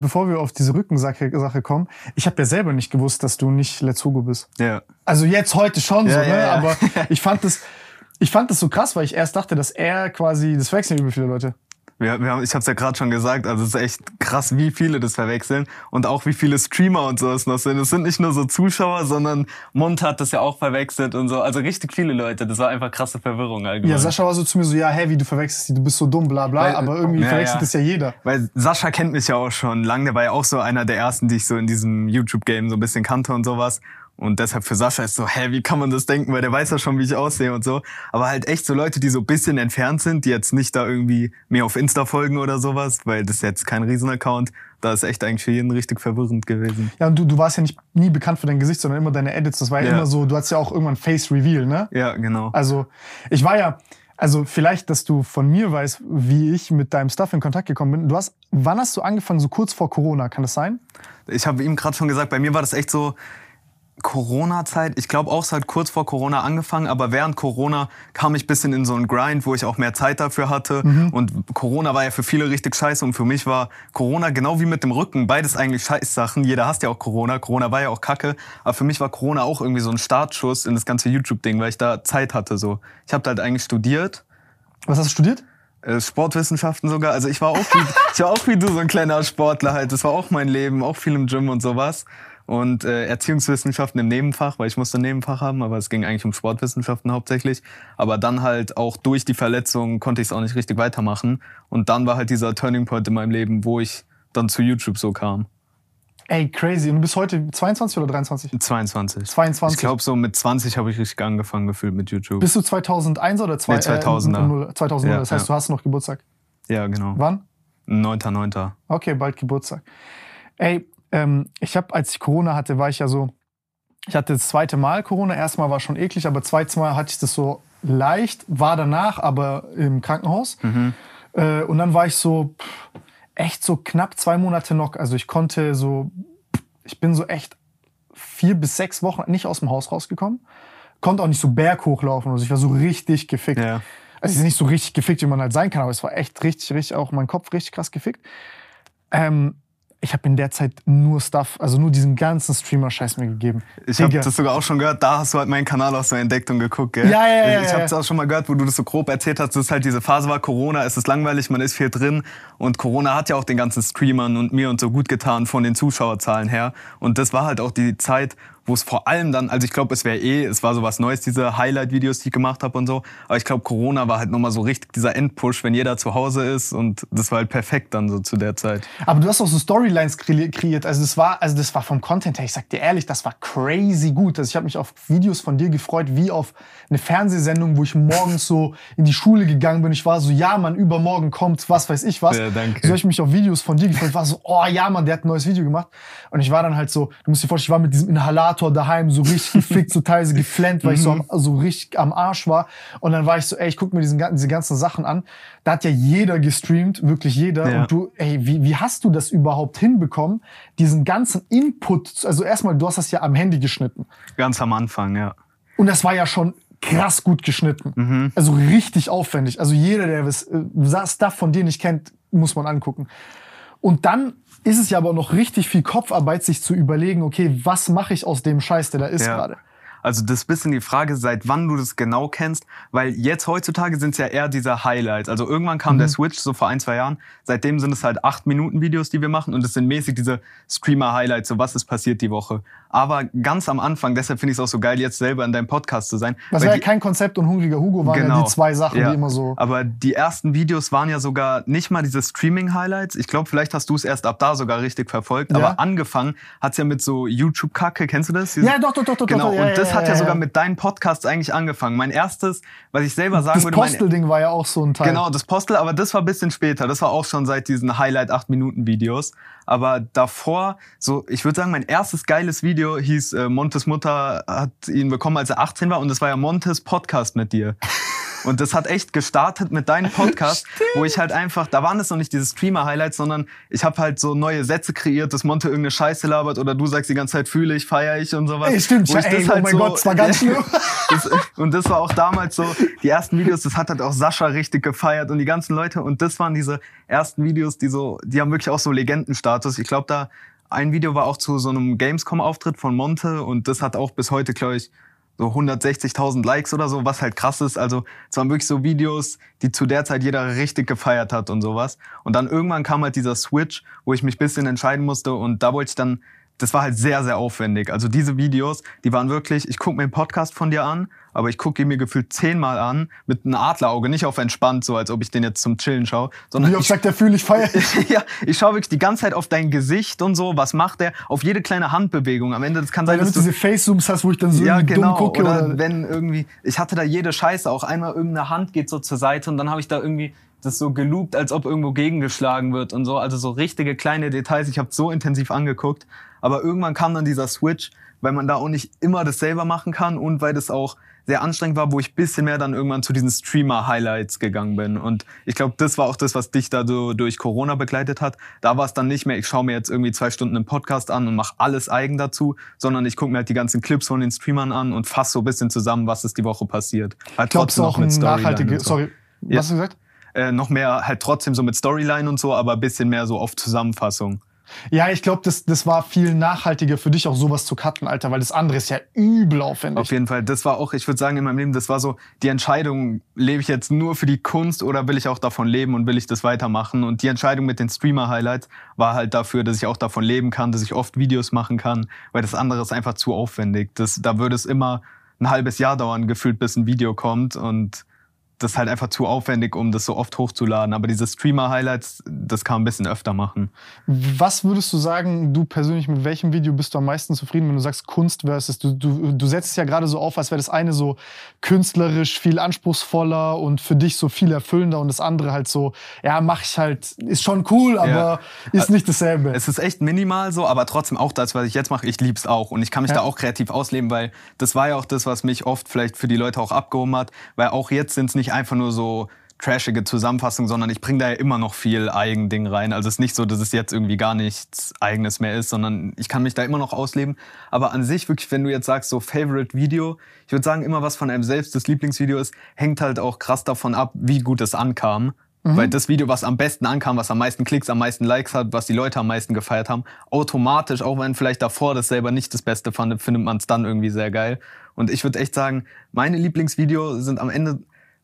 Bevor wir auf diese Rückensache Sache kommen, ich habe ja selber nicht gewusst, dass du nicht Let's Hugo bist. Ja. Also jetzt heute schon ja, so, ja, ne? Ja. Aber ich fand das, ich fand das so krass, weil ich erst dachte, dass er quasi, das wechseln über viele Leute. Wir, wir haben, ich habe es ja gerade schon gesagt, also es ist echt krass, wie viele das verwechseln und auch wie viele Streamer und sowas noch sind. Es sind nicht nur so Zuschauer, sondern Mont hat das ja auch verwechselt und so. Also richtig viele Leute. Das war einfach krasse Verwirrung allgemein. Ja, Sascha war so zu mir so, ja, hey, wie du verwechselst die, du bist so dumm, bla bla, Weil- aber irgendwie Ja, verwechselt ja. das ja jeder. Weil Sascha kennt mich ja auch schon lange. Der war ja auch so einer der ersten, die ich so in diesem YouTube-Game so ein bisschen kannte und sowas. Und deshalb für Sascha ist so, hä, wie kann man das denken? Weil der weiß ja schon, wie ich aussehe und so. Aber halt echt so Leute, die so ein bisschen entfernt sind, die jetzt nicht da irgendwie mir auf Insta folgen oder sowas, weil das ist jetzt kein Riesenaccount. Da ist echt eigentlich für jeden richtig verwirrend gewesen. Ja, und du, du warst ja nicht nie bekannt für dein Gesicht, sondern immer deine Edits. Das war ja, Ja. immer so, du hattest ja auch irgendwann Face Reveal, ne? Ja, genau. Also, ich war ja, also vielleicht, dass du von mir weißt, wie ich mit deinem Stuff in Kontakt gekommen bin. Du hast, wann hast du angefangen, so kurz vor Corona, kann das sein? Ich habe ihm gerade schon gesagt, bei mir war das echt so Corona-Zeit. Ich glaube auch, es hat kurz vor Corona angefangen, aber während Corona kam ich bisschen in so einen Grind, wo ich auch mehr Zeit dafür hatte. Und Corona war ja für viele richtig scheiße und für mich war Corona genau wie mit dem Rücken, beides eigentlich Scheißsachen. Jeder hasst ja auch Corona. Corona war ja auch kacke. Aber für mich war Corona auch irgendwie so ein Startschuss in das ganze YouTube-Ding, weil ich da Zeit hatte. So, Ich habe halt eigentlich studiert. Was hast du studiert? Äh, Sportwissenschaften sogar. Also ich war auch wie, ich war auch wie du so ein kleiner Sportler halt. Das war auch mein Leben, auch viel im Gym und sowas. Und äh, Erziehungswissenschaften im Nebenfach, weil ich musste ein Nebenfach haben, aber es ging eigentlich um Sportwissenschaften hauptsächlich. Aber dann halt auch durch die Verletzung konnte ich es auch nicht richtig weitermachen. Und dann war halt dieser Turning Point in meinem Leben, wo ich dann zu YouTube so kam. Ey, crazy. Und du bist heute 22 oder 23? 22. 22. Ich glaube, so mit 20 habe ich richtig angefangen gefühlt mit YouTube. Bist du 2001 oder zwei, Nee, 2000er. Äh, 2000 Ja, das heißt, ja. du hast noch Geburtstag. ja, genau. Wann? 9.9. Okay, bald Geburtstag. Ey, ähm, ich habe, als ich Corona hatte, war ich ja so, ich hatte das zweite Mal Corona. Erstmal war schon eklig, aber zweites Mal hatte ich das so leicht, war danach aber im Krankenhaus. Äh, und dann war ich so pff, echt so knapp zwei Monate noch. Also ich konnte so, ich bin so echt vier bis sechs Wochen nicht aus dem Haus rausgekommen. Konnte auch nicht so berghoch laufen. Also ich war so richtig gefickt. Ja. Also es ist nicht so richtig gefickt, wie man halt sein kann, aber es war echt richtig, richtig, auch mein Kopf richtig krass gefickt. Ähm, ich habe in der Zeit nur Stuff, also nur diesen ganzen Streamer-Scheiß mir gegeben. Ich habe das sogar auch schon gehört. Da hast du halt meinen Kanal auch so entdeckt und geguckt, gell? Ja, ja, ja, Ich ja, habe es auch schon mal gehört, wo du das so grob erzählt hast, dass halt diese Phase war, Corona, es ist langweilig, man ist viel drin. Und Corona hat ja auch den ganzen Streamern und mir und so gut getan von den Zuschauerzahlen her. Und das war halt auch die Zeit, wo es vor allem dann, also ich glaube, es wäre eh, es war so was Neues, diese Highlight-Videos, die ich gemacht habe und so. Aber ich glaube, Corona war halt nochmal so richtig dieser Endpush, wenn jeder zu Hause ist. Und das war halt perfekt dann so zu der Zeit. Aber du hast auch so Storylines kre- kreiert. Also das war, also das war vom Content her, ich sag dir ehrlich, das war crazy gut. Also ich habe mich auf Videos von dir gefreut, wie auf eine Fernsehsendung, wo ich morgens so in die Schule gegangen bin. Ich war so, ja, man, übermorgen kommt, was weiß ich was. Ja, danke. So habe ich mich auf Videos von dir gefreut. War so, oh ja, man, der hat ein neues Video gemacht. Und ich war dann halt so, du musst dir vorstellen, ich war mit diesem Inhalator daheim, so richtig gefickt, so teilweise geflennt, weil ich so, am, so richtig am Arsch war. Und dann war ich so, ey, ich guck mir diesen, diese ganzen Sachen an. Da hat ja jeder gestreamt, wirklich jeder. Ja. Und du, ey, wie, wie hast du das überhaupt hinbekommen, diesen ganzen Input, also erstmal, du hast das ja am Handy geschnitten. Ganz am Anfang, ja. Und das war ja schon krass gut geschnitten. Also richtig aufwendig. Also jeder, der was, äh, Stuff von dir nicht kennt, muss man angucken. Und dann ist es ja aber noch richtig viel Kopfarbeit, sich zu überlegen, okay, was mache ich aus dem Scheiß, der da ist Ja. gerade. Also das ist ein bisschen die Frage, seit wann du das genau kennst, weil jetzt heutzutage sind es ja eher diese Highlights. Also irgendwann kam mhm. der Switch so vor ein, zwei Jahren. Seitdem sind es halt acht Minuten Videos, die wir machen und es sind mäßig diese Streamer-Highlights, so was ist passiert die Woche. Aber ganz am Anfang, deshalb finde ich es auch so geil, jetzt selber in deinem Podcast zu sein. Das war ja kein Konzept und Hungriger Hugo waren genau, ja die zwei Sachen, ja. die immer so... Aber die ersten Videos waren ja sogar nicht mal diese Streaming-Highlights. Ich glaube, vielleicht hast du es erst ab da sogar richtig verfolgt. Ja. Aber angefangen hat's ja mit so YouTube-Kacke, kennst du das? Ja, doch, doch, doch, doch. Genau, doch, ja, und das hat ja, sogar mit deinen Podcasts eigentlich angefangen. Mein erstes, was ich selber sagen das würde... Das Postel-Ding war ja auch so ein Teil. Genau, das Postel, aber das war ein bisschen später. Das war auch schon seit diesen Highlight-8-Minuten-Videos. Aber davor, so, ich würde sagen, mein erstes geiles Video hieß, äh, Montes Mutter hat ihn bekommen, als er 18 war. Und das war ja Montes Podcast mit dir. Und das hat echt gestartet mit deinem Podcast, wo ich halt einfach, da waren es noch nicht diese Streamer-Highlights, sondern ich habe halt so neue Sätze kreiert, dass Monte irgendeine Scheiße labert oder du sagst die ganze Zeit fühle ich, feiere ich und sowas. Ey, stimmt, wo ich ey, das oh halt oh mein so, Gott, das war ganz schlimm. das, und das war auch damals so, die ersten Videos, das hat halt auch Sascha richtig gefeiert und die ganzen Leute und das waren diese ersten Videos, die so, die haben wirklich auch so Legendenstatus. Ich glaube, da ein Video war auch zu so einem Gamescom-Auftritt von Monte und das hat auch bis heute, glaube ich, so 160.000 Likes oder so, was halt krass ist. Also es waren wirklich so Videos, die zu der Zeit jeder richtig gefeiert hat und sowas. Und dann irgendwann kam halt dieser Switch, wo ich mich bisschen entscheiden musste und da wollte ich dann das war halt sehr, sehr aufwendig. Also diese Videos, die waren wirklich, ich gucke mir einen Podcast von dir an, aber ich gucke ihn mir gefühlt zehnmal an mit einem Adlerauge, nicht auf entspannt, so als ob ich den jetzt zum Chillen schaue. Sondern Wie oft sagt der fühle ich feier Ja, ich schaue wirklich die ganze Zeit auf dein Gesicht und so, was macht der, auf jede kleine Handbewegung. Am Ende, das kann sein, Weil dass du diese Face-Zooms hast, wo ich dann so ja, genau, dumm gucke. Oder, oder wenn irgendwie, ich hatte da jede Scheiße, auch einmal irgendeine Hand geht so zur Seite und dann habe ich da irgendwie das so geloopt, als ob irgendwo gegengeschlagen wird und so. Also so richtige kleine Details. Ich habe so intensiv angeguckt. Aber irgendwann kam dann dieser Switch, weil man da auch nicht immer das selber machen kann und weil das auch sehr anstrengend war, wo ich bisschen mehr dann irgendwann zu diesen Streamer-Highlights gegangen bin. Und ich glaube, das war auch das, was dich da so durch Corona begleitet hat. Da war es dann nicht mehr, ich schaue mir jetzt irgendwie zwei Stunden einen Podcast an und mache alles eigen dazu, sondern ich gucke mir halt die ganzen Clips von den Streamern an und fasse so ein bisschen zusammen, was ist die Woche passiert. Halt Glaubst du auch ein nachhaltige, so. sorry, was ja. hast du gesagt? Äh, noch mehr halt trotzdem so mit Storyline und so, aber bisschen mehr so auf Zusammenfassung. Ja, ich glaube, das, das war viel nachhaltiger für dich auch sowas zu cutten, Alter, weil das andere ist ja übel aufwendig. Auf jeden Fall. Das war auch, ich würde sagen, in meinem Leben, das war so die Entscheidung, lebe ich jetzt nur für die Kunst oder will ich auch davon leben und will ich das weitermachen? Und die Entscheidung mit den Streamer-Highlights war halt dafür, dass ich auch davon leben kann, dass ich oft Videos machen kann, weil das andere ist einfach zu aufwendig. Das, da würde es immer ein halbes Jahr dauern, gefühlt, bis ein Video kommt und das ist halt einfach zu aufwendig, um das so oft hochzuladen. Aber diese Streamer-Highlights, das kann man ein bisschen öfter machen. Was würdest du sagen, du persönlich, mit welchem Video bist du am meisten zufrieden, wenn du sagst Kunst versus, du, du, du setzt es ja gerade so auf, als wäre das eine so künstlerisch viel anspruchsvoller und für dich so viel erfüllender und das andere halt so, ja, mach ich halt, ist schon cool, aber ja. ist nicht dasselbe. Es ist echt minimal so, aber trotzdem auch das, was ich jetzt mache, ich lieb's auch. Und ich kann mich ja. da auch kreativ ausleben, weil das war ja auch das, was mich oft vielleicht für die Leute auch abgehoben hat, weil auch jetzt sind es nicht nicht einfach nur so trashige Zusammenfassung, sondern ich bringe da ja immer noch viel Eigending rein. Also es ist nicht so, dass es jetzt irgendwie gar nichts Eigenes mehr ist, sondern ich kann mich da immer noch ausleben. Aber an sich wirklich, wenn du jetzt sagst, so Favorite Video, ich würde sagen, immer was von einem selbst das Lieblingsvideo ist, hängt halt auch krass davon ab, wie gut es ankam. Mhm. Weil das Video, was am besten ankam, was am meisten Klicks, am meisten Likes hat, was die Leute am meisten gefeiert haben, automatisch, auch wenn vielleicht davor das selber nicht das Beste fand, findet man es dann irgendwie sehr geil. Und ich würde echt sagen, meine Lieblingsvideos sind am Ende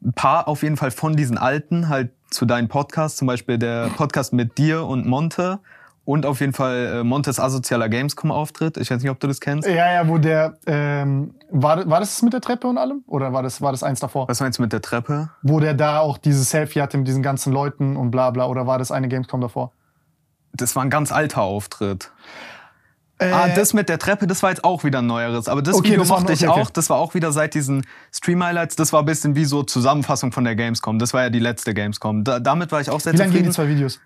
ein paar auf jeden Fall von diesen alten, halt zu deinen Podcasts, zum Beispiel der Podcast mit dir und Monte und auf jeden Fall äh, Montes asozialer Gamescom-Auftritt. Ich weiß nicht, ob du das kennst. Ja, ja, wo der, ähm, war, war das mit der Treppe und allem? Oder war das, war das eins davor? Was meinst du mit der Treppe? Wo der da auch dieses Selfie hatte mit diesen ganzen Leuten und bla bla, oder war das eine Gamescom davor? Das war ein ganz alter Auftritt. Äh, ah, das mit der Treppe, das war jetzt auch wieder ein neueres. Aber das okay, Video das mochte ich okay. auch. Das war auch wieder seit diesen Stream-Highlights. Das war ein bisschen wie so Zusammenfassung von der Gamescom. Das war ja die letzte Gamescom. Da, damit war ich auch sehr wie zufrieden. Wie lange gehen die zwei Videos?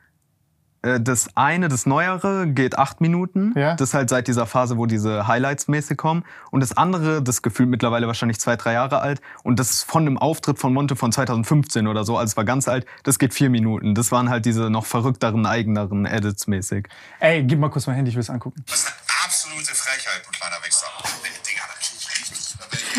Äh, das eine, das Neuere, geht acht Minuten. Ja. Das ist halt seit dieser Phase, wo diese Highlights mäßig kommen. Und das andere, das gefühlt mittlerweile wahrscheinlich zwei, drei Jahre alt. Und das ist von dem Auftritt von Monte von 2015 oder so. Also es war ganz alt. Das geht vier Minuten. Das waren halt diese noch verrückteren, eigeneren Edits mäßig. Ey, gib mal kurz mein Handy, ich will es angucken. Das ist eine absolute Frechheit, du kleiner Wichser.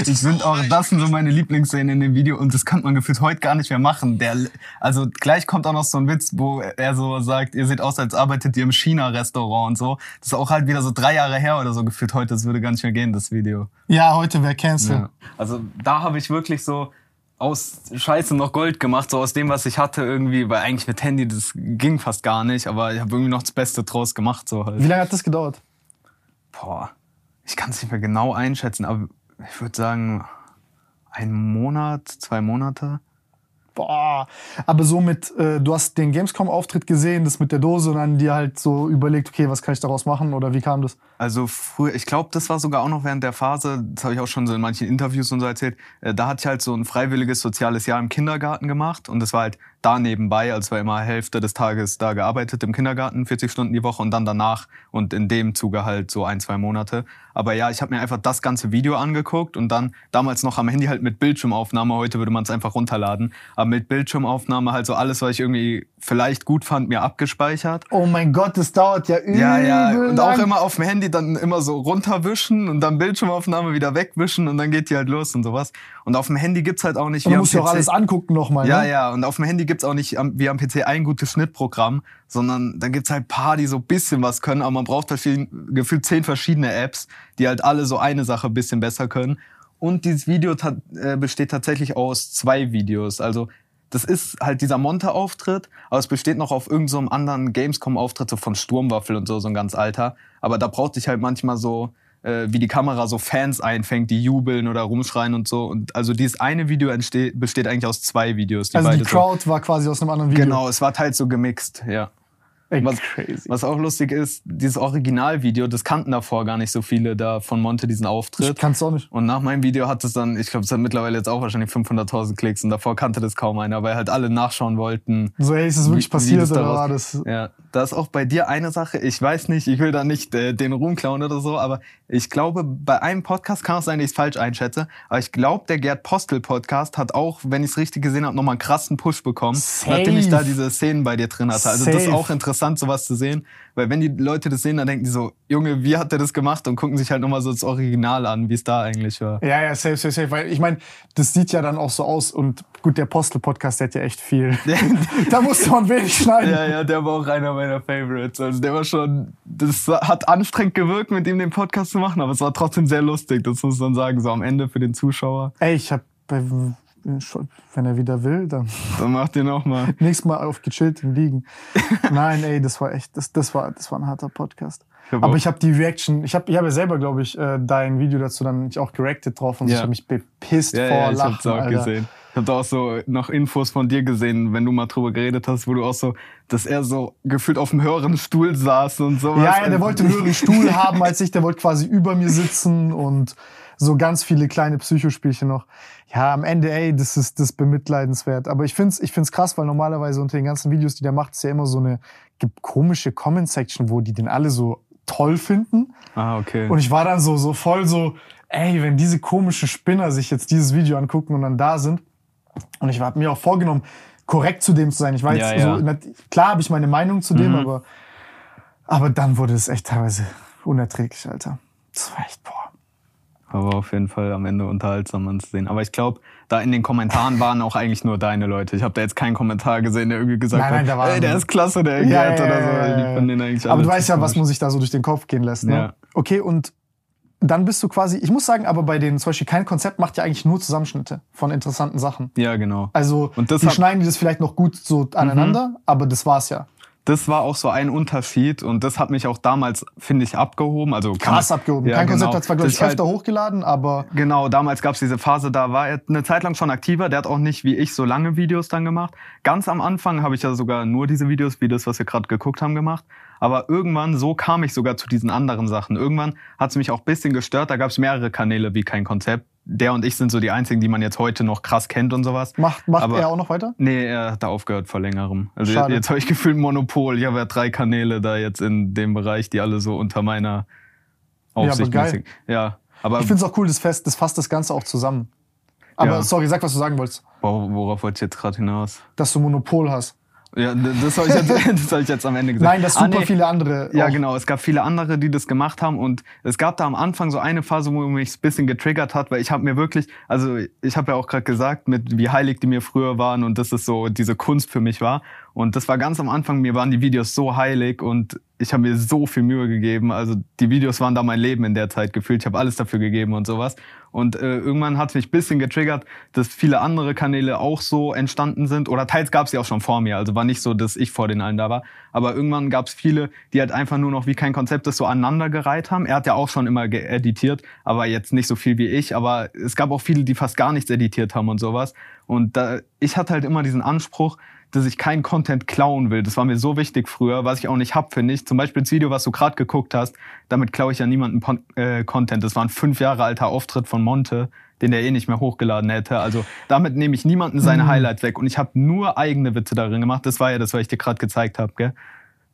Ich finde auch, das sind so meine Lieblingsszenen in dem Video und das könnte man gefühlt heute gar nicht mehr machen. Der, also gleich kommt auch noch so ein Witz, wo er so sagt, ihr seht aus, als arbeitet ihr im China-Restaurant und so. Das ist auch halt wieder so drei Jahre her oder so gefühlt heute. Das würde gar nicht mehr gehen, das Video. Ja, heute wäre Cancel. Ja. Also da habe ich wirklich so aus Scheiße noch Gold gemacht, so aus dem, was ich hatte irgendwie, weil eigentlich mit Handy, das ging fast gar nicht, aber ich habe irgendwie noch das Beste draus gemacht. So halt. Wie lange hat das gedauert? Boah, ich kann es nicht mehr genau einschätzen, aber ich würde sagen, ein Monat, zwei Monate. Boah, aber so mit, äh, du hast den Gamescom-Auftritt gesehen, das mit der Dose und dann dir halt so überlegt, okay, was kann ich daraus machen oder wie kam das? Also früher, ich glaube, das war sogar auch noch während der Phase, das habe ich auch schon so in manchen Interviews und so erzählt, äh, da hatte ich halt so ein freiwilliges soziales Jahr im Kindergarten gemacht und das war halt da nebenbei, als wir immer Hälfte des Tages da gearbeitet im Kindergarten, 40 Stunden die Woche und dann danach und in dem Zuge halt so ein, zwei Monate. Aber ja, ich habe mir einfach das ganze Video angeguckt und dann damals noch am Handy halt mit Bildschirmaufnahme, heute würde man es einfach runterladen, aber mit Bildschirmaufnahme halt so alles, was ich irgendwie vielleicht gut fand, mir abgespeichert. Oh mein Gott, das dauert ja übel Ja, ja, und lang. auch immer auf dem Handy dann immer so runterwischen und dann Bildschirmaufnahme wieder wegwischen und dann geht die halt los und sowas. Und auf dem Handy gibt's halt auch nicht Und wie du musst ja auch alles angucken nochmal, ja, ne? ja, und auf dem Handy gibt's auch nicht wie am PC ein gutes Schnittprogramm, sondern da gibt's halt paar, die so bisschen was können, aber man braucht verschieden, gefühlt zehn verschiedene Apps, die halt alle so eine Sache bisschen besser können. Und dieses Video äh, besteht tatsächlich aus zwei Videos. Also das ist halt dieser Monte-Auftritt, aber es besteht noch auf irgendeinem so anderen Gamescom-Auftritt so von Sturmwaffel und so, so ein ganz alter. Aber da brauchte ich halt manchmal so, äh, wie die Kamera so Fans einfängt, die jubeln oder rumschreien und so. Und also dieses eine Video entsteht, besteht eigentlich aus zwei Videos. Die Also die beide so, Crowd war quasi aus einem anderen Video. Genau, es war halt so gemixt, ja. Ey, Was, crazy. was auch lustig ist, dieses Originalvideo, das kannten davor gar nicht so viele da von Monte, diesen Ich Auftritt. kann's auch nicht. Und nach meinem Video hat es dann, ich glaube, es hat mittlerweile jetzt auch wahrscheinlich 500.000 Klicks und davor kannte das kaum einer, weil halt alle nachschauen wollten. So, hey, ist das wie- wirklich wie passiert das oder war das? Ja, da ist auch bei dir eine Sache, ich weiß nicht, ich will da nicht äh, den Ruhm klauen oder so, aber ich glaube, bei einem Podcast kann es sein, dass ich es falsch einschätze, aber ich glaube, der Gerd Postel Podcast hat auch, wenn ich es richtig gesehen habe, nochmal einen krassen Push bekommen, Safe. nachdem ich da diese Szenen bei dir drin hatte. Also das ist Safe. auch interessant, sowas zu sehen, weil wenn die Leute das sehen, dann denken die so, Junge, wie hat der das gemacht und gucken sich halt nochmal so das Original an, wie es da eigentlich war. Ja, ja, safe, safe, safe. Weil ich meine, das sieht ja dann auch so aus und gut, der Postel-Podcast, der hat ja echt viel. da musste man wenig schneiden. Ja, ja, der war auch einer meiner Favorites. Also der war schon, das hat anstrengend gewirkt, mit ihm den Podcast zu machen, aber es war trotzdem sehr lustig, das muss man sagen, so am Ende für den Zuschauer. Ey, ich hab, bei- wenn er wieder will, dann Dann macht ihr nochmal. nächstes Mal auf gechillt im Liegen. Nein, ey, das war echt, das, das war, das war ein harter Podcast. Hab Aber ich habe die Reaction, ich habe ich hab ja selber, glaube ich, äh, dein Video dazu dann auch gereactet drauf und Ja. ich habe mich bepisst Ja, vor ja, ich Lachen. hab's auch Alter. gesehen. Ich hab da auch so noch Infos von dir gesehen, wenn du mal drüber geredet hast, wo du auch so, dass er so gefühlt auf dem höheren Stuhl saß und sowas. Ja, ja, der wollte einen höheren Stuhl haben als ich, der wollte quasi über mir sitzen und so ganz viele kleine Psychospielchen noch. Ja, am Ende, ey, das ist das ist bemitleidenswert. Aber ich find's, ich find's krass, weil normalerweise unter den ganzen Videos, die der macht, ist ja immer so eine gibt komische Comment-Section, wo die den alle so toll finden. Ah, okay. Und ich war dann so, so voll so, ey, wenn diese komischen Spinner sich jetzt dieses Video angucken und dann da sind. Und ich habe mir auch vorgenommen, korrekt zu dem zu sein. Ich war Ja, jetzt ja. so, klar habe ich meine Meinung zu dem, Mhm. aber, aber dann wurde es echt teilweise unerträglich, Alter. Das war echt, boah. Aber auf jeden Fall am Ende unterhaltsam anzusehen. Aber ich glaube, da in den Kommentaren waren auch eigentlich nur deine Leute. Ich habe da jetzt keinen Kommentar gesehen, der irgendwie gesagt Nein, nein, da hat, ey, der ist klasse, der Gerd oder so. Die fanden den eigentlich Aber du weißt ja, was man sich da so durch den Kopf gehen lässt. Ne? Ja. Okay, und dann bist du quasi, ich muss sagen, aber bei den, zum Beispiel kein Konzept macht ja eigentlich nur Zusammenschnitte von interessanten Sachen. Ja, genau. Also, Und das die hat- Mhm. schneiden die das vielleicht noch gut so aneinander, aber das war's ja. Das war auch so ein Unterschied und das hat mich auch damals, finde ich, abgehoben. Also Krass man- abgehoben. Ja, kein genau. Konzept hat zwar, glaube ich, ist halt- öfter hochgeladen, aber Genau, damals gab's diese Phase, da war er eine Zeit lang schon aktiver. Der hat auch nicht wie ich so lange Videos dann gemacht. Ganz am Anfang habe ich ja sogar nur diese Videos, wie das, was wir gerade geguckt haben, gemacht. Aber irgendwann, so kam ich sogar zu diesen anderen Sachen. Irgendwann hat's mich auch ein bisschen gestört. Da gab's mehrere Kanäle wie kein Konzept. Der und ich sind so die einzigen, die man jetzt heute noch krass kennt und sowas. macht, macht Aber- er auch noch weiter? Nee, er hat da aufgehört vor längerem. Also Schade. jetzt habe ich gefühlt ein Monopol. Ich habe ja drei Kanäle da jetzt in dem Bereich, die alle so unter meiner aber Aufsicht geil. mäßig. Ja, aber Ich finde es auch cool, das, fest, das fasst das Ganze auch zusammen. Aber Ja. sorry, sag, was du sagen wolltest. wor- worauf wollte ich jetzt gerade hinaus? Dass du Monopol hast. Ja, das habe ich, jetzt, das hab ich jetzt am Ende gesagt. Nein, das super ah, nee. viele andere. Ja, auch. genau. Es gab viele andere, die das gemacht haben. Und es gab da am Anfang so eine Phase, wo mich ein bisschen getriggert hat, weil ich habe mir wirklich, also ich habe ja auch gerade gesagt, mit wie heilig die mir früher waren und dass es so diese Kunst für mich war. Und das war ganz am Anfang, mir waren die Videos so heilig und ich habe mir so viel Mühe gegeben. Also die Videos waren da mein Leben in der Zeit gefühlt. Ich habe alles dafür gegeben und sowas. Und äh, irgendwann hat mich bisschen getriggert, dass viele andere Kanäle auch so entstanden sind. Oder teils gab es die auch schon vor mir. Also war nicht so, dass ich vor den allen da war. Aber irgendwann gab es viele, die halt einfach nur noch wie kein Konzept das so aneinandergereiht haben. Er hat ja auch schon immer editiert, aber jetzt nicht so viel wie ich. Aber es gab auch viele, die fast gar nichts editiert haben und sowas. Und da, ich hatte halt immer diesen Anspruch, dass ich keinen Content klauen will. Das war mir so wichtig früher, was ich auch nicht hab, finde ich. Zum Beispiel das Video, was du gerade geguckt hast, damit klaue ich ja niemanden äh, Content. Das war ein fünf Jahre alter Auftritt von Monte, den der eh nicht mehr hochgeladen hätte. Also damit nehme ich niemanden seine mhm. Highlights weg. Und ich habe nur eigene Witze darin gemacht. Das war ja das, was ich dir gerade gezeigt habe, gell?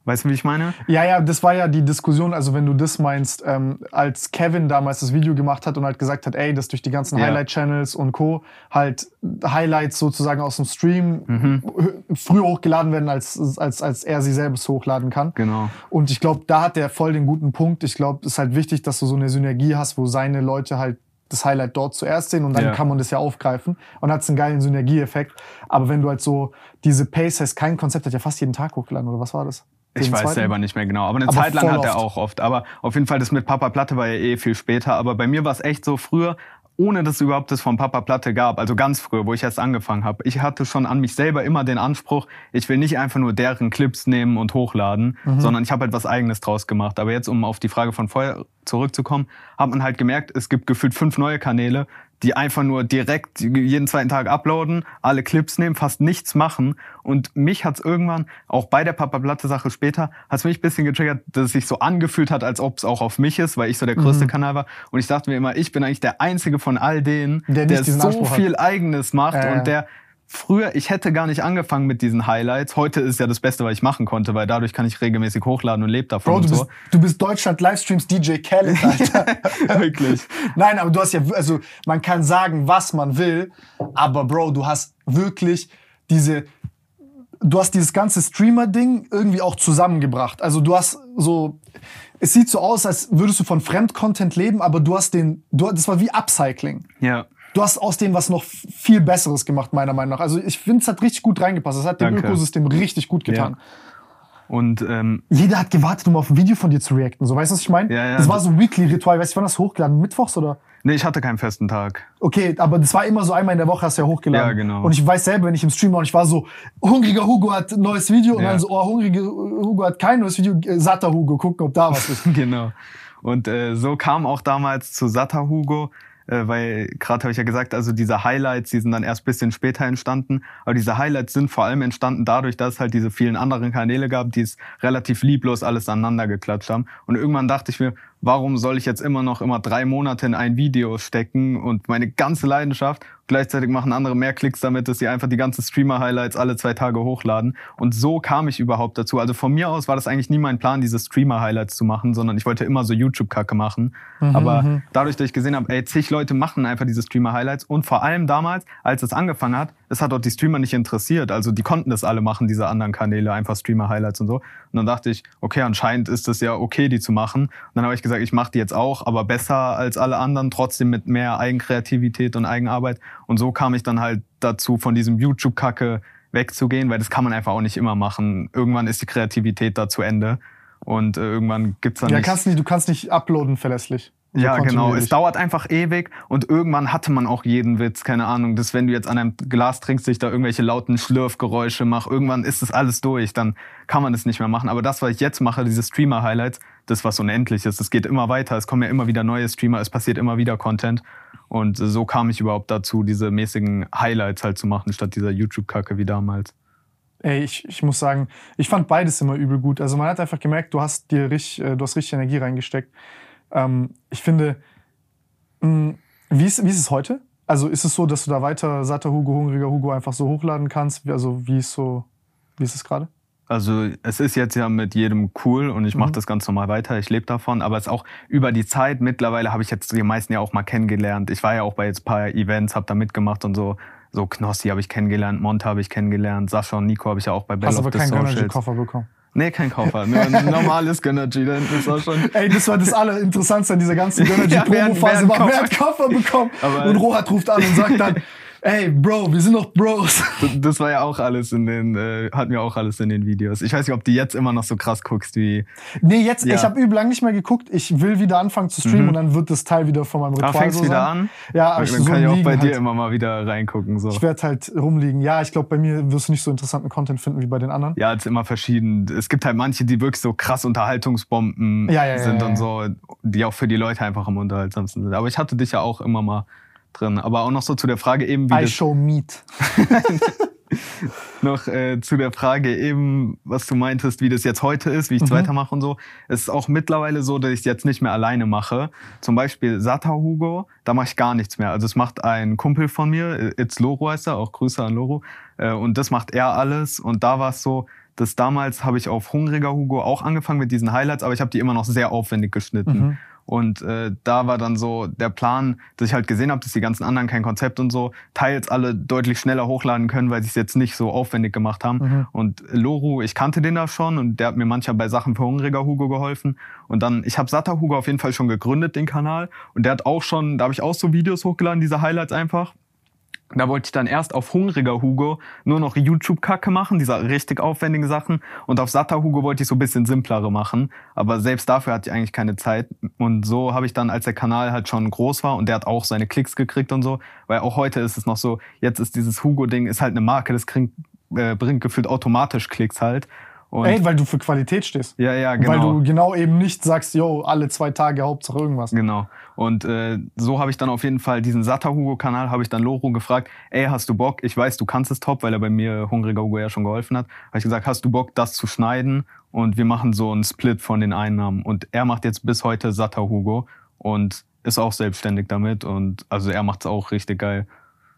Weißt du, wie ich meine? Ja, ja, das war ja die Diskussion, also wenn du das meinst, ähm, als Kevin damals das Video gemacht hat und halt gesagt hat, ey, dass durch die ganzen ja. Highlight-Channels und Co. halt Highlights sozusagen aus dem Stream mhm. früher hochgeladen werden, als, als, als er sie selbst hochladen kann. Genau. Und ich glaube, da hat er voll den guten Punkt. Ich glaube, es ist halt wichtig, dass du so eine Synergie hast, wo seine Leute halt das Highlight dort zuerst sehen und dann ja. kann man das ja aufgreifen und hat einen geilen Synergieeffekt. Aber wenn du halt so diese Pace hast, kein Konzept hat ja fast jeden Tag hochgeladen, oder was war das? Ich weiß zweiten? selber nicht mehr genau, aber eine aber Zeit lang hat er auch oft. Aber auf jeden Fall das mit Papa Platte war ja eh viel später. Aber bei mir war es echt so früher, ohne dass es überhaupt das von Papa Platte gab, also ganz früher, wo ich erst angefangen habe. Ich hatte schon an mich selber immer den Anspruch, ich will nicht einfach nur deren Clips nehmen und hochladen, mhm. sondern ich habe halt was eigenes draus gemacht. Aber jetzt, um auf die Frage von vorher zurückzukommen, hat man halt gemerkt, es gibt gefühlt fünf neue Kanäle, die einfach nur direkt jeden zweiten Tag uploaden, alle Clips nehmen, fast nichts machen. Und mich hat's irgendwann, auch bei der Papa Platte Sache später, hat's mich ein bisschen getriggert, dass es sich so angefühlt hat, als ob es auch auf mich ist, weil ich so der größte mhm. Kanal war. Und ich dachte mir immer, ich bin eigentlich der einzige von all denen, der, der so viel Eigenes macht äh. und der früher, ich hätte gar nicht angefangen mit diesen Highlights. Heute ist ja das Beste, was ich machen konnte, weil dadurch kann ich regelmäßig hochladen und lebe davon. Bro, du, so. bist, du bist Deutschland Livestreams DJ Khaled, Alter. Wirklich. Nein, aber du hast ja, also man kann sagen, was man will, aber Bro, du hast wirklich diese, du hast dieses ganze Streamer-Ding irgendwie auch zusammengebracht. Also du hast so, es sieht so aus, als würdest du von Fremdcontent leben, aber du hast den, du, das war wie Upcycling. Ja du hast aus dem was noch viel Besseres gemacht, meiner Meinung nach. Also ich finde, es hat richtig gut reingepasst. Es hat dem Danke. Ökosystem richtig gut getan. Ja. Und ähm, jeder hat gewartet, um auf ein Video von dir zu reacten. So, weißt du, was ich meine? Ja, ja, das war so ein Weekly-Ritual. Weißt du, wann das hochgeladen? Mittwochs oder? Nee, ich hatte keinen festen Tag. Okay, aber das war immer so einmal in der Woche hast du ja hochgeladen. Ja, genau. Und ich weiß selber, wenn ich im Stream war und ich war so, hungriger Hugo hat ein neues Video und dann so, oh, hungriger Hugo hat kein neues Video, äh, satter Hugo, gucken, ob da was ist. genau. Und äh, so kam auch damals zu satter Hugo äh, weil gerade habe ich ja gesagt, also diese Highlights, die sind dann erst bisschen später entstanden, aber diese Highlights sind vor allem entstanden dadurch, dass es halt diese vielen anderen Kanäle gab, die es relativ lieblos alles aneinander geklatscht haben. Und irgendwann dachte ich mir, warum soll ich jetzt immer noch immer drei Monate in ein Video stecken und meine ganze Leidenschaft gleichzeitig machen andere mehr Klicks damit, dass sie einfach die ganzen Streamer-Highlights alle zwei Tage hochladen. Und so kam ich überhaupt dazu. Also von mir aus war das eigentlich nie mein Plan, diese Streamer-Highlights zu machen, sondern ich wollte immer so YouTube-Kacke machen. Mhm, Aber mhm. dadurch, dass ich gesehen habe, ey, zig Leute machen einfach diese Streamer-Highlights und vor allem damals, als es angefangen hat, es hat dort die Streamer nicht interessiert. Also die konnten das alle machen, diese anderen Kanäle, einfach Streamer-Highlights und so. Und dann dachte ich, okay, anscheinend ist es ja okay, die zu machen. Und dann habe ich gesagt, ich mache die jetzt auch, aber besser als alle anderen, trotzdem mit mehr Eigenkreativität und Eigenarbeit. Und so kam ich dann halt dazu, von diesem YouTube-Kacke wegzugehen, weil das kann man einfach auch nicht immer machen. Irgendwann ist die Kreativität da zu Ende. Und äh, irgendwann gibt's dann ja, nicht... Kannst nicht. Du kannst nicht uploaden verlässlich. So ja, genau. Es dauert einfach ewig und irgendwann hatte man auch jeden Witz. Keine Ahnung, dass wenn du jetzt an einem Glas trinkst, sich da irgendwelche lauten Schlürfgeräusche mach, irgendwann ist das alles durch. Dann kann man es nicht mehr machen. Aber das, was ich jetzt mache, diese Streamer-Highlights, das was unendlich ist. Es geht immer weiter. Es kommen ja immer wieder neue Streamer. Es passiert immer wieder Content. Und so kam ich überhaupt dazu, diese mäßigen Highlights halt zu machen, statt dieser YouTube-Kacke wie damals. Ey, ich, ich muss sagen, ich fand beides immer übel gut. Also man hat einfach gemerkt, du hast dir richtig, äh, du hast richtig Energie reingesteckt. Ähm, ich finde, mh, mm, wie, ist, wie ist es heute? Also ist es so, dass du da weiter satter Hugo, hungriger Hugo einfach so hochladen kannst? Also wie ist so, wie ist es gerade? Also es ist jetzt ja mit jedem cool und ich mache mhm. das ganz normal weiter. Ich lebe davon, aber es ist auch über die Zeit. Mittlerweile habe ich jetzt die meisten ja auch mal kennengelernt. Ich war ja auch bei jetzt paar Events, habe da mitgemacht und so. So Knossi habe ich kennengelernt, Monte habe ich kennengelernt, Sascha und Nico habe ich ja auch bei Battle Hast of aber the keinen Socials. Gönnergy-Koffer bekommen. Nee, kein Koffer, nur ein normales Gönnergy, da hinten ist auch schon. Ey, das war das Allerinteressantste an dieser ganzen Ja, Gönnergy-Promo-Phase. hat war, Koffer? wer hat Koffer bekommen? Aber- und Rohat ruft an und sagt dann, ey, Bro, wir sind doch Bros. Das war ja auch alles in den, äh, hatten wir auch alles in den Videos. Ich weiß nicht, ob du jetzt immer noch so krass guckst wie. Nee, jetzt, Ja. ich habe übel lang nicht mehr geguckt. Ich will wieder anfangen zu streamen Mhm. und dann wird das Teil wieder von meinem Ah, Ritual fängst so wieder sein. an? Ja, aber Dann ich so kann ich auch bei halt. dir immer mal wieder reingucken. So. Ich werde halt rumliegen. Ja, ich glaube, bei mir wirst du nicht so interessanten Content finden wie bei den anderen. Ja, es ist immer verschieden. Es gibt halt manche, die wirklich so krass Unterhaltungsbomben Ja, ja, sind und so, die auch für die Leute einfach am unterhaltsamsten sind. Aber ich hatte dich ja auch immer mal drin. Aber auch noch so zu der Frage eben, wie I show meat. noch äh, zu der Frage eben, was du meintest, wie das jetzt heute ist, wie ich es Mhm. weitermache und so. Es ist auch mittlerweile so, dass ich es jetzt nicht mehr alleine mache. Zum Beispiel Sata Hugo, da mache ich gar nichts mehr. Also es macht ein Kumpel von mir, It's Loro heißt er, auch Grüße an Loro. Äh, und das macht er alles. Und da war es so, dass damals habe ich auf Hungriger Hugo auch angefangen mit diesen Highlights, aber ich habe die immer noch sehr aufwendig geschnitten. Mhm. Und äh, da war dann so der Plan, dass ich halt gesehen habe, dass die ganzen anderen kein Konzept und so teils alle deutlich schneller hochladen können, weil sie es jetzt nicht so aufwendig gemacht haben. Mhm. Und Loru, ich kannte den da schon und der hat mir manchmal bei Sachen für hungriger Hugo geholfen. Und dann, ich habe Satter Hugo auf jeden Fall schon gegründet, den Kanal. Und der hat auch schon, da habe ich auch so Videos hochgeladen, diese Highlights einfach. Da wollte ich dann erst auf hungriger Hugo nur noch YouTube-Kacke machen, diese richtig aufwendigen Sachen. Und auf satter Hugo wollte ich so ein bisschen simplere machen. Aber selbst dafür hatte ich eigentlich keine Zeit. Und so habe ich dann, als der Kanal halt schon groß war und der hat auch seine Klicks gekriegt und so, weil auch heute ist es noch so, jetzt ist dieses Hugo-Ding, ist halt eine Marke, das kriegt, äh, bringt gefühlt automatisch Klicks halt. Und Ey, weil du für Qualität stehst. ja, ja, genau. Weil du genau eben nicht sagst, yo, alle zwei Tage Hauptsache irgendwas. Genau. Und äh, so habe ich dann auf jeden Fall diesen Satter Hugo-Kanal, habe ich dann Loro gefragt, ey, hast du Bock? Ich weiß, du kannst es top, weil er bei mir Hungriger Hugo ja schon geholfen hat. Habe ich gesagt, hast du Bock, das zu schneiden? Und wir machen so einen Split von den Einnahmen. Und er macht jetzt bis heute Satter Hugo und ist auch selbstständig damit. Und also er macht es auch richtig geil.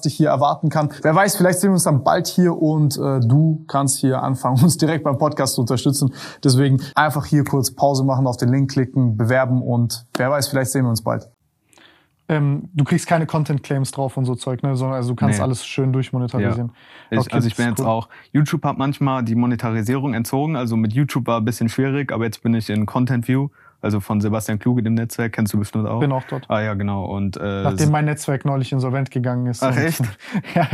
dich hier erwarten kann. Wer weiß, vielleicht sehen wir uns dann bald hier und äh, du kannst hier anfangen, uns direkt beim Podcast zu unterstützen. Deswegen einfach hier kurz Pause machen, auf den Link klicken, bewerben und wer weiß, vielleicht sehen wir uns bald. Ähm, du kriegst keine Content-Claims drauf und so Zeug, ne? sondern also du kannst Nee. alles schön durchmonetarisieren. Ich, Okay, also ich bin jetzt cool. auch, YouTube hat manchmal die Monetarisierung entzogen. Also mit YouTube war ein bisschen schwierig, aber jetzt bin ich in Content View, also von Sebastian Kluge, dem Netzwerk, kennst du bestimmt auch. Bin auch dort. Ah ja, genau. Und äh, Nachdem mein Netzwerk neulich insolvent gegangen ist. Ach, echt? ja.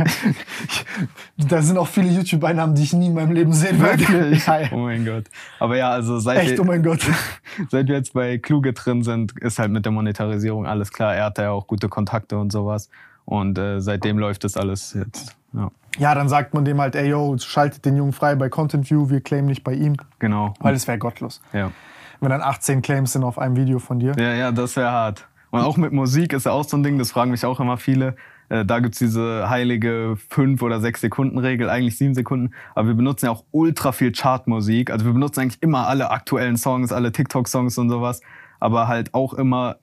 Ich, da sind auch viele YouTube-Einnahmen, die ich nie in meinem Leben sehen werde. Wirklich? Ja, ja. Oh mein Gott. Aber ja, also seit, Echt, oh wir, mein Gott. seit wir jetzt bei Kluge drin sind, ist halt mit der Monetarisierung alles klar. Er hat ja auch gute Kontakte und sowas. Und äh, seitdem läuft das alles jetzt. Ja, Ja, dann sagt man dem halt, ey, yo, schaltet den Jungen frei bei Content View, wir claimen nicht bei ihm. genau. Weil es wäre gottlos. ja. Wenn dann 18 Claims sind auf einem Video von dir. Ja, ja, das wäre hart. Und auch mit Musik ist ja auch so ein Ding, das fragen mich auch immer viele. Äh, da gibt's diese heilige fünf oder sechs Sekunden Regel, eigentlich sieben Sekunden. Aber wir benutzen ja auch ultra viel Chartmusik. Also wir benutzen eigentlich immer alle aktuellen Songs, alle TikTok-Songs und sowas. Aber halt auch immer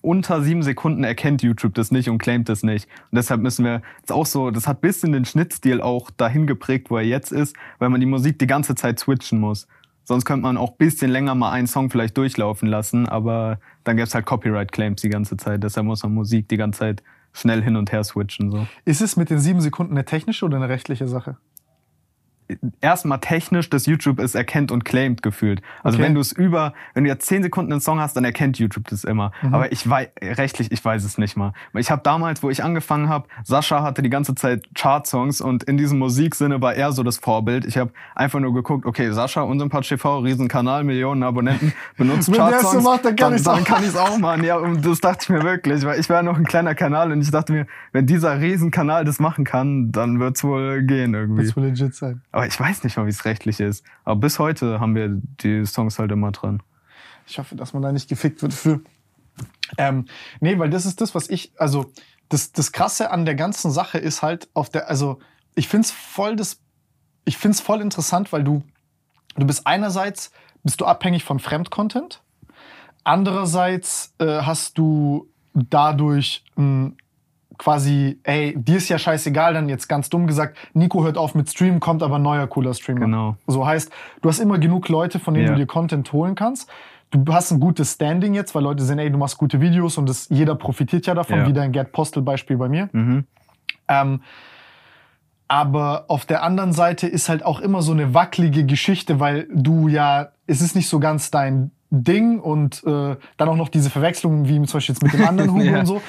unter sieben Sekunden erkennt YouTube das nicht und claimt das nicht. Und deshalb müssen wir, das ist auch so, das hat bisschen den Schnittstil auch dahin geprägt, wo er jetzt ist, weil man die Musik die ganze Zeit switchen muss. Sonst könnte man auch bisschen länger mal einen Song vielleicht durchlaufen lassen, aber dann gäbe es halt Copyright-Claims die ganze Zeit. Deshalb muss man Musik die ganze Zeit schnell hin und her switchen. So. Ist es mit den sieben Sekunden eine technische oder eine rechtliche Sache? Erstmal technisch, dass YouTube es erkennt und claimt gefühlt. Also Okay. wenn du es über, wenn du jetzt zehn Sekunden einen Song hast, dann erkennt YouTube das immer. Mhm. Aber ich weiß, rechtlich, ich weiß es nicht mal. Ich habe damals, wo ich angefangen habe, Sascha hatte die ganze Zeit Chart-Songs und in diesem Musiksinne war er so das Vorbild. Ich habe einfach nur geguckt, okay, Sascha, Unsympath TV, Riesenkanal, Millionen Abonnenten, benutzt es so Chart-Songs. macht, dann kann ich's dann auch. auch machen. Ja, und das dachte ich mir wirklich, weil ich war noch ein kleiner Kanal und ich dachte mir, wenn dieser Riesenkanal das machen kann, dann wird's wohl gehen irgendwie. Das will legit sein. Aber ich weiß nicht mal, wie es rechtlich ist. Aber bis heute haben wir die Songs halt immer dran. Ich hoffe, dass man da nicht gefickt wird für. Ähm, nee, weil das ist das, was ich, also das, das Krasse an der ganzen Sache ist halt auf der, also ich find's voll das, ich find's voll interessant, weil du, du bist einerseits, bist du abhängig von Fremdcontent, andererseits äh, hast du dadurch ein quasi, ey, dir ist ja scheißegal, dann jetzt ganz dumm gesagt, Nico hört auf mit Streamen, kommt aber ein neuer cooler Streamer. Genau. So heißt, du hast immer genug Leute, von denen Ja. du dir Content holen kannst. Du hast ein gutes Standing jetzt, weil Leute sehen, ey, du machst gute Videos und das, jeder profitiert ja davon, Ja. wie dein Gerd Postel-Beispiel bei mir. Mhm. Ähm, aber auf der anderen Seite ist halt auch immer so eine wackelige Geschichte, weil du ja, es ist nicht so ganz dein Ding und äh, dann auch noch diese Verwechslungen wie zum Beispiel jetzt mit dem anderen Hugo Ja. und so.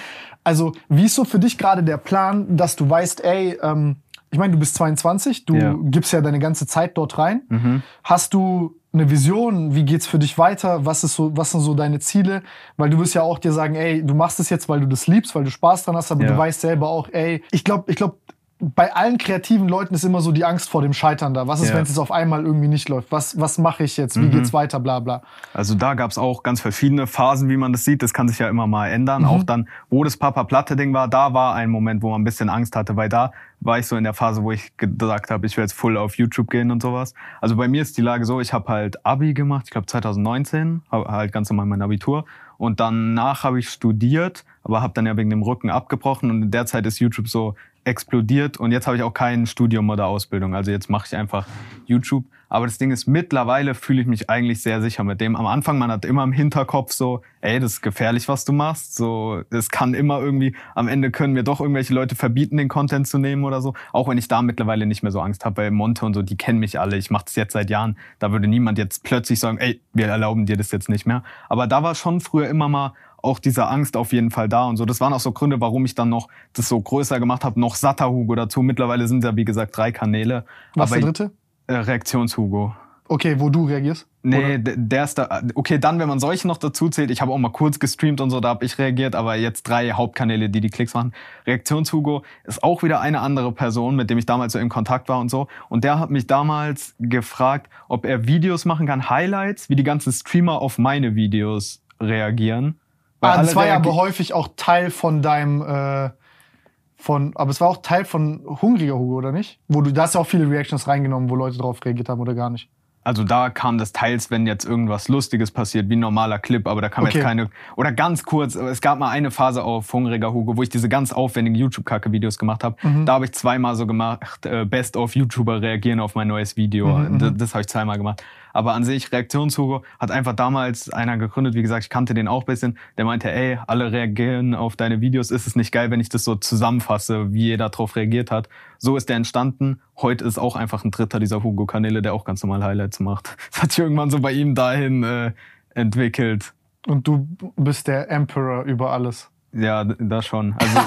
Also wie ist so für dich gerade der Plan, dass du weißt, ey, ähm, ich meine, du bist 22, du Ja. gibst ja deine ganze Zeit dort rein. Mhm. Hast du eine Vision? Wie geht's für dich weiter? Was ist so, was sind so deine Ziele? Weil du wirst ja auch dir sagen, ey, du machst es jetzt, weil du das liebst, weil du Spaß dran hast, aber Ja. du weißt selber auch, ey, ich glaube, ich glaube, bei allen kreativen Leuten ist immer so die Angst vor dem Scheitern da. Was ist, Ja. wenn es jetzt auf einmal irgendwie nicht läuft? Was, was mache ich jetzt? Wie Mhm. geht's weiter? Bla bla. Also da gab's auch ganz verschiedene Phasen, wie man das sieht. Das kann sich ja immer mal ändern. Mhm. Auch dann, wo das Papa Platte Ding war, da war ein Moment, wo man ein bisschen Angst hatte, weil da war ich so in der Phase, wo ich gesagt habe, ich will jetzt full auf YouTube gehen und sowas. Also bei mir ist die Lage so, ich habe halt Abi gemacht, ich glaube 2019, hab halt ganz normal mein Abitur. Und danach habe ich studiert, aber habe dann ja wegen dem Rücken abgebrochen und in der Zeit ist YouTube so explodiert und jetzt habe ich auch kein Studium oder Ausbildung. Also jetzt mache ich einfach YouTube. Aber das Ding ist, mittlerweile fühle ich mich eigentlich sehr sicher mit dem. Am Anfang, man hat immer im Hinterkopf so, ey, das ist gefährlich, was du machst. So, es kann immer irgendwie, am Ende können mir doch irgendwelche Leute verbieten, den Content zu nehmen oder so. Auch wenn ich da mittlerweile nicht mehr so Angst habe, weil Monte und so, die kennen mich alle. Ich mache das jetzt seit Jahren. Da würde niemand jetzt plötzlich sagen, ey, wir erlauben dir das jetzt nicht mehr. Aber da war schon früher immer mal auch diese Angst auf jeden Fall da und so. Das waren auch so Gründe, warum ich dann noch das so größer gemacht habe, noch satter Hugo dazu. Mittlerweile sind ja, wie gesagt, drei Kanäle. Was Aber der dritte? Äh, Reaktions-Hugo. Okay, wo du reagierst? Nee, d- der ist da. Okay, dann, wenn man solche noch dazu zählt, ich habe auch mal kurz gestreamt und so, da habe ich reagiert, aber jetzt drei Hauptkanäle, die die Klicks machen. Reaktions-Hugo ist auch wieder eine andere Person, mit dem ich damals so in Kontakt war und so. Und der hat mich damals gefragt, ob er Videos machen kann, Highlights, wie die ganzen Streamer auf meine Videos reagieren. Weil Ah, das war ja aber häufig auch Teil von deinem, äh, von, aber es war auch Teil von Hungriger Hugo, oder nicht? Wo du, da hast ja auch viele Reactions reingenommen, wo Leute drauf reagiert haben oder gar nicht. Also da kam das teils, wenn jetzt irgendwas Lustiges passiert, wie ein normaler Clip, aber da kam Okay. jetzt keine. Oder ganz kurz, es gab mal eine Phase auf Hungriger Hugo, wo ich diese ganz aufwendigen YouTube-Kacke-Videos gemacht habe. Mhm. Da habe ich zweimal so gemacht, äh, Best of YouTuber reagieren auf mein neues Video. Mhm, das das habe ich zweimal gemacht. Aber an sich, Reaktionshugo hat einfach damals einer gegründet, wie gesagt, ich kannte den auch ein bisschen, der meinte, ey, alle reagieren auf deine Videos, ist es nicht geil, wenn ich das so zusammenfasse, wie jeder drauf reagiert hat. So ist der entstanden. Heute ist auch einfach ein Dritter dieser Hugo-Kanäle, der auch ganz normal Highlights macht. Das hat sich irgendwann so bei ihm dahin äh, entwickelt. Und du bist der Emperor über alles. Ja, d- das schon. Also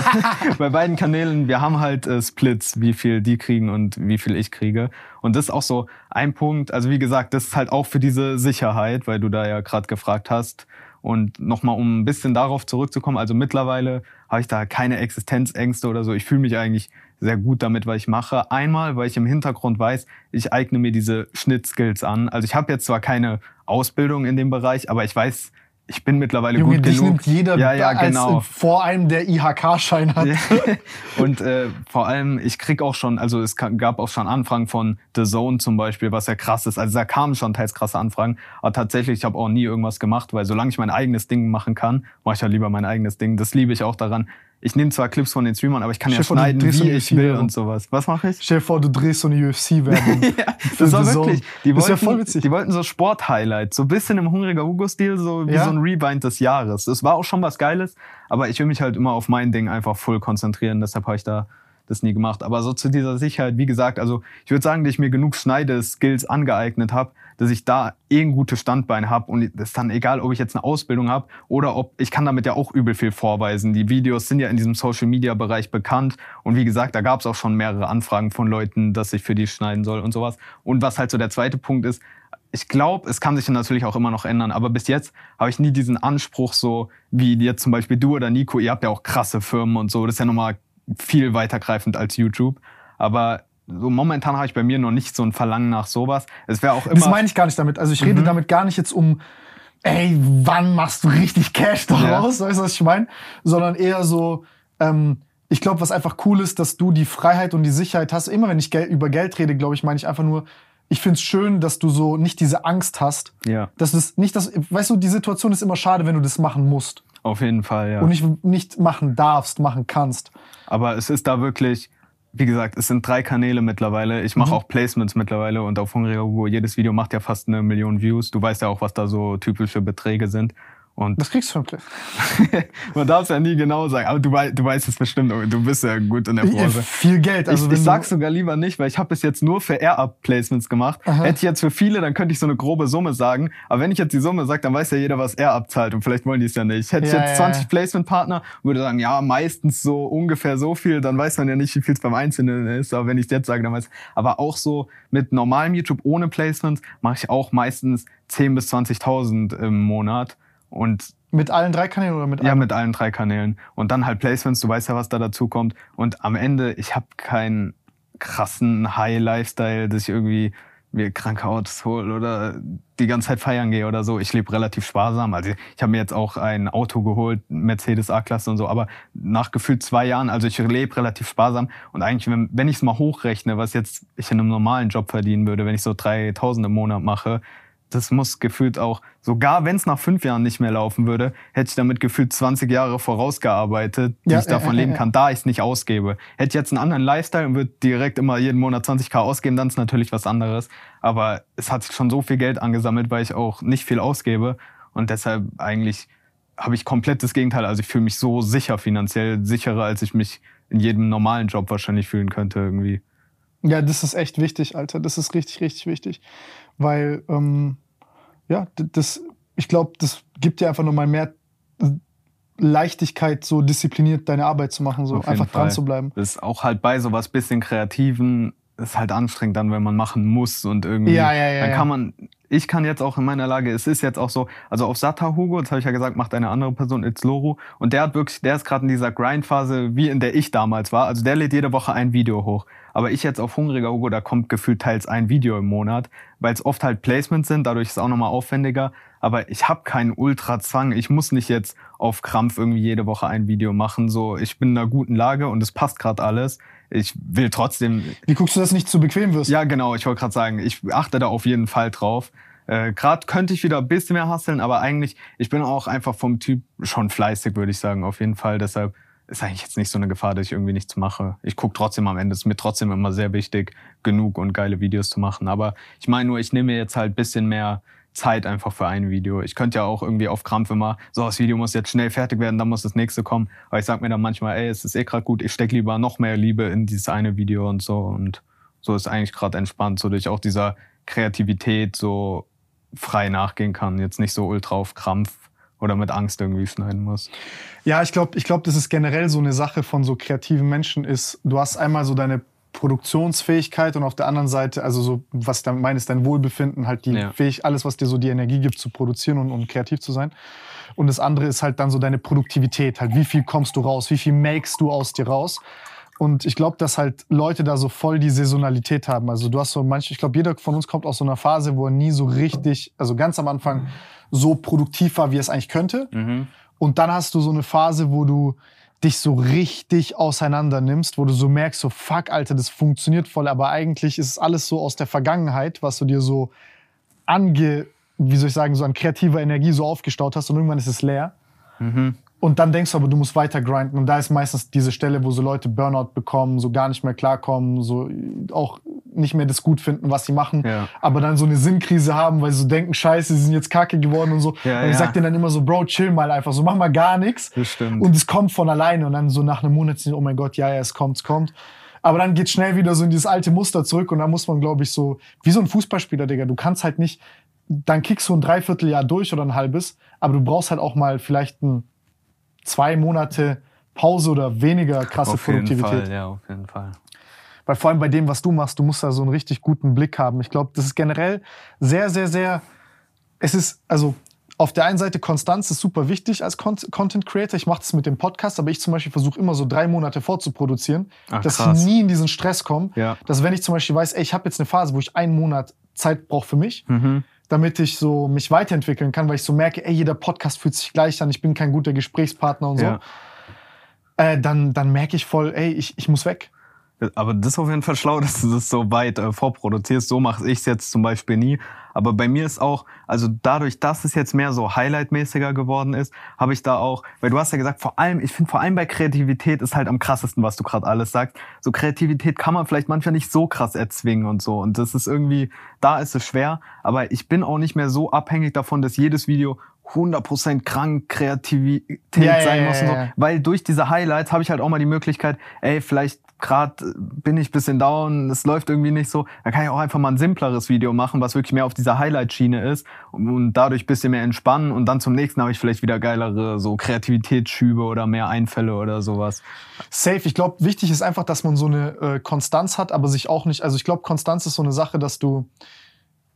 bei beiden Kanälen, wir haben halt äh, Splits, wie viel die kriegen und wie viel ich kriege. Und das ist auch so ein Punkt. Also wie gesagt, das ist halt auch für diese Sicherheit, weil du da ja gerade gefragt hast. Und nochmal, um ein bisschen darauf zurückzukommen, also mittlerweile habe ich da keine Existenzängste oder so. Ich fühle mich eigentlich sehr gut damit, was ich mache. Einmal, weil ich im Hintergrund weiß, ich eigne mir diese Schnittskills an. Also ich habe jetzt zwar keine Ausbildung in dem Bereich, aber ich weiß, ich bin mittlerweile Junge, gut dich genug. nimmt jeder ja, ja, als genau. vor einem der IHK-Schein hat. Und äh, vor allem, ich krieg auch schon, also es gab auch schon Anfragen von The Zone zum Beispiel, was ja krass ist. Also da kamen schon teils krasse Anfragen. Aber tatsächlich, ich habe auch nie irgendwas gemacht, weil solange ich mein eigenes Ding machen kann, mache ich ja lieber mein eigenes Ding. Das liebe ich auch daran. Ich nehme zwar Clips von den Streamern, aber ich kann ja vor, du schneiden, so wie eine ich will und sowas. Was mache ich? Stell vor, du drehst so eine UFC-Werbung. ja, das war wirklich. Die Das ist wollten, ja voll witzig. Die wollten so Sport-Highlights, so ein bisschen im hungriger Hugo-Stil, so wie Ja? so ein Rewind des Jahres. Das war auch schon was Geiles, aber ich will mich halt immer auf mein Ding einfach voll konzentrieren. Deshalb habe ich da das nie gemacht. Aber so zu dieser Sicherheit, wie gesagt, also ich würde sagen, dass ich mir genug Schneide-Skills angeeignet habe, dass ich da eh ein gutes Standbein habe und es ist dann egal, ob ich jetzt eine Ausbildung habe oder ob ich kann damit ja auch übel viel vorweisen. Die Videos sind ja in diesem Social-Media-Bereich bekannt und wie gesagt, da gab es auch schon mehrere Anfragen von Leuten, dass ich für die schneiden soll und sowas. Und was halt so der zweite Punkt ist, ich glaube, es kann sich natürlich auch immer noch ändern, aber bis jetzt habe ich nie diesen Anspruch so, wie jetzt zum Beispiel du oder Nico, ihr habt ja auch krasse Firmen und so, das ist ja nochmal viel weitergreifend als YouTube. Aber so momentan habe ich bei mir noch nicht so ein Verlangen nach sowas. Es wäre auch immer. Das meine ich gar nicht damit. Also ich rede Mhm. damit gar nicht jetzt um, ey, wann machst du richtig Cash daraus, weißt du, was ich meine? Sondern eher so, Ähm, ich glaube, was einfach cool ist, dass du die Freiheit und die Sicherheit hast. Immer wenn ich Geld, über Geld rede, glaube ich, meine ich einfach nur, ich find's schön, dass du so nicht diese Angst hast. Ja. Dass das nicht das, weißt du, die Situation ist immer schade, wenn du das machen musst Auf jeden Fall, ja. und nicht, nicht machen darfst, machen kannst. Aber es ist da wirklich, wie gesagt, es sind drei Kanäle mittlerweile. Ich Mhm. mache auch Placements mittlerweile und auf Hungriger Hugo, jedes Video macht ja fast eine Million Views. Du weißt ja auch, was da so typische Beträge sind. Und Das kriegst du schon. Cliff. man darf es ja nie genau sagen, aber du, wei du weißt es bestimmt, du bist ja gut in der Branche. Viel Geld. Also ich, ich sag's sogar lieber nicht, weil ich habe bis jetzt nur für Air-Up-Placements gemacht. Aha. Hätte ich jetzt für viele, dann könnte ich so eine grobe Summe sagen. Aber wenn ich jetzt die Summe sage, dann weiß ja jeder, was Air-Up zahlt. Und vielleicht wollen die es ja nicht. Hätte ich Ja, jetzt ja, 20 ja. Placement-Partner würde sagen, ja, meistens so ungefähr so viel, dann weiß man ja nicht, wie viel es beim Einzelnen ist. Aber wenn ich jetzt sage, dann weiß Aber auch so mit normalem YouTube ohne Placements mache ich auch meistens 10.000 bis 20.000 im Monat. Und Mit allen drei Kanälen oder mit ja, einem? mit allen drei Kanälen. Und dann halt Placements, du weißt ja, was da dazu kommt. Und am Ende, ich habe keinen krassen High-Lifestyle, dass ich irgendwie mir kranke Autos hole oder die ganze Zeit feiern gehe oder so. Ich lebe relativ sparsam. Also ich habe mir jetzt auch ein Auto geholt, Mercedes A-Klasse und so, aber nach gefühlt zwei Jahren, also ich lebe relativ sparsam. Und eigentlich, wenn, wenn ich es mal hochrechne, was jetzt ich in einem normalen Job verdienen würde, wenn ich so 3000 im Monat mache, das muss gefühlt auch, sogar wenn es nach fünf Jahren nicht mehr laufen würde, hätte ich damit gefühlt 20 Jahre vorausgearbeitet, die Ja, ich davon äh, äh, leben äh. kann, da ich es nicht ausgebe. Hätte ich jetzt einen anderen Lifestyle und würde direkt immer jeden Monat 20k ausgeben, dann ist natürlich was anderes. Aber es hat sich schon so viel Geld angesammelt, weil ich auch nicht viel ausgebe. Und deshalb eigentlich habe ich komplett das Gegenteil. Also ich fühle mich so sicher finanziell, sicherer, als ich mich in jedem normalen Job wahrscheinlich fühlen könnte irgendwie. Ja, das ist echt wichtig, Alter. Das ist richtig, richtig wichtig. Weil, ähm, ja, das, ich glaube, das gibt dir einfach nochmal mehr äh, Leichtigkeit, so diszipliniert deine Arbeit zu machen, so Auf einfach dran zu bleiben. Das ist auch halt bei sowas bisschen Kreativen, ist halt anstrengend dann, wenn man machen muss und irgendwie. Ja, ja, ja, Dann kann man, ich kann jetzt auch in meiner Lage, es ist jetzt auch so, also auf Sata Hugo, das habe ich ja gesagt, macht eine andere Person, It's Loru. Und der hat wirklich, der ist gerade in dieser Grindphase, wie in der ich damals war. Also der lädt jede Woche ein Video hoch. Aber ich jetzt auf Hungriger Hugo, da kommt gefühlt teils ein Video im Monat, weil es oft halt Placements sind, dadurch ist es auch nochmal aufwendiger. Aber ich habe keinen Ultrazwang. Ich muss nicht jetzt auf Krampf irgendwie jede Woche ein Video machen. So, ich bin in einer guten Lage und es passt gerade alles. Ich will trotzdem, Wie guckst du, dass nicht zu bequem wirst? ja, genau, ich wollte gerade sagen, ich achte da auf jeden Fall drauf. Äh, gerade könnte ich wieder ein bisschen mehr hasseln, aber eigentlich, ich bin auch einfach vom Typ schon fleißig, würde ich sagen, auf jeden Fall. Deshalb ist eigentlich jetzt nicht so eine Gefahr, dass ich irgendwie nichts mache. Ich gucke trotzdem am Ende. Es ist mir trotzdem immer sehr wichtig, genug und geile Videos zu machen. Aber ich meine nur, ich nehme mir jetzt halt ein bisschen mehr Zeit einfach für ein Video. Ich könnte ja auch irgendwie auf Krampf immer, so das Video muss jetzt schnell fertig werden, dann muss das nächste kommen. Aber ich sag mir dann manchmal, ey, es ist eh gerade gut, ich steck lieber noch mehr Liebe in dieses eine Video und so. Und so ist eigentlich gerade entspannt, so dass ich auch dieser Kreativität so frei nachgehen kann. Jetzt nicht so ultra auf Krampf oder mit Angst irgendwie schneiden muss. Ja, ich glaube, ich glaub, das ist generell so eine Sache von so kreativen Menschen ist, du hast einmal so deine Produktionsfähigkeit und auf der anderen Seite, also so, was ich damit meine, ist dein Wohlbefinden, halt die Ja. fähig, alles, was dir so die Energie gibt, zu produzieren und, und kreativ zu sein. Und das andere ist halt dann so deine Produktivität, halt wie viel kommst du raus, wie viel makest du aus dir raus. Und ich glaube, dass halt Leute da so voll die Saisonalität haben. Also du hast so manche, ich glaube, jeder von uns kommt aus so einer Phase, wo er nie so richtig, also ganz am Anfang so produktiv war, wie er es eigentlich könnte. Und dann hast du so eine Phase, wo du dich so richtig auseinander nimmst, wo du so merkst, so fuck, Alter, das funktioniert voll, aber eigentlich ist es alles so aus der Vergangenheit, was du dir so ange, wie soll ich sagen, so an kreativer Energie so aufgestaut hast und irgendwann ist es leer. Und dann denkst du aber, du musst weiter grinden. Und da ist meistens diese Stelle, wo so Leute Burnout bekommen, so gar nicht mehr klarkommen, so auch nicht mehr das gut finden, was sie machen, Ja. aber dann so eine Sinnkrise haben, weil sie so denken, scheiße, sie sind jetzt kacke geworden und so. Ja, und ich ja. sag denen dann immer so, Bro, chill mal einfach, so mach mal gar nichts. Das stimmt. Und es kommt von alleine und dann so nach einem Monat sind, oh mein Gott, ja, ja, es kommt, es kommt. Aber dann geht schnell wieder so in dieses alte Muster zurück und dann muss man, glaube ich, so, wie so ein Fußballspieler, Digga, du kannst halt nicht, dann kickst du ein Dreivierteljahr durch oder ein halbes, aber du brauchst halt auch mal vielleicht ein, zwei Monate Pause oder weniger krasse auf jeden Produktivität. Fall, ja, auf jeden Fall. Weil vor allem bei dem, was du machst, du musst da so einen richtig guten Blick haben. Ich glaube, das ist generell sehr, sehr, sehr. Es ist, also auf der einen Seite Konstanz ist super wichtig als Con Content Creator. Ich mache das mit dem Podcast, aber ich zum Beispiel versuche immer so drei Monate vorzuproduzieren, Ach, dass krass. ich nie in diesen Stress komme. Ja. Dass wenn ich zum Beispiel weiß, ey, ich habe jetzt eine Phase, wo ich einen Monat Zeit brauche für mich, Mhm. Damit ich so mich weiterentwickeln kann, weil ich so merke, ey, jeder Podcast fühlt sich gleich an, ich bin kein guter Gesprächspartner und so Ja. äh, dann, dann merke ich voll, ey, ich, ich muss weg. Aber das ist auf jeden Fall schlau, dass du das so weit äh, vorproduzierst. So mache ich es jetzt zum Beispiel nie. Aber bei mir ist auch, also dadurch, dass es jetzt mehr so Highlight-mäßiger geworden ist, habe ich da auch, weil du hast ja gesagt, vor allem, ich finde vor allem bei Kreativität ist halt am krassesten, was du gerade alles sagst. So Kreativität kann man vielleicht manchmal nicht so krass erzwingen und so. Und das ist irgendwie, da ist es schwer. Aber ich bin auch nicht mehr so abhängig davon, dass jedes Video 100% krank Kreativität Ja, sein ja, muss und so. ja, ja. Weil durch diese Highlights habe ich halt auch mal die Möglichkeit, ey, vielleicht gerade bin ich bisschen down, es läuft irgendwie nicht so, dann kann ich auch einfach mal ein simpleres Video machen, was wirklich mehr auf dieser Highlight-Schiene ist und, und dadurch bisschen mehr entspannen und dann zum nächsten habe ich vielleicht wieder geilere so Kreativitätsschübe oder mehr Einfälle oder sowas. Safe. Ich glaube, wichtig ist einfach, dass man so eine äh, Konstanz hat, aber sich auch nicht. Also ich glaube, Konstanz ist so eine Sache, dass du.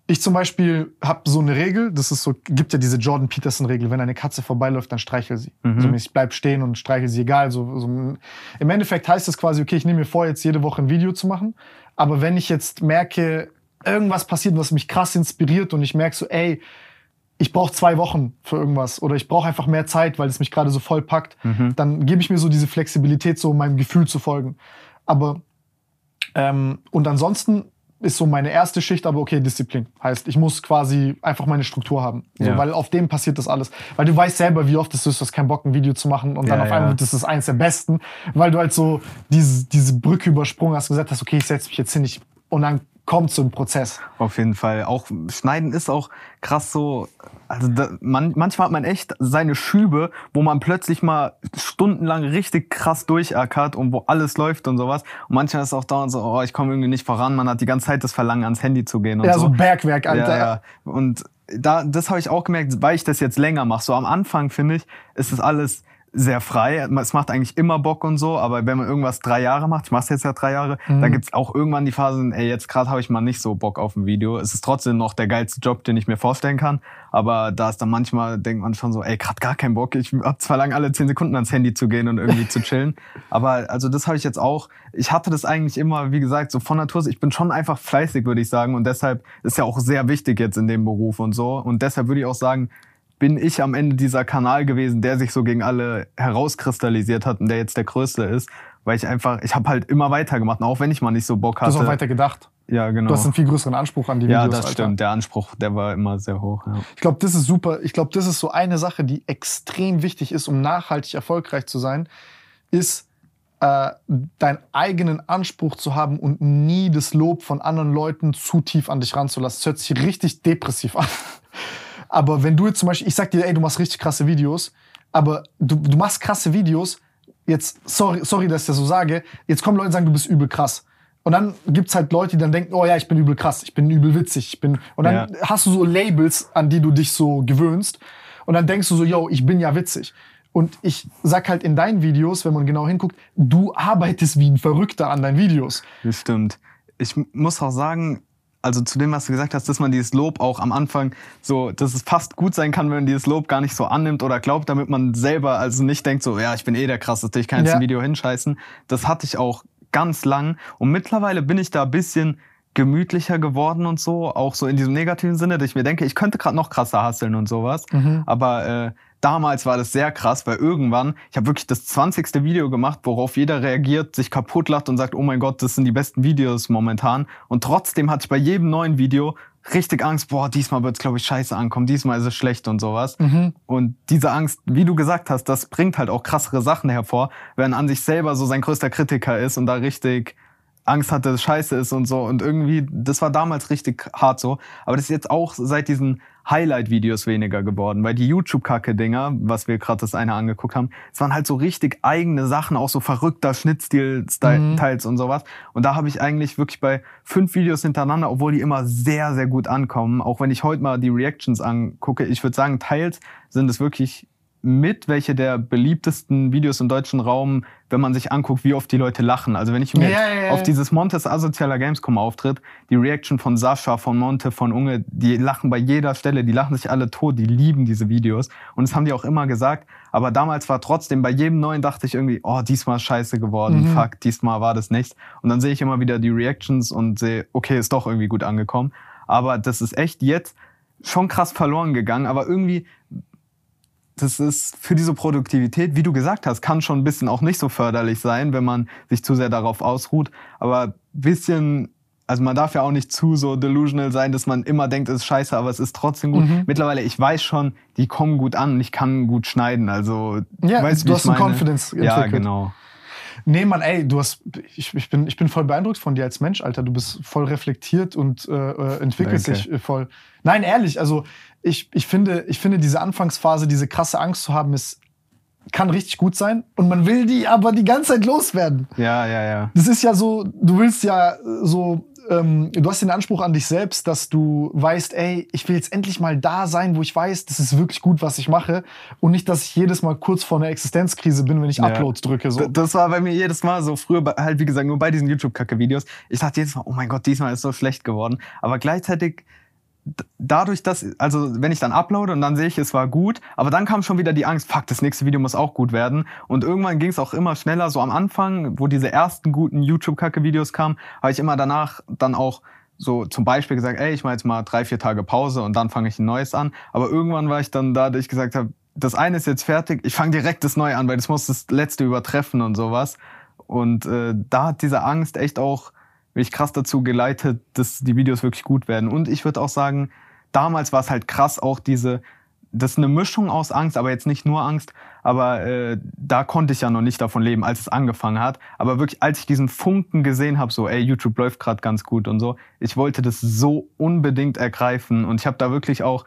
Ich zum Beispiel habe so eine Regel, das ist so, gibt ja diese Jordan Peterson-Regel, wenn eine Katze vorbeiläuft, dann streichel sie. Mhm. So mäßig bleib stehen und streichel sie, egal. So, so. Im Endeffekt heißt es quasi, okay, ich nehme mir vor, jetzt jede Woche ein Video zu machen. Aber wenn ich jetzt merke, irgendwas passiert, was mich krass inspiriert und ich merke so, ey, ich brauche zwei Wochen für irgendwas oder ich brauche einfach mehr Zeit, weil es mich gerade so voll packt, dann gebe ich mir so diese Flexibilität, so meinem Gefühl zu folgen. Aber ähm, und ansonsten ist so meine erste Schicht, aber okay, Disziplin. Heißt, ich muss quasi einfach meine Struktur haben. So, Ja. Weil auf dem passiert das alles. Weil du weißt selber, wie oft es ist, du hast keinen Bock, ein Video zu machen und dann Ja, auf einmal ja. wird es das eins der besten, weil du halt so diese, diese Brücke übersprungen hast, gesagt hast, okay, ich setze mich jetzt hin, ich, und dann kommt so ein Prozess. Auf jeden Fall. Auch Schneiden ist auch krass so. Also da, man, manchmal hat man echt seine Schübe, wo man plötzlich mal stundenlang richtig krass durchackert und wo alles läuft und sowas. Und manchmal ist es auch da und so, oh, ich komme irgendwie nicht voran. Man hat die ganze Zeit das Verlangen, ans Handy zu gehen und Ja, so. so Bergwerk, Alter. Ja, ja. Und da, das habe ich auch gemerkt, weil ich das jetzt länger mache. So am Anfang, finde ich, ist das alles sehr frei. Es macht eigentlich immer Bock und so, aber wenn man irgendwas drei Jahre macht, ich mache jetzt ja drei Jahre, Mhm. dann gibt's auch irgendwann die Phasen, ey, jetzt gerade habe ich mal nicht so Bock auf ein Video. Es ist trotzdem noch der geilste Job, den ich mir vorstellen kann, aber da ist dann manchmal, denkt man schon so, ey, gerade gar keinen Bock. Ich hab zwar lang alle zehn Sekunden ans Handy zu gehen und irgendwie zu chillen, aber also das habe ich jetzt auch. Ich hatte das eigentlich immer, wie gesagt, so von Natur. Ich bin schon einfach fleißig, würde ich sagen, und deshalb ist ja auch sehr wichtig jetzt in dem Beruf und so. Und deshalb würde ich auch sagen, bin ich am Ende dieser Kanal gewesen, der sich so gegen alle herauskristallisiert hat und der jetzt der größte ist, weil ich einfach, ich habe halt immer weitergemacht, auch wenn ich mal nicht so Bock Du hast hatte. auch weiter gedacht. ja, genau. Du hast einen viel größeren Anspruch an die ja, Videos. das Alter. stimmt. Der Anspruch, der war immer sehr hoch. Ja. Ich glaube, das ist super. Ich glaube, das ist so eine Sache, die extrem wichtig ist, um nachhaltig erfolgreich zu sein, ist äh, deinen eigenen Anspruch zu haben und nie das Lob von anderen Leuten zu tief an dich ranzulassen. Das hört sich richtig depressiv an. Aber wenn du jetzt zum Beispiel, ich sag dir, ey, du machst richtig krasse Videos, aber du, du machst krasse Videos, jetzt, sorry, sorry, dass ich das so sage, jetzt kommen Leute und sagen, du bist übel krass. Und dann gibt's halt Leute, die dann denken, oh ja, ich bin übel krass, ich bin übel witzig, ich bin, und dann Ja. hast du so Labels, an die du dich so gewöhnst. Und dann denkst du so, yo, ich bin ja witzig. Und ich sag halt in deinen Videos, wenn man genau hinguckt, du arbeitest wie ein Verrückter an deinen Videos. Das stimmt. Ich muss auch sagen, also zu dem, was du gesagt hast, dass man dieses Lob auch am Anfang so, dass es fast gut sein kann, wenn man dieses Lob gar nicht so annimmt oder glaubt, damit man selber also nicht denkt so, ja, ich bin eh der krasseste, ich kann jetzt Ja. ein Video hinscheißen. Das hatte ich auch ganz lang und mittlerweile bin ich da ein bisschen gemütlicher geworden und so, auch so in diesem negativen Sinne, dass ich mir denke, ich könnte gerade noch krasser hasseln und sowas. Aber äh, damals war das sehr krass, weil irgendwann, ich habe wirklich das 20. Video gemacht, worauf jeder reagiert, sich kaputt lacht und sagt, oh mein Gott, das sind die besten Videos momentan. Und trotzdem hatte ich bei jedem neuen Video richtig Angst, boah, diesmal wird's glaube ich, scheiße ankommen, diesmal ist es schlecht und sowas. Und diese Angst, wie du gesagt hast, das bringt halt auch krassere Sachen hervor, wenn an sich selber so sein größter Kritiker ist und da richtig Angst hatte, dass es scheiße ist und so. Und irgendwie, das war damals richtig hart so. Aber das ist jetzt auch seit diesen Highlight-Videos weniger geworden, weil die YouTube-Kacke-Dinger, was wir gerade das eine angeguckt haben, es waren halt so richtig eigene Sachen, auch so verrückter Schnittstil-Teils und sowas. Und da habe ich eigentlich wirklich bei fünf Videos hintereinander, obwohl die immer sehr, sehr gut ankommen, auch wenn ich heute mal die Reactions angucke, ich würde sagen, teils sind es wirklich mit welche der beliebtesten Videos im deutschen Raum, wenn man sich anguckt, wie oft die Leute lachen. Also wenn ich mir jetzt ja, ja. auf dieses Montes asozialer Gamescom auftritt, die Reaction von Sascha, von Monte, von Unge, die lachen bei jeder Stelle, die lachen sich alle tot, die lieben diese Videos. Und das haben die auch immer gesagt. Aber damals war trotzdem, bei jedem neuen dachte ich irgendwie, oh, diesmal scheiße geworden, fuck, diesmal war das nichts. Und dann sehe ich immer wieder die Reactions und sehe, okay, ist doch irgendwie gut angekommen. Aber das ist echt jetzt schon krass verloren gegangen, aber irgendwie das ist für diese Produktivität, wie du gesagt hast, kann schon ein bisschen auch nicht so förderlich sein, wenn man sich zu sehr darauf ausruht. Aber bisschen, also man darf ja auch nicht zu so delusional sein, dass man immer denkt, es ist scheiße, aber es ist trotzdem gut. Mhm. Mittlerweile, ich weiß schon, die kommen gut an und ich kann gut schneiden. Also, Ja, weißt, du hast ein meine? Confidence Ja, entwickelt. genau. Nee, Mann, ey, du hast, ich, ich, bin, ich bin voll beeindruckt von dir als Mensch, Alter. Du bist voll reflektiert und äh, äh, entwickelst Danke. dich voll. Nein, ehrlich, also ich, ich, finde, ich finde, diese Anfangsphase, diese krasse Angst zu haben, ist, kann richtig gut sein. Und man will die aber die ganze Zeit loswerden. Ja, ja, ja. Das ist ja so, du willst ja so, ähm, du hast den Anspruch an dich selbst, dass du weißt, ey, ich will jetzt endlich mal da sein, wo ich weiß, das ist wirklich gut, was ich mache. Und nicht, dass ich jedes Mal kurz vor einer Existenzkrise bin, wenn ich Ja. Uploads drücke. So. Das war bei mir jedes Mal so früher, halt wie gesagt, nur bei diesen YouTube-Kacke-Videos. Ich dachte jedes Mal, oh mein Gott, diesmal ist so schlecht geworden. Aber gleichzeitig, dadurch, dass, also wenn ich dann uploade und dann sehe ich, es war gut, aber dann kam schon wieder die Angst, fuck, das nächste Video muss auch gut werden. Und irgendwann ging es auch immer schneller. So am Anfang, wo diese ersten guten YouTube-Kacke-Videos kamen, habe ich immer danach dann auch so zum Beispiel gesagt, ey, ich mache jetzt mal drei, vier Tage Pause und dann fange ich ein neues an. Aber irgendwann war ich dann da, dass ich gesagt habe, das eine ist jetzt fertig, ich fange direkt das neue an, weil das muss das letzte übertreffen und sowas. Und äh, da hat diese Angst echt auch mich krass dazu geleitet, dass die Videos wirklich gut werden. Und ich würde auch sagen, damals war es halt krass auch diese, das ist eine Mischung aus Angst, aber jetzt nicht nur Angst, aber äh, da konnte ich ja noch nicht davon leben, als es angefangen hat. Aber wirklich, als ich diesen Funken gesehen habe, so, ey, YouTube läuft gerade ganz gut und so, ich wollte das so unbedingt ergreifen und ich habe da wirklich auch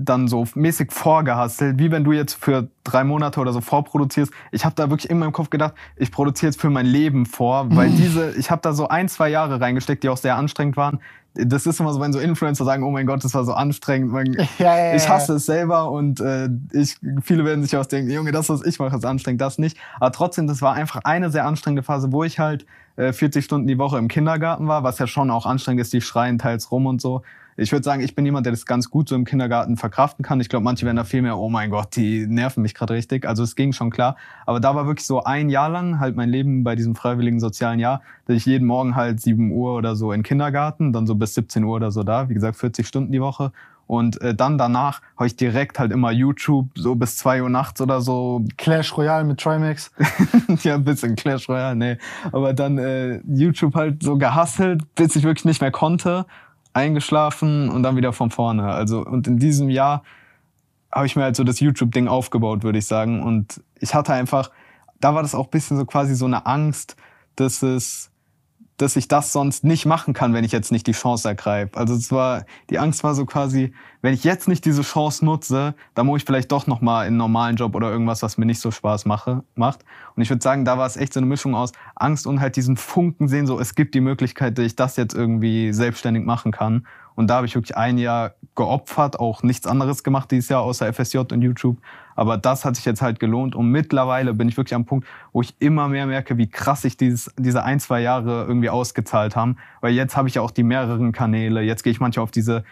dann so mäßig vorgehastelt, wie wenn du jetzt für drei Monate oder so vorproduzierst. Ich habe da wirklich in meinem Kopf gedacht, ich produziere jetzt für mein Leben vor, weil diese, ich habe da so ein, zwei Jahre reingesteckt, die auch sehr anstrengend waren. Das ist immer so, wenn so Influencer sagen, oh mein Gott, das war so anstrengend. Man, Ja, ja, ja, ich ja. hasse es selber und äh, ich, viele werden sich auch denken, Junge, das, was ich mache, ist anstrengend, das nicht. Aber trotzdem, das war einfach eine sehr anstrengende Phase, wo ich halt äh, 40 Stunden die Woche im Kindergarten war, was ja schon auch anstrengend ist, die schreien teils rum und so. Ich würde sagen, ich bin jemand, der das ganz gut so im Kindergarten verkraften kann. Ich glaube, manche werden da viel mehr, oh mein Gott, die nerven mich gerade richtig. Also es ging schon klar. Aber da war wirklich so ein Jahr lang halt mein Leben bei diesem freiwilligen sozialen Jahr, dass ich jeden Morgen halt 7 Uhr oder so in Kindergarten, dann so bis 17 Uhr oder so da, wie gesagt, 40 Stunden die Woche. Und äh, dann danach habe ich direkt halt immer YouTube so bis 2 Uhr nachts oder so Clash Royale mit Trimax. ja, ein bisschen Clash Royale, nee. Aber dann äh, YouTube halt so gehasselt, bis ich wirklich nicht mehr konnte, eingeschlafen und dann wieder von vorne. Also, und in diesem Jahr habe ich mir halt so das YouTube-Ding aufgebaut, würde ich sagen. Und ich hatte einfach, da war das auch bisschen so quasi so eine Angst, dass es, dass ich das sonst nicht machen kann, wenn ich jetzt nicht die Chance ergreife. Also es war, die Angst war so quasi, wenn ich jetzt nicht diese Chance nutze, dann muss ich vielleicht doch noch mal in einen normalen Job oder irgendwas, was mir nicht so Spaß mache, macht. Und ich würde sagen, da war es echt so eine Mischung aus Angst und halt diesen Funken sehen, so es gibt die Möglichkeit, dass ich das jetzt irgendwie selbstständig machen kann. Und da habe ich wirklich ein Jahr geopfert, auch nichts anderes gemacht dieses Jahr außer FSJ und YouTube. Aber das hat sich jetzt halt gelohnt und mittlerweile bin ich wirklich am Punkt, wo ich immer mehr merke, wie krass sich dieses, diese ein, zwei Jahre irgendwie ausgezahlt haben. Weil jetzt habe ich ja auch die mehreren Kanäle. Jetzt gehe ich manchmal auf diese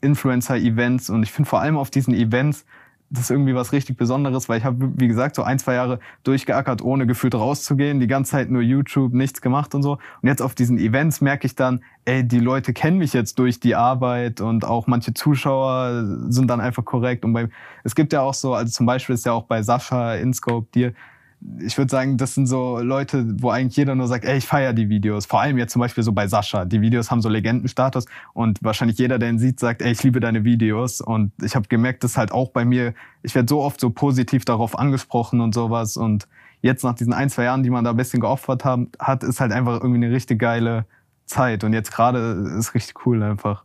Influencer-Events und ich finde vor allem auf diesen Events, das ist irgendwie was richtig Besonderes, weil ich habe, wie gesagt, so ein, zwei Jahre durchgeackert, ohne gefühlt rauszugehen, die ganze Zeit nur YouTube, nichts gemacht und so. Und jetzt auf diesen Events merke ich dann, ey, die Leute kennen mich jetzt durch die Arbeit und auch manche Zuschauer sind dann einfach korrekt. Und bei, es gibt ja auch so, also zum Beispiel ist ja auch bei Sascha, Inscope, dir, ich würde sagen, das sind so Leute, wo eigentlich jeder nur sagt, ey, ich feiere die Videos. Vor allem jetzt zum Beispiel so bei Sascha. Die Videos haben so Legendenstatus und wahrscheinlich jeder, der ihn sieht, sagt, ey, ich liebe deine Videos. Und ich habe gemerkt, dass halt auch bei mir, ich werde so oft so positiv darauf angesprochen und sowas. Und jetzt nach diesen ein, zwei Jahren, die man da ein bisschen geopfert haben, hat, ist halt einfach irgendwie eine richtig geile Zeit. Und jetzt gerade ist richtig cool einfach.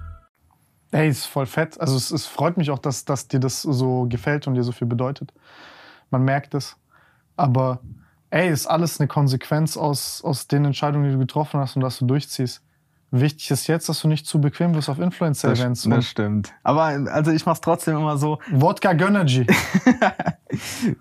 Ey, ist voll fett. Also es, es freut mich auch, dass, dass dir das so gefällt und dir so viel bedeutet. Man merkt es. Aber ey, ist alles eine Konsequenz aus, aus den Entscheidungen, die du getroffen hast und dass du durchziehst. Wichtig ist jetzt, dass du nicht zu bequem wirst auf Influencer-Events. Das, das stimmt. Aber also ich mach's trotzdem immer so. Wodka Gönnergy.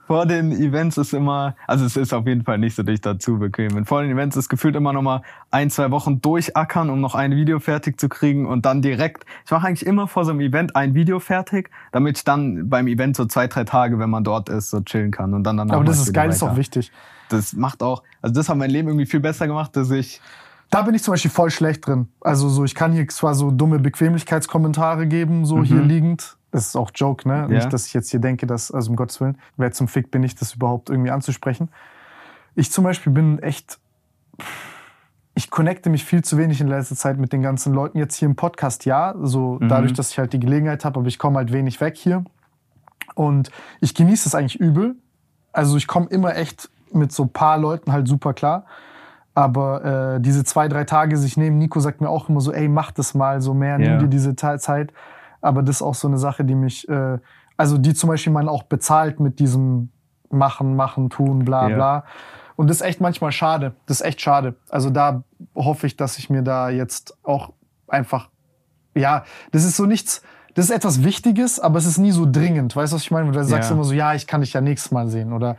vor den Events ist immer, also es ist auf jeden Fall nicht so, dass ich dazu bequem bin. Vor den Events ist gefühlt immer noch mal ein, zwei Wochen durchackern, um noch ein Video fertig zu kriegen und dann direkt. Ich mache eigentlich immer vor so einem Event ein Video fertig, damit ich dann beim Event so zwei, drei Tage, wenn man dort ist, so chillen kann und dann danach. Aber das ist geil, das ist weiter. auch wichtig. Das macht auch, also das hat mein Leben irgendwie viel besser gemacht, dass ich Da bin ich zum Beispiel voll schlecht drin. Also so, ich kann hier zwar so dumme Bequemlichkeitskommentare geben, so hier liegend. Das ist auch Joke, ne? Ja. Nicht, dass ich jetzt hier denke, dass, also um Gottes Willen, wer zum Fick bin ich, das überhaupt irgendwie anzusprechen. Ich zum Beispiel bin echt, ich connecte mich viel zu wenig in letzter Zeit mit den ganzen Leuten. Jetzt hier im Podcast, ja, so dadurch, dass ich halt die Gelegenheit habe, aber ich komme halt wenig weg hier. Und ich genieße es eigentlich übel. Also ich komme immer echt mit so paar Leuten halt super klar. Aber äh, diese zwei, drei Tage sich nehmen, Nico sagt mir auch immer so, ey, mach das mal so mehr, Ja. nimm dir diese Zeit. Aber das ist auch so eine Sache, die mich, äh, also die zum Beispiel man auch bezahlt mit diesem Machen, Machen, Tun, bla Ja. bla. Und das ist echt manchmal schade. Das ist echt schade. Also da hoffe ich, dass ich mir da jetzt auch einfach, ja, das ist so nichts, das ist etwas Wichtiges, aber es ist nie so dringend. Weißt du, was ich meine? Du sagst Ja. immer so, ja, ich kann dich ja nächstes Mal sehen. Oder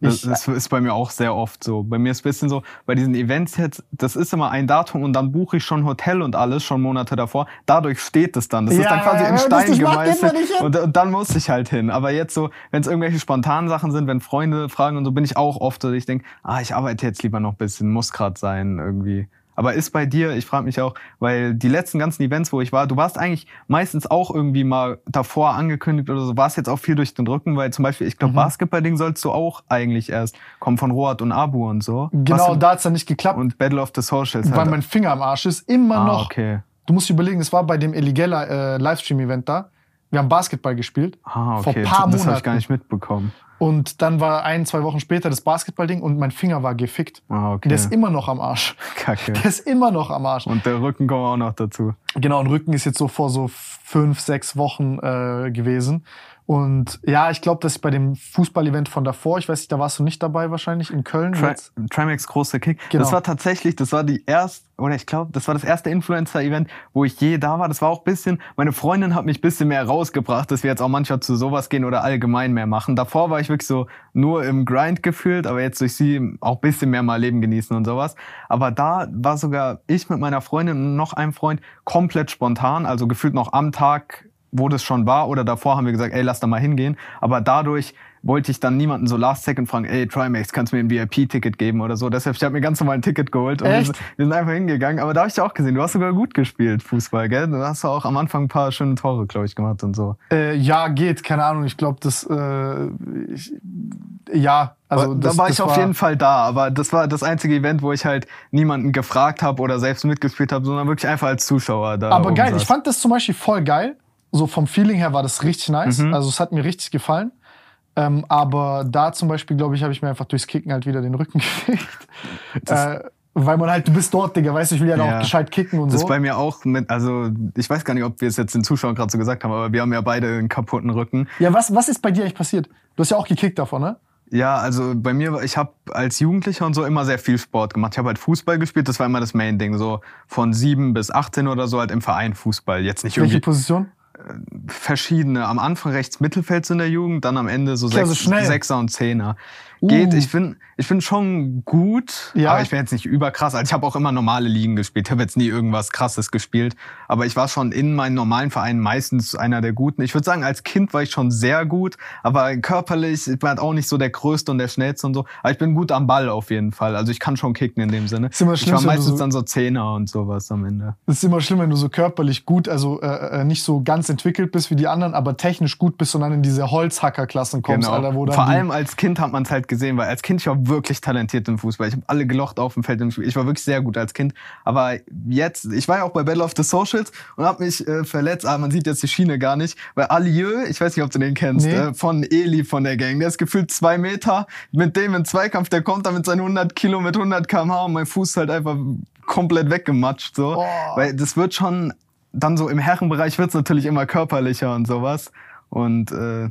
ich, das ist bei mir auch sehr oft so. Bei mir ist ein bisschen so, bei diesen Events jetzt, das ist immer ein Datum und dann buche ich schon Hotel und alles schon Monate davor. Dadurch steht es dann. Das ist Ja, dann quasi in Stein das gemeißelt. Und, und dann muss ich halt hin. Aber jetzt so, wenn es irgendwelche spontanen Sachen sind, wenn Freunde fragen und so, bin ich auch oft so, dass ich denke, ah, ich arbeite jetzt lieber noch ein bisschen, muss grad sein irgendwie. Aber ist bei dir, ich frage mich auch, weil die letzten ganzen Events, wo ich war, du warst eigentlich meistens auch irgendwie mal davor angekündigt oder so, warst jetzt auch viel durch den Rücken, weil zum Beispiel, ich Mhm. glaube, Basketball-Ding sollst du auch eigentlich erst kommen von Rohat und Abu und so. genau, Was- da hat's dann nicht geklappt, Und Battle of the Socials weil halt. mein Finger am Arsch ist. Immer ah, noch. okay. Du musst überlegen, es war bei dem Eligella äh, Livestream-Event da. Wir haben Basketball gespielt. Ah, Vor okay. paar das habe ich Monaten. gar nicht mitbekommen. Und dann war ein, zwei Wochen später das Basketballding und mein Finger war gefickt. Ah, okay. Der ist immer noch am Arsch. Kacke. Der ist immer noch am Arsch. Und der Rücken kommt auch noch dazu. Genau, und Rücken ist jetzt so vor so fünf, sechs Wochen äh, gewesen. Und ja, ich glaube, dass ich bei dem Fußball-Event von davor, ich weiß nicht, da warst du nicht dabei wahrscheinlich, in Köln. Tri. Trimax großer Kick. Genau. Das war tatsächlich, das war die erste, oder ich glaube, das war das erste Influencer-Event, wo ich je da war. Das war auch ein bisschen, meine Freundin hat mich ein bisschen mehr rausgebracht, dass wir jetzt auch manchmal zu sowas gehen oder allgemein mehr machen. Davor war ich wirklich so nur im Grind gefühlt, aber jetzt durch sie auch ein bisschen mehr mal Leben genießen und sowas. Aber da war sogar ich mit meiner Freundin und noch einem Freund komplett spontan, also gefühlt noch am Tag wo das schon war oder davor haben wir gesagt, ey, lass da mal hingehen. Aber dadurch wollte ich dann niemanden so last second fragen, ey, Trimax, kannst du mir ein VIP-Ticket geben oder so. Deshalb, ich habe mir ganz normal ein Ticket geholt und wir Echt? sind, wir sind einfach hingegangen. Aber da habe ich auch gesehen, du hast sogar gut gespielt, Fußball, gell? Du hast auch am Anfang ein paar schöne Tore, glaube ich, gemacht und so. Äh, ja, geht, keine Ahnung. Ich glaube, das, äh, ich, ja, also da das, war das ich auf jeden Fall da, aber das war das einzige Event, wo ich halt niemanden gefragt habe oder selbst mitgespielt habe, sondern wirklich einfach als Zuschauer da. Aber geil, saß. ich fand das zum Beispiel voll geil. So vom Feeling her war das richtig nice. Mhm. Also es hat mir richtig gefallen. Ähm, aber da zum Beispiel, glaube ich, habe ich mir einfach durchs Kicken halt wieder den Rücken gefickt. äh, weil man halt, du bist dort, Digga, weißt du, ich will ja, Ja. auch gescheit kicken und Das so. ist bei mir auch mit, also ich weiß gar nicht, ob wir es jetzt den Zuschauern gerade so gesagt haben, aber wir haben ja beide einen kaputten Rücken. Ja, was, was ist bei dir eigentlich passiert? Du hast ja auch gekickt davon, ne? Ja, also bei mir, ich habe als Jugendlicher und so immer sehr viel Sport gemacht. Ich habe halt Fußball gespielt, das war immer das Main-Ding. So von sieben bis 18 oder so halt im Verein Fußball. Jetzt nicht Welche irgendwie Position? Verschiedene. Am Anfang rechts Mittelfeld so in der Jugend, dann am Ende so sechs. Sechser und Zehner. Geht, Uh. ich bin, ich bin schon gut, Ja. aber ich bin jetzt nicht überkrass. Also ich habe auch immer normale Ligen gespielt. Ich habe jetzt nie irgendwas krasses gespielt. Aber ich war schon in meinen normalen Vereinen meistens einer der Guten. Ich würde sagen, als Kind war ich schon sehr gut, aber körperlich, ich bin halt auch nicht so der Größte und der Schnellste und so. Aber ich bin gut am Ball auf jeden Fall. Also ich kann schon kicken in dem Sinne. Ist immer ich schlimm, war wenn du meistens so- dann so Zehner und sowas am Ende. Es ist immer schlimm, wenn du so körperlich gut, also äh, äh, nicht so ganz entwickelt bist wie die anderen, aber technisch gut bist und dann in diese Holzhackerklassen kommst, Alter, wo dann Genau. Vor allem als Kind hat man es halt gesehen, weil als Kind ich war wirklich talentiert im Fußball. Ich habe alle gelocht auf dem Feld im Spiel. Ich war wirklich sehr gut als Kind. Aber jetzt, ich war ja auch bei Battle of the Socials und habe mich äh, verletzt. Aber man sieht jetzt die Schiene gar nicht. Weil Alieu, ich weiß nicht, ob du den kennst, Nee. äh, von Eli von der Gang. Der ist gefühlt zwei Meter. Mit dem in Zweikampf, der kommt da mit seinen 100 Kilo mit 100 km/h und mein Fuß ist halt einfach komplett weggematscht. So. Oh. Weil das wird schon, dann so im Herrenbereich wird's natürlich immer körperlicher und sowas. Und äh,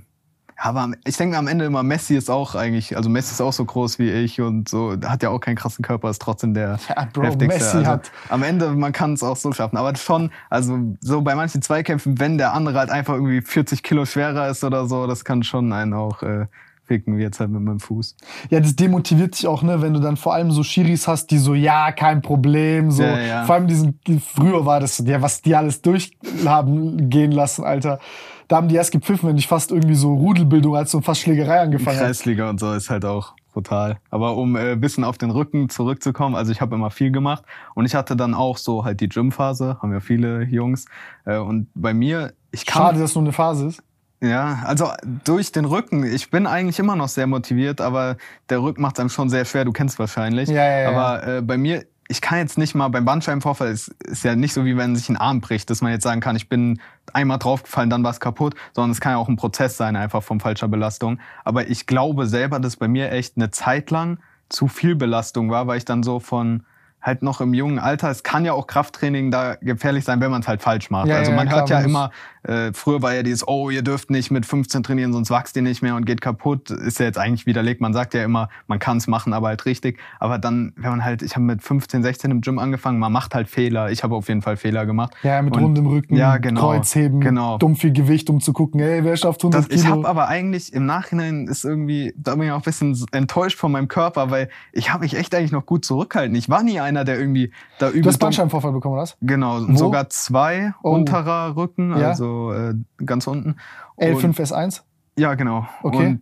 Ja, aber ich denke mir am Ende immer, Messi ist auch eigentlich, also Messi ist auch so groß wie ich und so, hat ja auch keinen krassen Körper, ist trotzdem der Ja, Bro, heftigste. Messi also, hat- Am Ende, man kann es auch so schaffen. Aber schon, also so bei manchen Zweikämpfen, wenn der andere halt einfach irgendwie 40 Kilo schwerer ist oder so, das kann schon einen auch äh, ficken, wie jetzt halt mit meinem Fuß. Ja, das demotiviert dich auch, ne, wenn du dann vor allem so Schiris hast, die so, ja, kein Problem, so. Ja, ja. Vor allem diesen, früher war das, ja, was die alles durch haben gehen lassen, Alter. Da haben die erst gepfiffen, wenn ich fast irgendwie so Rudelbildung als so fast Schlägerei angefangen hat. Kreisliga und so ist halt auch brutal. Aber um ein äh, bisschen auf den Rücken zurückzukommen, also ich habe immer viel gemacht und ich hatte dann auch so halt die Gymphase, haben ja viele Jungs. Äh, und bei mir, ich kann Schade, dass nur eine Phase ist. Ja, also durch den Rücken. Ich bin eigentlich immer noch sehr motiviert, aber der Rücken macht einem schon sehr schwer. Du kennst wahrscheinlich. Ja, ja, ja. Aber äh, bei mir, ich kann jetzt nicht mal beim Bandscheibenvorfall, ist, ist ja nicht so wie wenn sich ein Arm bricht, dass man jetzt sagen kann, ich bin einmal draufgefallen, dann war es kaputt, sondern es kann ja auch ein Prozess sein, einfach von falscher Belastung. Aber ich glaube selber, dass bei mir echt eine Zeit lang zu viel Belastung war, weil ich dann so von halt noch im jungen Alter, es kann ja auch Krafttraining da gefährlich sein, wenn man es halt falsch macht. Ja, also ja, man klar, hört ja immer, äh, früher war ja dieses, oh, ihr dürft nicht mit 15 trainieren, sonst wächst ihr nicht mehr und geht kaputt. Ist ja jetzt eigentlich widerlegt. Man sagt ja immer, man kann es machen, aber halt richtig. Aber dann, wenn man halt, ich habe mit 15, 16 im Gym angefangen, man macht halt Fehler. Ich habe auf jeden Fall Fehler gemacht. Ja, mit Und- rundem Rücken, ja, genau, Kreuzheben, genau. dumm viel Gewicht, um zu gucken, ey, wer schafft 100 Das, ich Kilo. habe aber eigentlich im Nachhinein ist irgendwie, da bin ich auch ein bisschen enttäuscht von meinem Körper, weil ich habe mich echt eigentlich noch gut zurückhalten. Ich war nie einer, der irgendwie da übel du hast Bandscheibenvorfall bekommen, oder was? Genau, Wo? sogar zwei Oh. unterer Rücken, Ja. also äh, ganz unten. Und- L5S1? Ja, genau. Okay. Und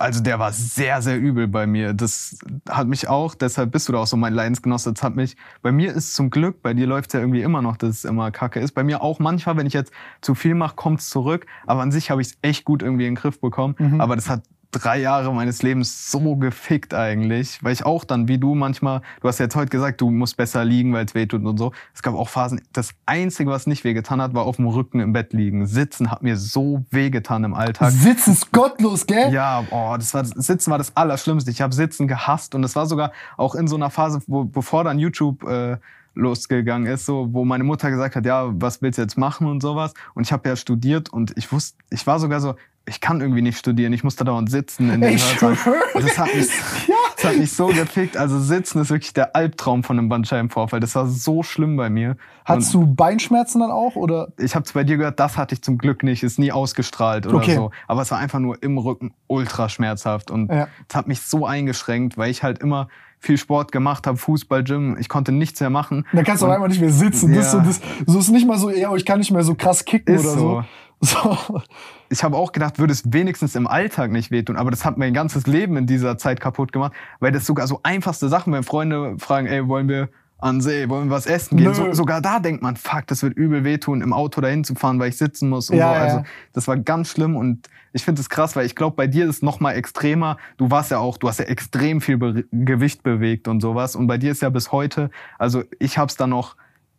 also der war sehr, sehr übel bei mir. Das hat mich auch, deshalb bist du da auch so mein Leidensgenosse. Das hat mich, bei mir ist zum Glück, bei dir läuft es ja irgendwie immer noch, dass es immer kacke ist. Bei mir auch manchmal, wenn ich jetzt zu viel mache, kommt es zurück. Aber an sich habe ich es echt gut irgendwie in den Griff bekommen. Mhm. Aber das hat drei Jahre meines Lebens so gefickt eigentlich, weil ich auch dann, wie du manchmal, du hast jetzt heute gesagt, du musst besser liegen, weil es wehtut und so. Es gab auch Phasen, das Einzige, was nicht wehgetan hat, war auf dem Rücken im Bett liegen. Sitzen hat mir so wehgetan im Alltag. Sitzen ist gottlos, gell? Ja, oh, das war Sitzen war das Allerschlimmste. Ich habe Sitzen gehasst und das war sogar auch in so einer Phase, wo bevor dann YouTube äh, losgegangen ist, so wo meine Mutter gesagt hat, ja, was willst du jetzt machen und sowas. Und ich habe ja studiert und ich wusste, ich war sogar so, ich kann irgendwie nicht studieren, ich musste dauernd sitzen in den Ich Hörsaal. Das hat mich, das hat mich so gefickt. Also Sitzen ist wirklich der Albtraum von einem Bandscheibenvorfall. Das war so schlimm bei mir. Hattest du Beinschmerzen dann auch? Oder? ich habe es bei dir gehört, das hatte ich zum Glück nicht, ist nie ausgestrahlt oder Okay. so. Aber es war einfach nur im Rücken ultra schmerzhaft und Ja. es hat mich so eingeschränkt, weil ich halt immer viel Sport gemacht habe, Fußball, Gym, ich konnte nichts mehr machen. Dann kannst du auf einmal nicht mehr sitzen. Das, ist so, Ja. das, so ist nicht mal so, ja, ich kann nicht mehr so krass kicken Ist oder so. so. Ich habe auch gedacht, würde es wenigstens im Alltag nicht wehtun, aber das hat mein ganzes Leben in dieser Zeit kaputt gemacht, weil das sogar so einfachste Sachen, wenn Freunde fragen, ey, wollen wir an See, wollen wir was essen gehen? So, sogar da denkt man, fuck, das wird übel wehtun, im Auto dahin zu fahren, weil ich sitzen muss und Ja, so. ja. Also das war ganz schlimm und ich finde es krass, weil ich glaube, bei dir ist es noch mal extremer. Du warst ja auch, du hast ja extrem viel Be Gewicht bewegt und sowas und bei dir ist ja bis heute, also ich habe es dann noch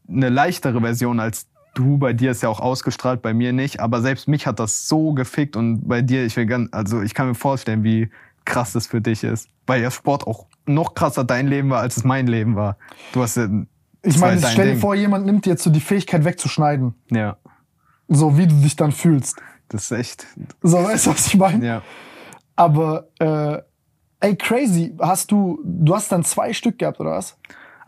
eine leichtere Version als du. Bei dir ist ja auch ausgestrahlt, bei mir nicht. Aber selbst mich hat das so gefickt und bei dir, ich will ganz, also ich kann mir vorstellen, wie krass das für dich ist. Weil ja Sport auch noch krasser dein Leben war, als es mein Leben war. Du hast ja, Ich meine, stell dir Ding. vor, jemand nimmt dir jetzt so die Fähigkeit wegzuschneiden. Ja, So wie du dich dann fühlst. das ist echt, So, weißt du, was ich meine? ja. Aber, äh, ey, crazy. Hast du, du hast dann zwei Stück gehabt, oder was?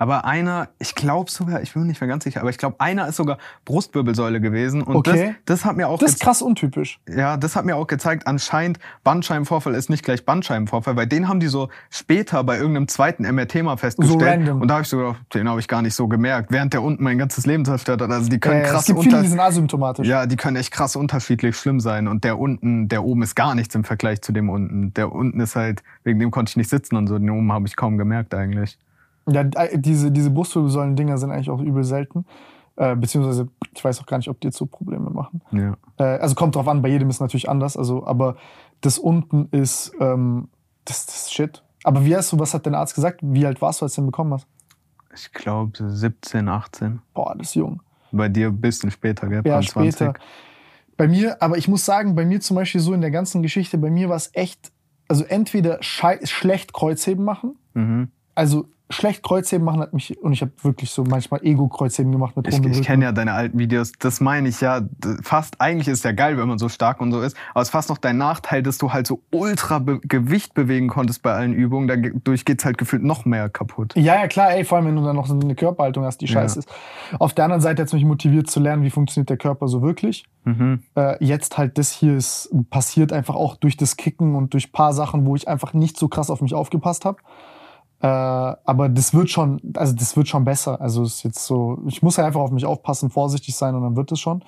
Aber einer, ich glaube sogar, ich bin mir nicht mehr ganz sicher, aber ich glaube, einer ist sogar Brustwirbelsäule gewesen. Und Okay. das, das hat mir auch Das ist krass untypisch. Ja, das hat mir auch gezeigt, anscheinend Bandscheibenvorfall ist nicht gleich Bandscheibenvorfall, weil den haben die so später bei irgendeinem zweiten MRT mal festgestellt. random. Und da habe ich so gedacht, den habe ich gar nicht so gemerkt, während der unten mein ganzes Leben zerstört hat. Also die können Äh, krass es gibt viele, die sind asymptomatisch. ja, die können echt krass unterschiedlich schlimm sein. Und der unten, der oben ist gar nichts im Vergleich zu dem unten. Der unten ist halt, wegen dem konnte ich nicht sitzen und so. Den oben habe ich kaum gemerkt eigentlich. Ja, äh, diese, diese Brustwirbelsäulen-Dinger sind eigentlich auch übel selten. Äh, beziehungsweise, ich weiß auch gar nicht, ob die jetzt so Probleme machen. Ja. Äh, also kommt drauf an, bei jedem ist natürlich anders. Also, aber das unten ist, ähm, das, das ist shit. Aber wie hast du, was hat dein Arzt gesagt? Wie alt warst du, als du den bekommen hast? Ich glaube 17, 18. Boah, das ist jung. Bei dir ein bisschen später, gell? Ja, Paar 20. später. Bei mir, aber ich muss sagen, bei mir zum Beispiel so in der ganzen Geschichte, bei mir war es echt, also entweder schlecht Kreuzheben machen, Mhm. also schlecht Kreuzheben machen hat mich, und ich habe wirklich so manchmal Ego-Kreuzheben gemacht mit Ich, ich kenne ja deine alten Videos, das meine ich ja. Fast, eigentlich ist ja geil, wenn man so stark und so ist, aber es ist fast noch dein Nachteil, dass du halt so ultra be Gewicht bewegen konntest bei allen Übungen. Dadurch geht's halt gefühlt noch mehr kaputt. Ja, ja, klar, ey, vor allem, wenn du dann noch so eine Körperhaltung hast, die scheiße ist. Auf der anderen Seite hat es mich motiviert zu lernen, wie funktioniert der Körper so wirklich. Mhm. Äh, jetzt halt das hier ist passiert einfach auch durch das Kicken und durch paar Sachen, wo ich einfach nicht so krass auf mich aufgepasst habe. Äh, aber das wird schon, also das wird schon besser. Also es ist jetzt so, ich muss halt einfach auf mich aufpassen, vorsichtig sein und dann wird es schon.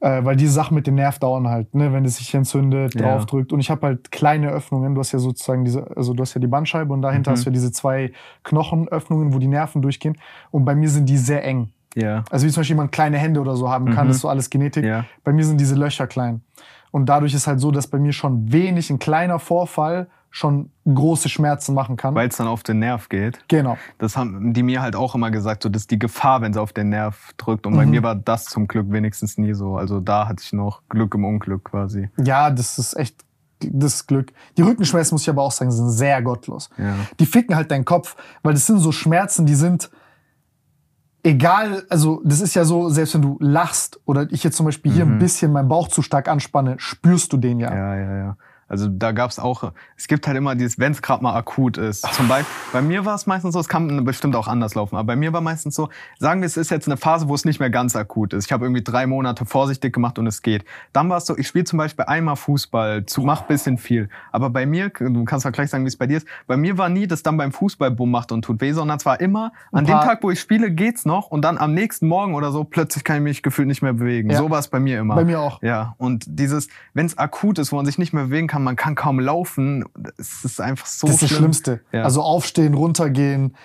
Äh, weil diese Sachen mit dem Nerv dauern halt, ne, wenn es sich entzündet, Ja. draufdrückt. Und ich habe halt kleine Öffnungen. Du hast ja sozusagen diese, also du hast ja die Bandscheibe und dahinter Mhm. hast du ja diese zwei Knochenöffnungen, wo die Nerven durchgehen. Und bei mir sind die sehr eng. Ja. Also wie zum Beispiel jemand kleine Hände oder so haben kann, Mhm. das ist so alles Genetik. Ja. Bei mir sind diese Löcher klein. Und dadurch ist halt so, dass bei mir schon wenig, ein kleiner Vorfall schon große Schmerzen machen kann. Weil es dann auf den Nerv geht. genau. Das haben die mir halt auch immer gesagt, so das ist die Gefahr, wenn es auf den Nerv drückt. Und bei Mhm. mir war das zum Glück wenigstens nie so. Also da hatte ich noch Glück im Unglück quasi. Ja, das ist echt das Glück. Die Rückenschmerzen, muss ich aber auch sagen, sind sehr gottlos. Ja. Die ficken halt deinen Kopf, weil das sind so Schmerzen, die sind egal, also das ist ja so, selbst wenn du lachst oder ich jetzt zum Beispiel hier ein bisschen meinen Bauch zu stark anspanne, spürst du den ja. Ja, ja, ja. Also da gab's auch, es gibt halt immer dieses, wenn es gerade mal akut ist. Zum Beispiel, bei mir war es meistens so, es kann bestimmt auch anders laufen, aber bei mir war meistens so, sagen wir, es ist jetzt eine Phase, wo es nicht mehr ganz akut ist. Ich habe irgendwie drei Monate vorsichtig gemacht und es geht. Dann war es so, ich spiele zum Beispiel einmal Fußball, zu, mach bisschen viel. Aber bei mir, du kannst ja gleich sagen, wie es bei dir ist, bei mir war nie, dass dann beim Fußball bumm macht und tut weh, sondern es war immer, an dem Tag, wo ich spiele, geht's noch und dann am nächsten Morgen oder so, plötzlich kann ich mich gefühlt nicht mehr bewegen. Ja. So war es bei mir immer. Bei mir auch. Ja, und dieses, wenn es akut ist, wo man sich nicht mehr bewegen kann, man kann kaum laufen, es ist einfach so Das ist das schlimm. Schlimmste. Ja. Also aufstehen, runtergehen.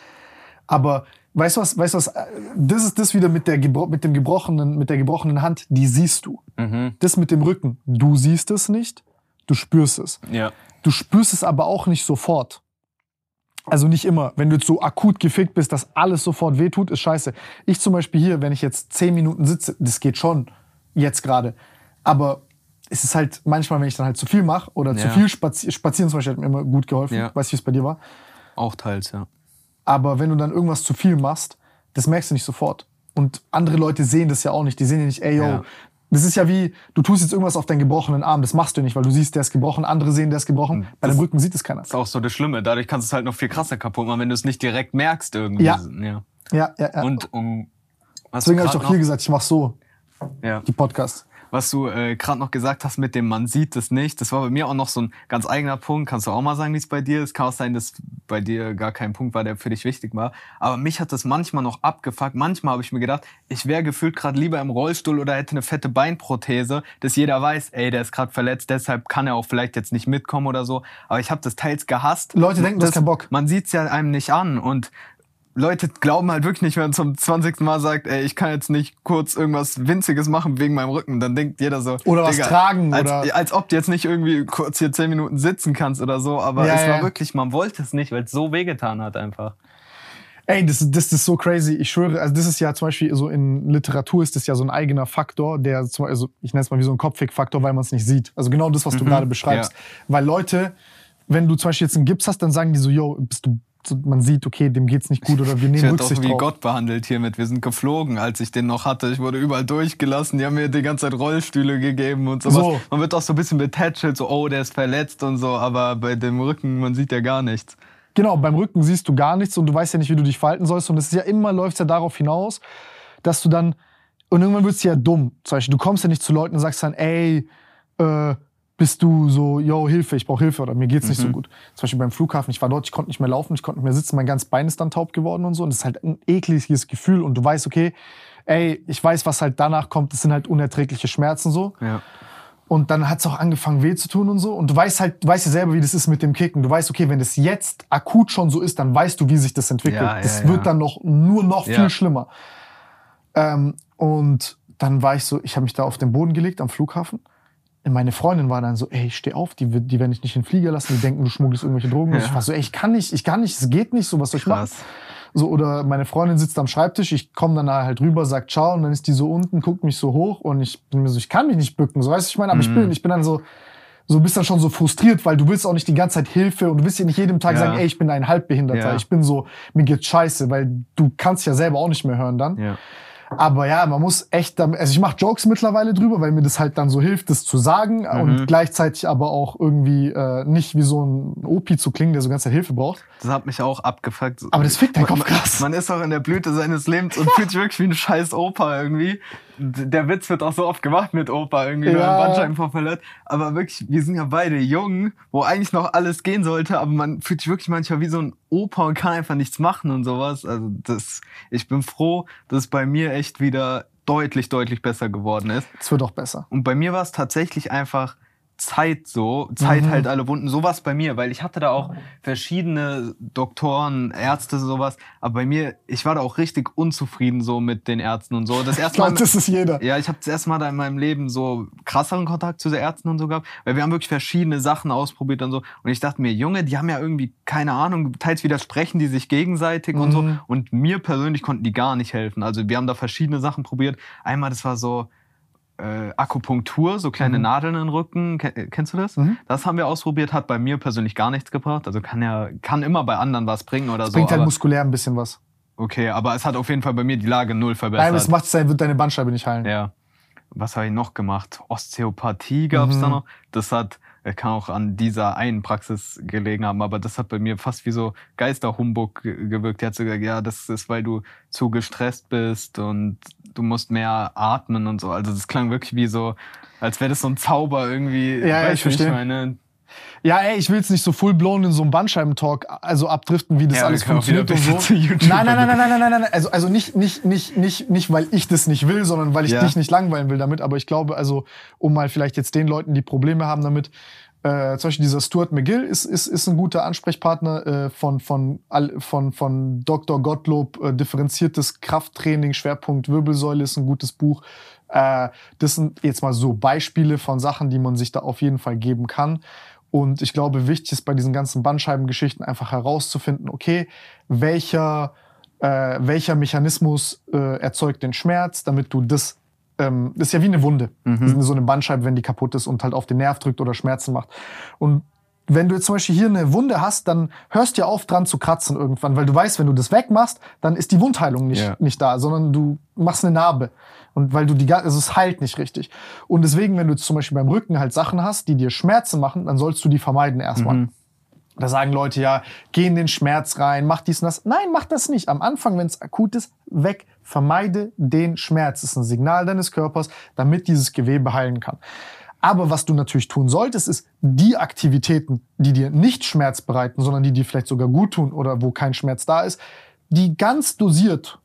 Aber weißt du was, weißt du was, das ist das wieder mit der, mit dem gebrochenen, mit der gebrochenen Hand, die siehst du. Mhm. Das mit dem Rücken, du siehst es nicht, du spürst es. Ja. Du spürst es aber auch nicht sofort. Also nicht immer. Wenn du jetzt so akut gefickt bist, dass alles sofort wehtut, ist scheiße. Ich zum Beispiel hier, wenn ich jetzt zehn Minuten sitze, das geht schon jetzt gerade. Aber es ist halt manchmal, wenn ich dann halt zu viel mache oder zu Ja. viel spazi spazieren zum Beispiel hat mir immer gut geholfen. Ja. Weißt du, wie es bei dir war? Auch teils, ja. Aber wenn du dann irgendwas zu viel machst, das merkst du nicht sofort. Und andere Leute sehen das ja auch nicht. Die sehen ja nicht, ey, yo, Ja. das ist ja wie, du tust jetzt irgendwas auf deinen gebrochenen Arm. Das machst du nicht, weil du siehst, der ist gebrochen. Andere sehen, der ist gebrochen. Bei Das- dem Rücken sieht es keiner. ist auch so das Schlimme. Dadurch kannst du es halt noch viel krasser kaputt machen, wenn du es nicht direkt merkst irgendwie. Ja. ja. Ja, ja, ja. Und um was Deswegen habe ich auch hier gesagt, ich mach so, ja. die Podcasts. Was du äh, gerade noch gesagt hast mit dem man sieht es nicht, das war bei mir auch noch so ein ganz eigener Punkt. Kannst du auch mal sagen, wie es bei dir ist? Kann auch sein, dass bei dir gar kein Punkt war, der für dich wichtig war. Aber mich hat das manchmal noch abgefuckt. Manchmal habe ich mir gedacht, ich wäre gefühlt gerade lieber im Rollstuhl oder hätte eine fette Beinprothese, dass jeder weiß, ey, der ist gerade verletzt, deshalb kann er auch vielleicht jetzt nicht mitkommen oder so. Aber ich habe das teils gehasst. Leute denken, du hast keinen Bock. Man sieht's ja einem nicht an und Leute glauben halt wirklich nicht, wenn man zum 20. Mal sagt, ey, ich kann jetzt nicht kurz irgendwas Winziges machen wegen meinem Rücken. Dann denkt jeder so. Oder was tragen, Als, oder- als ob du jetzt nicht irgendwie kurz hier 10 Minuten sitzen kannst oder so. Aber Ja, es war ja. wirklich, man wollte es nicht, weil es so wehgetan hat einfach. Ey, das, das ist so crazy. Ich schwöre, also das ist ja zum Beispiel so in Literatur ist das ja so ein eigener Faktor, der zum also ich nenne es mal wie so ein Kopfweg-Faktor, weil man es nicht sieht. Also genau das, was du gerade beschreibst. ja. Weil Leute, wenn du zum Beispiel jetzt einen Gips hast, dann sagen die so, yo, bist du, so, man sieht, okay, dem geht's nicht gut oder wir Ich nehmen doch Rücksicht wie drauf. Gott behandelt hiermit. Wir sind geflogen, als ich den noch hatte. Ich wurde überall durchgelassen. Die haben mir die ganze Zeit Rollstühle gegeben und sowas. So. Man wird auch so ein bisschen betätschelt, so, oh, der ist verletzt und so. Aber bei dem Rücken, man sieht ja gar nichts. Genau, beim Rücken siehst du gar nichts und du weißt ja nicht, wie du dich verhalten sollst. Und es ist ja immer, läuft ja darauf hinaus, dass du dann, und irgendwann wird es ja dumm. Zum Beispiel, du kommst ja nicht zu Leuten und sagst dann, ey, äh, bist du so, yo, Hilfe, ich brauche Hilfe oder mir geht's nicht so gut. Zum Beispiel beim Flughafen, ich war dort, ich konnte nicht mehr laufen, ich konnte nicht mehr sitzen, mein ganzes Bein ist dann taub geworden und so. Und das ist halt ein ekliges Gefühl und du weißt, okay, ey, ich weiß, was halt danach kommt, das sind halt unerträgliche Schmerzen so. Ja. Und dann hat's auch angefangen weh zu tun und so. Und du weißt halt, du weißt ja selber, wie das ist mit dem Kicken. Du weißt, okay, wenn das jetzt akut schon so ist, dann weißt du, wie sich das entwickelt. Ja, ja, das wird dann noch nur noch viel schlimmer. Ähm, und dann war ich so, ich habe mich da auf den Boden gelegt am Flughafen. Meine Freundin war dann so, ey, steh auf, die, wird- die werden dich nicht in den Flieger lassen, die denken, du schmuggelst irgendwelche Drogen. Ja. ich war so, ey, ich kann nicht, ich kann nicht, es geht nicht, so was soll ich machen? So, oder meine Freundin sitzt am Schreibtisch, ich komme dann halt rüber, sag ciao, und dann ist die so unten, guckt mich so hoch und ich bin mir so, ich kann mich nicht bücken, so weißt du, ich meine, aber ich bin, ich bin dann so, So bist dann schon so frustriert, weil du willst auch nicht die ganze Zeit Hilfe und du willst ja nicht jedem Tag Ja. sagen, ey, ich bin ein Halbbehinderter, Ja. ich bin so, mir geht's scheiße, weil du kannst ja selber auch nicht mehr hören dann. Ja. Aber ja, man muss echt, also ich mache Jokes mittlerweile drüber, weil mir das halt dann so hilft, das zu sagen Mhm. und gleichzeitig aber auch irgendwie äh, nicht wie so ein Opi zu klingen, der so ganze Zeit Hilfe braucht. Das hat mich auch abgefuckt. Aber das fickt deinen Kopf man, krass. Man ist auch in der Blüte seines Lebens und fühlt sich wirklich wie ein scheiß Opa irgendwie. Der Witz wird auch so oft gemacht mit Opa irgendwie, wenn Ja. man Bandscheibenvorfall hat. Aber wirklich, wir sind ja beide jung, wo eigentlich noch alles gehen sollte, aber man fühlt sich wirklich manchmal wie so ein Opa und kann einfach nichts machen und sowas. Also das, ich bin froh, dass es bei mir echt wieder deutlich, deutlich besser geworden ist. Es wird auch besser. Und bei mir war es tatsächlich einfach Zeit so, Zeit Mhm. halt alle Wunden. So war es bei mir, weil ich hatte da auch verschiedene Doktoren, Ärzte, sowas. Aber bei mir, ich war da auch richtig unzufrieden so mit den Ärzten und so. Das erste Mal, das ist jeder. ja, ich habe das erste Mal da in meinem Leben so krasseren Kontakt zu den Ärzten und so gehabt, weil wir haben wirklich verschiedene Sachen ausprobiert und so. Und ich dachte mir, Junge, die haben ja irgendwie keine Ahnung, teils widersprechen die sich gegenseitig und so. Mhm. Und mir persönlich konnten die gar nicht helfen. Also wir haben da verschiedene Sachen probiert. Einmal, das war so äh, Akupunktur, so kleine Nadeln in den Rücken. Ken- Kennst du das? Mhm. Das haben wir ausprobiert, hat bei mir persönlich gar nichts gebracht. Also kann ja, kann immer bei anderen was bringen oder so. Bringt halt muskulär ein bisschen was. okay, aber es hat auf jeden Fall bei mir die Lage null verbessert. Nein, das macht sein, wird deine Bandscheibe nicht heilen. Ja. Was habe ich noch gemacht? Osteopathie gab's Mhm. da noch. Das hat, äh, kann auch an dieser einen Praxis gelegen haben, aber das hat bei mir fast wie so Geisterhumbug ge- gewirkt. Die hat so gesagt, ja, das ist, weil du zu gestresst bist und du musst mehr atmen und so. Also das klang wirklich wie so, als wäre das so ein Zauber irgendwie. Ja, ja, ich verstehe. meine? Ja, ey, ich will jetzt nicht so full blown in so einem Bandscheibentalk also abdriften, wie das Ja, alles funktioniert und so. Nein, nein, nein, nein, nein, nein, nein, nein. Also, also nicht, nicht, nicht, nicht, nicht, weil ich das nicht will, sondern weil ich Ja. dich nicht langweilen will damit. Aber ich glaube, also, um mal vielleicht jetzt den Leuten, die Probleme haben damit, äh, zum Beispiel dieser Stuart McGill ist, ist, ist ein guter Ansprechpartner äh, von, von, von, von Dr. Gottlob, äh, differenziertes Krafttraining, Schwerpunkt Wirbelsäule ist ein gutes Buch. Äh, das sind jetzt mal so Beispiele von Sachen, die man sich da auf jeden Fall geben kann. Und ich glaube, wichtig ist bei diesen ganzen Bandscheibengeschichten einfach herauszufinden, okay, welcher, äh, welcher Mechanismus äh, erzeugt den Schmerz, damit du das, ähm, das ist ja wie eine Wunde, so eine Bandscheibe, wenn die kaputt ist und halt auf den Nerv drückt oder Schmerzen macht. Und wenn du jetzt zum Beispiel hier eine Wunde hast, dann hörst du ja auf dran zu kratzen irgendwann, weil du weißt, wenn du das wegmachst, dann ist die Wundheilung nicht, Ja. nicht da, sondern du machst eine Narbe. Und weil du die, ga- also es heilt nicht richtig. Und deswegen, wenn du zum Beispiel beim Rücken halt Sachen hast, die dir Schmerzen machen, dann sollst du die vermeiden erstmal. Da sagen Leute ja, geh in den Schmerz rein, mach dies und das. Nein, mach das nicht. Am Anfang, wenn es akut ist, weg. Vermeide den Schmerz. Das ist ein Signal deines Körpers, damit dieses Gewebe heilen kann. Aber was du natürlich tun solltest, ist die Aktivitäten, die dir nicht Schmerz bereiten, sondern die dir vielleicht sogar gut tun oder wo kein Schmerz da ist, die ganz dosiert,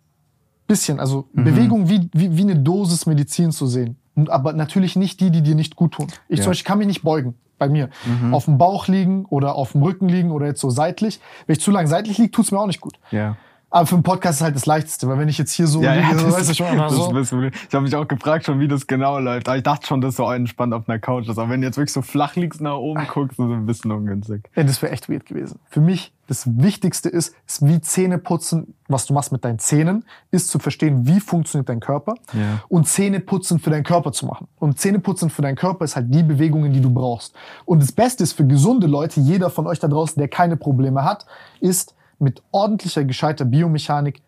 bisschen, also Bewegung wie, wie, wie eine Dosis Medizin zu sehen. Aber natürlich nicht die, die dir nicht gut tun. Ich zum Beispiel kann mich nicht beugen. Bei mir. Auf dem Bauch liegen oder auf dem Rücken liegen oder jetzt so seitlich. Wenn ich zu lange seitlich liege, tut's mir auch nicht gut. Ja. Aber für einen Podcast ist halt das Leichteste, weil wenn ich jetzt hier so liege, so, weißt du schon immer das so. bisschen- Ich habe mich auch gefragt schon, wie das genau läuft. Aber ich dachte schon, dass so entspannt auf einer Couch ist. Aber wenn du jetzt wirklich so flach liegst nach oben guckst, ist es ein bisschen ungünstig. Ja, das wäre echt weird gewesen. Für mich, das Wichtigste ist, ist wie Zähne putzen, was du machst mit deinen Zähnen, ist zu verstehen, wie funktioniert dein Körper Ja. und Zähne putzen für deinen Körper zu machen. Und Zähne putzen für deinen Körper ist halt die Bewegungen, die du brauchst. Und das Beste ist für gesunde Leute, jeder von euch da draußen, der keine Probleme hat, ist mit ordentlicher, gescheiter Biomechanik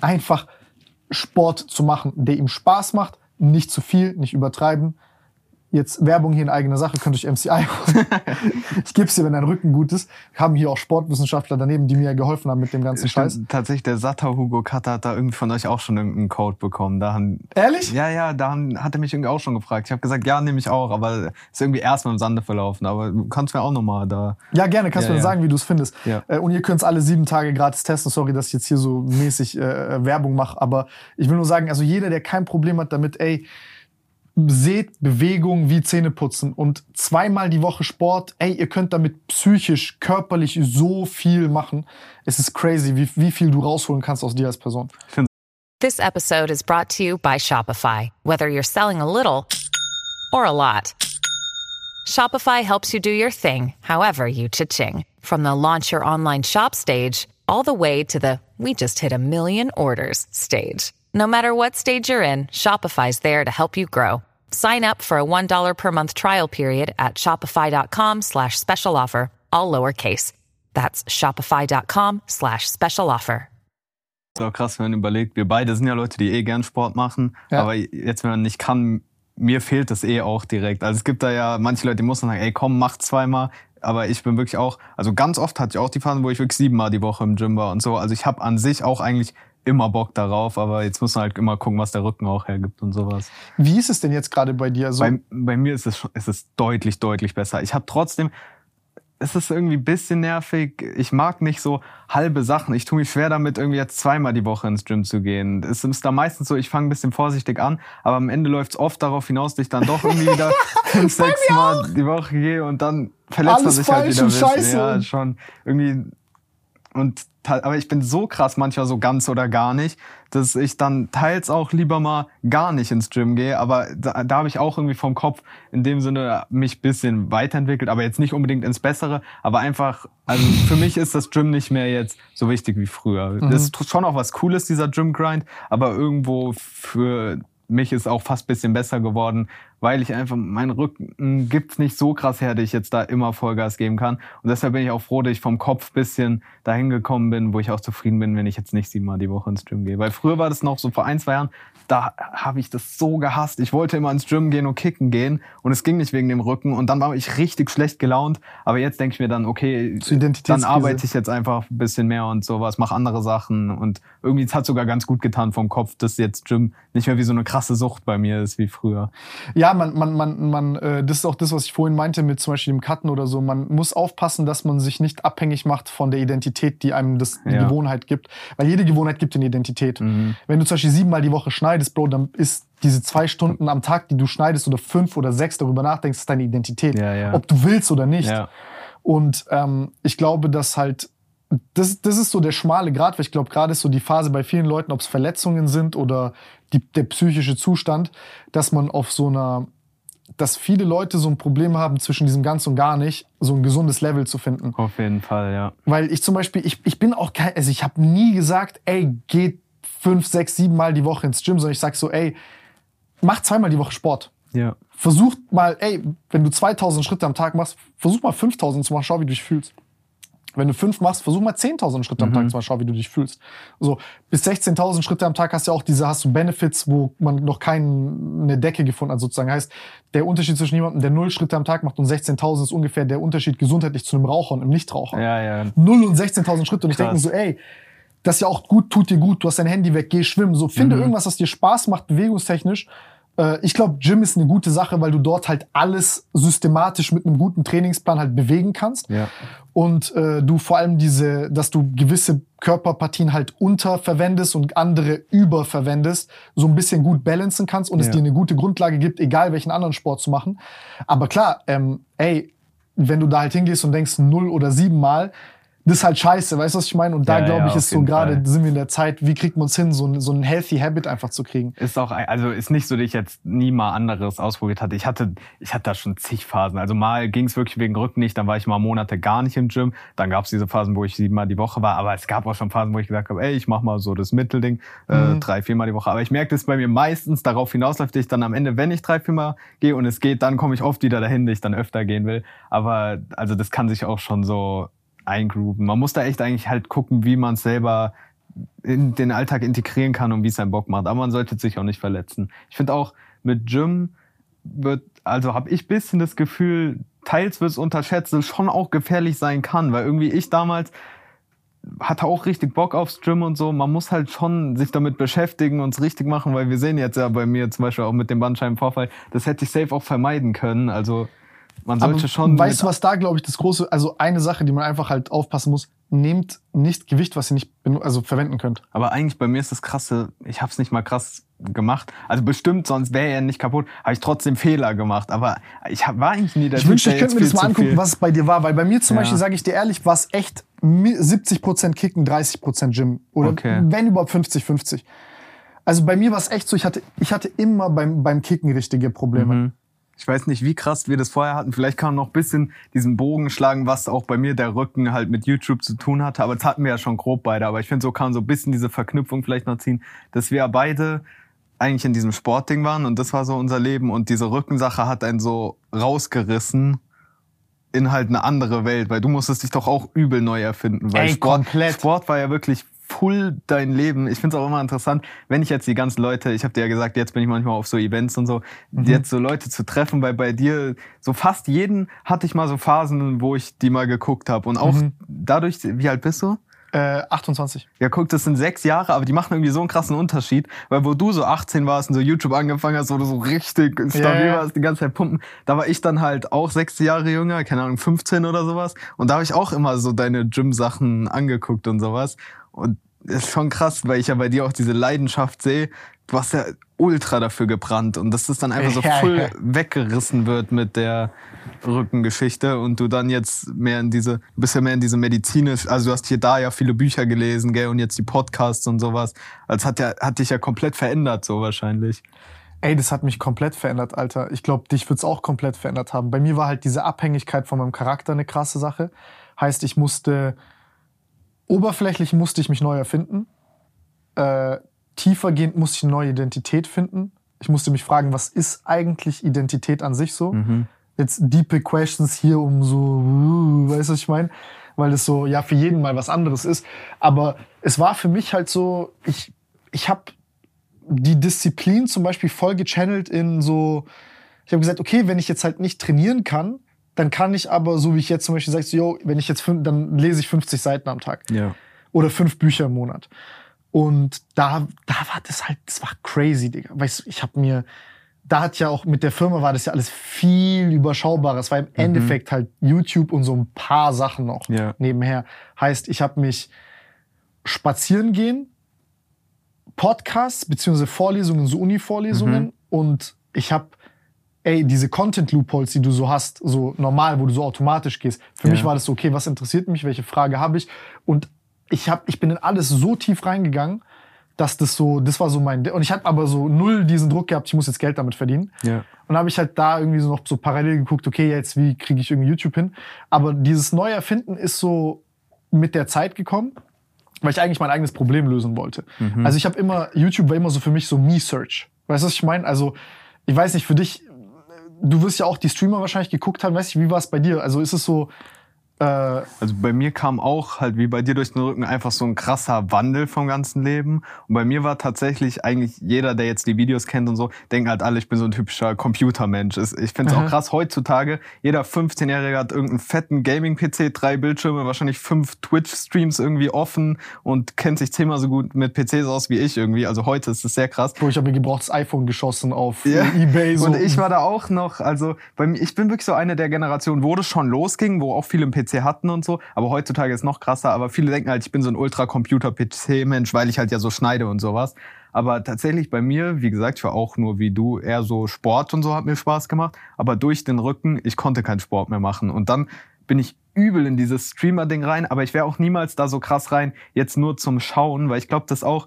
einfach Sport zu machen, der ihm Spaß macht, nicht zu viel, nicht übertreiben. Jetzt Werbung hier in eigener Sache, könnt ihr euch MCI holen. ich geb's dir, wenn dein Rücken gut ist. Haben hier auch Sportwissenschaftler daneben, die mir geholfen haben mit dem ganzen Scheiß. Stimmt, tatsächlich, der Satter Hugo Cutter hat da irgendwie von euch auch schon irgendeinen Code bekommen. Da haben, Ehrlich? ja, ja, da haben, hat er mich irgendwie auch schon gefragt. Ich habe gesagt, ja, nehme ich auch, aber ist irgendwie erstmal im Sande verlaufen. Aber du kannst mir auch nochmal da. Ja, gerne. Kannst Ja, du mir ja. sagen, wie du es findest. Ja. Äh, und ihr könnt es alle sieben Tage gratis testen. Sorry, dass ich jetzt hier so mäßig äh, Werbung mache. Aber ich will nur sagen, also jeder, der kein Problem hat damit, ey, seht Bewegung wie Zähne putzen und zweimal die Woche Sport. Ey, ihr könnt damit psychisch, körperlich so viel machen. Es ist crazy, wie, wie viel du rausholen kannst aus dir als Person. This episode is brought to you by Shopify. Whether you're selling a little or a lot, Shopify helps you do your thing, however you cha-ching. From the launch your online shop stage, all the way to the we just hit a million orders stage. No matter what stage you're in, Shopify's there to help you grow. Sign up for a $1 per month trial period at shopify.com slash special offer, all lowercase. That's shopify.com slash special offer. ist auch krass, wenn man überlegt, wir beide sind ja Leute, die eh gern Sport machen, Ja. aber jetzt, wenn man nicht kann, mir fehlt das eh auch direkt. Also es gibt da ja manche Leute, die muss dann sagen, ey komm, mach zweimal. Aber ich bin wirklich auch, also ganz oft hatte ich auch die Phasen, wo ich wirklich siebenmal die Woche im Gym war und so. Also ich habe an sich auch eigentlich immer Bock darauf, aber jetzt muss man halt immer gucken, was der Rücken auch hergibt und sowas. Wie ist es denn jetzt gerade bei dir? Also, Bei, bei mir ist es, ist es deutlich, deutlich besser. Ich habe trotzdem, es ist irgendwie ein bisschen nervig. Ich mag nicht so halbe Sachen. Ich tue mich schwer damit, irgendwie jetzt zweimal die Woche ins Gym zu gehen. Es ist da meistens so, ich fange ein bisschen vorsichtig an, aber am Ende läuft es oft darauf hinaus, dass ich dann doch irgendwie wieder fünf, sechs Mal die Woche gehe und dann verletzt man Alles sich halt falsch wieder. und ein bisschen. scheiße. Ja, schon irgendwie. Und aber ich bin so krass manchmal so ganz oder gar nicht, dass ich dann teils auch lieber mal gar nicht ins Gym gehe. Aber da, da habe ich auch irgendwie vom Kopf in dem Sinne mich bisschen weiterentwickelt, aber jetzt nicht unbedingt ins Bessere, aber einfach, also für mich ist das Gym nicht mehr jetzt so wichtig wie früher. Das ist schon auch was Cooles, dieser Gym-Grind, aber irgendwo für mich ist auch fast bisschen besser geworden, weil ich einfach, mein Rücken gibt's nicht so krass her, dass ich jetzt da immer Vollgas geben kann. Und deshalb bin ich auch froh, dass ich vom Kopf bisschen dahin gekommen bin, wo ich auch zufrieden bin, wenn ich jetzt nicht siebenmal die Woche ins Gym gehe. Weil früher war das noch so vor ein, zwei Jahren, da habe ich das so gehasst. Ich wollte immer ins Gym gehen und kicken gehen und es ging nicht wegen dem Rücken und dann war ich richtig schlecht gelaunt. Aber jetzt denke ich mir dann, okay, dann arbeite ich jetzt einfach ein bisschen mehr und sowas, mache andere Sachen und irgendwie es hat sogar ganz gut getan vom Kopf, dass jetzt Gym nicht mehr wie so eine krasse Sucht bei mir ist wie früher. Ja, man, man, man, man, äh, das ist auch das, was ich vorhin meinte mit zum Beispiel dem Cutten oder so. Man muss aufpassen, dass man sich nicht abhängig macht von der Identität, die einem das, die Ja. Gewohnheit gibt. Weil jede Gewohnheit gibt eine Identität. Wenn du zum Beispiel siebenmal die Woche schneidest, Bro, dann ist diese zwei Stunden am Tag, die du schneidest oder fünf oder sechs darüber nachdenkst, ist deine Identität. Ja, ja. Ob du willst oder nicht. Ja. Und ähm, ich glaube, dass halt, das, das ist so der schmale Grad, weil ich glaube, gerade ist so die Phase bei vielen Leuten, ob es Verletzungen sind oder die, der psychische Zustand, dass man auf so einer, dass viele Leute so ein Problem haben, zwischen diesem ganz und gar nicht, so ein gesundes Level zu finden. Auf jeden Fall, ja. Weil ich zum Beispiel, ich, ich bin auch kein, also ich habe nie gesagt, ey, geht fünf, sechs, sieben Mal die Woche ins Gym, sondern ich sag so, ey, mach zweimal die Woche Sport. Ja. Versuch mal, ey, wenn du 2000 Schritte am Tag machst, versuch mal 5000 zu machen, schau, wie du dich fühlst. Wenn du fünf machst, versuch mal 10.000 Schritte am Tag zu machen, schau, wie du dich fühlst. So, bis 16.000 Schritte am Tag hast du ja auch diese, hast du Benefits, wo man noch keine Decke gefunden hat, sozusagen. Heißt, der Unterschied zwischen jemandem, der null Schritte am Tag macht und 16.000 ist ungefähr der Unterschied gesundheitlich zu einem Raucher und einem Nichtraucher. Ja, ja. Null und 16.000 Schritte. Und ich denke so, ey, das ist ja auch gut, tut dir gut, du hast dein Handy weg, geh schwimmen. So, finde Mhm. irgendwas, was dir Spaß macht, bewegungstechnisch. Äh, Ich glaube, Gym ist eine gute Sache, weil du dort halt alles systematisch mit einem guten Trainingsplan halt bewegen kannst. Ja. Und äh, du vor allem diese, dass du gewisse Körperpartien halt unterverwendest und andere überverwendest, so ein bisschen gut balancen kannst und es Ja. dir eine gute Grundlage gibt, egal welchen anderen Sport zu machen. Aber klar, ähm, ey, wenn du da halt hingehst und denkst null oder sieben Mal, das ist halt scheiße, weißt du, was ich meine? Und da Ja, glaube ich, ist so gerade, sind wir in der Zeit, wie kriegt man es hin, so, ein- so ein healthy Habit einfach zu kriegen? Ist auch, also ist nicht so, dass ich jetzt nie mal anderes ausprobiert hatte. Ich hatte, ich hatte da schon zig Phasen. Also mal ging es wirklich wegen Rücken nicht, dann war ich mal Monate gar nicht im Gym. Dann gab es diese Phasen, wo ich siebenmal die Woche war. Aber es gab auch schon Phasen, wo ich gesagt habe, ey, ich mach mal so das Mittelding, äh, drei, viermal die Woche. Aber ich merke, dass es bei mir meistens darauf hinausläuft, dass ich dann am Ende, wenn ich drei, viermal gehe und es geht, dann komme ich oft wieder dahin, dass ich dann öfter gehen will. Aber also das kann sich auch schon so eingrooven. Man muss da echt eigentlich halt gucken, wie man es selber in den Alltag integrieren kann und wie es einen Bock macht. Aber man sollte sich auch nicht verletzen. Ich finde auch mit Gym wird, also habe ich bisschen das Gefühl, teils wird es unterschätzt, schon auch gefährlich sein kann, weil irgendwie ich damals hatte auch richtig Bock aufs Gym und so. Man muss halt schon sich damit beschäftigen und es richtig machen, weil wir sehen jetzt ja bei mir zum Beispiel auch mit dem Bandscheibenvorfall, das hätte ich safe auch vermeiden können. Also man sollte Aber schon. Weißt du, was da, glaube ich, das große, also eine Sache, die man einfach halt aufpassen muss, nehmt nicht Gewicht, was ihr nicht also verwenden könnt. Aber eigentlich bei mir ist das krasse, ich habe es nicht mal krass gemacht. Also bestimmt, sonst wäre er nicht kaputt, habe ich trotzdem Fehler gemacht. Aber ich hab, war eigentlich nie der Ich Typ, wünschte, ich könnte mir das mal angucken, viel- was es bei dir war, weil bei mir zum Ja. Beispiel, sage ich dir ehrlich, war es echt mi- 70% Kicken, 30% Gym. Oder Okay. wenn überhaupt 50-50. Also bei mir war es echt so, ich hatte, ich hatte immer beim, beim Kicken richtige Probleme. Mhm. Ich weiß nicht, wie krass wir das vorher hatten. Vielleicht kann man noch ein bisschen diesen Bogen schlagen, was auch bei mir der Rücken halt mit YouTube zu tun hatte. Aber das hatten wir ja schon grob beide. Aber ich finde, so kann man so ein bisschen diese Verknüpfung vielleicht noch ziehen, dass wir beide eigentlich in diesem Sportding waren und das war so unser Leben und diese Rückensache hat einen so rausgerissen in halt eine andere Welt, weil du musstest dich doch auch übel neu erfinden, weil Ey, Sport, komplett. Sport war ja wirklich full dein Leben. Ich finde es auch immer interessant, wenn ich jetzt die ganzen Leute, ich habe dir ja gesagt, jetzt bin ich manchmal auf so Events und so, Mhm. jetzt so Leute zu treffen, weil bei dir so fast jeden hatte ich mal so Phasen, wo ich die mal geguckt habe und auch Mhm. dadurch, wie alt bist du? Äh, 28. Ja, guck, das sind sechs Jahre, aber die machen irgendwie so einen krassen Unterschied, weil wo du so 18 warst und so YouTube angefangen hast, wo du so richtig stabil ja. warst, die ganze Zeit pumpen, da war ich dann halt auch sechs Jahre jünger, keine Ahnung, 15 oder sowas. Und da habe ich auch immer so deine Gym-Sachen angeguckt und sowas. Und das ist schon krass, weil ich ja bei dir auch diese Leidenschaft sehe. Du hast ja ultra dafür gebrannt und dass das dann einfach so Ja, voll ja. weggerissen wird mit der Rückengeschichte und du dann jetzt mehr in diese, du bist ja mehr in diese medizinisch, also du hast hier da ja viele Bücher gelesen, gell, und jetzt die Podcasts und sowas. Das hat ja, hat dich ja komplett verändert, so wahrscheinlich. Ey, das hat mich komplett verändert, Alter. Ich glaube, dich wird's auch komplett verändert haben. Bei mir war halt diese Abhängigkeit von meinem Charakter eine krasse Sache. Heißt, ich musste, oberflächlich musste ich mich neu erfinden. Äh, tiefergehend musste ich eine neue Identität finden. Ich musste mich fragen, was ist eigentlich Identität an sich so? Jetzt deepe Questions hier um so, uh, weißt du, was ich meine? Weil es so, ja, für jeden mal was anderes ist. Aber es war für mich halt so, ich, ich habe die Disziplin zum Beispiel voll gechannelt in so, ich habe gesagt, okay, wenn ich jetzt halt nicht trainieren kann, dann kann ich aber, so wie ich jetzt zum Beispiel sage, so, yo, wenn ich jetzt fünf, dann lese ich 50 Seiten am Tag Ja. oder fünf Bücher im Monat. Und da, da war das halt, das war crazy, Digga. Weißt du, ich habe mir, da hat ja auch mit der Firma war das ja alles viel überschaubarer. Es war im Endeffekt halt YouTube und so ein paar Sachen noch Ja. nebenher. Heißt, ich habe mich spazieren gehen, Podcasts beziehungsweise Vorlesungen, so Uni-Vorlesungen und ich habe ey, diese Content Loopholes, die du so hast, so normal, wo du so automatisch gehst. Für Ja. mich war das so, okay, was interessiert mich, welche Frage habe ich? Und ich hab, ich bin in alles so tief reingegangen, dass das so, das war so mein, und ich hatte aber so null diesen Druck gehabt, ich muss jetzt Geld damit verdienen. Ja. Und habe ich halt da irgendwie so noch so parallel geguckt, okay, jetzt wie kriege ich irgendwie YouTube hin? Aber dieses neue Erfinden ist so mit der Zeit gekommen, weil ich eigentlich mein eigenes Problem lösen wollte. Also ich habe immer, YouTube war immer so für mich so Me-Search. Weißt du, was ich meine? Also ich weiß nicht, für dich, du wirst ja auch die Streamer wahrscheinlich geguckt haben, weiß ich, wie war es bei dir? Also ist es so, Also bei mir kam auch halt wie bei dir durch den Rücken einfach so ein krasser Wandel vom ganzen Leben. Und bei mir war tatsächlich eigentlich jeder, der jetzt die Videos kennt und so, denken halt alle, ich bin so ein typischer Computermensch. Ich finde es auch krass heutzutage. Jeder 15-Jährige hat irgendeinen fetten Gaming-PC, drei Bildschirme, wahrscheinlich fünf Twitch-Streams irgendwie offen und kennt sich zehnmal so gut mit PCs aus wie ich irgendwie. Also heute ist es sehr krass. wo ich habe mir gebrauchtes iPhone geschossen auf Ja. äh, Ebay. So. Und ich war da auch noch, also bei mir, ich bin wirklich so eine der Generationen, wo das schon losging, wo auch viele PC hatten und so. Aber heutzutage ist noch krasser. Aber viele denken halt, ich bin so ein Ultra-Computer-PC-Mensch, weil ich halt ja so schneide und sowas. Aber tatsächlich bei mir, wie gesagt, ich war auch nur wie du, eher so Sport und so hat mir Spaß gemacht. Aber durch den Rücken, ich konnte keinen Sport mehr machen. Und dann bin ich übel in dieses Streamer-Ding rein. Aber ich wäre auch niemals da so krass rein, jetzt nur zum Schauen, weil ich glaube, das auch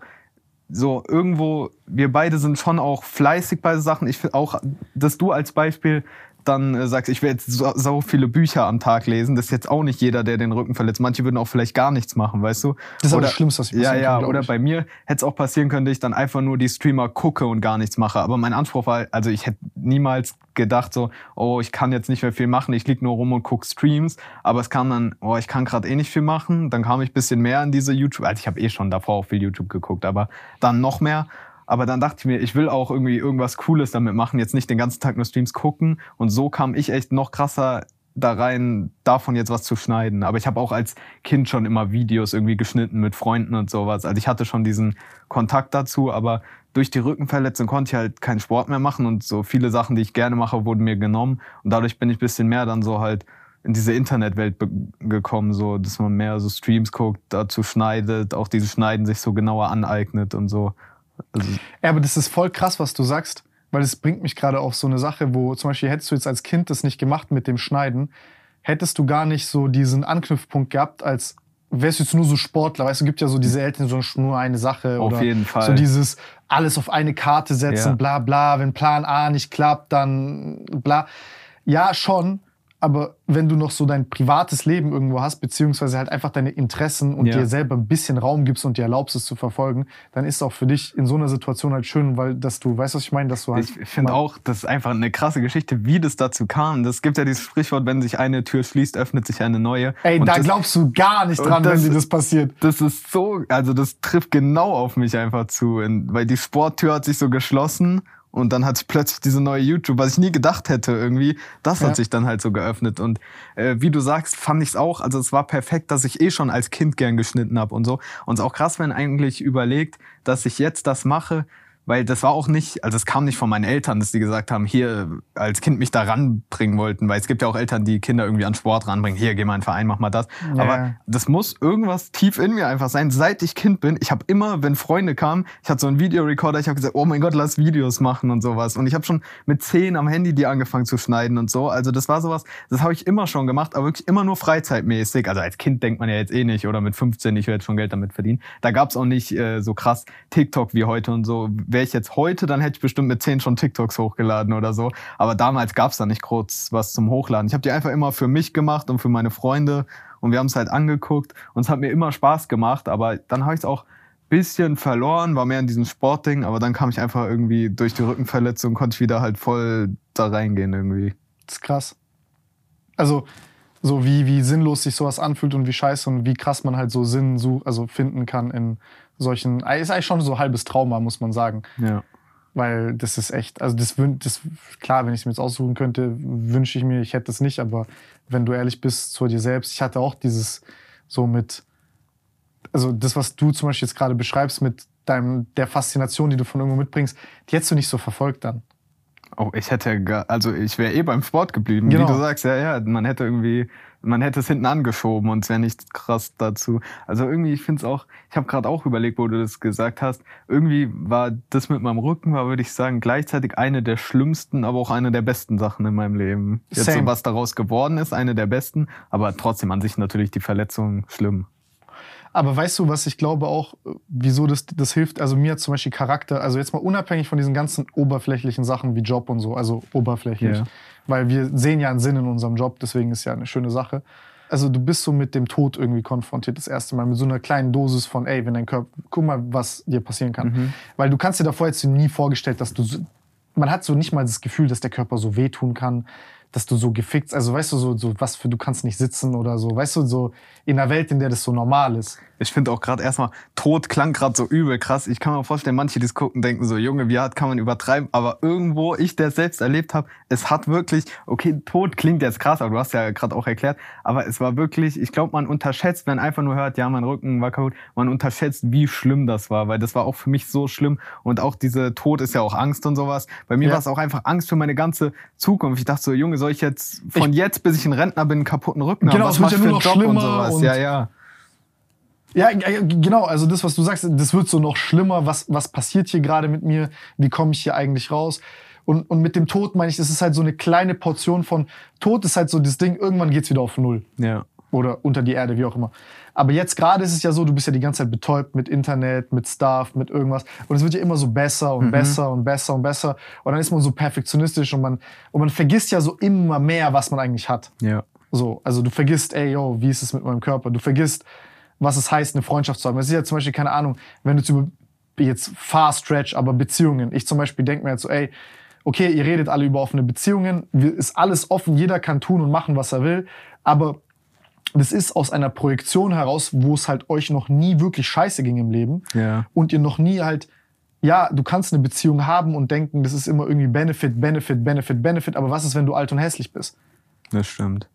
so irgendwo, wir beide sind schon auch fleißig bei Sachen. Ich finde auch, dass du als Beispiel dann äh, sagst, ich will jetzt so, so viele Bücher am Tag lesen. Das ist jetzt auch nicht jeder, der den Rücken verletzt. Manche würden auch vielleicht gar nichts machen, weißt du? Das ist aber Oder- das Schlimmste, was Ja, passieren ja, kann, oder ich. bei mir hätte es auch passieren können, dass ich dann einfach nur die Streamer gucke und gar nichts mache. Aber mein Anspruch war, also ich hätte niemals gedacht so, oh, ich kann jetzt nicht mehr viel machen, ich lieg nur rum und guck Streams. Aber es kam dann, oh, ich kann gerade eh nicht viel machen. Dann kam ich bisschen mehr in diese YouTube, also ich habe eh schon davor auch viel YouTube geguckt, aber dann noch mehr. Aber dann dachte ich mir, ich will auch irgendwie irgendwas Cooles damit machen, jetzt nicht den ganzen Tag nur Streams gucken. Und so kam ich echt noch krasser da rein, davon jetzt was zu schneiden. Aber ich habe auch als Kind schon immer Videos irgendwie geschnitten mit Freunden und sowas. Also ich hatte schon diesen Kontakt dazu, aber durch die Rückenverletzung konnte ich halt keinen Sport mehr machen und so viele Sachen, die ich gerne mache, wurden mir genommen. Und dadurch bin ich ein bisschen mehr dann so halt in diese Internetwelt gekommen, so dass man mehr so Streams guckt, dazu schneidet, auch dieses Schneiden sich so genauer aneignet und so. Also, Ja, aber das ist voll krass, was du sagst, weil es bringt mich gerade auf so eine Sache, wo zum Beispiel hättest du jetzt als Kind das nicht gemacht mit dem Schneiden, hättest du gar nicht so diesen Anknüpfpunkt gehabt, als wärst du jetzt nur so Sportler. Weißt du, gibt ja so diese Eltern, so nur eine Sache. Auf oder jeden Fall. So dieses alles auf eine Karte setzen, Ja. bla bla. Wenn Plan A nicht klappt, dann bla. Ja, schon. Aber wenn du noch so dein privates Leben irgendwo hast, beziehungsweise halt einfach deine Interessen und Ja. dir selber ein bisschen Raum gibst und dir erlaubst, es zu verfolgen, dann ist es auch für dich in so einer Situation halt schön, weil dass du, weißt du, was ich meine, dass du halt. Ich finde auch, das ist einfach eine krasse Geschichte, wie das dazu kam. Das gibt ja dieses Sprichwort, wenn sich eine Tür schließt, öffnet sich eine neue. Ey, Und da das, glaubst du gar nicht dran, das- wenn dir das passiert. Das ist so, also das trifft genau auf mich einfach zu. Weil die Sporttür hat sich so geschlossen und dann hat sich plötzlich diese neue YouTube, was ich nie gedacht hätte irgendwie, das Ja. hat sich dann halt so geöffnet. Und äh, wie du sagst, fand ich es auch, also es war perfekt, dass ich eh schon als Kind gern geschnitten habe und so. Und es ist auch krass, wenn eigentlich überlegt, dass ich jetzt das mache, weil das war auch nicht, also es kam nicht von meinen Eltern, dass die gesagt haben, hier als Kind mich da ranbringen wollten, weil es gibt ja auch Eltern, die Kinder irgendwie an Sport ranbringen, hier geh mal in den Verein, mach mal das. Ja. Aber das muss irgendwas tief in mir einfach sein, seit ich Kind bin. Ich habe immer, wenn Freunde kamen, ich hatte so einen Videorecorder, ich habe gesagt, oh mein Gott, lass Videos machen und sowas. Und ich habe schon mit zehn am Handy die angefangen zu schneiden und so. Also das war sowas, das habe ich immer schon gemacht, aber wirklich immer nur freizeitmäßig. Also als Kind denkt man ja jetzt eh nicht oder mit 15, ich werde jetzt schon Geld damit verdienen. Da gab's auch nicht äh, so krass TikTok wie heute und so. Wäre ich jetzt heute, dann hätte ich bestimmt mit zehn schon TikToks hochgeladen oder so. Aber damals gab's da nicht kurz was zum Hochladen. Ich habe die einfach immer für mich gemacht und für meine Freunde und wir haben es halt angeguckt und es hat mir immer Spaß gemacht, aber dann habe ich es auch bisschen verloren, war mehr in diesem Sportding, aber dann kam ich einfach irgendwie durch die Rückenverletzung, konnte ich wieder halt voll da reingehen irgendwie. Das ist krass. Also, so wie, wie sinnlos sich sowas anfühlt und wie scheiße und wie krass man halt so Sinn such, also finden kann in solchen. Ist eigentlich schon so halbes Trauma, muss man sagen. Ja. Weil das ist echt, also das, das klar, wenn ich es mir jetzt aussuchen könnte, wünsche ich mir, ich hätte es nicht, aber wenn du ehrlich bist zu dir selbst, ich hatte auch dieses so mit, also das, was du zum Beispiel jetzt gerade beschreibst mit deinem, der Faszination, die du von irgendwo mitbringst, die hättest du nicht so verfolgt dann. Oh, ich hätte, also ich wäre eh beim Sport geblieben. Genau. Wie du sagst, ja, ja, man hätte irgendwie, man hätte es hinten angeschoben und es wäre nicht krass dazu. Also irgendwie, ich finde es auch, ich habe gerade auch überlegt, wo du das gesagt hast. Irgendwie war das mit meinem Rücken, war, würde ich sagen, gleichzeitig eine der schlimmsten, aber auch eine der besten Sachen in meinem Leben. Jetzt so, Same. was daraus geworden ist, eine der besten, aber trotzdem an sich natürlich die Verletzung schlimm. Aber weißt du, was ich glaube auch, wieso das, das hilft? Also mir hat zum Beispiel Charakter, also jetzt mal unabhängig von diesen ganzen oberflächlichen Sachen wie Job und so, also oberflächlich. Ja. Weil wir sehen ja einen Sinn in unserem Job, deswegen ist ja eine schöne Sache. Also du bist so mit dem Tod irgendwie konfrontiert das erste Mal, mit so einer kleinen Dosis von, ey, wenn dein Körper, guck mal, was dir passieren kann. Weil du kannst dir davor jetzt nie vorgestellt, dass du, man hat so nicht mal das Gefühl, dass der Körper so wehtun kann, dass du so gefickt, also weißt du, so, so was für, du kannst nicht sitzen oder so, weißt du, so in einer Welt, in der das so normal ist. Ich finde auch gerade erstmal, Tod klang gerade so übel krass. Ich kann mir vorstellen, manche, die es gucken, denken so, Junge, wie hart kann man übertreiben? Aber irgendwo, ich, der selbst erlebt habe, es hat wirklich, okay, Tod klingt jetzt krass, aber du hast ja gerade auch erklärt, aber es war wirklich, ich glaube, man unterschätzt, wenn einfach nur hört, ja, mein Rücken war kaputt, man unterschätzt, wie schlimm das war, weil das war auch für mich so schlimm. Und auch diese Tod ist ja auch Angst und sowas. Bei mir Ja. war es auch einfach Angst für meine ganze Zukunft. Ich dachte so, Junge, soll ich jetzt von jetzt, bis ich ein Rentner bin, einen kaputten Rücken Genau, haben? Was es wird mach ich ja für nur einen noch Job und schlimmer sowas? und- ja, ja. Ja, ja, genau. Also das, was du sagst, das wird so noch schlimmer. Was, was passiert hier gerade mit mir? Wie komme ich hier eigentlich raus? Und, und mit dem Tod meine ich, das ist halt so eine kleine Portion von Tod ist halt so das Ding, irgendwann geht's wieder auf Null. Ja. Oder unter die Erde, wie auch immer. Aber jetzt gerade ist es ja so, du bist ja die ganze Zeit betäubt mit Internet, mit Stuff, mit irgendwas. Und es wird ja immer so besser und besser und besser und besser. Und dann ist man so perfektionistisch und man, und man vergisst ja so immer mehr, was man eigentlich hat. Ja. So, also du vergisst, ey, yo, wie ist es mit meinem Körper? Du vergisst, was es heißt, eine Freundschaft zu haben. Es ist ja zum Beispiel, keine Ahnung, wenn du jetzt über, jetzt far stretch, aber Beziehungen. Ich zum Beispiel denke mir jetzt so, ey, okay, ihr redet alle über offene Beziehungen, ist alles offen, jeder kann tun und machen, was er will, aber das ist aus einer Projektion heraus, wo es halt euch noch nie wirklich scheiße ging im Leben Ja. und ihr noch nie halt, ja, du kannst eine Beziehung haben und denken, das ist immer irgendwie Benefit, Benefit, Benefit, Benefit, aber was ist, wenn du alt und hässlich bist? Das stimmt.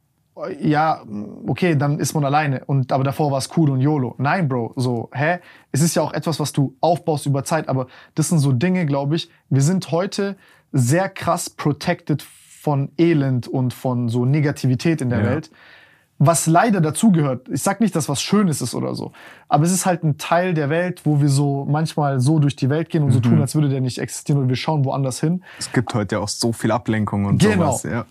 ja, okay, dann ist man alleine. Und, aber davor war es cool und YOLO. Nein, Bro, so, hä? Es ist ja auch etwas, was du aufbaust über Zeit, aber das sind so Dinge, glaube ich. Wir sind heute sehr krass protected von Elend und von so Negativität in der Ja. Welt. Was leider dazugehört. Ich sag nicht, dass was Schönes ist oder so. Aber es ist halt ein Teil der Welt, wo wir so manchmal so durch die Welt gehen und so tun, als würde der nicht existieren und wir schauen woanders hin. Es gibt heute ja auch so viel Ablenkung und Genau. sowas. Ja.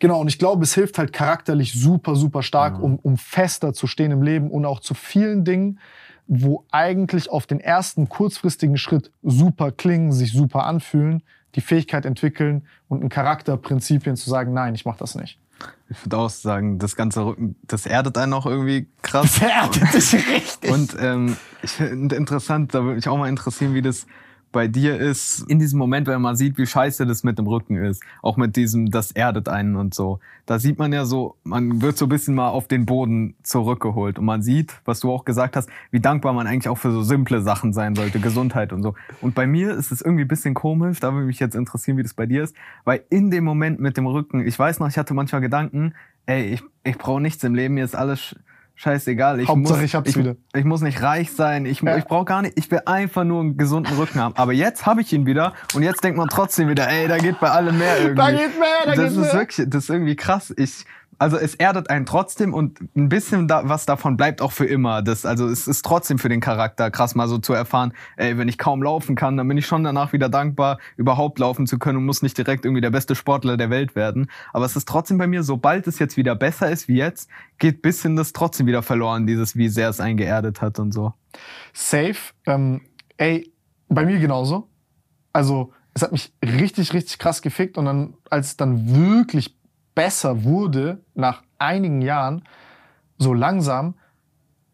Genau, und ich glaube, es hilft halt charakterlich super, super stark, um, um fester zu stehen im Leben und auch zu vielen Dingen, wo eigentlich auf den ersten kurzfristigen Schritt super klingen, sich super anfühlen, die Fähigkeit entwickeln und ein Charakterprinzipien zu sagen, nein, ich mach das nicht. Ich würde auch sagen, das ganze Rücken, das erdet einen auch irgendwie krass. Das erdet dich richtig. Und ähm, ich finde interessant, da würde mich auch mal interessieren, wie das bei dir ist, in diesem Moment, wenn man sieht, wie scheiße das mit dem Rücken ist, auch mit diesem, das erdet einen und so. Da sieht man ja so, man wird so ein bisschen mal auf den Boden zurückgeholt und man sieht, was du auch gesagt hast, wie dankbar man eigentlich auch für so simple Sachen sein sollte, Gesundheit und so. Und bei mir ist es irgendwie ein bisschen komisch, da würde mich jetzt interessieren, wie das bei dir ist, weil in dem Moment mit dem Rücken, ich weiß noch, ich hatte manchmal Gedanken, ey, ich, ich brauche nichts im Leben, mir ist alles scheißegal. Ich Hauptsache, muss, ich hab's ich, wieder. ich muss nicht reich sein, ich, Ja. ich brauche gar nicht, ich will einfach nur einen gesunden Rücken haben. Aber jetzt habe ich ihn wieder und jetzt denkt man trotzdem wieder, ey, da geht bei allem mehr irgendwie. Da geht mehr, da das geht ist mehr. wirklich, das ist irgendwie krass. Ich, also es erdet einen trotzdem und ein bisschen da, was davon bleibt auch für immer. Das, also es ist trotzdem für den Charakter krass, mal so zu erfahren, ey, wenn ich kaum laufen kann, dann bin ich schon danach wieder dankbar, überhaupt laufen zu können und muss nicht direkt irgendwie der beste Sportler der Welt werden. Aber es ist trotzdem bei mir, sobald es jetzt wieder besser ist wie jetzt, geht bisschen das trotzdem wieder verloren, dieses, wie sehr es einen geerdet hat und so. Safe. Ähm, ey, bei mir genauso. Also, es hat mich richtig, richtig krass gefickt. Und dann, als es dann wirklich besser wurde, nach einigen Jahren, so langsam,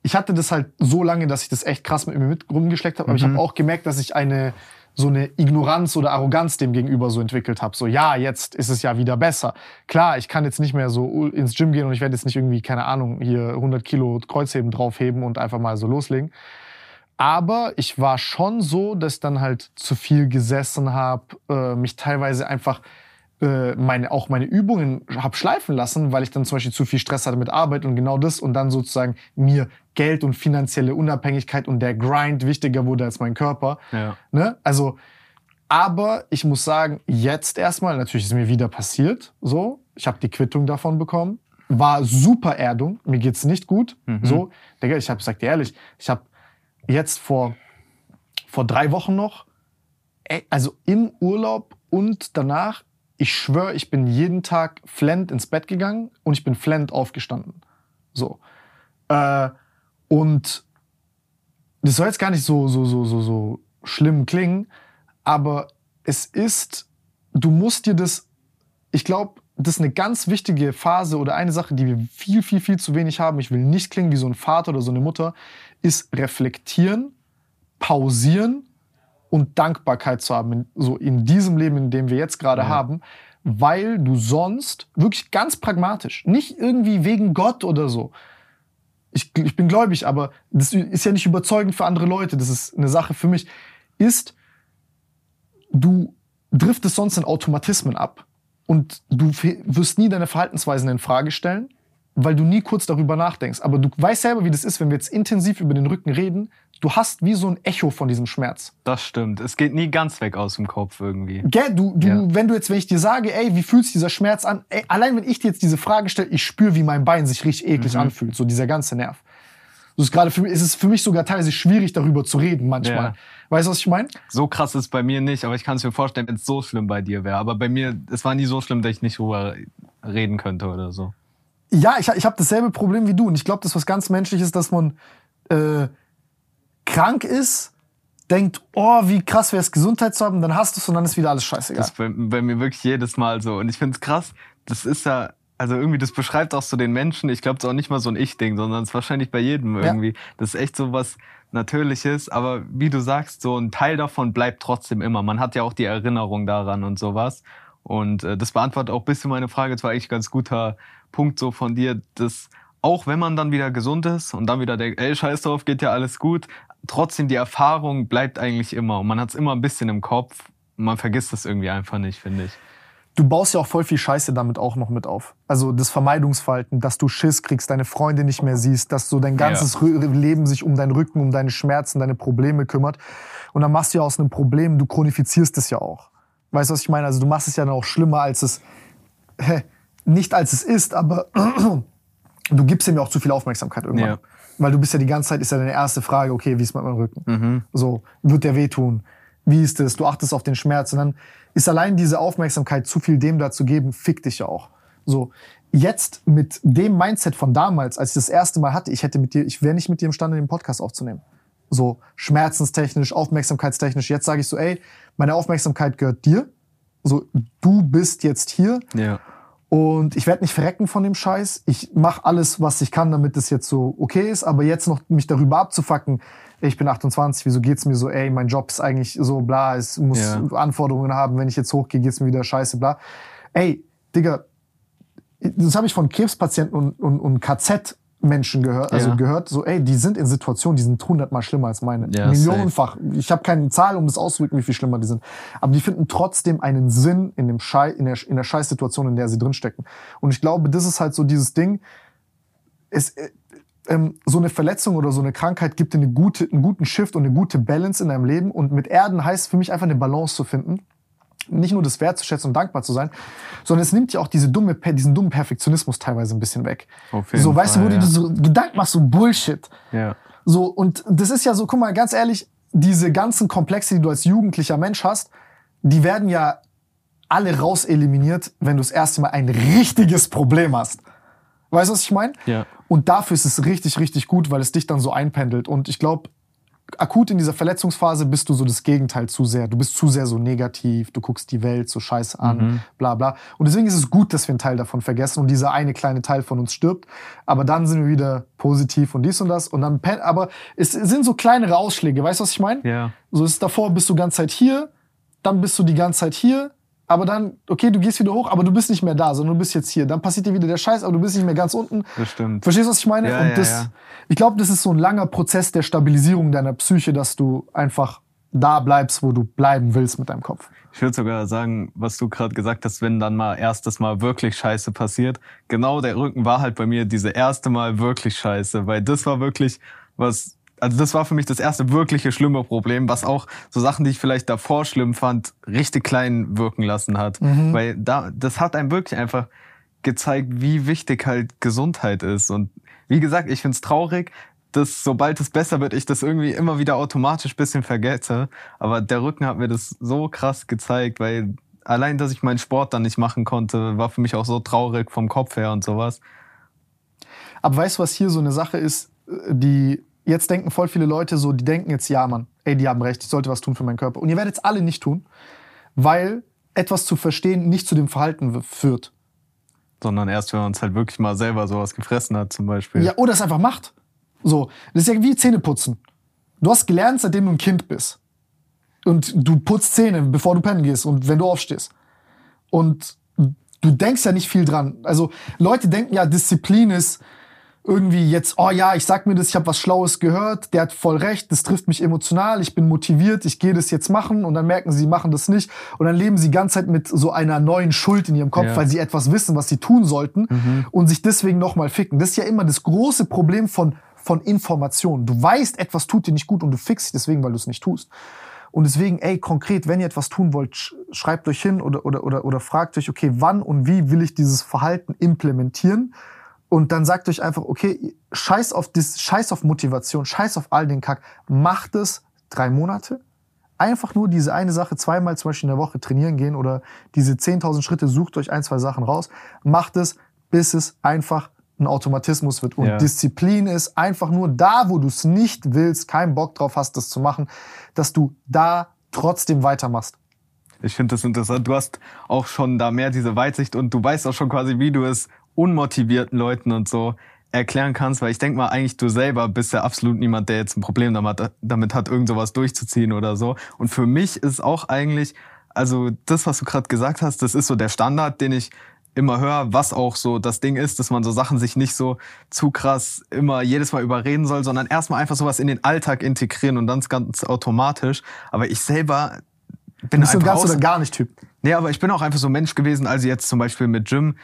ich hatte das halt so lange, dass ich das echt krass mit mir mit rumgeschleckt habe. Aber ich habe auch gemerkt, dass ich eine so eine Ignoranz oder Arroganz dem gegenüber so entwickelt habe. So, ja, jetzt ist es ja wieder besser. Klar, ich kann jetzt nicht mehr so ins Gym gehen und ich werde jetzt nicht irgendwie, keine Ahnung, hier 100 Kilo Kreuzheben draufheben und einfach mal so loslegen. Aber ich war schon so, dass ich dann halt zu viel gesessen habe, äh, mich teilweise einfach äh, meine, auch meine Übungen hab schleifen lassen, weil ich dann zum Beispiel zu viel Stress hatte mit Arbeit und genau das und dann sozusagen mir Geld und finanzielle Unabhängigkeit und der Grind wichtiger wurde als mein Körper. Ja. Ne? Also, aber ich muss sagen, jetzt erstmal, natürlich ist mir wieder passiert, so. Ich habe die Quittung davon bekommen. War super Erdung. Mir geht's nicht gut. So, Digga, ich hab, sag dir ehrlich, ich habe jetzt vor, vor drei Wochen noch, also im Urlaub und danach, ich schwöre, ich bin jeden Tag flend ins Bett gegangen und ich bin flend aufgestanden. So. Äh, und das soll jetzt gar nicht so, so, so, so, so schlimm klingen, aber es ist, du musst dir das, ich glaube, das ist eine ganz wichtige Phase oder eine Sache, die wir viel, viel, viel zu wenig haben. Ich will nicht klingen wie so ein Vater oder so eine Mutter, ist reflektieren, pausieren und Dankbarkeit zu haben, in, so in diesem Leben, in dem wir jetzt gerade haben, weil du sonst wirklich ganz pragmatisch, nicht irgendwie wegen Gott oder so, ich, ich bin gläubig, aber das ist ja nicht überzeugend für andere Leute. Das ist eine Sache für mich. Ist, du driftest sonst in Automatismen ab und du wirst nie deine Verhaltensweisen in Frage stellen, weil du nie kurz darüber nachdenkst. Aber du weißt selber, wie das ist, wenn wir jetzt intensiv über den Rücken reden. Du hast wie so ein Echo von diesem Schmerz. Das stimmt. Es geht nie ganz weg aus dem Kopf irgendwie. Gell, du, du, Ja. wenn du jetzt, wenn ich dir sage, ey, wie fühlt sich dieser Schmerz an? Ey, allein wenn ich dir jetzt diese Frage stelle, ich spüre, wie mein Bein sich richtig eklig Mhm. anfühlt, so dieser ganze Nerv. Das ist gerade für mich, es ist für mich sogar teilweise schwierig, darüber zu reden manchmal. Ja. Weißt du, was ich meine? So krass ist es bei mir nicht, aber ich kann es mir vorstellen, wenn es so schlimm bei dir wäre. Aber bei mir, es war nie so schlimm, dass ich nicht drüber reden könnte oder so. Ja, ich, ich habe dasselbe Problem wie du. Und ich glaube, das ist was ganz Menschliches, dass man äh, krank ist, denkt, oh, wie krass wäre es, Gesundheit zu haben, dann hast du es und dann ist wieder alles scheißegal. Das ist bei, bei mir wirklich jedes Mal so. Und ich finde es krass, das ist ja, also irgendwie, das beschreibt auch so den Menschen. Ich glaube, es ist auch nicht mal so ein Ich-Ding, sondern es ist wahrscheinlich bei jedem irgendwie. Das ist echt so was Natürliches. Aber wie du sagst, so ein Teil davon bleibt trotzdem immer. Man hat ja auch die Erinnerung daran und sowas. Und äh, das beantwortet auch ein bisschen meine Frage. Das war eigentlich ein ganz guter Punkt so von dir, dass auch wenn man dann wieder gesund ist und dann wieder denkt, ey, scheiß drauf, geht ja alles gut, trotzdem die Erfahrung bleibt eigentlich immer. Und man hat es immer ein bisschen im Kopf. Man vergisst das irgendwie einfach nicht, finde ich. du baust ja auch voll viel Scheiße damit auch noch mit auf. Also das Vermeidungsverhalten, dass du Schiss kriegst, deine Freunde nicht mehr siehst, dass so dein ganzes Rü- Leben sich um deinen Rücken, um deine Schmerzen, deine Probleme kümmert. Und dann machst du ja aus einem Problem, du chronifizierst es ja auch. Weißt du, was ich meine? Also du machst es ja dann auch schlimmer, als es, hä, nicht als es ist, aber du gibst ihm ja auch zu viel Aufmerksamkeit irgendwann. Ja. Weil du bist ja die ganze Zeit, ist ja deine erste Frage, okay, wie ist mit meinem Rücken? So, wird der wehtun? Wie ist es? Du achtest auf den Schmerz. Und dann ist allein diese Aufmerksamkeit, zu viel dem dazu geben, fickt dich ja auch. So, jetzt mit dem Mindset von damals, als ich das erste Mal hatte, ich hätte mit dir, ich wäre nicht mit dir imstande, den Podcast aufzunehmen. So, schmerzenstechnisch, aufmerksamkeitstechnisch. Jetzt sage ich so, ey, meine Aufmerksamkeit gehört dir. So, du bist jetzt hier Ja. Und ich werde nicht verrecken von dem Scheiß. Ich mache alles, was ich kann, damit es jetzt so okay ist. Aber jetzt noch mich darüber abzufacken, ich bin 28, wieso geht's mir so, ey, mein Job ist eigentlich so bla, es muss Ja. Anforderungen haben, wenn ich jetzt hochgehe, geht's mir wieder scheiße, bla. Ey, Digga, das habe ich von Krebspatienten und, und, und KZ-Menschen gehört, also Ja. gehört, so, ey, die sind in Situationen, die sind hundertmal schlimmer als meine. Ja, Millionenfach. Ich habe keine Zahl, um das auszudrücken, wie viel schlimmer die sind. Aber die finden trotzdem einen Sinn in, dem Schei in, der, in der Scheißsituation, in der sie drinstecken. Und ich glaube, das ist halt so dieses Ding, es, äh, ähm, so eine Verletzung oder so eine Krankheit gibt dir eine gute, einen guten Shift und eine gute Balance in deinem Leben. Und mit Erden heißt für mich einfach eine Balance zu finden. Nicht nur das wertzuschätzen und dankbar zu sein, sondern es nimmt ja auch diese dumme, diesen dummen Perfektionismus teilweise ein bisschen weg. Auf jeden So, weißt du, wo Fall, du ja. dir so Gedanken machst, so Bullshit. Ja. So, und das ist ja so, guck mal, ganz ehrlich, diese ganzen Komplexe, die du als jugendlicher Mensch hast, die werden ja alle raus eliminiert, wenn du das erste Mal ein richtiges Problem hast. Weißt du, was ich meine? Ja. Und dafür ist es richtig, richtig gut, weil es dich dann so einpendelt. Und ich glaube, akut in dieser Verletzungsphase bist du so das Gegenteil zu sehr. Du bist zu sehr so negativ, du guckst die Welt so scheiße an, Mhm. bla bla. Und deswegen ist es gut, dass wir einen Teil davon vergessen und dieser eine kleine Teil von uns stirbt. Aber dann sind wir wieder positiv und dies und das. Und dann, pen- aber es sind so kleinere Ausschläge, weißt du, was ich meine? Ja. So ist davor bist du ganze Zeit hier, dann bist du die ganze Zeit hier, aber dann, okay, du gehst wieder hoch, aber du bist nicht mehr da, sondern du bist jetzt hier. Dann passiert dir wieder der Scheiß, aber du bist nicht mehr ganz unten. Das stimmt. Verstehst du, was ich meine? Ja, Und ja, das, ja. ich glaube, das ist so ein langer Prozess der Stabilisierung deiner Psyche, dass du einfach da bleibst, wo du bleiben willst mit deinem Kopf. Ich würde sogar sagen, was du gerade gesagt hast, wenn dann mal erstes Mal wirklich Scheiße passiert. Genau der Rücken war halt bei mir diese erste Mal wirklich Scheiße, weil das war wirklich was, also das war für mich das erste wirkliche schlimme Problem, was auch so Sachen, die ich vielleicht davor schlimm fand, richtig klein wirken lassen hat. Weil da, das hat einem wirklich einfach gezeigt, wie wichtig halt Gesundheit ist. Und wie gesagt, ich find's traurig, dass sobald es besser wird, ich das irgendwie immer wieder automatisch bisschen vergesse. Aber der Rücken hat mir das so krass gezeigt, weil allein, dass ich meinen Sport dann nicht machen konnte, war für mich auch so traurig vom Kopf her und sowas. Aber weißt du, was hier so eine Sache ist, äh, die jetzt denken voll viele Leute so, die denken jetzt, ja, Mann, ey, die haben recht, ich sollte was tun für meinen Körper. Und ihr werdet es alle nicht tun, weil etwas zu verstehen nicht zu dem Verhalten führt. Sondern erst, wenn man uns halt wirklich mal selber sowas gefressen hat, zum Beispiel. Ja, oder es einfach macht. So, das ist ja wie Zähneputzen. Du hast gelernt, seitdem du ein Kind bist. Und du putzt Zähne, bevor du pennen gehst und wenn du aufstehst. Und du denkst ja nicht viel dran. Also Leute denken ja, Disziplin ist irgendwie jetzt, oh ja, ich sag mir das, ich habe was Schlaues gehört, der hat voll recht, das trifft mich emotional, ich bin motiviert, ich gehe das jetzt machen und dann merken sie, machen das nicht und dann leben sie die ganze Zeit mit so einer neuen Schuld in ihrem Kopf, Ja. weil sie etwas wissen, was sie tun sollten und sich deswegen nochmal ficken. Das ist ja immer das große Problem von, von Information. Du weißt, etwas tut dir nicht gut und du fickst dich deswegen, weil du es nicht tust. Und deswegen, ey, konkret, wenn ihr etwas tun wollt, sch- schreibt euch hin oder, oder, oder, oder fragt euch, okay, wann und wie will ich dieses Verhalten implementieren? Und dann sagt euch einfach, okay, scheiß auf, das, scheiß auf Motivation, scheiß auf all den Kack. Macht es drei Monate. Einfach nur diese eine Sache zweimal zum Beispiel in der Woche trainieren gehen oder diese 10.000 Schritte, sucht euch ein, zwei Sachen raus. Macht es, bis es einfach ein Automatismus wird. Und Ja. Disziplin ist einfach nur da, wo du es nicht willst, keinen Bock drauf hast, das zu machen, dass du da trotzdem weitermachst. Ich finde das interessant. Du hast auch schon da mehr diese Weitsicht und du weißt auch schon quasi, wie du es unmotivierten Leuten und so erklären kannst, weil ich denk mal, eigentlich du selber bist ja absolut niemand, der jetzt ein Problem damit hat, damit hat irgend sowas durchzuziehen oder so. Und für mich ist auch eigentlich, also das, was du gerade gesagt hast, das ist so der Standard, den ich immer höre, was auch so das Ding ist, dass man so Sachen sich nicht so zu krass immer jedes Mal überreden soll, sondern erstmal einfach sowas in den Alltag integrieren und dann ganz automatisch. Aber ich selber bin Bist du ein einfach ganz aus- oder gar nicht Typ? Nee, aber ich bin auch einfach so ein Mensch gewesen, also jetzt zum Beispiel mit Gym.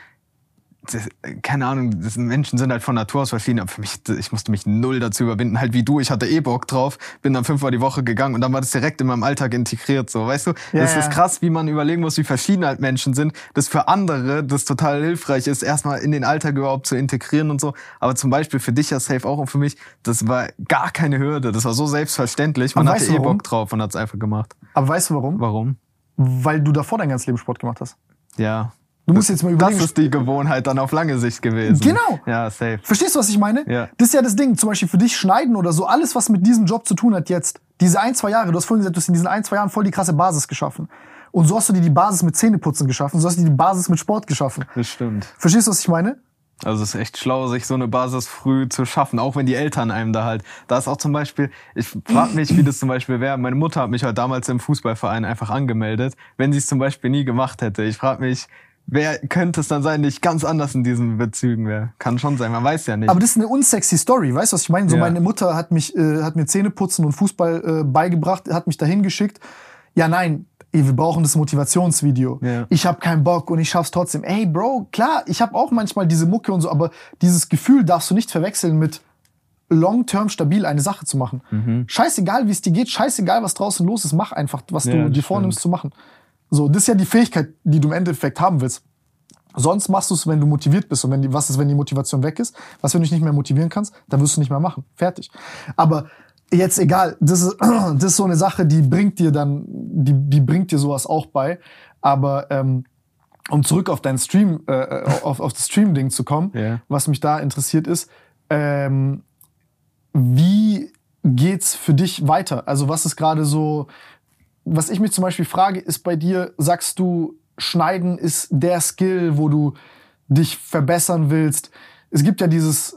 Das, keine Ahnung, das Menschen sind halt von Natur aus verschieden, aber für mich, ich musste mich null dazu überwinden, halt wie du, ich hatte eh Bock drauf, bin dann fünfmal die Woche gegangen und dann war das direkt in meinem Alltag integriert, so, weißt du? Ja, das ja. ist krass, wie man überlegen muss, wie verschieden halt Menschen sind, das für andere, das total hilfreich ist, erstmal in den Alltag überhaupt zu integrieren und so, aber zum Beispiel für dich ja safe auch und für mich, das war gar keine Hürde, das war so selbstverständlich, man Aber hatte eh? Bock drauf und hat's einfach gemacht. Aber weißt du warum? Warum? Weil du davor dein ganzes Leben Sport gemacht hast. Ja. Du musst jetzt mal Das überlegen. ist die Gewohnheit dann auf lange Sicht gewesen. Genau. Ja, safe. Verstehst du, was ich meine? Ja. Das ist ja das Ding. Zum Beispiel für dich schneiden oder so. Alles, was mit diesem Job zu tun hat jetzt. Diese ein, zwei Jahre. Du hast vorhin gesagt, du hast in diesen ein, zwei Jahren voll die krasse Basis geschaffen. Und so hast du dir die Basis mit Zähneputzen geschaffen, so hast du dir die Basis mit Sport geschaffen. Das stimmt. Verstehst du, was ich meine? Also es ist echt schlau, sich so eine Basis früh zu schaffen, auch wenn die Eltern einem da halt. Da ist auch zum Beispiel, ich frage mich, wie das zum Beispiel wäre. Meine Mutter hat mich halt damals im Fußballverein einfach angemeldet, wenn sie es zum Beispiel nie gemacht hätte. Ich frage mich, wer könnte es dann sein, nicht ganz anders in diesen Bezügen wäre? Kann schon sein, man weiß ja nicht. Aber das ist eine unsexy Story, weißt du, was ich meine? So Ja. meine Mutter hat mich, äh, hat mir Zähneputzen und Fußball äh, beigebracht, hat mich dahin geschickt. Ja, nein, wir brauchen das Motivationsvideo. Ja. Ich habe keinen Bock und ich schaff's trotzdem. Ey, Bro, klar, ich habe auch manchmal diese Mucke und so, aber dieses Gefühl darfst du nicht verwechseln mit long-term stabil eine Sache zu machen. Mhm. Scheißegal, wie es dir geht, scheißegal, was draußen los ist, mach einfach, was Ja, du dir vornimmst zu machen. So, das ist ja die Fähigkeit, die du im Endeffekt haben willst. Sonst machst du es, wenn du motiviert bist. Und wenn die, was ist, wenn die Motivation weg ist? Was, wenn du dich nicht mehr motivieren kannst? Dann wirst du nicht mehr machen. Fertig. Aber jetzt egal. Das ist, das ist so eine Sache, die bringt dir dann, die, die bringt dir sowas auch bei. Aber ähm, um zurück auf dein Stream, äh, auf, auf das Stream-Ding zu kommen, Ja. was mich da interessiert ist, ähm, wie geht's für dich weiter? Also was ist gerade so, was ich mich zum Beispiel frage, ist bei dir, sagst du, Schneiden ist der Skill, wo du dich verbessern willst? Es gibt ja dieses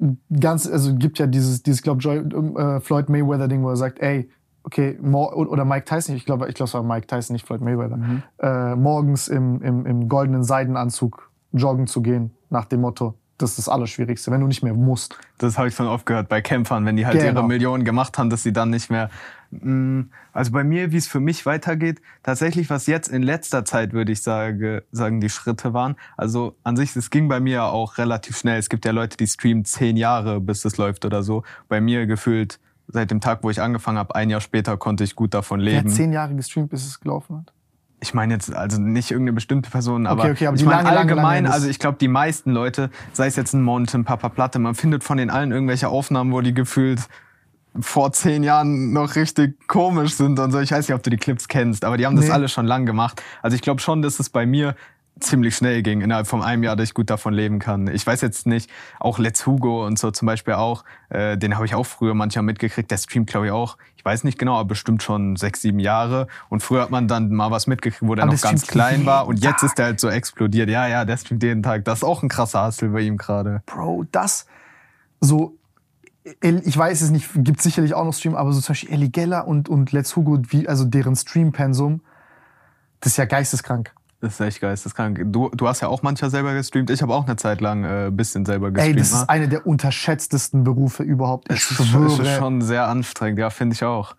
äh, ganz, also gibt ja dieses, dieses glaube äh, Floyd Mayweather Ding, wo er sagt, ey, okay, oder Mike Tyson, ich glaube, ich glaube, es war Mike Tyson, nicht Floyd Mayweather, äh, morgens im, im, im goldenen Seidenanzug joggen zu gehen, nach dem Motto, das ist das Allerschwierigste, wenn du nicht mehr musst. Das habe ich schon oft gehört bei Kämpfern, wenn die halt Genau. ihre Millionen gemacht haben, dass sie dann nicht mehr. Mm, Also bei mir, wie es für mich weitergeht, tatsächlich, was jetzt in letzter Zeit, würde ich sage, sagen, die Schritte waren. Also an sich, es ging bei mir auch relativ schnell. Es gibt ja Leute, die streamen zehn Jahre, bis es läuft oder so. Bei mir gefühlt seit dem Tag, wo ich angefangen habe, ein Jahr später konnte ich gut davon Er hat leben. zehn Jahre gestreamt, bis es gelaufen hat. Ich meine jetzt also nicht irgendeine bestimmte Person, aber, Okay, okay, aber ich meine lange, lange, allgemein, lange, das- also ich glaube, die meisten Leute, sei es jetzt ein Monte, ein Papa Platte, man findet von den allen irgendwelche Aufnahmen, wo die gefühlt vor zehn Jahren noch richtig komisch sind und so. Ich weiß nicht, ob du die Clips kennst, aber die haben das Nee. alle schon lang gemacht. Also ich glaube schon, dass es bei mir ziemlich schnell ging, innerhalb von einem Jahr, dass ich gut davon leben kann. Ich weiß jetzt nicht, auch Let's Hugo und so zum Beispiel auch, äh, den habe ich auch früher manchmal mitgekriegt, der streamt glaube ich auch, ich weiß nicht genau, aber bestimmt schon sechs, sieben Jahre. Und früher hat man dann mal was mitgekriegt, wo der Aber noch ganz klein war und jetzt ist der halt so explodiert. Ja, ja, der streamt jeden Tag. Das ist auch ein krasser Hustle bei ihm gerade. Bro, das so, ich weiß es nicht, gibt sicherlich auch noch Stream, aber so zum Beispiel Ellie Geller und, und Let's Hugo, wie, also deren Stream-Pensum, das ist ja geisteskrank. Das ist echt geisteskrank. Du, du hast ja auch manchmal selber gestreamt. Ich habe auch eine Zeit lang äh, ein bisschen selber gestreamt. Ey, das ne? ist einer der unterschätztesten Berufe überhaupt. Ich Es schwöre. ist schon sehr anstrengend, ja, finde ich auch.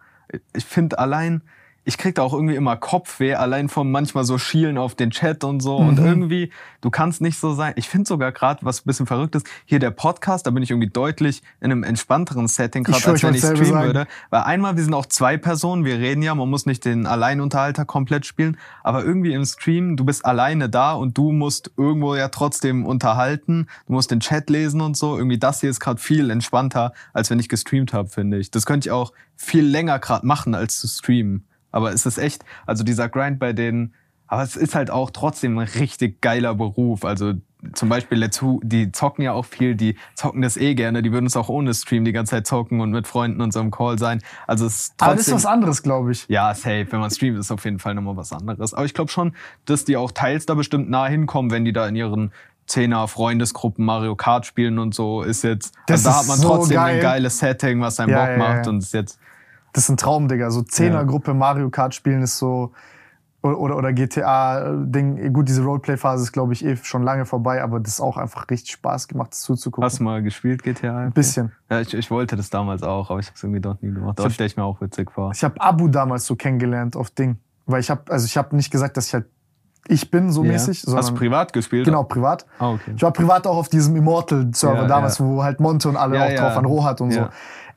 Ich finde allein, ich krieg da auch irgendwie immer Kopfweh, allein vom manchmal so schielen auf den Chat und so. Mhm. Und irgendwie, du kannst nicht so sein. Ich finde sogar gerade, was ein bisschen verrückt ist, hier der Podcast, da bin ich irgendwie deutlich in einem entspannteren Setting, gerade als wenn ich streamen sagen. würde. Weil einmal, wir sind auch zwei Personen, wir reden ja, man muss nicht den Alleinunterhalter komplett spielen, aber irgendwie im Stream, du bist alleine da und du musst irgendwo ja trotzdem unterhalten, du musst den Chat lesen und so. Irgendwie das hier ist gerade viel entspannter, als wenn ich gestreamt habe, finde ich. Das könnte ich auch viel länger gerade machen, als zu streamen. Aber es ist echt, also dieser Grind bei denen, aber es ist halt auch trotzdem ein richtig geiler Beruf. Also zum Beispiel Let's Who, die zocken ja auch viel, die zocken das eh gerne, die würden es auch ohne Stream die ganze Zeit zocken und mit Freunden und so im Call sein. Also es ist aber trotzdem, das ist was anderes, glaube ich. ja, safe. Wenn man streamt, ist auf jeden Fall nochmal was anderes. Aber ich glaube schon, dass die auch teils da bestimmt nah hinkommen, wenn die da in ihren Zehner Freundesgruppen Mario Kart spielen und so, ist jetzt, Das also da hat man so trotzdem geil. ein geiles Setting, was einen Ja, Bock ja, macht ja. und ist jetzt, Das ist ein Traum, Digga. So Zehnergruppe Mario Kart spielen ist so. Oder, oder, GTA-Ding. Gut, diese Roleplay-Phase ist, glaube ich, eh schon lange vorbei, aber das ist auch einfach richtig Spaß gemacht, das zuzugucken. hast du mal gespielt, GTA? Ein bisschen. Ja, ich, ich wollte das damals auch, aber ich habe es irgendwie dort nie gemacht. Das stelle ich mir auch witzig vor. Ich habe Abu damals so kennengelernt auf Ding. Weil ich habe, also ich habe nicht gesagt, dass ich halt ich bin so Ja. mäßig, Hast du sondern privat gespielt? genau privat. Ah, okay. Ich war privat auch auf diesem Immortal-Server Ja, damals, ja. wo halt Monte und alle Ja, auch drauf waren, Rohat und so.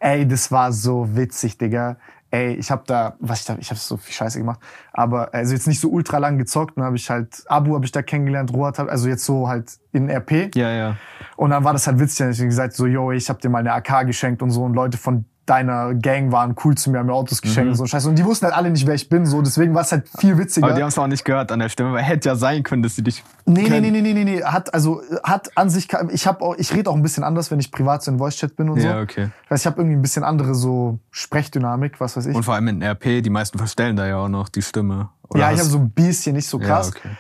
Ey, das war so witzig, Digga. Ey, ich habe da, was ich da, ich habe so viel Scheiße gemacht, aber also jetzt nicht so ultra lang gezockt, dann habe ich halt Abu habe ich da kennengelernt, Rohat hab, also jetzt so halt in RP Ja, ja. und dann war das halt witzig, dann hab ich gesagt so, yo, ich habe dir mal eine AK geschenkt und so und Leute von deiner Gang waren cool zu mir, haben mir Autos geschenkt und so Scheiße und die wussten halt alle nicht, wer ich bin, so deswegen war es halt viel witziger. Mhm. Aber die haben es auch nicht gehört an der Stimme, weil hätte ja sein können, dass sie dich. Nee, nee, kennen. nee, nee, nee, nee, nee. Hat also hat an sich ich habe auch ich rede auch ein bisschen anders, wenn ich privat so in Voice Chat bin und Ja, so. okay. Ich weiß, ich habe irgendwie ein bisschen andere so Sprechdynamik, was weiß ich. Und vor allem in RP, die meisten verstellen da ja auch noch die Stimme. Oder ja, ich habe so ein bisschen, nicht so krass. Ja, okay.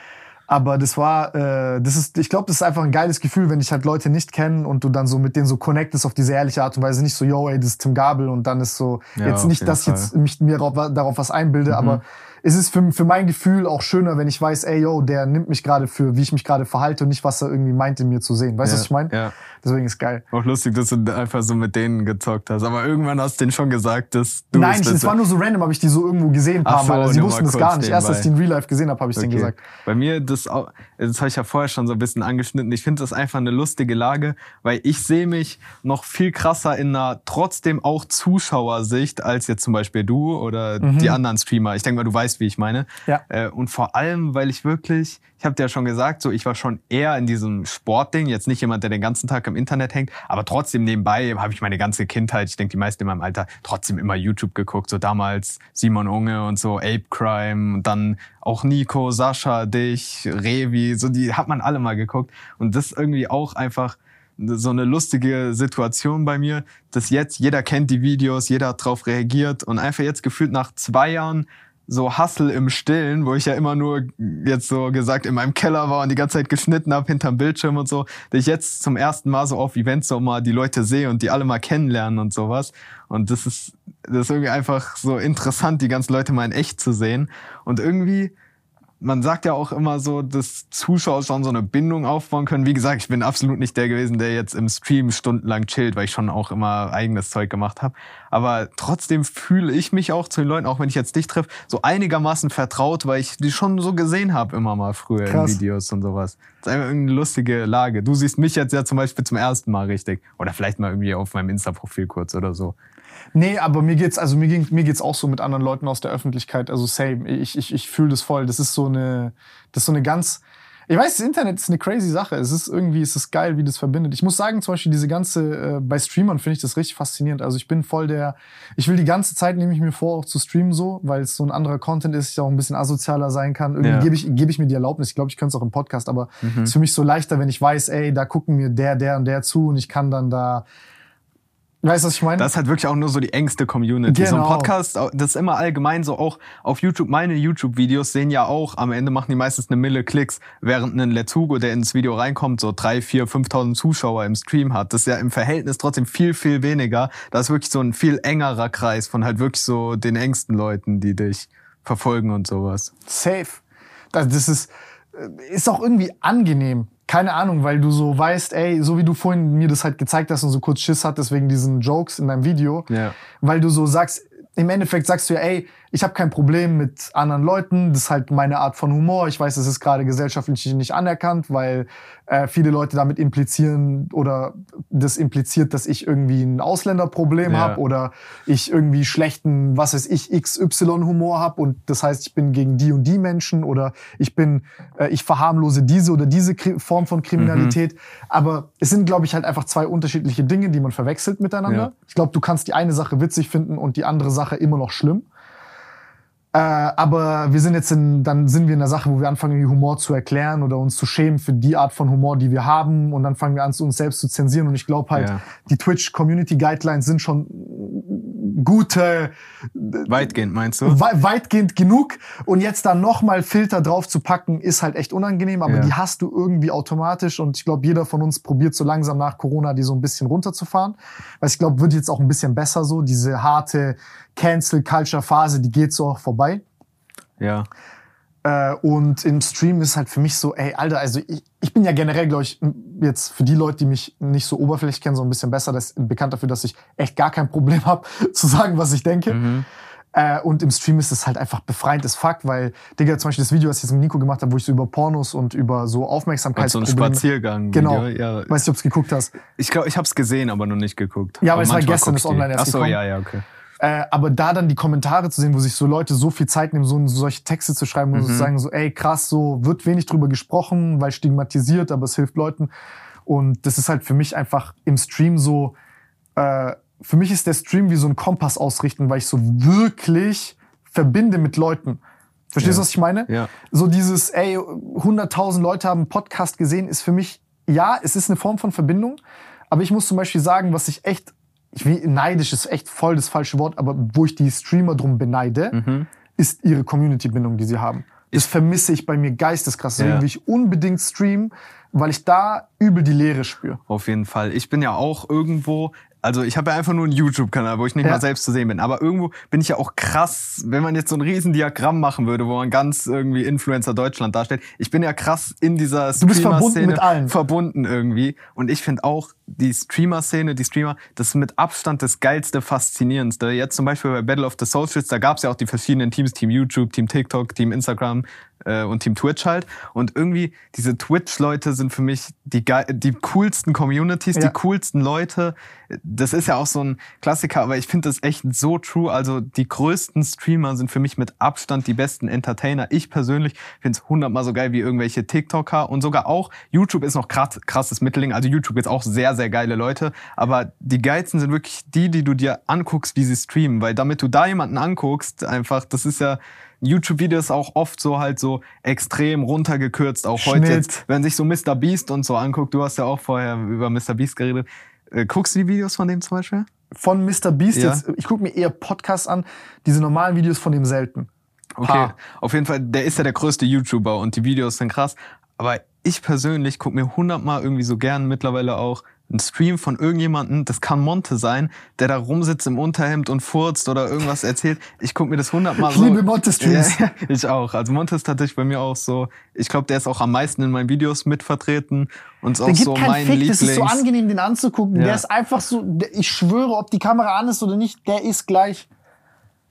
Aber das war, äh, das ist, ich glaube, das ist einfach ein geiles Gefühl, wenn dich halt Leute nicht kennen und du dann so mit denen so connectest auf diese ehrliche Art und Weise. Nicht so, yo, ey, das ist Tim Gabel und dann ist so, Ja, jetzt nicht, dass ich jetzt. Mhm. mich mir darauf, darauf was einbilde, aber es ist für, für mein Gefühl auch schöner, wenn ich weiß, ey, yo, der nimmt mich gerade für, wie ich mich gerade verhalte und nicht, was er irgendwie meint, in mir zu sehen. Weißt du, Ja, was ich meine? ja. Deswegen ist geil. Auch lustig, dass du einfach so mit denen gezockt hast. Aber irgendwann hast du denen schon gesagt, dass du Nein, es ich, es war nur so random, habe ich die so irgendwo gesehen ein paar Ach so, Mal. Also, sie nur wussten das gar nicht. Erst als ich die in Real Life gesehen habe, habe ich denen Okay. gesagt. Bei mir, das, auch, das habe ich ja vorher schon so ein bisschen angeschnitten. Ich finde das einfach eine lustige Lage, weil ich sehe mich noch viel krasser in einer trotzdem auch Zuschauersicht als jetzt zum Beispiel du oder die anderen Streamer. Ich denke mal, du weißt, wie ich meine. Mhm. Ja. Äh, und vor allem, weil ich wirklich, ich habe dir ja schon gesagt, so ich war schon eher in diesem Sportding, jetzt nicht jemand, der den ganzen Tag im Internet hängt, aber trotzdem nebenbei habe ich meine ganze Kindheit, ich denke die meisten in meinem Alter, trotzdem immer YouTube geguckt. So damals Simon Unge und so Ape Crime und dann auch Nico, Sascha, dich, Revi, so die hat man alle mal geguckt. Und das ist irgendwie auch einfach so eine lustige Situation bei mir, dass jetzt jeder kennt die Videos, jeder hat drauf reagiert und einfach jetzt gefühlt nach zwei Jahren so Hustle im Stillen, wo ich ja immer nur jetzt so gesagt in meinem Keller war und die ganze Zeit geschnitten habe hinterm Bildschirm und so, dass ich jetzt zum ersten Mal so auf Events so mal die Leute sehe und die alle mal kennenlernen und sowas. Und das ist, das ist irgendwie einfach so interessant, die ganzen Leute mal in echt zu sehen. Und irgendwie, man sagt ja auch immer so, dass Zuschauer schon so eine Bindung aufbauen können. Wie gesagt, ich bin absolut nicht der gewesen, der jetzt im Stream stundenlang chillt, weil ich schon auch immer eigenes Zeug gemacht habe. Aber trotzdem fühle ich mich auch zu den Leuten, auch wenn ich jetzt dich treffe, so einigermaßen vertraut, weil ich die schon so gesehen habe immer mal früher Krass. in Videos und sowas. Das ist einfach irgendeine lustige Lage. Du siehst mich jetzt ja zum Beispiel zum ersten Mal richtig. Oder vielleicht mal irgendwie auf meinem Insta-Profil kurz oder so. Nee, aber mir geht's, also mir, ging, mir geht's auch so mit anderen Leuten aus der Öffentlichkeit. Also same. Ich, ich, ich fühle das voll. Das ist so eine, das ist so eine ganz, ich weiß, das Internet ist eine crazy Sache. Es ist irgendwie, es ist geil, wie das verbindet. Ich muss sagen, zum Beispiel diese ganze, äh, bei Streamern finde ich das richtig faszinierend. Also ich bin voll der, ich will die ganze Zeit, nehme ich mir vor, auch zu streamen so, weil es so ein anderer Content ist, ich auch ein bisschen asozialer sein kann. Irgendwie Ja. gebe ich, gebe ich mir die Erlaubnis. Ich glaube, ich könnte es auch im Podcast, aber es ist für mich so leichter, wenn ich weiß, ey, da gucken mir der, der und der zu und ich kann dann da, weißt du, was ich meine? Das ist halt wirklich auch nur so die engste Community. So ein Genau. Podcast, das ist immer allgemein so auch auf YouTube. Meine YouTube-Videos sehen ja auch, am Ende machen die meistens eine Mille Klicks, während ein Let's Hugo, der ins Video reinkommt, so drei, vier, 5.000 Zuschauer im Stream hat. Das ist ja im Verhältnis trotzdem viel, viel weniger. Da ist wirklich so ein viel engerer Kreis von halt wirklich so den engsten Leuten, die dich verfolgen und sowas. Safe. Das, das ist, äh, ist auch irgendwie angenehm. Keine Ahnung, weil du so weißt, ey, so wie du vorhin mir das halt gezeigt hast und so kurz Schiss hattest wegen diesen Jokes in deinem Video, Ja. weil du so sagst, im Endeffekt sagst du ja, ey, ich habe kein Problem mit anderen Leuten, das ist halt meine Art von Humor. Ich weiß, das ist gerade gesellschaftlich nicht anerkannt, weil äh, viele Leute damit implizieren oder das impliziert, dass ich irgendwie ein Ausländerproblem Ja. habe oder ich irgendwie schlechten, was weiß ich, XY-Humor habe und das heißt, ich bin gegen die und die Menschen oder ich bin, äh, ich verharmlose diese oder diese Kri Form von Kriminalität. Aber es sind, glaube ich, halt einfach zwei unterschiedliche Dinge, die man verwechselt miteinander. Ja. Ich glaube, du kannst die eine Sache witzig finden und die andere Sache immer noch schlimm. Äh, aber wir sind jetzt in, dann sind wir in der Sache, wo wir anfangen, Humor zu erklären oder uns zu schämen für die Art von Humor, die wir haben. Und dann fangen wir an, uns selbst zu zensieren. Und ich glaube halt, Ja. die Twitch Community Guidelines sind schon gute, Weitgehend meinst du? wei- weitgehend genug. Und jetzt da nochmal Filter drauf zu packen, ist halt echt unangenehm. Aber Ja. die hast du irgendwie automatisch. Und ich glaube, jeder von uns probiert so langsam nach Corona, die so ein bisschen runterzufahren. Weil ich glaube, wird jetzt auch ein bisschen besser so. Diese harte Cancel-Culture-Phase, die geht so auch vorbei. Ja. Äh, und im Stream ist halt für mich so, ey, Alter, also ich, ich bin ja generell, glaube ich, jetzt für die Leute, die mich nicht so oberflächlich kennen, so ein bisschen besser, das bekannt dafür, dass ich echt gar kein Problem habe, zu sagen, was ich denke. Mhm. Äh, und im Stream ist es halt einfach befreiend as fuck, weil, Digga, zum Beispiel das Video, was ich jetzt mit Nico gemacht habe, wo ich so über Pornos und über so Und so ein. Spaziergang. Genau. Ja. Weiß nicht, ob du geguckt hast. Ich glaube, ich habe es gesehen, aber noch nicht geguckt. Ja, aber es war gestern, ist die. online erst Ach so, gekommen. ja, ja, okay. Äh, aber da dann die Kommentare zu sehen, wo sich so Leute so viel Zeit nehmen, so solche Texte zu schreiben und Mhm. so sagen so, ey krass, so wird wenig drüber gesprochen, weil stigmatisiert, aber es hilft Leuten. Und das ist halt für mich einfach im Stream so, äh, für mich ist der Stream wie so ein Kompass ausrichten, weil ich so wirklich verbinde mit Leuten. Verstehst du, Ja. was ich meine? Ja. So dieses, ey, 100.000 Leute haben einen Podcast gesehen, ist für mich, ja, es ist eine Form von Verbindung. Aber ich muss zum Beispiel sagen, was ich echt, ich will, neidisch ist echt voll das falsche Wort, aber wo ich die Streamer drum beneide, Mhm. ist ihre Community-Bindung, die sie haben. Das vermisse ich bei mir geisteskrass. Deswegen Ja. will ich unbedingt streamen, weil ich da übel die Leere spüre. Auf jeden Fall. Ich bin ja auch irgendwo, also ich habe ja einfach nur einen YouTube-Kanal, wo ich nicht Ja. mal selbst zu sehen bin. Aber irgendwo bin ich ja auch krass, wenn man jetzt so ein riesen Diagramm machen würde, wo man ganz irgendwie Influencer Deutschland darstellt. Ich bin ja krass in dieser Du bist verbunden Streamer-Szene mit allen. verbunden irgendwie. Und ich finde auch die Streamer-Szene, die Streamer, das ist mit Abstand das geilste, faszinierendste. Jetzt zum Beispiel bei Battle of the Socials, da gab es ja auch die verschiedenen Teams, Team YouTube, Team TikTok, Team Instagram äh, und Team Twitch halt. Und irgendwie diese Twitch-Leute sind für mich die, die coolsten Communities, Ja. die coolsten Leute. Das ist ja auch so ein Klassiker, aber ich finde das echt so true. Also die größten Streamer sind für mich mit Abstand die besten Entertainer. Ich persönlich finde es hundertmal so geil wie irgendwelche TikToker und sogar auch YouTube ist noch krass, krasses Mittelding. Also YouTube ist auch sehr, sehr geile Leute. Aber die geilsten sind wirklich die, die du dir anguckst, wie sie streamen. Weil damit du da jemanden anguckst, einfach, das ist ja YouTube-Videos auch oft so halt so extrem runtergekürzt. Auch heute Schnitt. jetzt, wenn sich so Mr. Beast und so anguckt, du hast ja auch vorher über Mr. Beast geredet. Äh, guckst du die Videos von dem zum Beispiel? Von Mr. Beast Ja. jetzt, ich gucke mir eher Podcasts an, diese normalen Videos von dem selten. Okay, Paar. auf jeden Fall, der ist ja der größte YouTuber und die Videos sind krass. Aber ich persönlich gucke mir hundertmal irgendwie so gern mittlerweile auch einen Stream von irgendjemandem, das kann Monte sein, der da rumsitzt im Unterhemd und furzt oder irgendwas erzählt. Ich gucke mir das hundertmal Ich so. liebe Monte-Streams. Ja, ja, ich auch. Also Monte ist tatsächlich bei mir auch so, ich glaube, der ist auch am meisten in meinen Videos mitvertreten und ist auch gibt so keinen mein Fick, Lieblings. das ist so angenehm, den anzugucken. Ja. Der ist einfach so, ich schwöre, ob die Kamera an ist oder nicht, der ist gleich.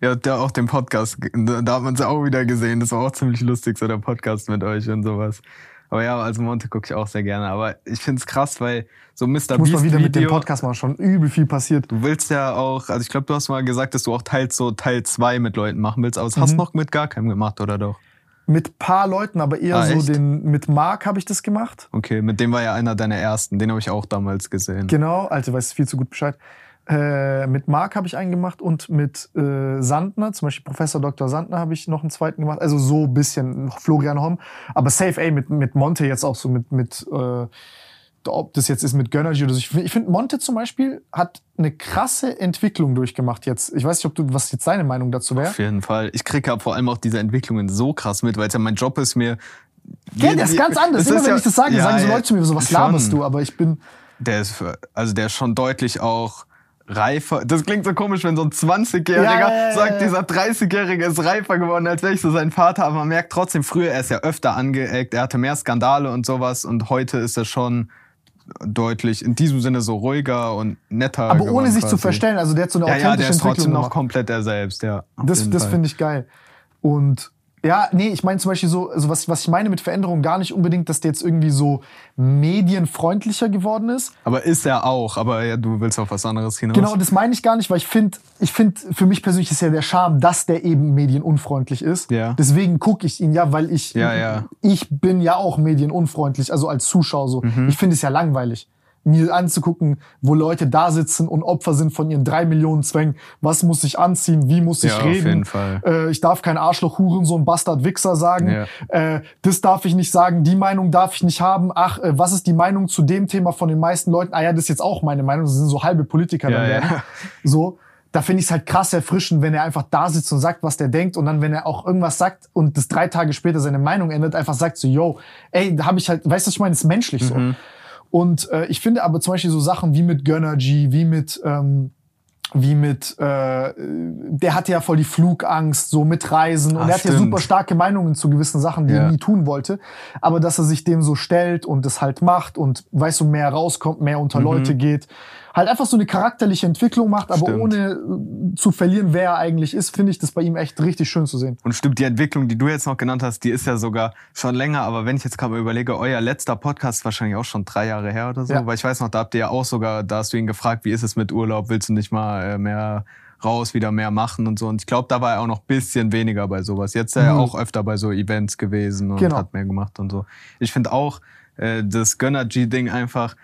Ja, der auch den Podcast, da hat man es auch wieder gesehen. Das war auch ziemlich lustig, so der Podcast mit euch und sowas. Aber ja, also Monte gucke ich auch sehr gerne. Aber ich find's krass, weil so Mr. Ich muss Beast mal wieder mit dem Video, Podcast machen, schon übel viel passiert. du willst ja auch, also ich glaube, du hast mal gesagt, dass du auch teils so Teil 2 mit Leuten machen willst, aber das Mhm. hast du noch mit gar keinem gemacht, oder doch? Mit paar Leuten, aber eher Ah, so echt? den, mit Marc habe ich das gemacht. Okay, mit dem war ja einer deiner ersten, den habe ich auch damals gesehen. Genau, Alter, weißt viel zu gut Bescheid. Äh, mit Marc habe ich einen gemacht und mit äh, Sandner, zum Beispiel Professor Dr. Sandner habe ich noch einen zweiten gemacht. Also so ein bisschen Florian Homm. Aber safe, ey, mit, mit Monte jetzt auch so mit, mit äh, ob das jetzt ist mit Gönnergy oder so. Ich, ich finde, Monte zum Beispiel hat eine krasse Entwicklung durchgemacht jetzt. Ich weiß nicht, ob du, was jetzt deine Meinung dazu wäre. Auf jeden Fall. Ich kriege ja vor allem auch diese Entwicklungen so krass mit, weil ja mein Job ist, mir. Ja, der ist ganz anders. Immer wenn ja- ich das sage, Ja, sagen so Leute zu mir so, was schon. laberst du? Aber ich bin, Der ist, für- also der ist schon deutlich auch reifer. Das klingt so komisch, wenn so ein 20-Jähriger Ja, ja, ja, sagt, ja. dieser 30-Jährige ist reifer geworden, als wäre ich so sein Vater. Aber man merkt trotzdem, früher, er ist ja öfter angeeckt, er hatte mehr Skandale und sowas. Und heute ist er schon deutlich in diesem Sinne so ruhiger und netter. aber geworden ohne sich zu quasi. verstellen. Also der hat so eine Ja, authentische ja, der ist trotzdem noch komplett er selbst, ja. Das, das finde ich geil. Und ja, nee, ich meine zum Beispiel so, also was, was ich meine mit Veränderung, gar nicht unbedingt, dass der jetzt irgendwie so medienfreundlicher geworden ist. Aber ist er auch, aber ja, du willst auf was anderes hinaus. Genau, das meine ich gar nicht, weil ich finde, ich finde, für mich persönlich ist ja der Charme, dass der eben medienunfreundlich ist. Ja. Deswegen gucke ich ihn ja, weil ich, Ja, ja. ich bin ja auch medienunfreundlich, also als Zuschauer so. Mhm. Ich finde es ja langweilig. Mir anzugucken, wo Leute da sitzen und Opfer sind von ihren drei Millionen Zwängen. Was muss ich anziehen? Wie muss ich Ja, auf reden? jeden Fall. Äh, ich darf kein Arschloch, Hurensohn, Bastard, Wichser sagen. Ja. Äh, das darf ich nicht sagen. Die Meinung darf ich nicht haben. Ach, äh, was ist die Meinung zu dem Thema von den meisten Leuten? Ah ja, das ist jetzt auch meine Meinung. Das sind so halbe Politiker Ja, dann ja. werden. So. Da finde ich es halt krass erfrischend, wenn er einfach da sitzt und sagt, was der denkt und dann, wenn er auch irgendwas sagt und das drei Tage später seine Meinung ändert, einfach sagt so, yo, ey, da habe ich halt, weißt du, was ich meine, ist menschlich so. Mhm. Und äh, ich finde aber zum Beispiel so Sachen wie mit Gönnergy, wie mit ähm, wie mit, äh, der hatte ja voll die Flugangst, so mit Reisen. Und Ah, er hat ja super starke Meinungen zu gewissen Sachen, die Ja. er nie tun wollte. Aber dass er sich dem so stellt und es halt macht und, weißt du, mehr rauskommt, mehr unter Leute geht. Halt einfach so eine charakterliche Entwicklung macht, aber. Stimmt. ohne äh, zu verlieren, wer er eigentlich ist, finde ich das bei ihm echt richtig schön zu sehen. Und stimmt, die Entwicklung, die du jetzt noch genannt hast, die ist ja sogar schon länger. Aber wenn ich jetzt gerade mal überlege, euer letzter Podcast ist wahrscheinlich auch schon drei Jahre her oder so. Ja. Weil ich weiß noch, da habt ihr ja auch sogar, da hast du ihn gefragt, wie ist es mit Urlaub? Willst du nicht mal äh, mehr raus, wieder mehr machen und so? Und ich glaube, da war er auch noch bisschen weniger bei sowas. Jetzt ist er ja Mhm. auch öfter bei so Events gewesen und Genau. hat mehr gemacht und so. Ich finde auch äh, das Gönner-G-Ding einfach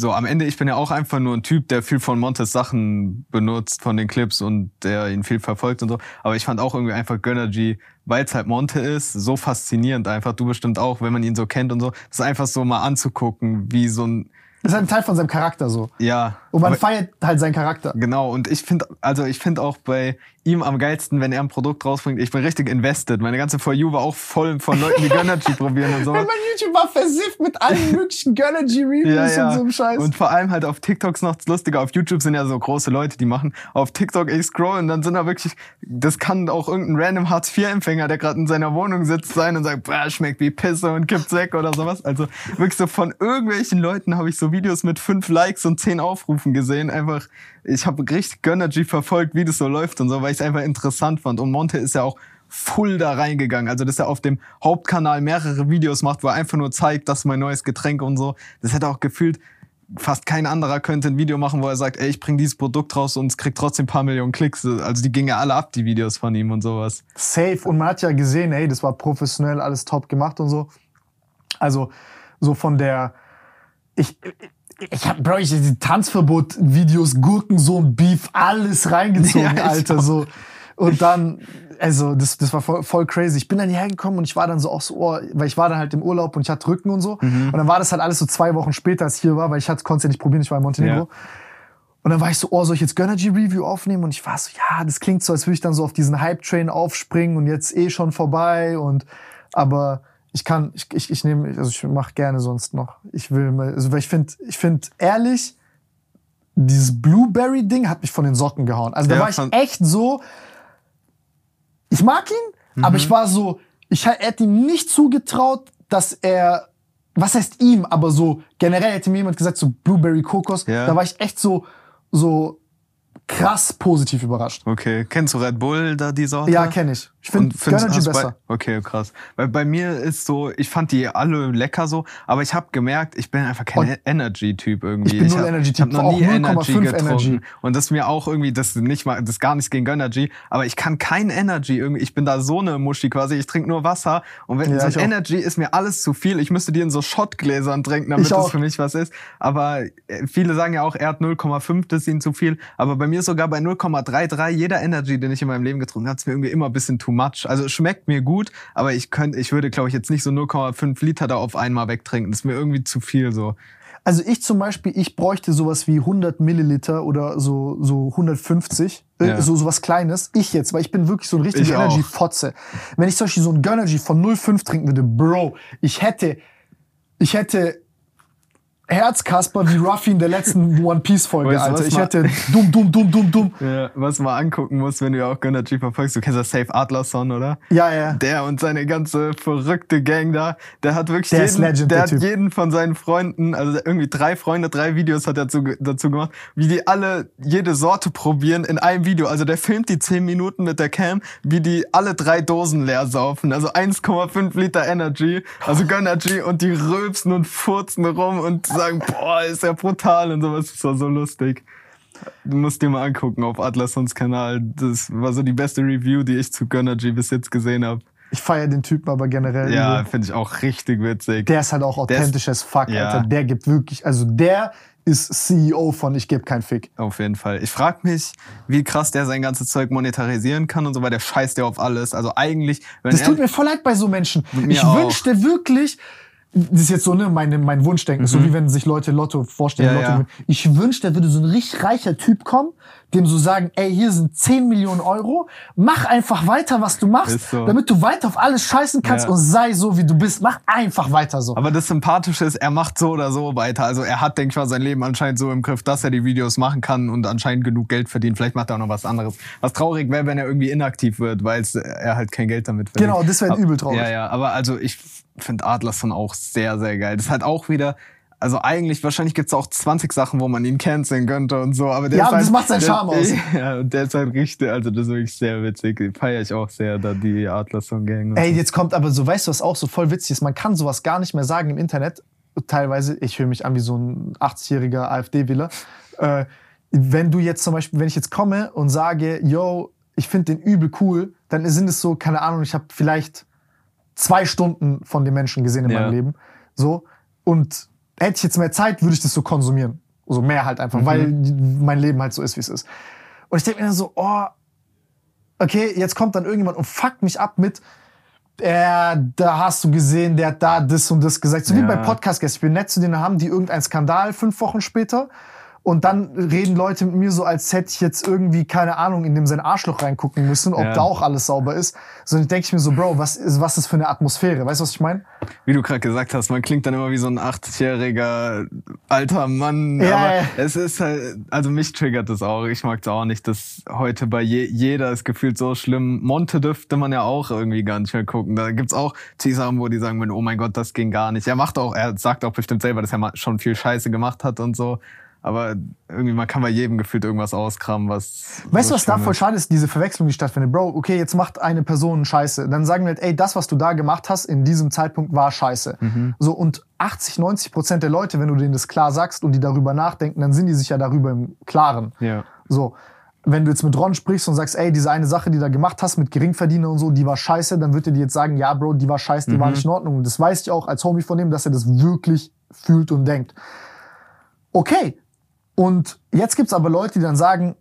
so, am Ende, ich bin ja auch einfach nur ein Typ, der viel von Montes Sachen benutzt, von den Clips und der ihn viel verfolgt und so. Aber ich fand auch irgendwie einfach Gönner G, weil es halt Monte ist, so faszinierend einfach. Du bestimmt auch, wenn man ihn so kennt und so. Das ist einfach so mal anzugucken, wie so ein, Das ist halt ein Teil von seinem Charakter so. ja. Und man feiert halt seinen Charakter. Genau, und ich finde, also ich finde auch bei ihm am geilsten, wenn er ein Produkt rausbringt. Ich bin richtig invested. Meine ganze For You war auch voll von Leuten, die Gönnergy probieren und so. Mein YouTube war versifft mit allen möglichen Gönnergy-Reviews und so einem Scheiß. Und vor allem halt auf TikToks noch lustiger. Auf YouTube sind ja so große Leute, die machen. Auf TikTok ich scroll und dann sind da wirklich, das kann auch irgendein random Hartz-IV-Empfänger, der gerade in seiner Wohnung sitzt, sein und sagt, boah, schmeckt wie Pisse und kippt weg oder sowas. Also wirklich so von irgendwelchen Leuten habe ich so Videos mit fünf Likes und zehn Aufrufen gesehen. Einfach, ich habe richtig Gönnergy verfolgt, wie das so läuft und so, weil ich es einfach interessant fand. Und Monte ist ja auch full da reingegangen. Also, dass er auf dem Hauptkanal mehrere Videos macht, wo er einfach nur zeigt, das ist mein neues Getränk und so. Das hätte auch gefühlt, fast kein anderer könnte ein Video machen, wo er sagt, ey, ich bring dieses Produkt raus und es kriegt trotzdem ein paar Millionen Klicks. Also die gingen ja alle ab, die Videos von ihm und sowas. Safe. Und man hat ja gesehen, ey, das war professionell, alles top gemacht und so. Also, so von der, ich, ich hab, Bro, ich die Tanzverbot-Videos, Gurkensohn, Beef, alles reingezogen, Ja, Alter, so. Und dann, also, das, das war voll, voll crazy. Ich bin dann hierher gekommen und ich war dann so auch so, oh, weil ich war dann halt im Urlaub und ich hatte Rücken und so. Mhm. Und dann war das halt alles so zwei Wochen später, als ich hier war, weil ich hatte, konnte es ja nicht probieren, ich war in Montenegro. Ja. Und dann war ich so, oh, soll ich jetzt Gönnergy Review aufnehmen? Und ich war so, ja, das klingt so, als würde ich dann so auf diesen Hype-Train aufspringen und jetzt eh schon vorbei. Und aber ich kann, ich, ich, ich nehme, also ich mache gerne sonst noch. Ich will mal, also weil ich finde, ich finde ehrlich, dieses Blueberry-Ding hat mich von den Socken gehauen. Also da Ja, war ich echt so, ich mag ihn, aber Mhm. ich war so, ich hätte ihm nicht zugetraut, dass er, was heißt ihm, aber so generell hätte mir jemand gesagt, so Blueberry Kokos, Ja. da war ich echt so, so krass positiv überrascht. Okay. Kennst du Red Bull, da die Sorte? Ja, kenne ich. Ich finde hast besser. Bei, okay, krass. Weil bei mir ist so, ich fand die alle lecker so, aber ich habe gemerkt, ich bin einfach kein Energy-Typ irgendwie. Ich bin null Energy-Typ, Ich habe noch nie 0,5 Energy getrunken. Energy. Und das ist mir auch irgendwie, das ist nicht mal, das gar nichts gegen Gönnergy, aber ich kann kein Energy irgendwie. Ich bin da so eine Muschi quasi. Ich trinke nur Wasser und wenn Ja, so. Energy ist mir alles zu viel. Ich müsste die in so Shotgläsern trinken, damit das für mich was ist. Aber äh, viele sagen ja auch, er hat 0,5, das ist ihm zu viel. Aber bei mir ist sogar bei 0,33 jeder Energy, den ich in meinem Leben getrunken habe, ist mir irgendwie immer ein bisschen too much. Also es schmeckt mir gut, aber ich könnte, ich würde, glaube ich, jetzt nicht so 0,5 Liter da auf einmal wegtrinken. Das ist mir irgendwie zu viel so. Also ich zum Beispiel, ich bräuchte sowas wie 100 Milliliter oder so, so 150, äh, Ja. so sowas Kleines. Ich jetzt, weil ich bin wirklich so ein Ich richtiger. Energy-Fotze. Wenn ich zum Beispiel so ein Gönnergy von 0,5 trinken würde, Bro, ich hätte, ich hätte Herzkasper wie Ruffy in der letzten One Piece Folge, Weißt Alter. Ich hätte dumm, dumm, dumm, dumm, dumm. Ja, was man angucken muss, wenn du ja auch Gönnergy verfolgst. Du kennst das Safe Adlerson, oder? Ja, ja. Der und seine ganze verrückte Gang da, der hat wirklich Der jeden, Legend, der der hat jeden von seinen Freunden, also irgendwie drei Freunde, drei Videos hat er dazu, dazu gemacht, wie die alle jede Sorte probieren in einem Video. Also der filmt die zehn Minuten mit der Cam, wie die alle drei Dosen leer saufen. Also 1,5 Liter Energy, also Gönnergy und die rülpsen und furzen rum und sagen, boah, ist ja brutal und sowas. Das war so lustig. Du musst dir mal angucken auf Atlasons Kanal. Das war so die beste Review, die ich zu Gönnergy bis jetzt gesehen habe. Ich feiere den Typen aber generell. Ja, finde ich auch richtig witzig. Der ist halt auch Der ist- authentisch as fuck, Ja. Alter. Der gibt wirklich, also der ist CEO von Ich geb kein Fick. Auf jeden Fall. Ich frage mich, wie krass der sein ganzes Zeug monetarisieren kann und so, weil der scheißt ja auf alles. Also eigentlich, wenn Das er, tut mir voll leid bei so Menschen. Ich auch. wünschte wirklich, das ist jetzt so ne, meine, mein Wunschdenken, so wie wenn sich Leute Lotto vorstellen. Mhm. Ja, Lotto ja. Ich wünschte, da würde so ein richtig reicher Typ kommen, dem so sagen, ey, hier sind 10 Millionen Euro, mach einfach weiter, was du machst, so. damit du weiter auf alles scheißen kannst Ja. und sei so, wie du bist. Mach einfach weiter so. aber das Sympathische ist, er macht so oder so weiter. Also er hat, denke ich mal, sein Leben anscheinend so im Griff, dass er die Videos machen kann und anscheinend genug Geld verdient. Vielleicht macht er auch noch was anderes. Was traurig wäre, wenn er irgendwie inaktiv wird, weil er halt kein Geld damit verdient. Genau, das wäre übel traurig. Ja, ja, aber also ich finde Adlerson auch sehr, sehr geil. Das halt auch wieder, also eigentlich, wahrscheinlich gibt's auch 20 Sachen, wo man ihn canceln könnte und so, aber der Ja, ist halt, das macht seinen Charme aus. Ja, und der ist halt richtig, also das ist wirklich sehr witzig. Feiere ich auch sehr, da die Adlerson-Gang. und Ey, jetzt kommt aber so, weißt du, was auch so voll witzig ist? Man kann sowas gar nicht mehr sagen im Internet. Teilweise, ich höre mich an wie so ein 80-jähriger AfD-Wähler. Äh, wenn du jetzt zum Beispiel, wenn ich jetzt komme und sage, yo, ich finde den übel cool, dann sind es so, keine Ahnung, ich habe vielleicht zwei Stunden von dem Menschen gesehen in Ja. meinem Leben. So. Und hätte ich jetzt mehr Zeit, würde ich das so konsumieren. So mehr halt einfach, weil mein Leben halt so ist, wie es ist. Und ich denke mir dann so, oh, okay, jetzt kommt dann irgendjemand und fuckt mich ab mit, äh, da hast du gesehen, der hat da das und das gesagt. So wie Ja. bei Podcast-Gästen. Ich bin nett zu denen, haben die irgendeinen Skandal fünf Wochen später. Und dann reden Leute mit mir so, als hätte ich jetzt irgendwie, keine Ahnung, in dem sein Arschloch reingucken müssen, ob Ja. da auch alles sauber ist. So, dann denke ich mir so, Bro, was ist, was ist für eine Atmosphäre? Weißt du, was ich meine? Wie du gerade gesagt hast, man klingt dann immer wie so ein 80-jähriger alter Mann. Ja, aber ja. es ist halt, also mich triggert das auch. Ich mag es auch nicht, dass heute bei je, jeder ist gefühlt so schlimm. Monte dürfte man ja auch irgendwie gar nicht mehr gucken. Da gibt's auch Zusagen, wo die sagen, oh mein Gott, das ging gar nicht. Er macht auch, er sagt auch bestimmt selber, dass er mal schon viel Scheiße gemacht hat und so. Aber irgendwie, man kann bei jedem gefühlt irgendwas auskramen, was. Weißt du, was da voll schade ist? Diese Verwechslung, die stattfindet. Bro, okay, jetzt macht eine Person Scheiße. Dann sagen wir halt, ey, das, was du da gemacht hast, in diesem Zeitpunkt war Scheiße. Mhm. So, und 80, 90 Prozent der Leute, wenn du denen das klar sagst und die darüber nachdenken, dann sind die sich ja darüber im Klaren. Ja. So. Wenn du jetzt mit Ron sprichst und sagst, ey, diese eine Sache, die du da gemacht hast mit Geringverdiener und so, die war scheiße, dann wird er dir jetzt sagen, ja, Bro, die war scheiße, die Mhm. war nicht in Ordnung. Und das weiß ich auch als Homie von dem, dass er das wirklich fühlt und denkt. Okay. Und jetzt gibt's aber Leute, die dann sagen,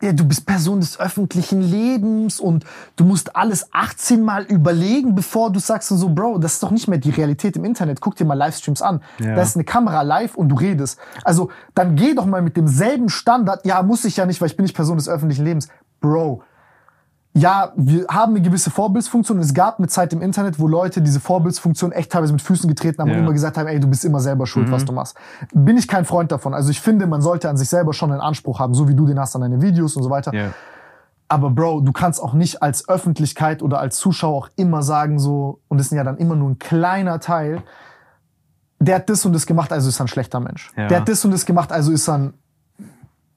ja, du bist Person des öffentlichen Lebens und du musst alles 18 Mal überlegen, bevor du sagst so, Bro, das ist doch nicht mehr die Realität im Internet. Guck dir mal Livestreams an. Ja. Da ist eine Kamera live und du redest. Also dann geh doch mal mit demselben Standard. Ja, muss ich ja nicht, weil ich bin nicht Person des öffentlichen Lebens. Bro, ja, wir haben eine gewisse Vorbildsfunktion und es gab eine Zeit im Internet, wo Leute diese Vorbildsfunktion echt teilweise mit Füßen getreten haben Ja. und immer gesagt haben, ey, du bist immer selber schuld, was du machst. Bin ich kein Freund davon. Also ich finde, man sollte an sich selber schon einen Anspruch haben, so wie du den hast an deine Videos und so weiter. Ja. Aber Bro, du kannst auch nicht als Öffentlichkeit oder als Zuschauer auch immer sagen so, und das sind ja dann immer nur ein kleiner Teil, der hat das und das gemacht, also ist er ein schlechter Mensch. Ja. Der hat das und das gemacht, also ist er ein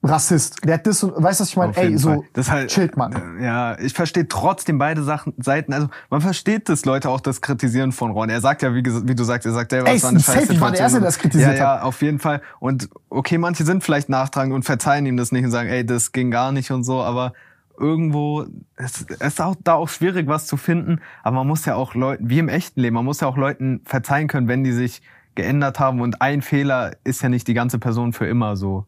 Rassist. Der hat das und, weißt du, was ich meine? Ey, so, das halt, chillt man. äh, Ja, ich verstehe trotzdem beide Sachen, Seiten. Also man versteht das Leute auch das Kritisieren von Ron. Er sagt ja, wie, wie du sagst, er sagt selber, Ey, es war eine safe, scheiß ich war der Erste, der das kritisiert ja, Ja, auf jeden Fall. Und okay, manche sind vielleicht nachtragend und verzeihen ihm das nicht und sagen, ey, das ging gar nicht und so, aber irgendwo, es, es ist auch da auch schwierig, was zu finden, aber man muss ja auch Leuten, wie im echten Leben, man muss ja auch Leuten verzeihen können, wenn die sich geändert haben und ein Fehler ist ja nicht die ganze Person für immer so.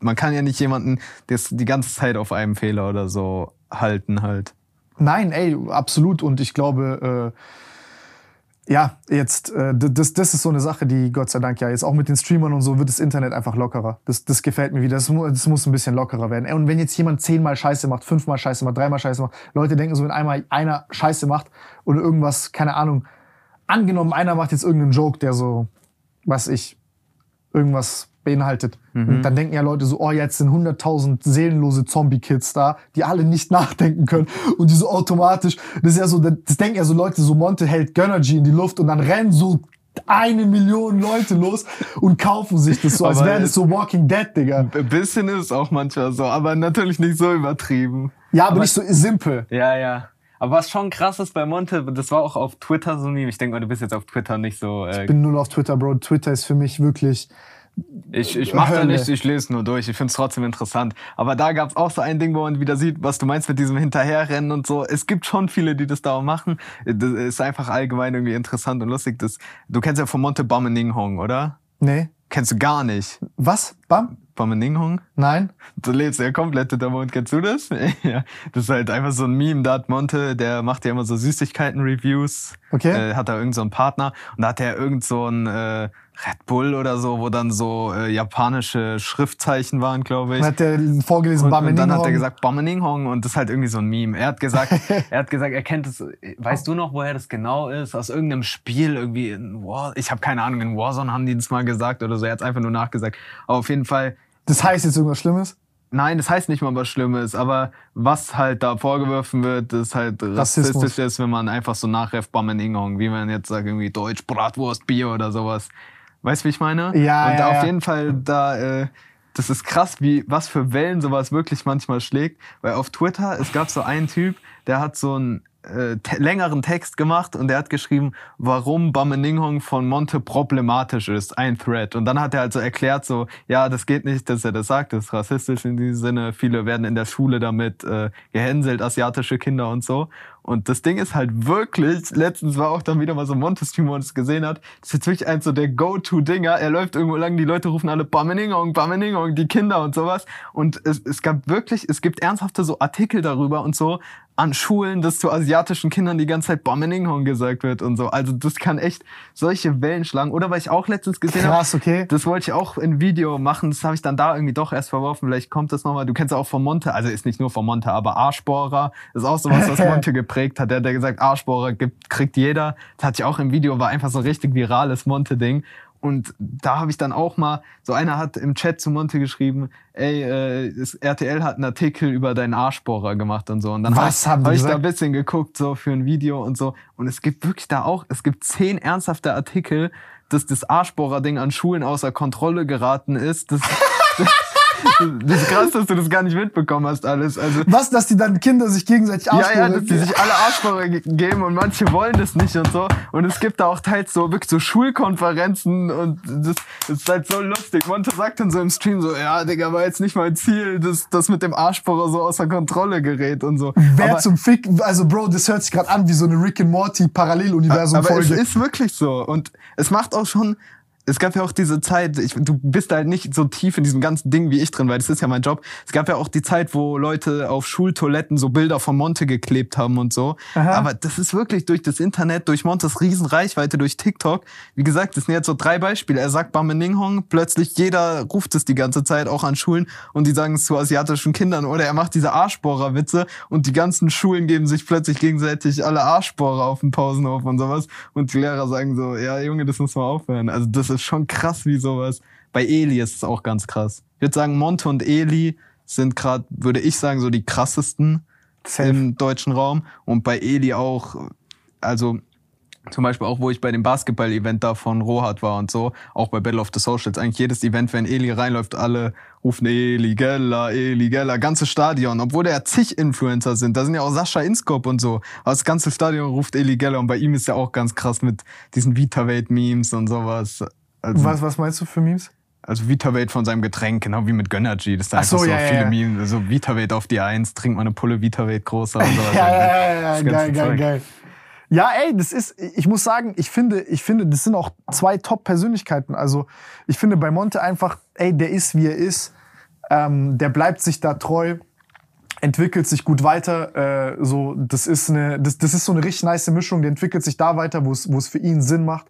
Man kann ja nicht jemanden das die ganze Zeit auf einem Fehler oder so halten halt. Nein, ey, absolut. Und ich glaube, äh, ja, jetzt, äh, das, das ist so eine Sache, die Gott sei Dank ja jetzt auch mit den Streamern und so wird das Internet einfach lockerer. Das, das gefällt mir wieder. Das, das muss ein bisschen lockerer werden. Und wenn jetzt jemand zehnmal Scheiße macht, fünfmal Scheiße macht, dreimal Scheiße macht, Leute denken so, wenn einmal einer Scheiße macht oder irgendwas, keine Ahnung, angenommen, einer macht jetzt irgendeinen Joke, der so, was ich, irgendwas beinhaltet. Und dann denken ja Leute so, oh, jetzt sind 100.000 seelenlose Zombie-Kids da, die alle nicht nachdenken können. Und die so automatisch, das ist ja so, das denken ja so Leute, so Monte hält Gönnergy in die Luft und dann rennen so eine Million Leute los und kaufen sich das so, als Aber wäre das so Walking Dead, Digga. Ein bisschen ist es auch manchmal so, aber natürlich nicht so übertrieben. Ja, aber, nicht so simpel. Ja, ja. Aber was schon krass ist bei Monte, das war auch auf Twitter so ein Meme. Ich denke mal, du bist jetzt auf Twitter nicht so. Äh, Ich bin nur auf Twitter, Bro. Twitter ist für mich wirklich, Ich, ich mach da Hölle. nicht, ich lese nur durch. Ich find's trotzdem interessant. Aber da gab's auch so ein Ding, wo man wieder sieht, was du meinst mit diesem Hinterherrennen und so. Es gibt schon viele, die das da auch machen. Das ist einfach allgemein irgendwie interessant und lustig. Das, du kennst ja von Monte Bameninghong, oder? nee. Kennst du gar nicht. Was? Bam? Bameninghong? Nein? Du lebst ja komplett hinter Mond. Kennst du das? ja. Das ist halt einfach so ein Meme. Da hat Monte, der macht ja immer so Süßigkeiten-Reviews. Okay. Äh, hat da irgend so einen Partner. Und da hat er irgend so ein äh, Red Bull oder so, wo dann so äh, japanische Schriftzeichen waren, glaube ich. Dann hat der vorgelesen, Und, und dann hat er gesagt Bameninghong und das ist halt irgendwie so ein Meme. Er hat gesagt, er hat gesagt, er kennt es. Weißt du noch, woher das genau ist? Aus irgendeinem Spiel irgendwie in War. Ich habe keine Ahnung. In Warzone haben die das mal gesagt oder so. Er hat einfach nur nachgesagt. Aber auf jeden Fall. Das heißt jetzt irgendwas Schlimmes? Nein, das heißt nicht mal was Schlimmes, aber was halt da vorgeworfen wird, ist halt Rassismus. rassistisch ist, wenn man einfach so nachreft Bameninghong, wie man jetzt sagt, irgendwie Deutsch, Bratwurst, Bier oder sowas. Weißt du, wie ich meine? Ja, Und ja, auf ja. jeden Fall da, äh, das ist krass, wie, was für Wellen sowas wirklich manchmal schlägt. Weil auf Twitter, es gab so einen Typ, der hat so einen äh, te längeren Text gemacht und der hat geschrieben, warum Bameninghong von Monte problematisch ist, ein Thread. Und dann hat er also erklärt so, ja, das geht nicht, dass er das sagt, das ist rassistisch in diesem Sinne. Viele werden in der Schule damit äh, gehänselt, asiatische Kinder und so. Und das Ding ist halt wirklich, letztens war auch dann wieder mal so ein Monte-Stream, wo man es gesehen hat, das ist jetzt wirklich eins so der Go-To-Dinger. Er läuft irgendwo lang, die Leute rufen alle Bameningong, Bameningong, die Kinder und sowas. Und es, es gab wirklich, es gibt ernsthafte so Artikel darüber und so, an Schulen, dass zu asiatischen Kindern die ganze Zeit Bomeninghong gesagt wird und so. Also das kann echt solche Wellen schlagen. Oder weil ich auch letztens gesehen habe, okay. das wollte ich auch in Video machen, das habe ich dann da irgendwie doch erst verworfen. Vielleicht kommt das nochmal. Du kennst ja auch von Monte, also ist nicht nur von Monte, aber Arschbohrer ist auch sowas, was Monte geprägt hat. Der hat ja gesagt, Arschbohrer gibt, kriegt jeder. Das hatte ich auch im Video, war einfach so ein richtig virales Monte-Ding. Und da habe ich dann auch mal, so einer hat im Chat zu Monte geschrieben, ey, äh, das RTL hat einen Artikel über deinen Arschbohrer gemacht und so. Und dann habe ich, hab ich da ein bisschen geguckt, so für ein Video und so. Und es gibt wirklich da auch, es gibt zehn ernsthafte Artikel, dass das Arschbohrer-Ding an Schulen außer Kontrolle geraten ist. Das, das ist krass, dass du das gar nicht mitbekommen hast alles. Also Was, dass die dann Kinder sich gegenseitig ja, ja, Arschbohrer dass die sich alle Arschbohrer ge- geben und manche wollen das nicht und so. Und es gibt da auch teils so wirklich so Schulkonferenzen und das, das ist halt so lustig. Monte sagt dann so im Stream so, ja, Digga, war jetzt nicht mein Ziel, dass das mit dem Arschbohrer so außer Kontrolle gerät und so. Wer Aber- zum Fick, also Bro, das hört sich gerade an wie so eine Rick and Morty aber es Paralleluniversum-Folge. ist wirklich so. Und es macht auch schon, es gab ja auch diese Zeit, ich, du bist halt nicht so tief in diesem ganzen Ding wie ich drin, weil das ist ja mein Job. Es gab ja auch die Zeit, wo Leute auf Schultoiletten so Bilder von Monte geklebt haben und so. Aber das ist wirklich durch das Internet, durch Montes Riesenreichweite, durch TikTok. Wie gesagt, das sind jetzt so drei Beispiele. Er sagt Bameninghong, plötzlich jeder ruft es die ganze Zeit auch an Schulen und die sagen es zu asiatischen Kindern. Oder er macht diese Arschbohrer-Witze und die ganzen Schulen geben sich plötzlich gegenseitig alle Arschbohrer auf dem Pausenhof und sowas. Und die Lehrer sagen so, ja Junge, das muss mal aufhören. Also das ist schon krass wie sowas. Bei Eli ist es auch ganz krass. Ich würde sagen, Monte und Eli sind gerade, würde ich sagen, so die krassesten im deutschen Raum. Und bei Eli auch, also zum Beispiel auch, wo ich bei dem Basketball-Event da von Rohat war und so, auch bei Battle of the Socials, eigentlich jedes Event, wenn Eli reinläuft, alle rufen Eli Geller, Eli Geller, ganzes Stadion, obwohl da ja zig Influencer sind, da sind ja auch Sascha Inskop und so, aber das ganze Stadion ruft Eli Geller und bei ihm ist ja auch ganz krass mit diesen Vitavate-Memes und sowas. Also, was, was meinst du für Memes? also Vitavate von seinem Getränk, genau wie mit Gönnergy, das ist da Ach so, einfach so, ja, ja, viele ja. Memes, so Vitavate auf die Eins, trinkt mal eine Pulle Vitavate großer und sowas. Ja, ja, ja, ja, geil, geil, geil. Ja, ey, das ist, ich muss sagen, ich finde, ich finde, das sind auch zwei Top-Persönlichkeiten. Also, ich finde bei Monte einfach, ey, der ist, wie er ist. Ähm, der bleibt sich da treu, entwickelt sich gut weiter. Äh, so, das ist eine, das, das ist so eine richtig nice Mischung. Der entwickelt sich da weiter, wo es, wo es für ihn Sinn macht.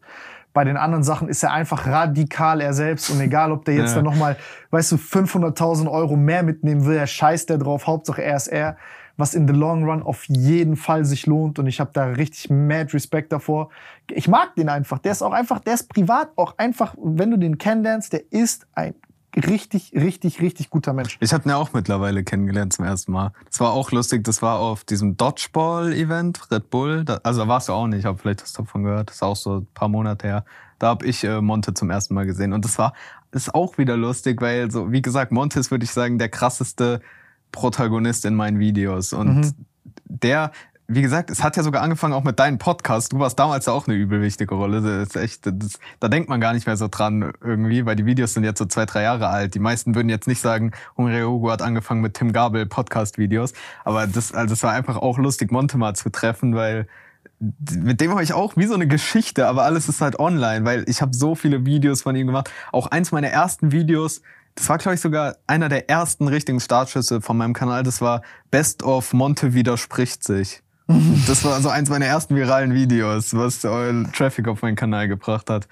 Bei den anderen Sachen ist er einfach radikal er selbst und egal, ob der jetzt Ja. dann nochmal, weißt du, 500.000 Euro mehr mitnehmen will, er scheißt der drauf, Hauptsache er ist er, was in the long run auf jeden Fall sich lohnt und ich habe da richtig mad Respekt davor. Ich mag den einfach, der ist auch einfach, der ist privat auch einfach, wenn du den kennenlernst, der ist ein richtig, richtig, richtig guter Mensch. Ich habe ihn ja auch mittlerweile kennengelernt zum ersten Mal. Das war auch lustig, das war auf diesem Dodgeball-Event, Red Bull. Da, also da warst du auch nicht, aber vielleicht hast du davon gehört. Das ist auch so ein paar Monate her. Da habe ich äh, Monte zum ersten Mal gesehen. Und das war ist auch wieder lustig, weil, so wie gesagt, Monte ist, würde ich sagen, der krasseste Protagonist in meinen Videos. Und der, wie gesagt, es hat ja sogar angefangen auch mit deinem Podcast. Du warst damals ja auch eine übel wichtige Rolle. Das ist echt, das, da denkt man gar nicht mehr so dran irgendwie, weil die Videos sind jetzt so zwei, drei Jahre alt. Die meisten würden jetzt nicht sagen, Hungry Hugo hat angefangen mit Tim Gabel Podcast-Videos. Aber das, also das war einfach auch lustig, Monte mal zu treffen, weil mit dem habe ich auch wie so eine Geschichte, aber alles ist halt online, weil ich habe so viele Videos von ihm gemacht. Auch eins meiner ersten Videos, das war glaube ich sogar einer der ersten richtigen Startschüsse von meinem Kanal, das war Best of Monte widerspricht sich. Das war so eins meiner ersten viralen Videos, was äh, Traffic auf meinen Kanal gebracht hat.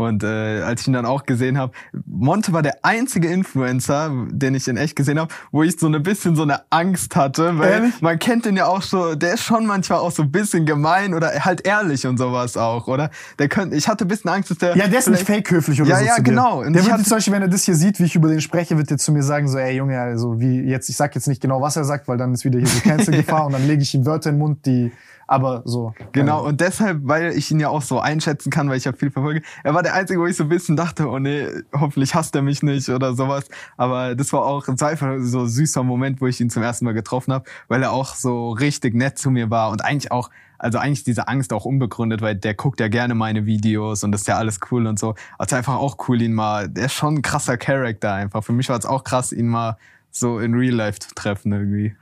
Und äh, als ich ihn dann auch gesehen habe, Monte war der einzige Influencer, den ich in echt gesehen habe, wo ich so ein bisschen so eine Angst hatte, weil Ehrlich? man kennt den ja auch so, der ist schon manchmal auch so ein bisschen gemein oder halt ehrlich und sowas auch, oder? Der könnte, ich hatte ein bisschen Angst, dass der Ja, der ist nicht fake höflich oder Ja, so. ja, dir. genau. Und Der wird zum Beispiel, wenn er das hier sieht, wie ich über den spreche, wird er zu mir sagen, so, ey Junge, also wie jetzt, ich sag jetzt nicht genau, was er sagt, weil dann ist wieder hier so Cancel-Gefahr und dann lege ich ihm Wörter in den Mund, die, aber so. Genau, und deshalb, weil ich ihn ja auch so einschätzen kann, weil ich ja viel verfolge, er war der Einzige, wo ich so ein bisschen dachte, oh nee, hoffentlich hasst er mich nicht oder sowas. Aber das war auch war einfach so ein süßer Moment, wo ich ihn zum ersten Mal getroffen habe, weil er auch so richtig nett zu mir war und eigentlich auch, also eigentlich diese Angst auch unbegründet, weil der guckt ja gerne meine Videos und das ist ja alles cool und so. Also einfach auch cool, ihn mal, der ist schon ein krasser Charakter einfach. Für mich war es auch krass, ihn mal so in Real Life zu treffen irgendwie.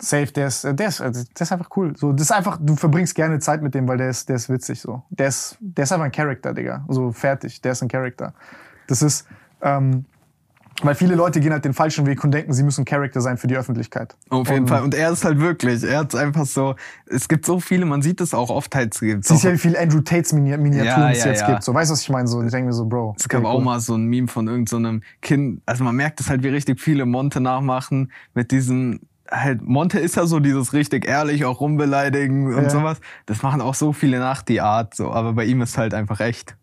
Safe, der ist, der ist, also der ist einfach cool. So, das ist einfach, du verbringst gerne Zeit mit dem, weil der ist, der ist witzig so. Der ist, der ist einfach ein Charakter, Digga. So fertig. Der ist ein Charakter. Das ist, ähm, weil viele Leute gehen halt den falschen Weg und denken, sie müssen Charakter sein für die Öffentlichkeit. Auf jeden Und- Fall. Und er ist halt wirklich, er hat einfach so, es gibt so viele, man sieht es auch oft halt. Es Siehst ja, wie viele Andrew Tates Mini- Miniaturen Ja, es ja, jetzt ja. gibt. So, weißt du, was ich meine? So, ich denke mir so, Bro. Es gab okay, auch cool. mal so ein Meme von irgendeinem so Kind. Also man merkt es halt, wie richtig viele Monte nachmachen mit diesen. Halt, Monte ist ja so dieses richtig ehrlich, auch rumbeleidigen und Ja. sowas. Das machen auch so viele nach, die Art, so. Aber bei ihm ist halt einfach echt.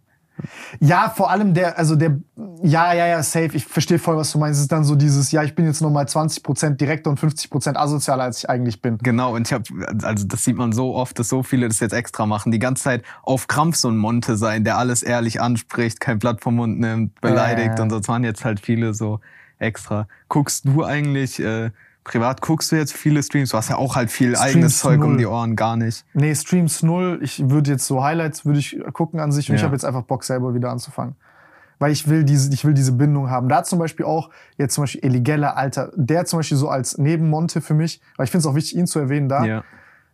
Ja, vor allem der, also der, ja, ja, ja, safe. Ich verstehe voll, was du meinst. Es ist dann so dieses, ja, ich bin jetzt nochmal 20% direkter und 50% asozialer, als ich eigentlich bin. Genau, und ich habe, also das sieht man so oft, dass so viele das jetzt extra machen. Die ganze Zeit auf Krampf so ein Monte sein, der alles ehrlich anspricht, kein Blatt vom Mund nimmt, beleidigt ja. und so. Das waren jetzt halt viele so extra. Guckst du eigentlich, äh, privat guckst du jetzt viele Streams? Du hast ja auch halt viel Streams eigenes Zeug um null. die Ohren, gar nicht. Nee, Streams null. Ich würde jetzt so Highlights würde ich gucken an sich und ich Ja. habe jetzt einfach Bock selber wieder anzufangen. Weil ich will diese, ich will diese Bindung haben. Da zum Beispiel auch, jetzt zum Beispiel Eligella, Alter, der zum Beispiel so als Nebenmonte für mich, weil ich finde es auch wichtig, ihn zu erwähnen da. Ja.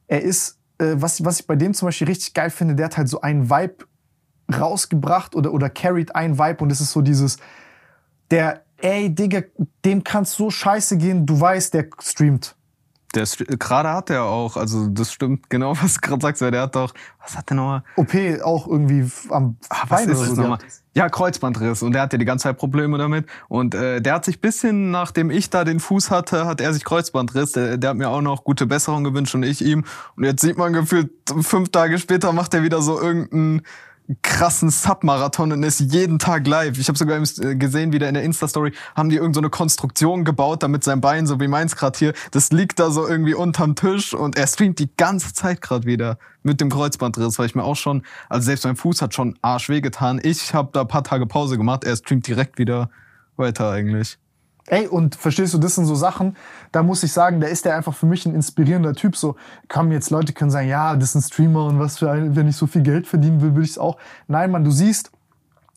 Er ist, äh, was, was ich bei dem zum Beispiel richtig geil finde, der hat halt so einen Vibe rausgebracht oder, oder carried einen Vibe und es ist so dieses, der, ey, Digga, dem kann's so scheiße gehen, du weißt, der streamt. Der St- gerade hat er auch, also das stimmt genau, was du gerade sagst, weil der hat doch, was hat der nochmal? OP auch irgendwie am Ah, was Bein ist oder es so nochmal? Ja, Kreuzbandriss. Und der hatte die ganze Zeit Probleme damit. Und äh, der hat sich bisschen, nachdem ich da den Fuß hatte, hat er sich Kreuzbandriss. Der, der hat mir auch noch gute Besserung gewünscht und ich ihm. Und jetzt sieht man gefühlt, fünf Tage später macht er wieder so irgendeinen krassen Submarathon und ist jeden Tag live. Ich habe sogar äh, gesehen, wieder in der Insta-Story, haben die irgendeine so eine Konstruktion gebaut, damit sein Bein, so wie meins gerade hier, das liegt da so irgendwie unterm Tisch und er streamt die ganze Zeit gerade wieder mit dem Kreuzbandriss, weil ich mir auch schon, also selbst mein Fuß hat schon arschweh getan. Ich habe da ein paar Tage Pause gemacht, er streamt direkt wieder weiter eigentlich. Ey, und verstehst du, das sind so Sachen, da muss ich sagen, da ist der einfach für mich ein inspirierender Typ. So, kommen jetzt Leute können sagen, ja, das ist ein Streamer und was für ein, wenn ich so viel Geld verdienen will, würde ich es auch. Nein, Mann, du siehst,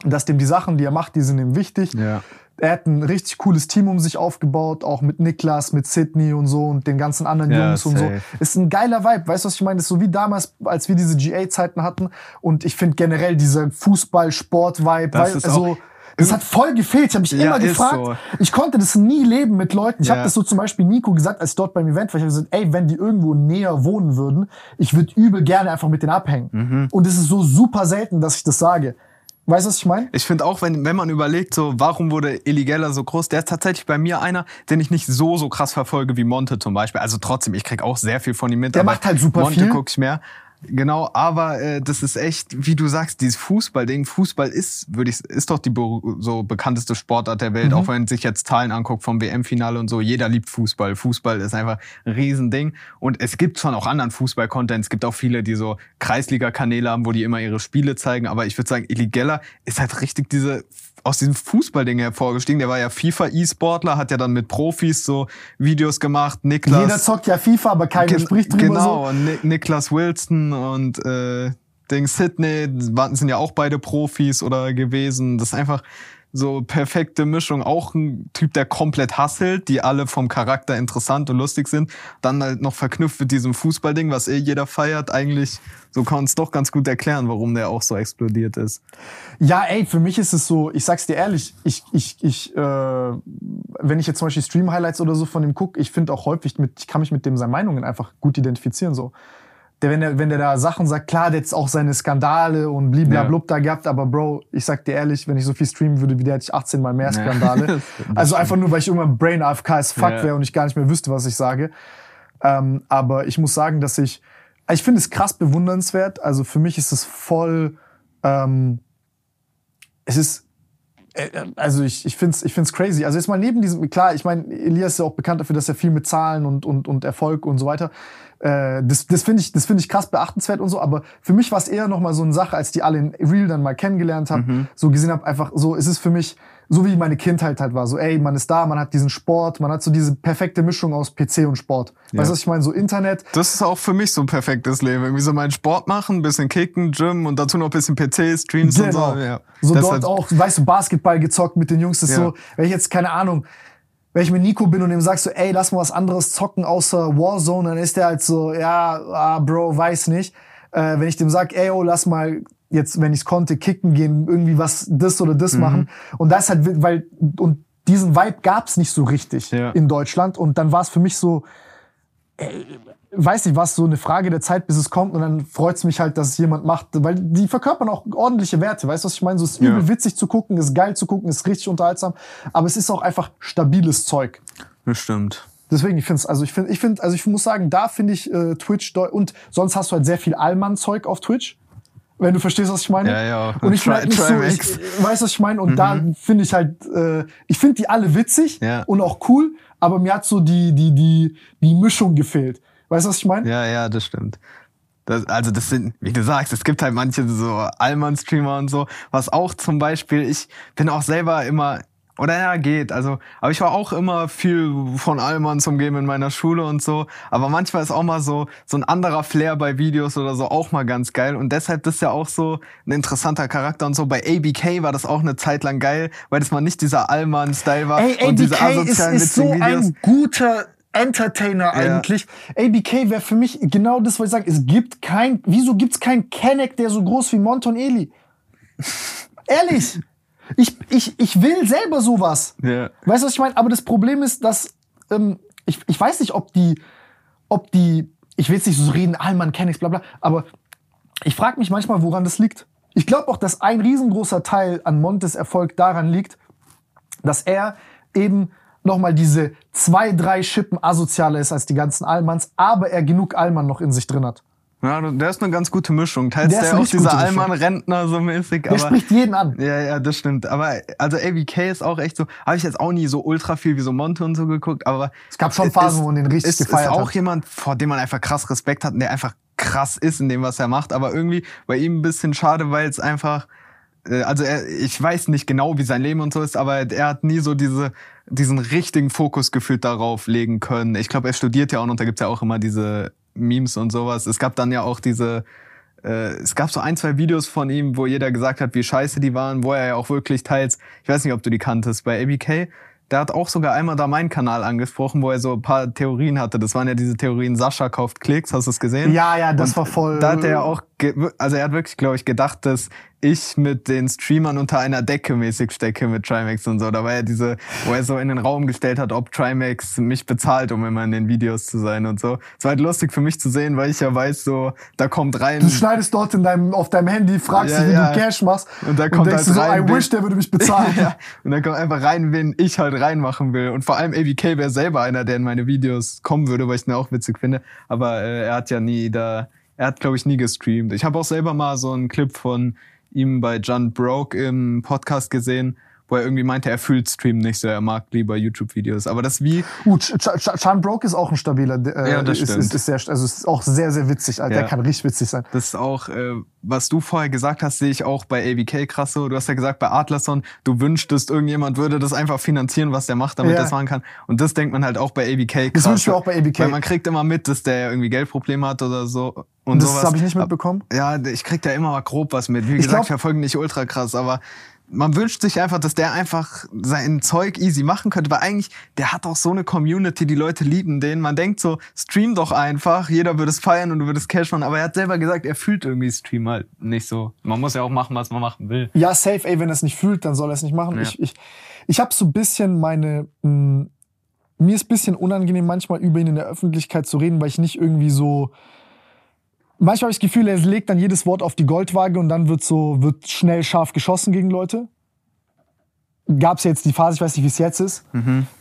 dass dem die Sachen, die er macht, die sind ihm wichtig. Ja. Er hat ein richtig cooles Team um sich aufgebaut, auch mit Niklas, mit Sydney und so und den ganzen anderen Ja, Jungs und so. safe. Ist ein geiler Vibe, weißt du, was ich meine? Das ist so wie damals, als wir diese GA-Zeiten hatten. Und ich finde generell dieser Fußball-Sport-Vibe, also, auch- das hat voll gefehlt. Ich habe mich Ja, immer gefragt. so. Ich konnte das nie leben mit Leuten. Ich Ja. habe das so zum Beispiel Nico gesagt, als dort beim Event war. Ich habe gesagt, ey, wenn die irgendwo näher wohnen würden, ich würde übel gerne einfach mit denen abhängen. Mhm. Und es ist so super selten, dass ich das sage. Weißt du, was ich meine? Ich finde auch, wenn, wenn man überlegt, so, warum wurde Eligella so groß, der ist tatsächlich bei mir einer, den ich nicht so, so krass verfolge wie Monte zum Beispiel. Also trotzdem, ich krieg auch sehr viel von ihm mit. Der macht halt super Monte viel. guck ich mehr. Genau, aber äh, das ist echt, wie du sagst, dieses Fußballding. Fußball ist, würde ich, ist doch die so bekannteste Sportart der Mhm. Welt. Auch wenn man sich jetzt Zahlen anguckt vom WM-Finale und so. Jeder liebt Fußball. Fußball ist einfach ein Riesending. Und es gibt schon auch anderen Fußball-Content. Es gibt auch viele, die so Kreisliga-Kanäle haben, wo die immer ihre Spiele zeigen. Aber ich würde sagen, Eligella ist halt richtig diese aus diesem Fußballding hervorgestiegen. Der war ja FIFA-E-Sportler, hat ja dann mit Profis so Videos gemacht. Niklas. Jeder zockt ja FIFA, aber keiner Gen- spricht drüber Genau, so. Niklas Wilson und äh, Ding Sydney sind ja auch beide Profis oder gewesen. Das ist einfach so perfekte Mischung. Auch ein Typ, der komplett hasselt, die alle vom Charakter interessant und lustig sind. Dann halt noch verknüpft mit diesem Fußballding, was eh jeder feiert. Eigentlich, so kann es doch ganz gut erklären, warum der auch so explodiert ist. Ja, ey, für mich ist es so, ich sag's dir ehrlich, ich, ich, ich, äh, wenn ich jetzt zum Beispiel Stream-Highlights oder so von ihm gucke, ich finde auch häufig, mit, ich kann mich mit dem seinen Meinungen einfach gut identifizieren. So. Der, wenn, der, wenn der da Sachen sagt, klar, der hat auch seine Skandale und bliblablub da gehabt, aber Bro, ich sag dir ehrlich, wenn ich so viel streamen würde wie der, hätte ich 18 mal mehr Skandale. also einfach nur, weil ich irgendwann Brain AFK as fuck Ja. wäre und ich gar nicht mehr wüsste, was ich sage. Ähm, aber ich muss sagen, dass ich, ich finde es krass bewundernswert. Also für mich ist es voll, ähm, es ist, also ich, ich finde es ich find's crazy. Also jetzt mal neben diesem, klar, ich meine, Elias ist ja auch bekannt dafür, dass er viel mit Zahlen und, und, und Erfolg und so weiter. Äh, das das finde ich, das finde ich krass beachtenswert und so, aber für mich war es eher nochmal so eine Sache, als die alle in Real dann mal kennengelernt habe, so gesehen habe, einfach so, es ist für mich, so wie meine Kindheit halt war, so ey, man ist da, man hat diesen Sport, man hat so diese perfekte Mischung aus PC und Sport. Weißt du, was ich meine? So Internet, Das ist auch für mich so ein perfektes Leben. Irgendwie so meinen Sport machen, ein bisschen kicken, Gym und dazu noch ein bisschen PC, Streams Genau. und so. Ja. So Das dort halt- auch, weißt du, Basketball gezockt mit den Jungs. Das ist Ja. so, wenn ich jetzt, keine Ahnung, wenn ich mit Nico bin und ihm sag so, ey, lass mal was anderes zocken außer Warzone, dann ist der halt so, ja, ah, Bro, weiß nicht. Äh, wenn ich dem sag, ey, oh, lass mal jetzt, wenn ich's konnte, kicken gehen, irgendwie was, das oder das machen. Und das halt, weil, und diesen Vibe gab's nicht so richtig Ja. in Deutschland. Und dann war es für mich so, ey, weiß nicht, was so eine Frage der Zeit, bis es kommt. Und dann freut's mich halt, dass es jemand macht, weil die verkörpern auch ordentliche Werte. Weißt du, was ich meine? So ist übel Ja. witzig zu gucken, ist geil zu gucken, ist richtig unterhaltsam. Aber es ist auch einfach stabiles Zeug. Das stimmt. Deswegen, ich finde also ich finde, ich finde, also ich muss sagen, da finde ich äh, Twitch und sonst hast du halt sehr viel Allmann-Zeug auf Twitch. Wenn du verstehst, was ich meine. Ja, ja. Und ich Tri- nicht so, ich, weißt du, was ich meine? Und da finde ich halt, äh, ich finde die alle witzig Ja. und auch cool, aber mir hat so die, die, die, die Mischung gefehlt. Weißt du, was ich meine? Ja, ja, das stimmt. Das, also das sind, wie du sagst, es gibt halt manche so Allmann-Streamer und so, was auch zum Beispiel, ich bin auch selber immer, oder ja, geht, also, aber ich war auch immer viel von Allmanns umgeben in meiner Schule und so, aber manchmal ist auch mal so, so ein anderer Flair bei Videos oder so auch mal ganz geil und deshalb das ist ja auch so ein interessanter Charakter und so. Bei ABK war das auch eine Zeit lang geil, weil das mal nicht dieser Allmann-Style war Ey, und diese ABK ist, asozialen, ist so Videos. ein guter Entertainer eigentlich. ABK wäre für mich genau das, was ich sage. Es gibt kein, wieso gibt's keinen Kenneck, der so groß wie Monton Eli? Ehrlich. Ich, ich, ich will selber sowas. Ja. Weißt du, was ich meine? Aber das Problem ist, dass ähm, ich, ich weiß nicht, ob die, ob die, ich will jetzt nicht so reden, Allmann, Kennex, bla bla, aber ich frage mich manchmal, woran das liegt. Ich glaube auch, dass ein riesengroßer Teil an Montes Erfolg daran liegt, dass er eben nochmal diese zwei, drei Schippen asozialer ist als die ganzen Allmanns, aber er genug Allmann noch in sich drin hat. Ja, der ist eine ganz gute Mischung. Teils Der der, ist auch dieser. Allmann-Rentner so mäßig. Der aber spricht jeden an. Ja, ja, das stimmt. Aber also ABK ist auch echt so, habe ich jetzt auch nie so ultra viel wie so Monte und so geguckt, aber Es gab schon Phasen, wo man den richtig ist, gefeiert ist auch hat. jemand, vor dem man einfach krass Respekt hat und der einfach krass ist in dem, was er macht, aber irgendwie bei ihm ein bisschen schade, weil es einfach äh, also er, ich weiß nicht genau, wie sein Leben und so ist, aber er hat nie so diese, diesen richtigen Fokus gefühlt darauf legen können. Ich glaube, er studiert ja auch noch, und da gibt's ja auch immer diese Memes und sowas. Es gab dann ja auch diese, äh, es gab so ein, zwei Videos von ihm, wo jeder gesagt hat, wie scheiße die waren, wo er ja auch wirklich teils, ich weiß nicht, ob du die kanntest, bei ABK, der hat auch sogar einmal da meinen Kanal angesprochen, wo er so ein paar Theorien hatte. Das waren ja diese Theorien, Sascha kauft Klicks, hast du es gesehen? Ja, ja, das Und war voll. Da hat er ja auch, also er hat wirklich, glaube ich, gedacht, dass ich mit den Streamern unter einer Decke mäßig stecke mit Trimax und so. Da war ja diese, wo er so in den Raum gestellt hat, ob Trimax mich bezahlt, um immer in den Videos zu sein und so. Es war halt lustig für mich zu sehen, weil ich ja weiß, so, da kommt rein. Du schneidest dort in deinem, auf deinem Handy, fragst Ja, dich, wie ja. du Cash machst. Und da kommt denkst halt du so, rein, I wish, der würde mich bezahlen. ja. Und dann kommt einfach rein, wen ich halt reinmachen will. Und vor allem ABK wäre selber einer, der in meine Videos kommen würde, weil ich ihn auch witzig finde. Aber äh, er hat ja nie da, er hat glaube ich nie gestreamt. Ich habe auch selber mal so einen Clip von ihm bei John Broke im Podcast gesehen, wo er irgendwie meinte, er fühlt Stream nicht so, er mag lieber YouTube-Videos. Aber das wie, Uh, Ch Ch Ch Chan Broke ist auch ein stabiler. Äh, Ja, das ist, stimmt. ist, ist sehr, also ist auch sehr, sehr witzig. Alter. Ja. Der kann richtig witzig sein. das ist auch, äh, was du vorher gesagt hast, sehe ich auch bei ABK krass so. Du hast ja gesagt, bei Atlason, du wünschtest, irgendjemand würde das einfach finanzieren, was der macht, damit Ja. das machen kann. Und das denkt man halt auch bei ABK krass. Das wünsche ich auch bei ABK. Weil man kriegt immer mit, dass der irgendwie Geldprobleme hat oder so. Und, Und das habe ich nicht mitbekommen. Ja, ich krieg da immer mal grob was mit. Wie Ich gesagt, glaub- ich verfolge nicht ultra krass, aber man wünscht sich einfach, dass der einfach sein Zeug easy machen könnte, weil eigentlich, der hat auch so eine Community, die Leute lieben den. Man denkt so, stream doch einfach, jeder würde es feiern und du würdest Cash machen, aber er hat selber gesagt, er fühlt irgendwie Stream halt nicht so. Man muss ja auch machen, was man machen will. Ja, safe, ey, wenn er es nicht fühlt, dann soll er es nicht machen. Ja. Ich, ich, ich habe so ein bisschen meine. Mh, mir ist ein bisschen unangenehm, manchmal über ihn in der Öffentlichkeit zu reden, weil ich nicht irgendwie so. Manchmal habe ich das Gefühl, er legt dann jedes Wort auf die Goldwaage und dann wird so, wird schnell scharf geschossen gegen Leute. Gab es jetzt die Phase, ich weiß nicht, wie es jetzt ist.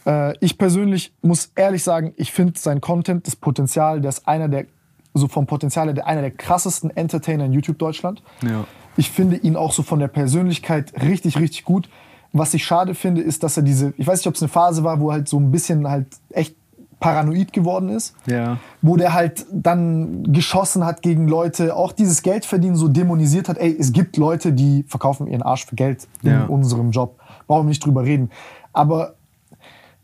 Äh, ich persönlich muss ehrlich sagen, ich finde sein Content, das Potenzial, der ist einer der, so vom Potenzial her, der einer der krassesten Entertainer in YouTube Deutschland. Ja. Ich finde ihn auch so von der Persönlichkeit richtig, richtig gut. Was ich schade finde, ist, dass er diese, ich weiß nicht, ob es eine Phase war, wo er halt so ein bisschen halt echt paranoid geworden ist. Ja. Wo der halt dann geschossen hat gegen Leute, auch dieses Geldverdienen so dämonisiert hat. Ey, es gibt Leute, die verkaufen ihren Arsch für Geld in Ja. unserem Job. Brauchen wir nicht drüber reden. Aber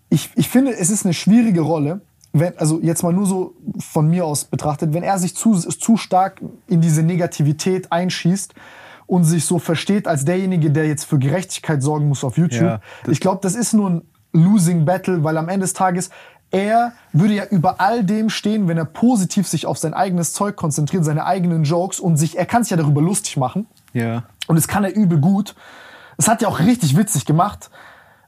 ich, ich finde, es ist eine schwierige Rolle, wenn, also jetzt mal nur so von mir aus betrachtet, wenn er sich zu, zu stark in diese Negativität einschießt und sich so versteht als derjenige, der jetzt für Gerechtigkeit sorgen muss auf YouTube. Ja, ich glaube, das ist nur ein Losing Battle, weil am Ende des Tages er würde ja über all dem stehen, wenn er positiv sich auf sein eigenes Zeug konzentriert, seine eigenen Jokes und sich, er kann sich ja darüber lustig machen. Ja. Und das kann er übel gut. Das hat ja auch richtig witzig gemacht.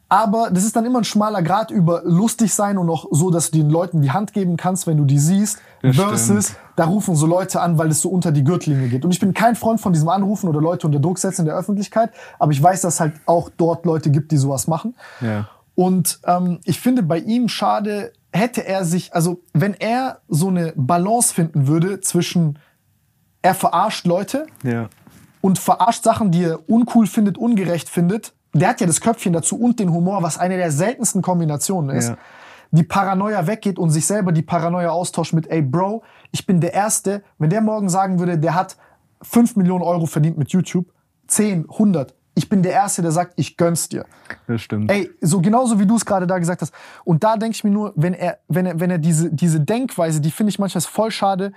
Aber das ist dann immer ein schmaler Grad über lustig sein und auch so, dass du den Leuten die Hand geben kannst, wenn du die siehst. Das versus, stimmt. da rufen so Leute an, weil es so unter die Gürtellinie geht. Und ich bin kein Freund von diesem Anrufen oder Leute unter Druck setzen in der Öffentlichkeit. Aber ich weiß, dass es halt auch dort Leute gibt, die sowas machen. Ja. Und ähm, ich finde bei ihm schade, hätte er sich, also wenn er so eine Balance finden würde zwischen, er verarscht Leute Ja. und verarscht Sachen, die er uncool findet, ungerecht findet. Der hat ja das Köpfchen dazu und den Humor, was eine der seltensten Kombinationen ist. Ja. Die Paranoia weggeht und sich selber die Paranoia austauscht mit, ey Bro, ich bin der Erste. Wenn der morgen sagen würde, der hat 5 Millionen Euro verdient mit YouTube, 10, 100. Ich bin der Erste, der sagt, ich gönn's dir. Das stimmt. Ey, so genauso wie du es gerade da gesagt hast. Und da denke ich mir nur, wenn er, wenn er, wenn er diese, diese Denkweise, die finde ich manchmal voll schade,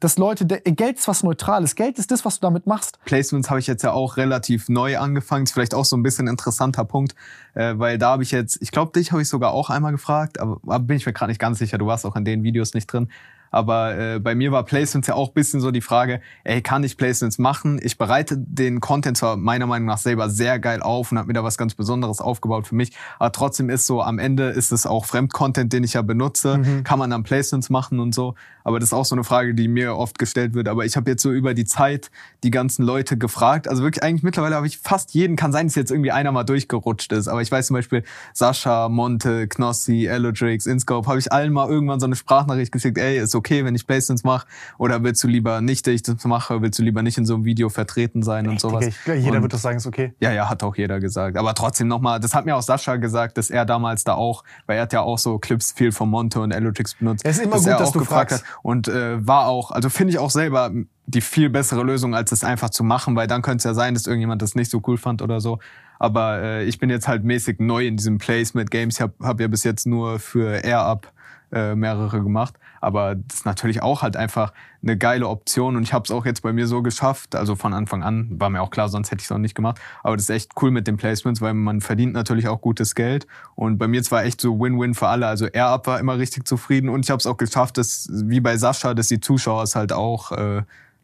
dass Leute, der, Geld ist was Neutrales. Geld ist das, was du damit machst. Placements habe ich jetzt ja auch relativ neu angefangen. Ist vielleicht auch so ein bisschen ein interessanter Punkt, äh, weil da habe ich jetzt, ich glaube, dich habe ich sogar auch einmal gefragt, aber, aber bin ich mir gerade nicht ganz sicher. Du warst auch in den Videos nicht drin. Aber äh, bei mir war Placements ja auch ein bisschen so die Frage, ey, kann ich Placements machen? Ich bereite den Content zwar meiner Meinung nach selber sehr geil auf und habe mir da was ganz Besonderes aufgebaut für mich, aber trotzdem ist so, am Ende ist es auch Fremdcontent, den ich ja benutze. Kann man dann Placements machen und so. Aber das ist auch so eine Frage, die mir oft gestellt wird. Aber ich habe jetzt so über die Zeit die ganzen Leute gefragt. Also wirklich eigentlich mittlerweile habe ich fast jeden, kann sein, dass jetzt irgendwie einer mal durchgerutscht ist. Aber ich weiß zum Beispiel Sascha, Monte, Knossi, Elodrix, Inscope, habe ich allen mal irgendwann so eine Sprachnachricht geschickt, ey, ist okay, wenn ich Placements mache? Oder willst du lieber nicht, dass ich das mache? Willst du lieber nicht in so einem Video vertreten sein und sowas? Ich- jeder und, wird das sagen, ist okay. ja, ja, hat auch jeder gesagt. Aber trotzdem nochmal, das hat mir auch Sascha gesagt, dass er damals da auch, weil er hat ja auch so Clips viel von Monte und Elotrix benutzt. Es ist immer dass gut, dass auch du gefragt fragst. Hat. Und äh, war auch, also finde ich auch selber die viel bessere Lösung, als es einfach zu machen, weil dann könnte es ja sein, dass irgendjemand das nicht so cool fand oder so. Aber äh, ich bin jetzt halt mäßig neu in diesem Placement Games. Ich habe hab ja bis jetzt nur für Air Up äh, mehrere gemacht. Aber das ist natürlich auch halt einfach eine geile Option. Und ich habe es auch jetzt bei mir so geschafft. Also von Anfang an war mir auch klar, sonst hätte ich es auch nicht gemacht. Aber das ist echt cool mit den Placements, weil man verdient natürlich auch gutes Geld. Und bei mir es war echt so Win-Win für alle. Also Air Up war immer richtig zufrieden. Und ich habe es auch geschafft, dass wie bei Sascha, dass die Zuschauer es halt auch äh,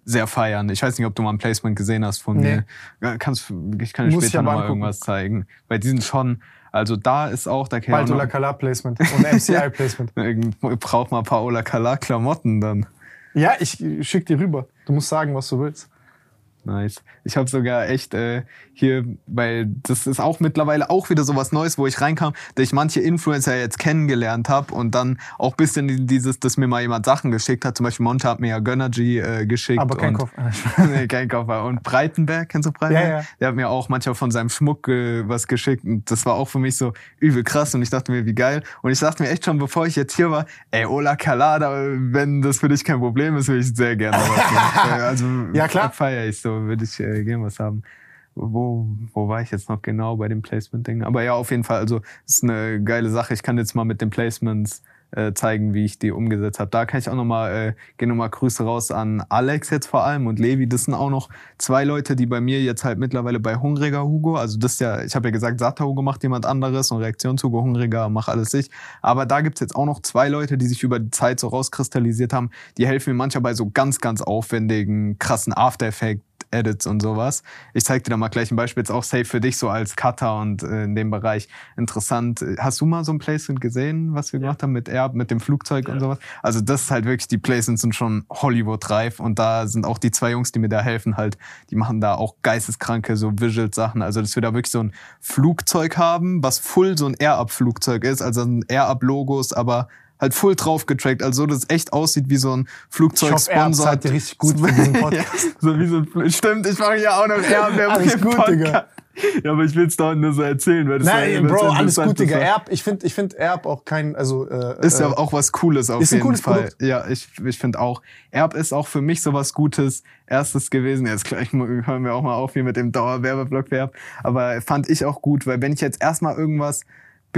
sehr feiern. Ich weiß nicht, ob du mal ein Placement gesehen hast von Nee. mir. Ja, Kannst, ich kann dir Muss später aber noch mal angucken. irgendwas zeigen. Weil die sind schon, also da ist auch, da kann Bald ich auch Ola noch, Kala Placement und MCI Placement. ich brauch mal Paola Kala Klamotten dann. Ja, ich schick dir rüber. Du musst sagen, was du willst. Nice. Ich habe sogar echt äh, hier, weil das ist auch mittlerweile auch wieder sowas Neues, wo ich reinkam, dass ich manche Influencer jetzt kennengelernt habe und dann auch bisschen dieses, dass mir mal jemand Sachen geschickt hat. Zum Beispiel Monte hat mir ja Gönnergy äh, geschickt. Aber kein Kopf. nee, kein Koffer. Und Breitenberg, kennst du Breitenberg? Ja, ja. Der hat mir auch manchmal von seinem Schmuck äh, was geschickt. Und das war auch für mich so übel krass. Und ich dachte mir, wie geil. Und ich dachte mir echt schon, bevor ich jetzt hier war, ey, Ola Kalada, wenn das für dich kein Problem ist, würde ich sehr gerne was machen. Äh, also Ja, klar. feiere ich so, würde ich äh, gerne was haben. Wo, wo war ich jetzt noch genau bei dem Placement-Ding? Aber ja, auf jeden Fall, also ist eine geile Sache. Ich kann jetzt mal mit den Placements äh, zeigen, wie ich die umgesetzt habe. Da kann ich auch nochmal, äh, gehen nochmal Grüße raus an Alex jetzt vor allem und Levi. Das sind auch noch zwei Leute, die bei mir jetzt halt mittlerweile bei Hungriger Hugo, also das ist ja, ich habe ja gesagt, Satter Hugo macht jemand anderes und Reaktions Hugo Hungriger macht alles ich. Aber da gibt's jetzt auch noch zwei Leute, die sich über die Zeit so rauskristallisiert haben. Die helfen mir manchmal bei so ganz, ganz aufwendigen, krassen After Effects Edits und sowas. Ich zeig dir da mal gleich ein Beispiel, jetzt auch safe für dich so als Cutter und äh, in dem Bereich interessant. Hast du mal so ein Placement gesehen, was wir gemacht haben mit Air, mit dem Flugzeug und sowas? Also das ist halt wirklich, die Placements sind schon Hollywood-reif und da sind auch die zwei Jungs, die mir da helfen halt, die machen da auch geisteskranke so Visual-Sachen. Also dass wir da wirklich so ein Flugzeug haben, was full so ein Air-Up-Flugzeug ist, also ein Air-Up-Logos, aber halt full drauf getrackt, also so, dass es echt aussieht wie so ein Flugzeug Ich hoffe, er zahlt dir richtig gut für diesen Podcast. so wie so ein Stimmt, ich mache ja auch noch mehr Alles gut, Digga. Ja, aber ich will es da nur so erzählen, weil das Nein, ja, Bro, alles gut, Digga. Erb, ich finde ich find Erb auch kein, also, äh, Ist ja äh, auch was Cooles auf ist ein jeden cooles Fall. Produkt. Ja, ich, ich finde auch. Erb ist auch für mich so was Gutes erstes gewesen. Jetzt gleich hören wir auch mal auf hier mit dem Dauerwerbeblock für Erb. Aber fand ich auch gut, weil wenn ich jetzt erstmal irgendwas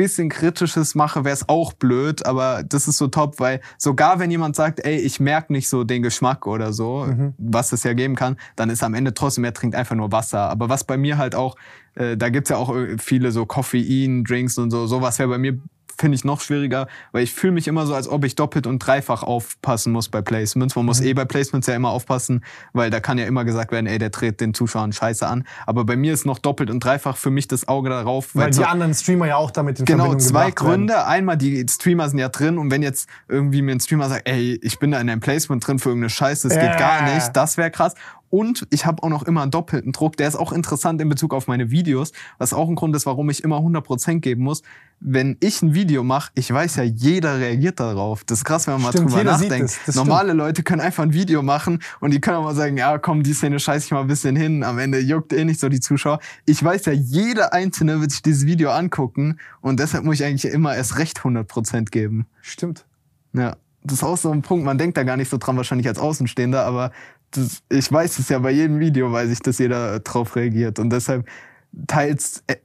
bisschen Kritisches mache, wäre es auch blöd, aber das ist so top, weil sogar wenn jemand sagt, ey, ich merke nicht so den Geschmack oder so, Mhm. was es ja geben kann, dann ist am Ende trotzdem, er trinkt einfach nur Wasser. Aber was bei mir halt auch, äh, da gibt's ja auch äh, viele so Koffein-Drinks und so, sowas wäre bei mir finde ich noch schwieriger, weil ich fühle mich immer so, als ob ich doppelt und dreifach aufpassen muss bei Placements. Man Mhm. muss eh bei Placements ja immer aufpassen, weil da kann ja immer gesagt werden, ey, der dreht den Zuschauern scheiße an. Aber bei mir ist noch doppelt und dreifach für mich das Auge darauf. Weil so- die anderen Streamer ja auch damit in Genau, Verbindung zwei gebracht werden. Gründe. Einmal, die Streamer sind ja drin und wenn jetzt irgendwie mir ein Streamer sagt, ey, ich bin da in einem Placement drin für irgendeine Scheiße, das Ja. geht gar nicht, das wäre krass. Und ich habe auch noch immer einen doppelten Druck. Der ist auch interessant in Bezug auf meine Videos, was auch ein Grund ist, warum ich immer 100% geben muss. Wenn ich ein Video mache, ich weiß ja, jeder reagiert darauf. Das ist krass, wenn man mal Stimmt, drüber jeder sieht nachdenkt. das Normale Leute können einfach ein Video machen und die können auch mal sagen, ja, komm, die Szene scheiß ich mal ein bisschen hin. Am Ende juckt eh nicht so die Zuschauer. Ich weiß ja, jeder Einzelne wird sich dieses Video angucken und deshalb muss ich eigentlich immer erst recht 100% geben. Stimmt. Ja, das ist auch so ein Punkt, man denkt da gar nicht so dran, wahrscheinlich als Außenstehender, aber das, ich weiß es ja bei jedem Video, weiß ich, dass jeder drauf reagiert und deshalb teils, äh,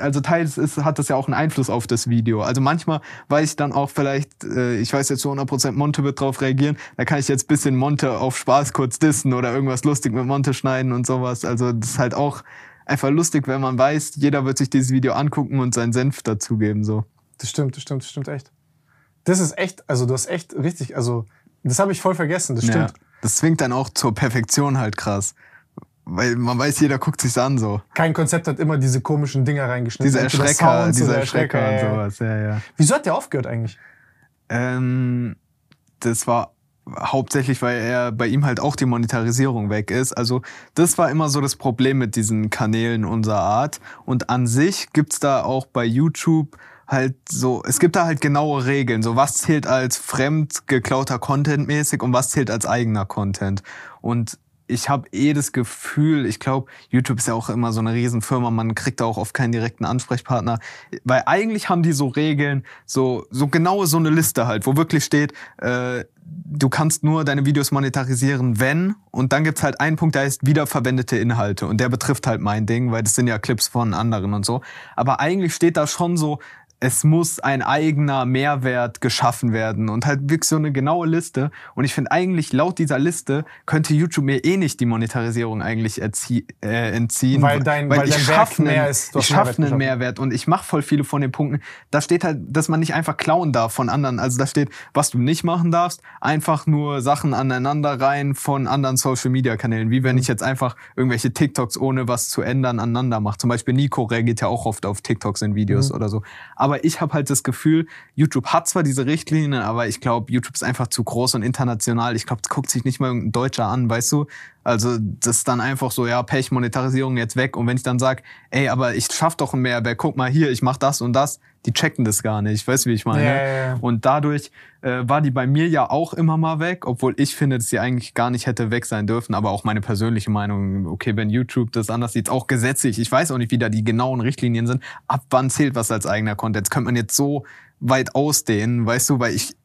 also teils ist, hat das ja auch einen Einfluss auf das Video. Also manchmal weiß ich dann auch vielleicht, äh, ich weiß jetzt zu 100% Monte wird drauf reagieren, da kann ich jetzt bisschen Monte auf Spaß kurz dissen oder irgendwas lustig mit Monte schneiden und sowas. Also das ist halt auch einfach lustig, wenn man weiß, jeder wird sich dieses Video angucken und seinen Senf dazugeben, so. Das stimmt, das stimmt, das stimmt echt. Das ist echt, also du hast echt richtig, also das habe ich voll vergessen, das stimmt. Ja, das zwingt dann auch zur Perfektion halt krass. Weil man weiß, jeder guckt sich's an so. Kein Konzept hat immer diese komischen Dinger reingeschnitten. Diese Erschrecker, diese Erschrecker ja, und sowas, ja, ja. Wieso hat der aufgehört eigentlich? Ähm, das war hauptsächlich, weil er bei ihm halt auch die Monetarisierung weg ist. Also das war immer so das Problem mit diesen Kanälen unserer Art. Und an sich gibt's da auch bei YouTube halt so, es gibt da halt genaue Regeln. So was zählt als fremd geklauter Content mäßig und was zählt als eigener Content. Und ich habe eh das Gefühl, ich glaube, YouTube ist ja auch immer so eine Riesenfirma, man kriegt da auch oft keinen direkten Ansprechpartner, weil eigentlich haben die so Regeln, so so genau so eine Liste halt, wo wirklich steht, äh, du kannst nur deine Videos monetarisieren, wenn und dann gibt's halt einen Punkt, der heißt wiederverwendete Inhalte. Und der betrifft halt mein Ding, weil das sind ja Clips von anderen und so, aber eigentlich steht da schon so es muss ein eigener Mehrwert geschaffen werden und halt wirklich so eine genaue Liste. Und ich finde eigentlich laut dieser Liste könnte YouTube mir eh nicht die Monetarisierung eigentlich erzie äh, entziehen. Weil dein- weil ich dein Werk schaffe mehr einen, ist, ich schaffe einen. Mehrwert und ich mache voll viele von den Punkten. Da steht halt, dass man nicht einfach klauen darf von anderen. Also da steht, was du nicht machen darfst, einfach nur Sachen aneinander rein von anderen Social Media Kanälen. Wie Mhm. wenn ich jetzt einfach irgendwelche TikToks ohne was zu ändern aneinander mache. Zum Beispiel Nico reagiert ja auch oft auf TikToks in Videos Mhm. oder so. Aber ich habe halt das Gefühl, YouTube hat zwar diese Richtlinien, aber ich glaube, YouTube ist einfach zu groß und international. Ich glaube, es guckt sich nicht mal irgendein Deutscher an, weißt du? Also das ist dann einfach so, ja, Pech, Monetarisierung jetzt weg. Und wenn ich dann sag, ey, aber ich schaff doch einen Mehrwert, guck mal hier, ich mach das und das, die checken das gar nicht. Weißt du, wie ich meine? Ja, ja, ja. Und dadurch äh, war die bei mir ja auch immer mal weg, obwohl ich finde, dass sie eigentlich gar nicht hätte weg sein dürfen. Aber auch meine persönliche Meinung, okay, wenn YouTube das anders sieht, auch gesetzlich, ich weiß auch nicht, wie da die genauen Richtlinien sind, ab wann zählt was als eigener Content. Das könnte man jetzt so weit ausdehnen, weißt du, weil ich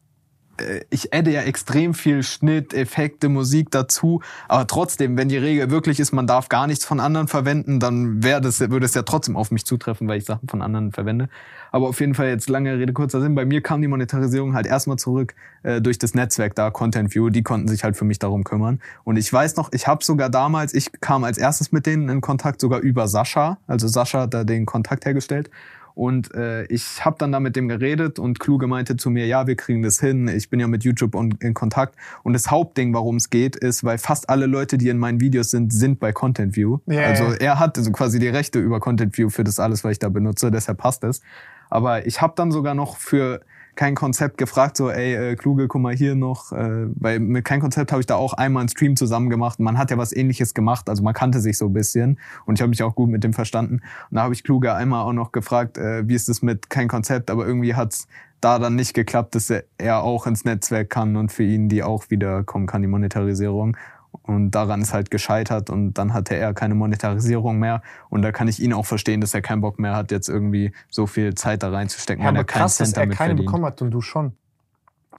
ich adde ja extrem viel Schnitt, Effekte, Musik dazu, aber trotzdem, wenn die Regel wirklich ist, man darf gar nichts von anderen verwenden, dann wäre das, würde es ja trotzdem auf mich zutreffen, weil ich Sachen von anderen verwende. Aber auf jeden Fall jetzt lange Rede, kurzer Sinn. Bei mir kam die Monetarisierung halt erstmal zurück äh, durch das Netzwerk da, Content View, die konnten sich halt für mich darum kümmern. Und ich weiß noch, ich habe sogar damals, ich kam als erstes mit denen in Kontakt, sogar über Sascha. Also Sascha hat da den Kontakt hergestellt. Und äh, ich habe dann da mit dem geredet und Kluge meinte zu mir, ja, wir kriegen das hin. Ich bin ja mit YouTube on, in Kontakt. Und das Hauptding, warum es geht, ist, weil fast alle Leute, die in meinen Videos sind, sind bei Content View. Ja, also er hat also quasi die Rechte über Content View für das alles, was ich da benutze. Deshalb passt es. Aber ich habe dann sogar noch für kein Konzept gefragt, so, ey, äh, Kluge, guck mal hier noch, äh, weil mit kein Konzept habe ich da auch einmal einen Stream zusammen gemacht. Man hat ja was ähnliches gemacht, also man kannte sich so ein bisschen und ich habe mich auch gut mit dem verstanden. Und da habe ich Kluge einmal auch noch gefragt, äh, wie ist das mit kein Konzept, aber irgendwie hat's da dann nicht geklappt, dass er, er auch ins Netzwerk kann und für ihn die auch wieder kommen kann, die Monetarisierung. Und daran ist halt gescheitert und dann hatte er keine Monetarisierung mehr. Und da kann ich ihn auch verstehen, dass er keinen Bock mehr hat, jetzt irgendwie so viel Zeit da reinzustecken, Ja, wenn aber er keinen krass, dass Cent er damit keine verdient. bekommen hat und du schon.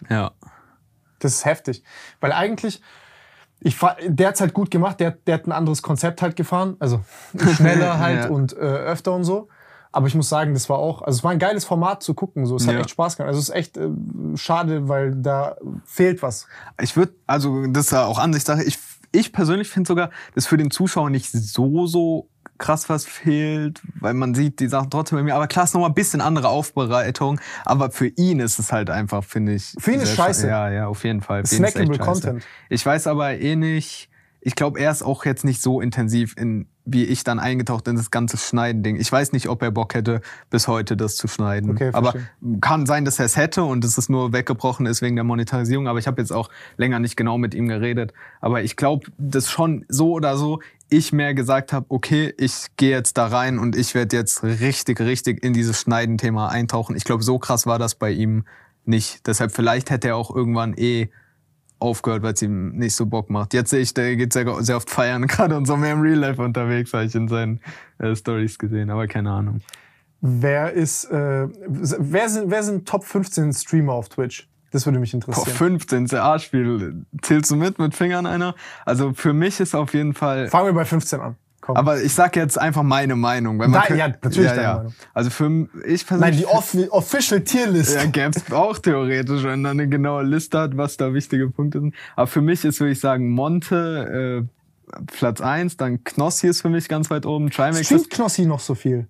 Ja. Das ist heftig. Weil eigentlich, ich, der hat's halt gut gemacht, der, der hat ein anderes Konzept halt gefahren. Also schneller halt Ja. und äh, öfter und so. Aber ich muss sagen, das war auch, also es war ein geiles Format zu gucken. So, es hat Ja. echt Spaß gemacht. Also es ist echt äh, schade, weil da fehlt was. Ich würde, also das ist ja auch Ansichtssache. Ich, ich persönlich finde sogar, dass für den Zuschauer nicht so, so krass was fehlt, weil man sieht die Sachen trotzdem bei mir. Aber klar, ist noch mal ein bisschen andere Aufbereitung. Aber für ihn ist es halt einfach, finde ich. Für ihn ist scheiße. Ja, ja, auf jeden Fall. Ist Snackable. Content. Ich weiß aber eh nicht, ich glaube, er ist auch jetzt nicht so intensiv in, wie ich dann eingetaucht in das ganze Schneiden-Ding. Ich weiß nicht, ob er Bock hätte, bis heute das zu schneiden. Okay, aber kann sein, dass er es hätte und dass es nur weggebrochen ist wegen der Monetarisierung. Aber ich habe jetzt auch länger nicht genau mit ihm geredet. Aber ich glaube, dass schon so oder so ich mehr gesagt habe, okay, ich gehe jetzt da rein und ich werde jetzt richtig, richtig in dieses Schneiden-Thema eintauchen. Ich glaube, so krass war das bei ihm nicht. Deshalb vielleicht hätte er auch irgendwann eh aufgehört, weil es ihm nicht so Bock macht. Jetzt sehe ich, der geht sehr, sehr oft feiern gerade und so mehr im Real Life unterwegs, habe ich in seinen äh, Stories gesehen, aber keine Ahnung. Wer ist, äh, wer sind, wer sind Top 15 Streamer auf Twitch? Das würde mich interessieren. 15, der A-Spiel. Zählst du mit, mit Fingern einer? Also für mich ist auf jeden Fall. Fangen wir bei 15 an. Komm. Aber ich sag jetzt einfach meine Meinung. Weil man kann- ja, natürlich deine Meinung. Also für ich Nein, persönlich. die off Official Tierlist. Ja, gäb's auch theoretisch, wenn da eine genaue Liste hat, was da wichtige Punkte sind. Aber für mich ist, würde ich sagen, Monte äh, Platz eins, dann Knossi ist für mich ganz weit oben, Trimax Streamt Knossi noch so viel?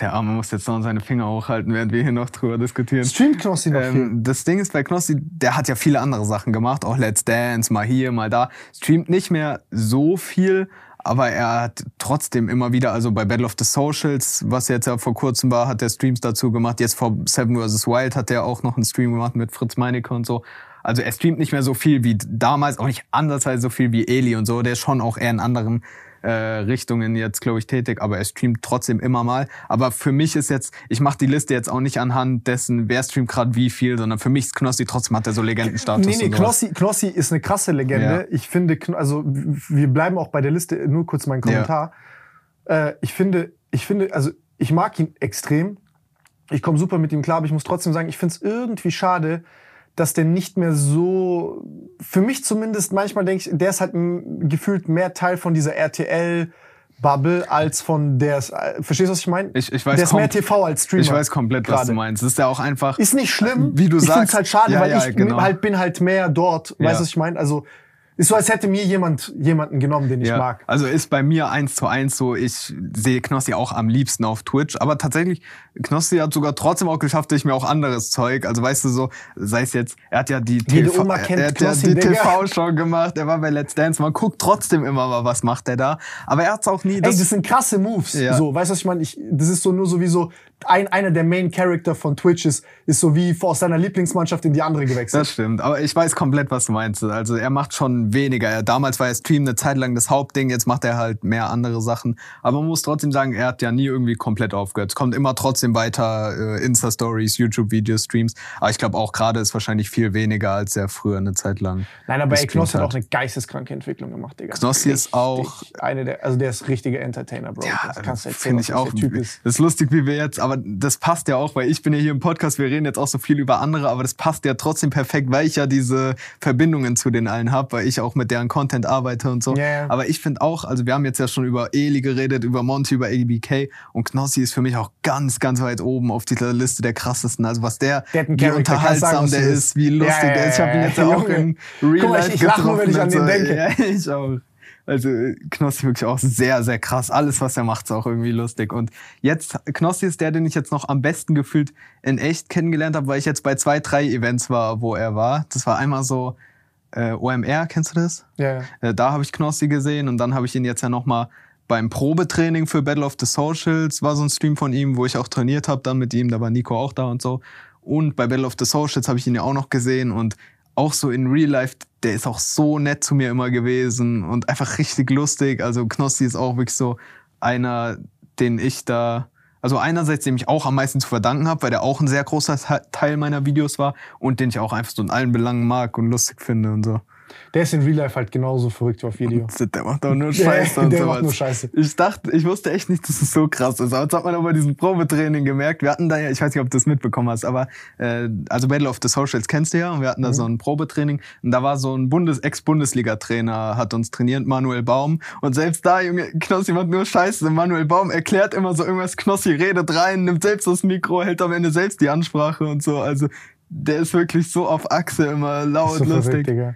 der Arme muss jetzt noch seine Finger hochhalten, während wir hier noch drüber diskutieren. Streamt Knossi noch viel? Ähm, das Ding ist bei Knossi, der hat ja viele andere Sachen gemacht, auch Let's Dance, mal hier, mal da. Streamt nicht mehr so viel, aber er hat trotzdem immer wieder, also bei Battle of the Socials, was jetzt ja vor kurzem war, hat er Streams dazu gemacht. Jetzt vor Seven vs. Wild hat er auch noch einen Stream gemacht mit Fritz Meinecke und so. Also er streamt nicht mehr so viel wie damals, auch nicht andersweise so viel wie Eli und so. Der ist schon auch eher in anderen äh, Richtungen jetzt, glaube ich, tätig, aber er streamt trotzdem immer mal. Aber für mich ist jetzt, ich mache die Liste jetzt auch nicht anhand dessen, wer streamt gerade wie viel, sondern für mich ist Knossi trotzdem hat er so Legendenstatus. Nee, nee. Knossi, Knossi ist eine krasse Legende. Ja. Ich finde, also wir bleiben auch bei der Liste, nur kurz mein Kommentar. Äh, ich finde, ich finde, also ich mag ihn extrem. Ich komme super mit ihm klar, aber ich muss trotzdem sagen, ich finde es irgendwie schade, dass der nicht mehr so, für mich zumindest, manchmal denke ich, der ist halt gefühlt mehr Teil von dieser RTL-Bubble als von der, verstehst du, was ich meine? Ich- ich weiß der ist mehr TV als Streamer. Ich weiß komplett, was gerade. du meinst. Das ist ja auch einfach. Ist nicht schlimm. Wie du ich sagst. find's halt schade, Ja, weil ja, ich genau. halt bin halt mehr dort. Weißt du, Ja. was ich meine? Also ist so, als hätte mir jemand jemanden genommen, den ich Ja, mag. Also ist bei mir eins zu eins so, ich sehe Knossi auch am liebsten auf Twitch. Aber tatsächlich, Knossi hat sogar trotzdem auch geschafft, dass ich mir auch anderes Zeug, also weißt du so, sei es jetzt, er hat ja die, TV, er hat Knossi, ja die Digga. TV-Show gemacht, er war bei Let's Dance, man guckt trotzdem immer mal, was macht er da. Aber er hat's auch nie, Ey, das sind krasse Moves. Ja. So, weißt du, was ich meine? Ich, das ist so nur so wie so ein, einer der Main Character von Twitch ist, ist so wie aus seiner Lieblingsmannschaft in die andere gewechselt. Das stimmt, aber ich weiß komplett, was du meinst. Also er macht schon weniger. Er, damals war er Stream eine Zeit lang das Hauptding, jetzt macht er halt mehr andere Sachen. Aber man muss trotzdem sagen, er hat ja nie irgendwie komplett aufgehört. Es kommt immer trotzdem weiter äh, Insta-Stories, YouTube-Videos, Streams. Aber ich glaube auch gerade ist wahrscheinlich viel weniger, als er früher eine Zeit lang Nein, aber ey, Knossi hat auch eine geisteskranke Entwicklung gemacht, Digga. Knossi ist auch- Eine der, also der ist richtiger Entertainer, Bro. Ja, das kannst du erzählen, finde ich auch. der Typ ist. Das ist lustig, wie wir jetzt, aber das passt ja auch, weil ich bin ja hier im Podcast, wir reden jetzt auch so viel über andere, aber das passt ja trotzdem perfekt, weil ich ja diese Verbindungen zu den allen habe, weil ich auch mit deren Content arbeite und so. Ja. Aber ich finde auch, also wir haben jetzt ja schon über Eli geredet, über Monty, über ABK und Knossi ist für mich auch ganz, ganz weit oben auf dieser Liste der krassesten. Also was der, wie unterhaltsam der ist, wie lustig Ja, ja, der ist. Ich habe ihn jetzt ja auch in Real mal, ich- Life ich lache nur, wenn ich an den so. denke. Ja, ich auch. Also äh, Knossi wirklich auch sehr, sehr krass. Alles, was er macht, ist auch irgendwie lustig. Und jetzt, Knossi ist der, den ich jetzt noch am besten gefühlt in echt kennengelernt habe, weil ich jetzt bei zwei, drei Events war, wo er war. Das war einmal so äh, OMR, kennst du das? Ja, ja. Äh, da habe ich Knossi gesehen und dann habe ich ihn jetzt ja noch mal beim Probetraining für Battle of the Socials war so ein Stream von ihm, wo ich auch trainiert habe dann mit ihm, da war Nico auch da und so. Und bei Battle of the Socials habe ich ihn ja auch noch gesehen und auch so in Real Life, der ist auch so nett zu mir immer gewesen und einfach richtig lustig. Also Knossi ist auch wirklich so einer, den ich da, also einerseits, dem ich auch am meisten zu verdanken habe, weil der auch ein sehr großer Te- Teil meiner Videos war und den ich auch einfach so in allen Belangen mag und lustig finde und so. Der ist in Real Life halt genauso verrückt wie auf Video. Der macht doch nur Scheiße und der sowas. macht nur Scheiße. Ich dachte, ich wusste echt nicht, dass es so krass ist. Aber das hat man aber bei diesem Probetraining gemerkt. Wir hatten da ja, ich weiß nicht, ob du das mitbekommen hast, aber äh, also Battle of the Socials kennst du ja und wir hatten da Mhm. so ein Probetraining und da war so ein Bundes Ex-Bundesliga-Trainer, hat uns trainiert, Manuel Baum. Und selbst da, Junge, Knossi macht nur Scheiße. Manuel Baum erklärt immer so irgendwas, Knossi redet rein, nimmt selbst das Mikro, hält am Ende selbst die Ansprache und so. Also der ist wirklich so auf Achse immer laut, so verrückt, lustig. Digga.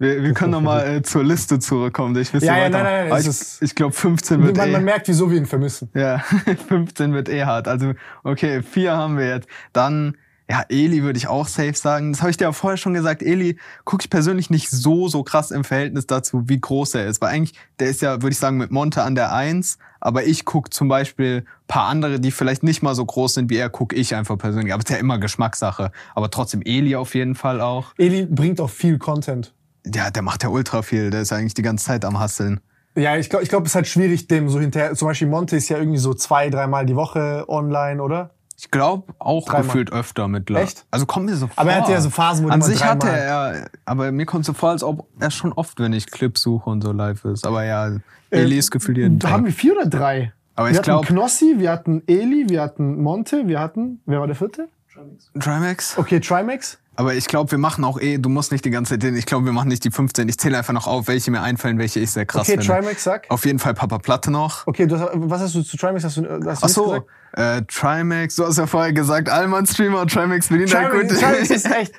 Wir, wir können noch mal äh, zur Liste zurückkommen. Ich Ja, ja, nein, nein, nein, ich, ich glaube 15 wird Man, eh. man merkt, wieso wir ihn vermissen. ja, 15 wird eh hart. Also okay, vier haben wir jetzt. Dann ja, Eli würde ich auch safe sagen. Das habe ich dir ja vorher schon gesagt. Eli gucke ich persönlich nicht so so krass im Verhältnis dazu, wie groß er ist, weil eigentlich der ist ja, würde ich sagen, mit Monte an der Eins. Aber ich guck zum Beispiel paar andere, die vielleicht nicht mal so groß sind wie er, guck ich einfach persönlich. Aber es ist ja immer Geschmackssache. Aber trotzdem Eli auf jeden Fall auch. Eli bringt auch viel Content. Ja, der macht ja ultra viel. Der ist eigentlich die ganze Zeit am Hasseln. Ja, ich glaube, ich glaub, es ist halt schwierig, dem so hinterher. Zum Beispiel Monte ist ja irgendwie so zwei, dreimal die Woche online, oder? Ich glaube auch Dreimal. gefühlt öfter mittlerweile. Echt? Also kommt mir so vor. Aber er hatte ja so Phasen, wo An sich hatte er, aber mir kommt so vor, als ob er schon oft, wenn ich Clips suche und so live ist. Aber ja, Eli ist gefühlt jeden Da Äh, haben Tag. wir vier oder drei? Aber wir ich hatten glaub- Knossi, wir hatten Eli, wir hatten Monte, wir hatten. Wer war der vierte? Trimax? Okay, Trimax. Aber ich glaube, wir machen auch eh, du musst nicht die ganze Zeit den, ich glaube, wir machen nicht die 15. Ich zähle einfach noch auf, welche mir einfallen, welche ich sehr krass Okay, finde. Trimax, sag. Auf jeden Fall Papa Platte noch. Okay, du hast, was hast du zu Trimax? Hast du, hast du Ach so, gesagt? äh, Trimax, du hast ja vorher gesagt, Allmann Streamer und Trimax ja Trimax, gut. Trimax ist echt.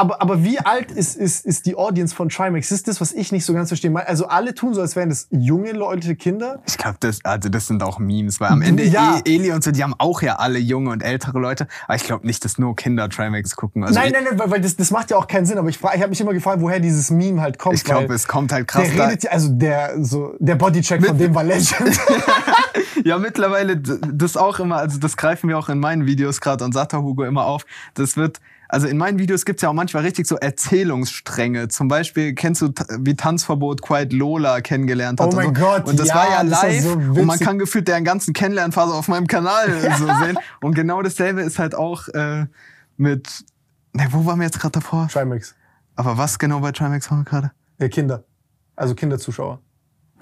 Aber, aber wie alt ist, ist, ist die Audience von Trimax? Das ist das, was ich nicht so ganz verstehe. Also alle tun so, als wären das junge Leute, Kinder. Ich glaube, das, also das sind auch Memes, weil am Ende Ja. E- Eli und so, die haben auch ja alle junge und ältere Leute. Aber ich glaube nicht, dass nur Kinder Trimax gucken. Also nein, nein, nein, weil, weil das, das macht ja auch keinen Sinn. Aber ich, frag- ich habe mich immer gefragt, woher dieses Meme halt kommt. Ich glaube, es kommt halt krass. Der redet ja, also der, so, der Bodycheck von dem war Legend. ja, mittlerweile, das auch immer, also das greifen wir auch in meinen Videos gerade und Sata Hugo immer auf. Das wird, also in meinen Videos gibt's ja auch manchmal richtig so Erzählungsstränge. Zum Beispiel kennst du, wie Tanzverbot Quiet Lola kennengelernt hat. Oh mein und so. Gott, Und das ja, war ja live so und man kann gefühlt deren ganzen Kennenlernphase auf meinem Kanal so sehen. Und genau dasselbe ist halt auch äh, mit, ne, wo waren wir jetzt gerade davor? Trimax. Aber was genau bei Trimax waren wir gerade? Ja, Kinder. Also Kinderzuschauer.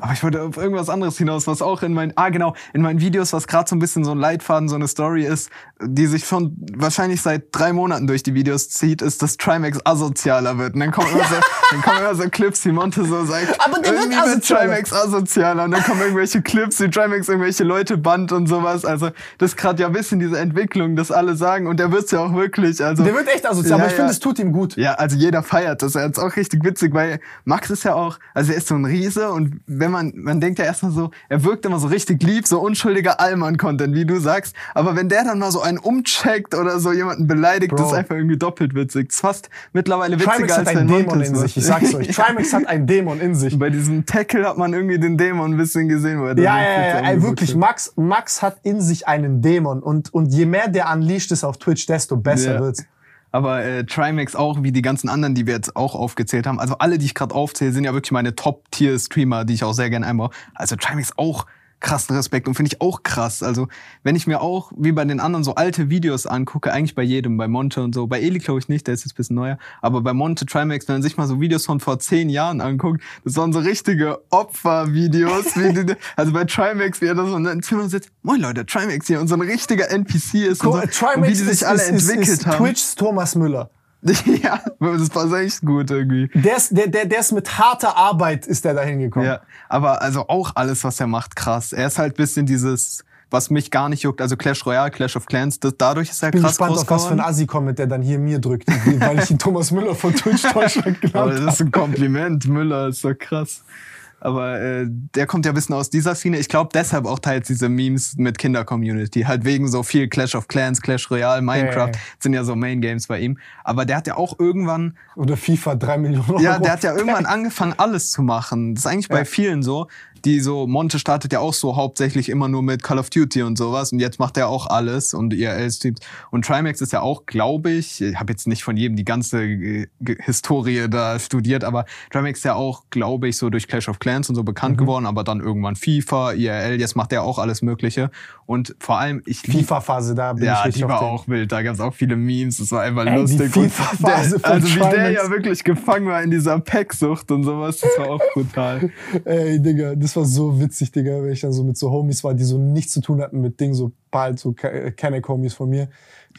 Aber ich wollte auf irgendwas anderes hinaus, was auch in meinen, ah genau, in meinen Videos, was gerade so ein bisschen so ein Leitfaden, so eine Story ist, die sich schon wahrscheinlich seit drei Monaten durch die Videos zieht, ist, dass Trimax asozialer wird. Und dann kommen immer so, dann kommen immer so Clips, wie Monte so sagt, Aber der wird irgendwie wird asozialer. Trimax asozialer. Und dann kommen irgendwelche Clips, wie Trimax irgendwelche Leute band und sowas. Also das ist gerade ja ein bisschen diese Entwicklung, dass alle sagen, und der wird's ja auch wirklich. Also Der wird echt asozial, Ja, aber ich finde, ja. es tut ihm gut. ja, also jeder feiert das. Er ist auch richtig witzig, weil Max ist ja auch, also er ist so ein Riese und wenn man, man denkt ja erstmal so, er wirkt immer so richtig lieb, so unschuldiger Allmann-Content, wie du sagst. Aber wenn der dann mal so einen umcheckt oder so jemanden beleidigt, Bro. das ist einfach irgendwie doppelt witzig. Das ist fast mittlerweile witziger Trimax hat als einen wenn Dämon in sich, ich sag's euch. Trimax hat einen Dämon in sich. Bei diesem Tackle hat man irgendwie den Dämon ein bisschen gesehen. Da Ja, ja, ja, kurz ey, wirklich. hat. Max, Max hat in sich einen Dämon und, und je mehr der unleashed ist auf Twitch, desto besser Ja. wird's. Aber äh, Trimax auch, wie die ganzen anderen, die wir jetzt auch aufgezählt haben. Also alle, die ich gerade aufzähle, sind ja wirklich meine Top-Tier-Streamer, die ich auch sehr gerne einbaue. Also Trimax auch krassen Respekt und finde ich auch krass. Also wenn ich mir auch, wie bei den anderen, so alte Videos angucke, eigentlich bei jedem, bei Monte und so, bei Eli glaube ich nicht, der ist jetzt ein bisschen neuer, aber bei Monte, Trimax, wenn man sich mal so Videos von vor zehn Jahren anguckt, das waren so richtige Opfervideos. wie die, also bei Trimax, wie er da so in einem Zimmer sitzt, moin Leute, Trimax hier und so ein richtiger NPC ist und, so, und wie die sich alle entwickelt ist haben. Twitchs Thomas Müller. Ja, das war echt gut irgendwie. Der ist, der, der, der ist mit harter Arbeit ist der da hingekommen. Ja, aber also auch alles, was er macht, krass. Er ist halt bisschen dieses, was mich gar nicht juckt, also Clash Royale, Clash of Clans, das, dadurch ist er Bin krass gespannt, groß auf was für ein. Assi kommt, der dann hier mir drückt, weil ich ihn Thomas Müller von Twitch Deutschland Aber genannt das ist ein Kompliment, Müller ist so krass. Aber äh, der kommt ja ein bisschen aus dieser Szene. Ich glaube deshalb auch teils diese Memes mit Kinder-Community. Halt wegen so viel Clash of Clans, Clash Royale, Minecraft Ja. sind ja so Main-Games bei ihm. Aber der hat ja auch irgendwann Oder FIFA 3 Millionen Euro. Ja, der hat ja irgendwann angefangen, alles zu machen. Das ist eigentlich bei Ja. vielen so. Die so, Monte startet ja auch so hauptsächlich immer nur mit Call of Duty und sowas und jetzt macht er auch alles und IRL-Streams. Und Trimax ist ja auch, glaube ich, ich habe jetzt nicht von jedem die ganze äh, Historie da studiert, aber Trimax ist ja auch, glaube ich, so durch Clash of Clans und so bekannt Mhm. geworden, aber dann irgendwann FIFA, IRL, jetzt macht er auch alles Mögliche. Und vor allem, ich FIFA-Phase, da bin ich ja, richtig die war auch wild. Da gab es auch viele Memes. Das war einfach Ey, die lustig. Und FIFA-Phase der- Also wie der Trimax. ja wirklich gefangen war in dieser Packsucht und sowas, das war auch brutal. Ey, Digga, das war so witzig, Digga, wenn ich dann so mit so Homies war, die so nichts zu tun hatten mit Dingen, so bald so Kenneck-Homies von mir.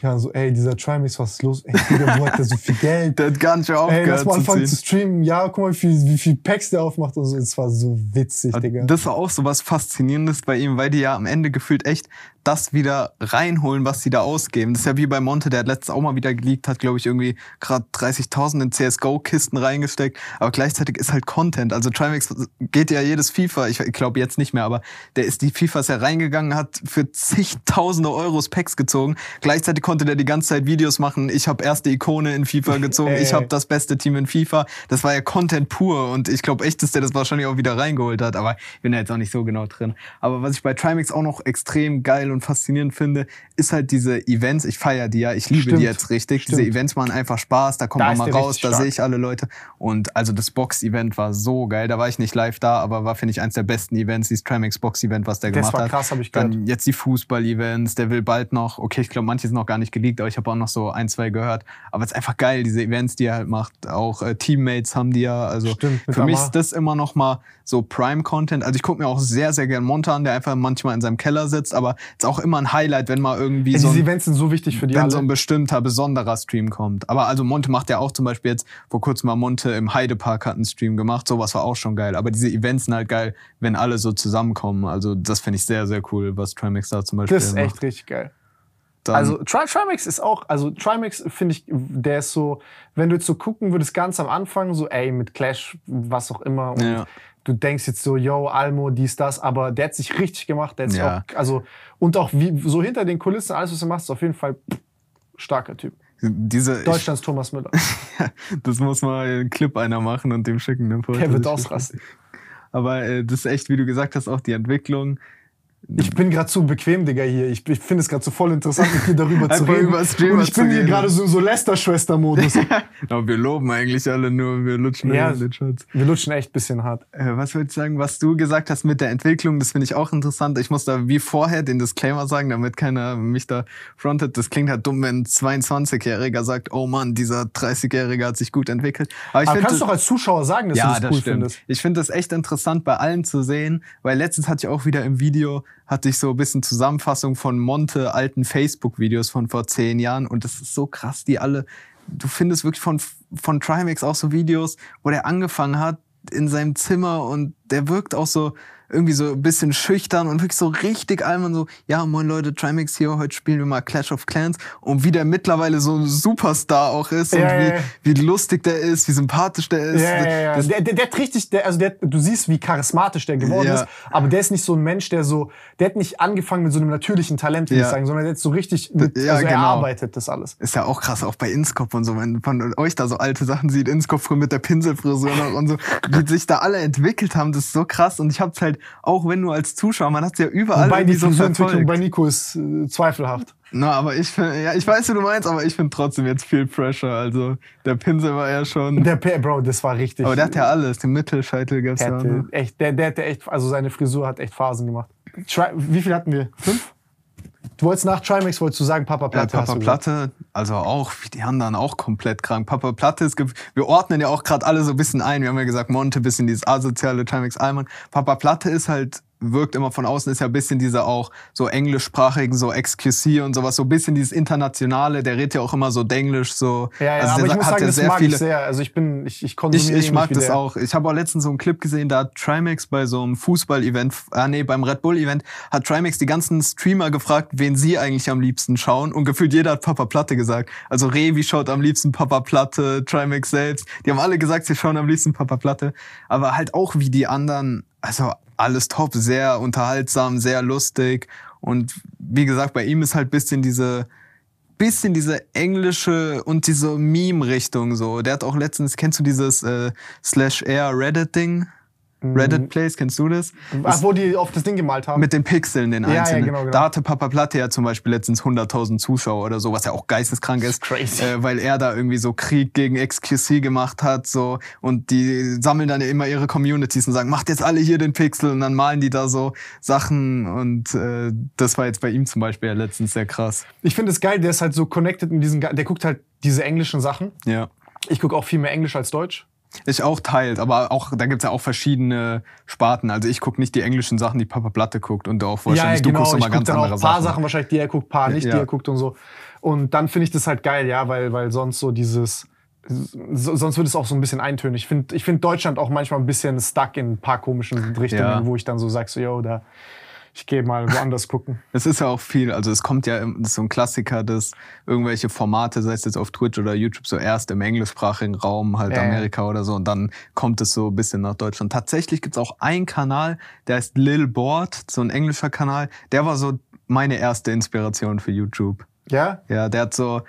Waren so, ey, dieser Trimax, was ist los? Ey, Digga, wo hat der so viel Geld? Der hat gar nicht mehr Ey, lass aufgehört mal zu anfangen zu ziehen. streamen. Ja, guck mal, wie viel, wie viel Packs der aufmacht und so. Es war so witzig, Digga. Das war auch so was Faszinierendes bei ihm, weil die ja am Ende gefühlt echt das wieder reinholen, was sie da ausgeben. Das ist ja wie bei Monte, der hat letztens auch mal wieder geleakt, hat glaube ich irgendwie gerade 30.000 in CSGO-Kisten reingesteckt, aber gleichzeitig ist halt Content. Also Trimax geht ja jedes FIFA, ich glaube jetzt nicht mehr, aber der ist die FIFAs ja reingegangen, hat für zigtausende Euros Packs gezogen. Gleichzeitig konnte der die ganze Zeit Videos machen. Ich habe erste Ikone in FIFA gezogen, ich habe das beste Team in FIFA. Das war ja Content pur und ich glaube echt, dass der das wahrscheinlich auch wieder reingeholt hat, aber ich bin da jetzt auch nicht so genau drin. Aber was ich bei Trimax auch noch extrem geil und faszinierend finde, ist halt diese Events. Ich feiere die ja, ich liebe Stimmt. die jetzt richtig. Stimmt. Diese Events machen einfach Spaß, da kommt Da man mal raus, da sehe ich alle Leute. Und also das Box-Event war so geil. Da war ich nicht live da, aber war, finde ich, eins der besten Events, dieses Trimax Box-Event, was der Das gemacht war hat. krass, hab ich Dann gehört. jetzt die Fußball-Events, der will bald noch, okay, ich glaube, manche sind noch gar nicht geleakt, aber ich habe auch noch so ein, zwei gehört. Aber es ist einfach geil, diese Events, die er halt macht. Auch äh, Teammates haben die ja. Also Stimmt, für mich ist das immer noch mal so Prime-Content. Also ich gucke mir auch sehr, sehr gern Monte an, der einfach manchmal in seinem Keller sitzt, aber ist auch immer ein Highlight, wenn mal irgendwie so diese ein, Events sind so wichtig für die wenn alle. so ein bestimmter, besonderer Stream kommt. Aber also Monte macht ja auch zum Beispiel jetzt, vor kurzem mal Monte im Heidepark hat einen Stream gemacht, sowas war auch schon geil. Aber diese Events sind halt geil, wenn alle so zusammenkommen. Also das finde ich sehr, sehr cool, was Trimax da zum Beispiel das ist macht. echt richtig geil. Dann, Also Tri Trimax ist auch, also Trimax finde ich, der ist so, wenn du jetzt so gucken würdest, ganz am Anfang, so ey, mit Clash, was auch immer, und Ja. Du denkst jetzt so, yo, Almo, dies, das, aber der hat sich richtig gemacht, der hat sich Ja. auch, also, und auch wie, so hinter den Kulissen, alles, was er macht, ist auf jeden Fall pff, starker Typ. diese, Deutschlands Thomas Müller. das muss mal einen Clip einer machen und dem schicken. Ne, Der wird ausrasten. Aber äh, das ist echt, wie du gesagt hast, auch die Entwicklung. Ich bin gerade zu bequem, Digga, hier. Ich, ich finde es gerade so voll interessant, mit dir darüber zu reden. über Streamer und ich bin hier gerade so, so Lester-Schwester-Modus. Aber wir loben eigentlich alle nur, wir lutschen Ja. in den Shots. Wir lutschen echt ein bisschen hart. Äh, was würde ich sagen, was du gesagt hast mit der Entwicklung, das finde ich auch interessant. Ich muss da wie vorher den Disclaimer sagen, damit keiner mich da frontet. Das klingt halt dumm, wenn ein 22-Jähriger sagt, oh Mann, dieser 30-Jährige hat sich gut entwickelt. Aber ich Aber finde kannst du doch als Zuschauer sagen, dass ja, du das, das cool stimmt. findest. Ich finde das echt interessant bei allen zu sehen, weil letztens hatte ich auch wieder im Video, hatte ich so ein bisschen Zusammenfassung von Monte alten Facebook-Videos von vor zehn Jahren. Und das ist so krass, die alle, du findest wirklich von, von Trimax auch so Videos, wo der angefangen hat in seinem Zimmer und der wirkt auch so irgendwie so ein bisschen schüchtern und wirklich so richtig allem so, ja, moin Leute, Trimax hier, heute spielen wir mal Clash of Clans und wie der mittlerweile so ein Superstar auch ist Ja, und ja, wie, ja. wie lustig der ist, wie sympathisch der ist. Ja, ja, Der, der, der hat richtig, der, also der, du siehst, wie charismatisch der geworden ist, aber der ist nicht so ein Mensch, der so, der hat nicht angefangen mit so einem natürlichen Talent, würde ich sagen, sondern der hat so richtig, mit, Ja, also genau. arbeitet das alles. Ist ja auch krass, auch bei Inscope und so, wenn von euch da so alte Sachen sieht, Inscope früher mit der Pinselfrisur noch und so, wie sich da alle entwickelt haben, das ist so krass. Und ich hab's halt, auch wenn du als Zuschauer, man hat's ja überall Wobei die irgendwie so Frisurentwicklung bei verfolgt. Nico ist äh, zweifelhaft. Na, aber ich ja, ich weiß, wie du meinst, aber ich finde trotzdem jetzt viel Pressure. Also, der Pinsel war ja schon, Der P- Bro, das war richtig. aber der hat ja alles, den Mittelscheitel gab's der ja. hatte Ne? echt, der, der hatte echt, also seine Frisur hat echt Phasen gemacht. Wie viel hatten wir? Fünf? Du wolltest nach Trimax, wolltest du sagen, Papa Ja, Platte. hast Papa. Platte, also auch, wie die anderen auch komplett krank. Papa Platte ist, ge- wir ordnen ja auch gerade alle so ein bisschen ein. Wir haben ja gesagt, Monte, bisschen dieses asoziale Trimax Alman. Papa Platte ist halt, wirkt immer von außen, ist ja ein bisschen dieser auch so englischsprachigen, so XQC und sowas, so ein bisschen dieses Internationale, der redet ja auch immer so Denglisch, so. Ja, ja, also aber ich muss sagen, ja das sehr mag viele, ich sehr. Also ich bin, ich, ich ich, konsumiere ich mag ähnlich wie das der. auch. Ich habe auch letztens so einen Clip gesehen, da hat Trimax bei so einem Fußball-Event, ah nee, beim Red Bull-Event, hat Trimax die ganzen Streamer gefragt, wen sie eigentlich am liebsten schauen. Und gefühlt jeder hat Papa Platte gesagt. Also Revi schaut am liebsten Papa Platte, Trimax selbst. Die haben alle gesagt, sie schauen am liebsten Papa Platte. Aber halt auch wie die anderen, also alles top, sehr unterhaltsam, sehr lustig. Und wie gesagt, bei ihm ist halt bisschen diese, bisschen diese englische und diese Meme-Richtung so. Der hat auch letztens, kennst du dieses äh, Slash Air Reddit-Ding? Reddit Plays, kennst du das? Ach, wo die auf das Ding gemalt haben. Mit den Pixeln, den Ja, ja, genau, genau. Da hatte Papa Platte ja zum Beispiel letztens 100.000 Zuschauer oder so, was ja auch geisteskrank ist. crazy. Äh, weil er da irgendwie so Krieg gegen XQC gemacht hat, so. Und die sammeln dann ja immer ihre Communities und sagen, macht jetzt alle hier den Pixel und dann malen die da so Sachen und äh, das war jetzt bei ihm zum Beispiel ja letztens sehr krass. ich finde es geil, der ist halt so connected in diesen, der guckt halt diese englischen Sachen. Ja. Ich gucke auch viel mehr Englisch als Deutsch. Ich auch teilt, aber auch da gibt's ja auch verschiedene Sparten. Also ich guck nicht die englischen Sachen, die Papa Platte guckt und auch wahrscheinlich du guckst genau. ich nochmal guck ganz auch andere ein paar Sachen. Sachen. wahrscheinlich, die er guckt, paar nicht, Ja. die er guckt und so. Und dann finde ich das halt geil, ja, weil, weil sonst so dieses, so, sonst wird es auch so ein bisschen eintönig. Ich finde ich find Deutschland auch manchmal ein bisschen stuck in ein paar komischen Richtungen, Ja. wo ich dann so sag, so, yo, da, ich gehe mal woanders gucken. Es ist ja auch viel, also es kommt ja, so ein Klassiker, dass irgendwelche Formate, sei es jetzt auf Twitch oder YouTube, so erst im englischsprachigen Raum, halt ja. Amerika oder so, und dann kommt es so ein bisschen nach Deutschland. Tatsächlich gibt's auch einen Kanal, der heißt Lil Board, so ein englischer Kanal, der war so meine erste Inspiration für YouTube. Ja? Ja, der hat so,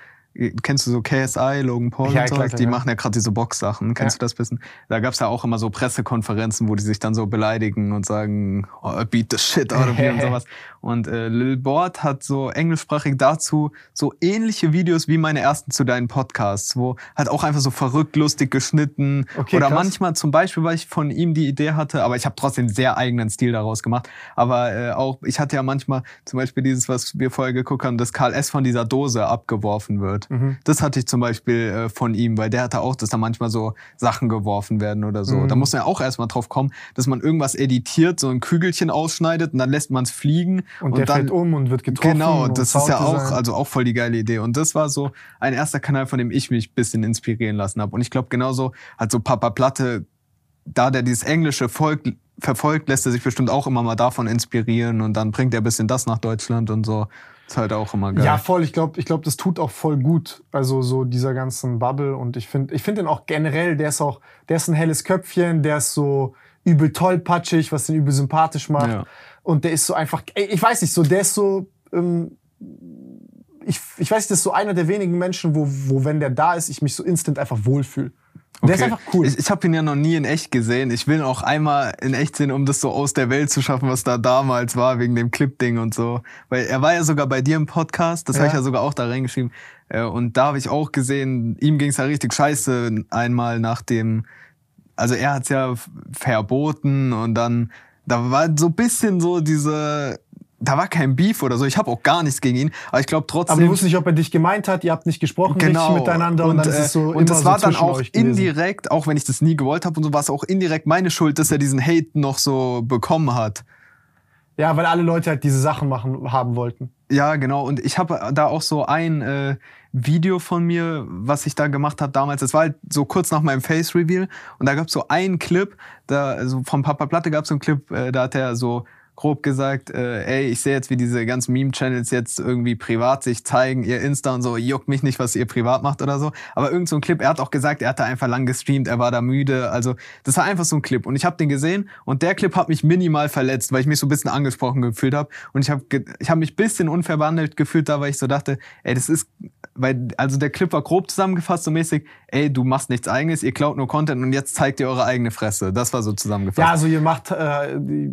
kennst du so KSI, Logan Paul Ja, und so? klar, klar, die ja. machen ja gerade diese Box-Sachen. Kennst Ja. du das bisschen? Da gab's ja auch immer so Pressekonferenzen, wo die sich dann so beleidigen und sagen, oh, beat the shit out of you und sowas. Und äh, Lil Board hat so englischsprachig dazu so ähnliche Videos wie meine ersten zu deinen Podcasts, wo halt auch einfach so verrückt, lustig geschnitten. Okay, Oder krass. manchmal zum Beispiel, weil ich von ihm die Idee hatte, aber ich habe trotzdem sehr eigenen Stil daraus gemacht. Aber äh, auch, ich hatte ja manchmal zum Beispiel dieses, was wir vorher geguckt haben, dass Karl S. von dieser Dose abgeworfen wird. Das hatte ich zum Beispiel äh, von ihm, weil der hatte auch, dass da manchmal so Sachen geworfen werden oder so. Da muss man ja auch erstmal drauf kommen, dass man irgendwas editiert, so ein Kügelchen ausschneidet und dann lässt man es fliegen. Und, der dann, fällt um und wird getroffen. Genau, und das ist ja auch, also auch voll die geile Idee. Und das war so ein erster Kanal, von dem ich mich ein bisschen inspirieren lassen habe. Und ich glaube, genauso hat so Papa Platte, da der dieses englische Volk verfolgt, lässt er sich bestimmt auch immer mal davon inspirieren und dann bringt er ein bisschen das nach Deutschland und so. Ist halt auch immer geil. Ja, voll. Ich glaube, ich glaub, das tut auch voll gut. Also so dieser ganzen Bubble. Und ich finde ich find den auch generell, der ist auch, der ist ein helles Köpfchen, der ist so übel tollpatschig, was den übel sympathisch macht. Ja. Und der ist so einfach, ich weiß nicht, so, der ist so, ähm, ich, ich weiß nicht, das ist so einer der wenigen Menschen, wo, wo wenn der da ist, ich mich so instant einfach wohlfühle. Der ist Okay. einfach cool. Ich, ich habe ihn ja noch nie in echt gesehen. Ich will ihn auch einmal in echt sehen, um das so aus der Welt zu schaffen, was da damals war, wegen dem Clip-Ding und so. Weil er war ja sogar bei dir im Podcast, das hab habe ich Ja. ja sogar auch da reingeschrieben. Äh, Und da habe ich auch gesehen, ihm ging's ja richtig scheiße einmal nach dem, also er hat's ja verboten und dann, da war so ein bisschen so diese, da war kein Beef oder so. Ich habe auch gar nichts gegen ihn, aber ich glaube trotzdem. Aber du wusstest nicht, ob er dich gemeint hat, ihr habt nicht gesprochen Genau. richtig miteinander und, dann ist äh, es so und immer das so war dann auch indirekt, auch wenn ich das nie gewollt habe und so, war es auch indirekt meine Schuld, dass er diesen Hate noch so bekommen hat. Ja, weil alle Leute halt diese Sachen machen haben wollten. Ja, genau. Und ich habe da auch so ein äh, Video von mir, was ich da gemacht habe damals. Das war halt so kurz nach meinem Face Reveal. Und da gab es so einen Clip, da also vom Papa Platte gab es so einen Clip, äh, da hat er so grob gesagt, äh, ey, ich sehe jetzt, wie diese ganzen Meme-Channels jetzt irgendwie privat sich zeigen, ihr Insta und so, juckt mich nicht, was ihr privat macht oder so. Aber irgend so ein Clip, er hat auch gesagt, er hat da einfach lang gestreamt, er war da müde. Also das war einfach so ein Clip. Und ich habe den gesehen und der Clip hat mich minimal verletzt, weil ich mich so ein bisschen angesprochen gefühlt habe. Und ich habe ich hab mich ein bisschen unfair behandelt gefühlt da, weil ich so dachte, ey, das ist, weil, also der Clip war grob zusammengefasst, so mäßig, ey, du machst nichts eigenes, ihr klaut nur Content und jetzt zeigt ihr eure eigene Fresse. Das war so zusammengefasst. Ja, also ihr macht äh, die,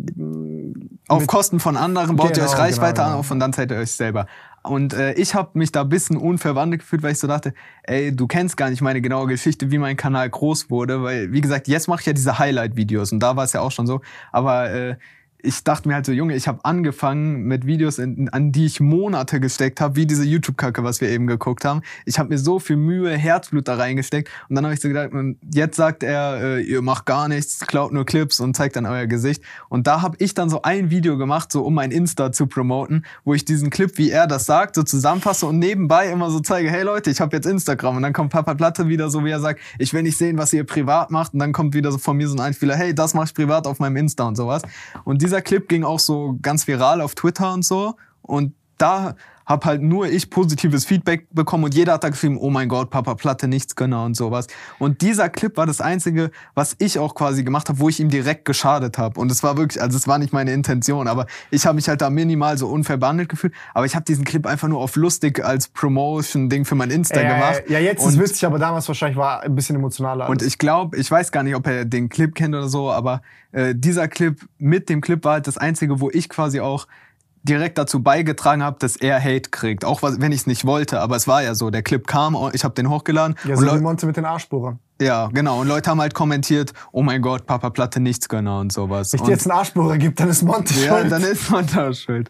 Auf Kosten von anderen baut ihr Genau, euch Reichweite genau, auf und dann seid ihr euch selber. Und äh, ich habe mich da ein bisschen unfair behandelt gefühlt, weil ich so dachte, ey, du kennst gar nicht meine genaue Geschichte, wie mein Kanal groß wurde, weil, wie gesagt, jetzt mache ich ja diese Highlight-Videos und da war es ja auch schon so. Aber äh, ich dachte mir halt so, Junge, ich habe angefangen mit Videos, in, an die ich Monate gesteckt habe, wie diese YouTube-Kacke, was wir eben geguckt haben. Ich habe mir so viel Mühe, Herzblut da reingesteckt und dann habe ich so gedacht, jetzt sagt er, äh, ihr macht gar nichts, klaut nur Clips und zeigt dann euer Gesicht. Und da habe ich dann so ein Video gemacht, so um mein Insta zu promoten, wo ich diesen Clip, wie er das sagt, so zusammenfasse und nebenbei immer so zeige, hey Leute, ich habe jetzt Instagram und dann kommt Papa Platte wieder so, wie er sagt, ich will nicht sehen, was ihr privat macht und dann kommt wieder so von mir so ein Einspieler, hey, das mache ich privat auf meinem Insta und sowas. Und dieser Clip ging auch so ganz viral auf Twitter und so. Und da hab halt nur ich positives Feedback bekommen und jeder hat da geschrieben, oh mein Gott, Papa Platte, nichts Gönner und sowas. Und dieser Clip war das einzige, was ich auch quasi gemacht habe, wo ich ihm direkt geschadet habe. Und es war wirklich, also es war nicht meine Intention, aber ich habe mich halt da minimal so unfair behandelt gefühlt. Aber ich habe diesen Clip einfach nur auf lustig als Promotion-Ding für mein Insta Äh, gemacht. ja, jetzt und, ist witzig, aber damals wahrscheinlich war ein bisschen emotionaler. und ich glaube, ich weiß gar nicht, ob er den Clip kennt oder so, aber äh, dieser Clip mit dem Clip war halt das einzige, wo ich quasi auch direkt dazu beigetragen habe, dass er Hate kriegt. Auch was, wenn ich es nicht wollte, aber es war ja so. Der Clip kam, ich habe den hochgeladen. ja, so wie Monte mit den Arschbohrern. ja, genau. Und Leute haben halt kommentiert, oh mein Gott, Papa Platte Nichtsgönner und sowas. Wenn ich dir jetzt einen Arschbohrer gibt, dann ist Monte ja, schuld. dann ist da schuld.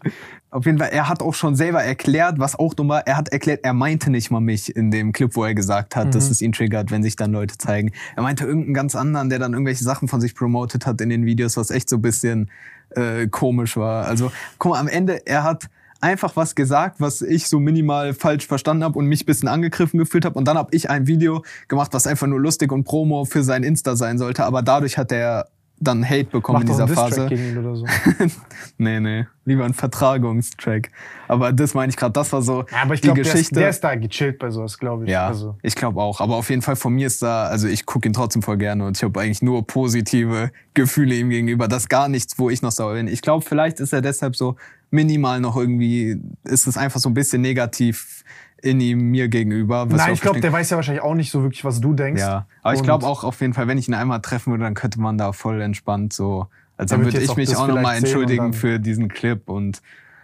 Auf jeden Fall, er hat auch schon selber erklärt, was auch dumm war. Er hat erklärt, er meinte nicht mal mich in dem Clip, wo er gesagt hat, dass es ihn triggert, wenn sich dann Leute zeigen. Er meinte irgendeinen ganz anderen, der dann irgendwelche Sachen von sich promotet hat in den Videos, was echt so ein bisschen äh, komisch war. Also, guck mal, am Ende, er hat einfach was gesagt, was ich so minimal falsch verstanden habe und mich bisschen angegriffen gefühlt habe. Und dann habe ich ein Video gemacht, was einfach nur lustig und Promo für sein Insta sein sollte. Aber dadurch hat er dann Hate bekommen in dieser Phase. Gegen ihn oder so. nee, nee. Lieber ein Vertragungstrack. Aber das meine ich gerade, das war so Ja, aber ich die glaube, der, ist- Geschichte. der ist da gechillt bei sowas, glaube ich. ja, Also, ich glaube auch. Aber auf jeden Fall von mir ist da, also ich gucke ihn trotzdem voll gerne und ich habe eigentlich nur positive Gefühle ihm gegenüber. Das ist gar nichts, wo ich noch sauer bin. Ich glaube, vielleicht ist er deshalb so minimal noch irgendwie, ist es einfach so ein bisschen negativ in ihm mir gegenüber. nein, ich glaube, der weiß ja wahrscheinlich auch nicht so wirklich, was du denkst. ja, aber ich Und- glaube auch auf jeden Fall, wenn ich ihn einmal treffen würde, dann könnte man da voll entspannt so. Also dann wird würde ich mich auch nochmal entschuldigen dann- für diesen Clip und.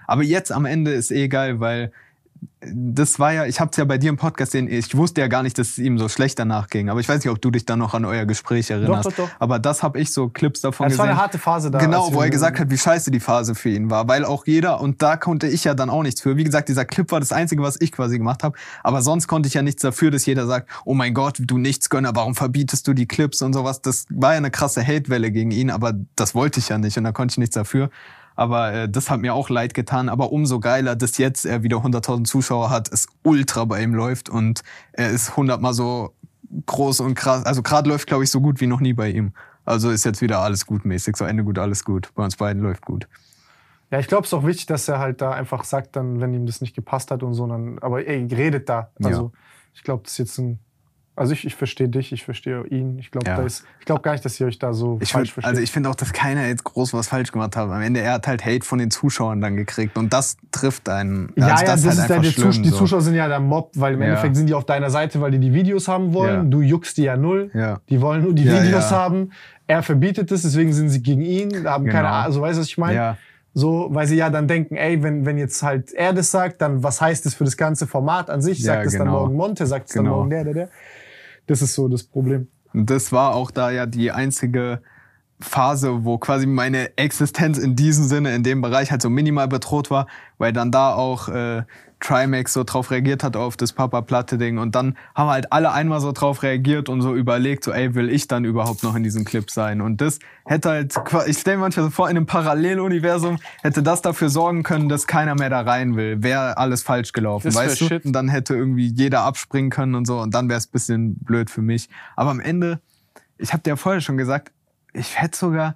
Aber jetzt am Ende ist eh geil, weil das war ja, ich hab's ja bei dir im Podcast gesehen, ich wusste ja gar nicht, dass es ihm so schlecht danach ging. Aber ich weiß nicht, ob du dich dann noch an euer Gespräch erinnerst. doch, doch. Aber das habe ich so Clips davon Ja, das war gesehen. eine harte Phase da. Genau, wo er gesagt hat, wie scheiße die Phase für ihn war. Weil auch jeder, und da konnte ich ja dann auch nichts für. Wie gesagt, dieser Clip war das Einzige, was ich quasi gemacht habe. Aber sonst konnte ich ja nichts dafür, dass jeder sagt, oh mein Gott, du Nichtsgönner, warum verbietest du die Clips und sowas. Das war ja eine krasse Hatewelle gegen ihn, aber das wollte ich ja nicht und da konnte ich nichts dafür. Aber äh, das hat mir auch leid getan. Aber umso geiler, dass jetzt er wieder 100.000 Zuschauer hat, es ultra bei ihm läuft und er ist hundertmal so groß und krass. Also gerade läuft, glaube ich, so gut wie noch nie bei ihm. Also ist jetzt wieder alles gut mäßig. So Ende gut, alles gut. Bei uns beiden läuft gut. Ja, ich glaube, es ist auch wichtig, dass er halt da einfach sagt, dann, wenn ihm das nicht gepasst hat und so, dann, aber ey, redet da. Also, ich glaube, das ist jetzt ein, also ich, ich verstehe dich, ich verstehe ihn. Ich glaube, Ja. da ist, ich glaube gar nicht, dass ihr euch da so Ich falsch find, versteht. also ich finde auch, dass keiner jetzt groß was falsch gemacht hat. Am Ende er hat halt Hate von den Zuschauern dann gekriegt und das trifft einen. ja, also ja, das, ist ja, einfach die, schlimm, Zus die so. Zuschauer sind ja der Mob, weil im Ja. Endeffekt sind die auf deiner Seite, weil die die Videos haben wollen. Ja. Du juckst die ja null. Ja. Die wollen nur die Videos haben. Er verbietet es, deswegen sind sie gegen ihn, haben keine Genau. Ahnung, also weißt du, was ich meine? Ja. So, weil sie ja dann denken, ey, wenn, wenn jetzt halt er das sagt, dann was heißt das für das ganze Format an sich? Sagt es dann genau. morgen Monte, sagt es dann Genau. morgen der, der, der. Das ist so das Problem. Das war auch da ja die einzige Phase, wo quasi meine Existenz in diesem Sinne, in dem Bereich halt so minimal bedroht war, weil dann da auch äh, Trimax so drauf reagiert hat auf das Papa-Platte-Ding und dann haben halt alle einmal so drauf reagiert und so überlegt, so ey, will ich dann überhaupt noch in diesem Clip sein? Und das hätte halt, ich stelle mir manchmal so vor, in einem Paralleluniversum hätte das dafür sorgen können, dass keiner mehr da rein will. Wäre alles falsch gelaufen, Das weißt du? shit. Und dann hätte irgendwie jeder abspringen können und so und dann wäre es bisschen blöd für mich. Aber am Ende, ich habe dir ja vorher schon gesagt, ich hätte sogar,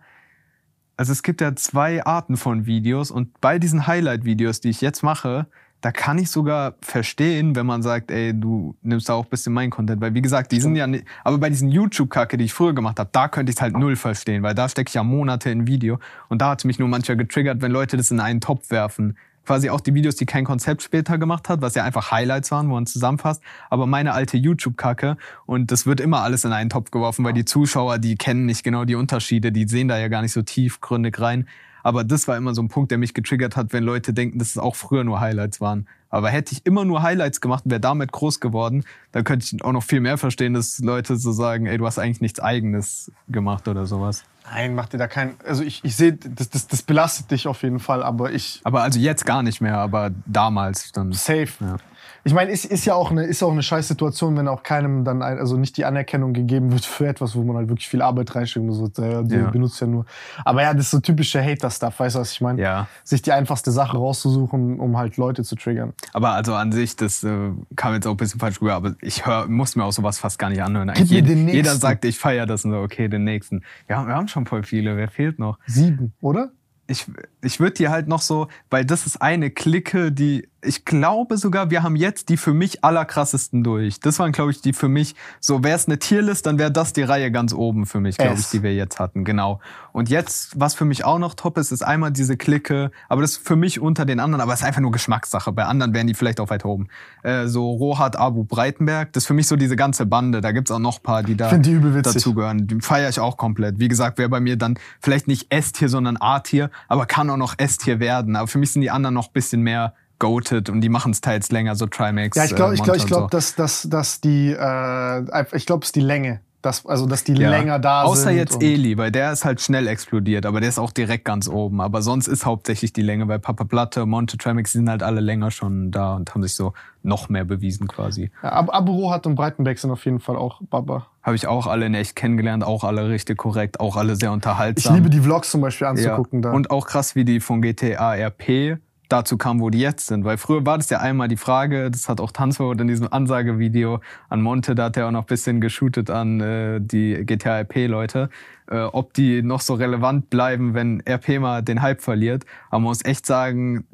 also es gibt ja zwei Arten von Videos und bei diesen Highlight-Videos, die ich jetzt mache, da kann ich sogar verstehen, wenn man sagt, ey, du nimmst da auch ein bisschen mein Content, weil wie gesagt, die sind ja nicht, aber bei diesen YouTube-Kacke, die ich früher gemacht habe, da könnte ich es halt null verstehen, weil da stecke ich ja Monate in Video und da hat es mich nur manchmal getriggert, wenn Leute das in einen Topf werfen. Quasi auch die Videos, die kein Konzept später gemacht hat, was ja einfach Highlights waren, wo man zusammenfasst, aber meine alte YouTube-Kacke und das wird immer alles in einen Topf geworfen, weil die Zuschauer, die kennen nicht genau die Unterschiede, die sehen da ja gar nicht so tiefgründig rein. Aber das war immer so ein Punkt, der mich getriggert hat, wenn Leute denken, dass es auch früher nur Highlights waren. Aber hätte ich immer nur Highlights gemacht und wäre damit groß geworden, dann könnte ich auch noch viel mehr verstehen, dass Leute so sagen, ey, du hast eigentlich nichts Eigenes gemacht oder sowas. Nein, mach dir da kein. Also ich, ich sehe, das, das, das belastet dich auf jeden Fall, aber ich. Aber also jetzt gar nicht mehr, aber damals dann. Safe. Ja. Ich meine, ist, ist ja auch eine, ist auch eine scheiß Situation, wenn auch keinem dann ein, also nicht die Anerkennung gegeben wird für etwas, wo man halt wirklich viel Arbeit reinsteckt und so, äh, du Ja. benutzt ja nur. Aber ja, das ist so typische Hater-Stuff, weißt du, was ich meine? Ja. Sich die einfachste Sache rauszusuchen, um halt Leute zu triggern. Aber also an sich, das äh, kam jetzt auch ein bisschen falsch rüber, aber ich hör, muss mir auch sowas fast gar nicht anhören. Gib mir den jeder nächsten. sagt, ich feiere das und so, okay, den nächsten. Ja, wir haben schon voll viele, wer fehlt noch? Sieben, oder? ich, ich würde dir halt noch so, weil das ist eine Clique, die ich glaube sogar, wir haben jetzt die für mich allerkrassesten durch. Das waren, glaube ich, die für mich, so wäre es eine Tierlist, dann wäre das die Reihe ganz oben für mich, glaube ich, die wir jetzt hatten. Genau. Und jetzt, was für mich auch noch top ist, ist einmal diese Clique, aber das ist für mich unter den anderen, aber es ist einfach nur Geschmackssache. Bei anderen wären die vielleicht auch weit oben. Äh, so Rohat Abu Breitenberg, das ist für mich so diese ganze Bande. Da gibt's auch noch paar, die da die dazugehören. Die feiere ich auch komplett. Wie gesagt, wäre bei mir dann vielleicht nicht S-Tier, sondern A-Tier, aber kann auch noch S-Tier werden. Aber für mich sind die anderen noch bisschen mehr goated und die machen es teils länger, so Trimax. Ja, ich glaube, äh, ich glaube, ich glaube, so. dass, dass, dass die, äh, ich glaube, es ist die Länge. Das, also, dass die Ja. länger da sind. Außer jetzt Eli, weil der ist halt schnell explodiert, aber der ist auch direkt ganz oben. Aber sonst ist hauptsächlich die Länge, weil Papa Platte, Monte Trimax, die sind halt alle länger schon da und haben sich so noch mehr bewiesen quasi. Ja, Ab Rohat und Breitenbeck sind auf jeden Fall auch Baba. Habe ich auch alle in echt kennengelernt, auch alle richtig korrekt, auch alle sehr Ich unterhaltsam. liebe die Vlogs zum Beispiel anzugucken ja. da. Und auch krass, wie die von GTA RP dazu kam, wo die jetzt sind. Weil früher war das ja einmal die Frage, das hat auch Tanzverbot in diesem Ansagevideo an Monte, da hat er auch noch ein bisschen geshootet an äh, die GTA RP-Leute, äh, ob die noch so relevant bleiben, wenn RP mal den Hype verliert. Aber man muss echt sagen,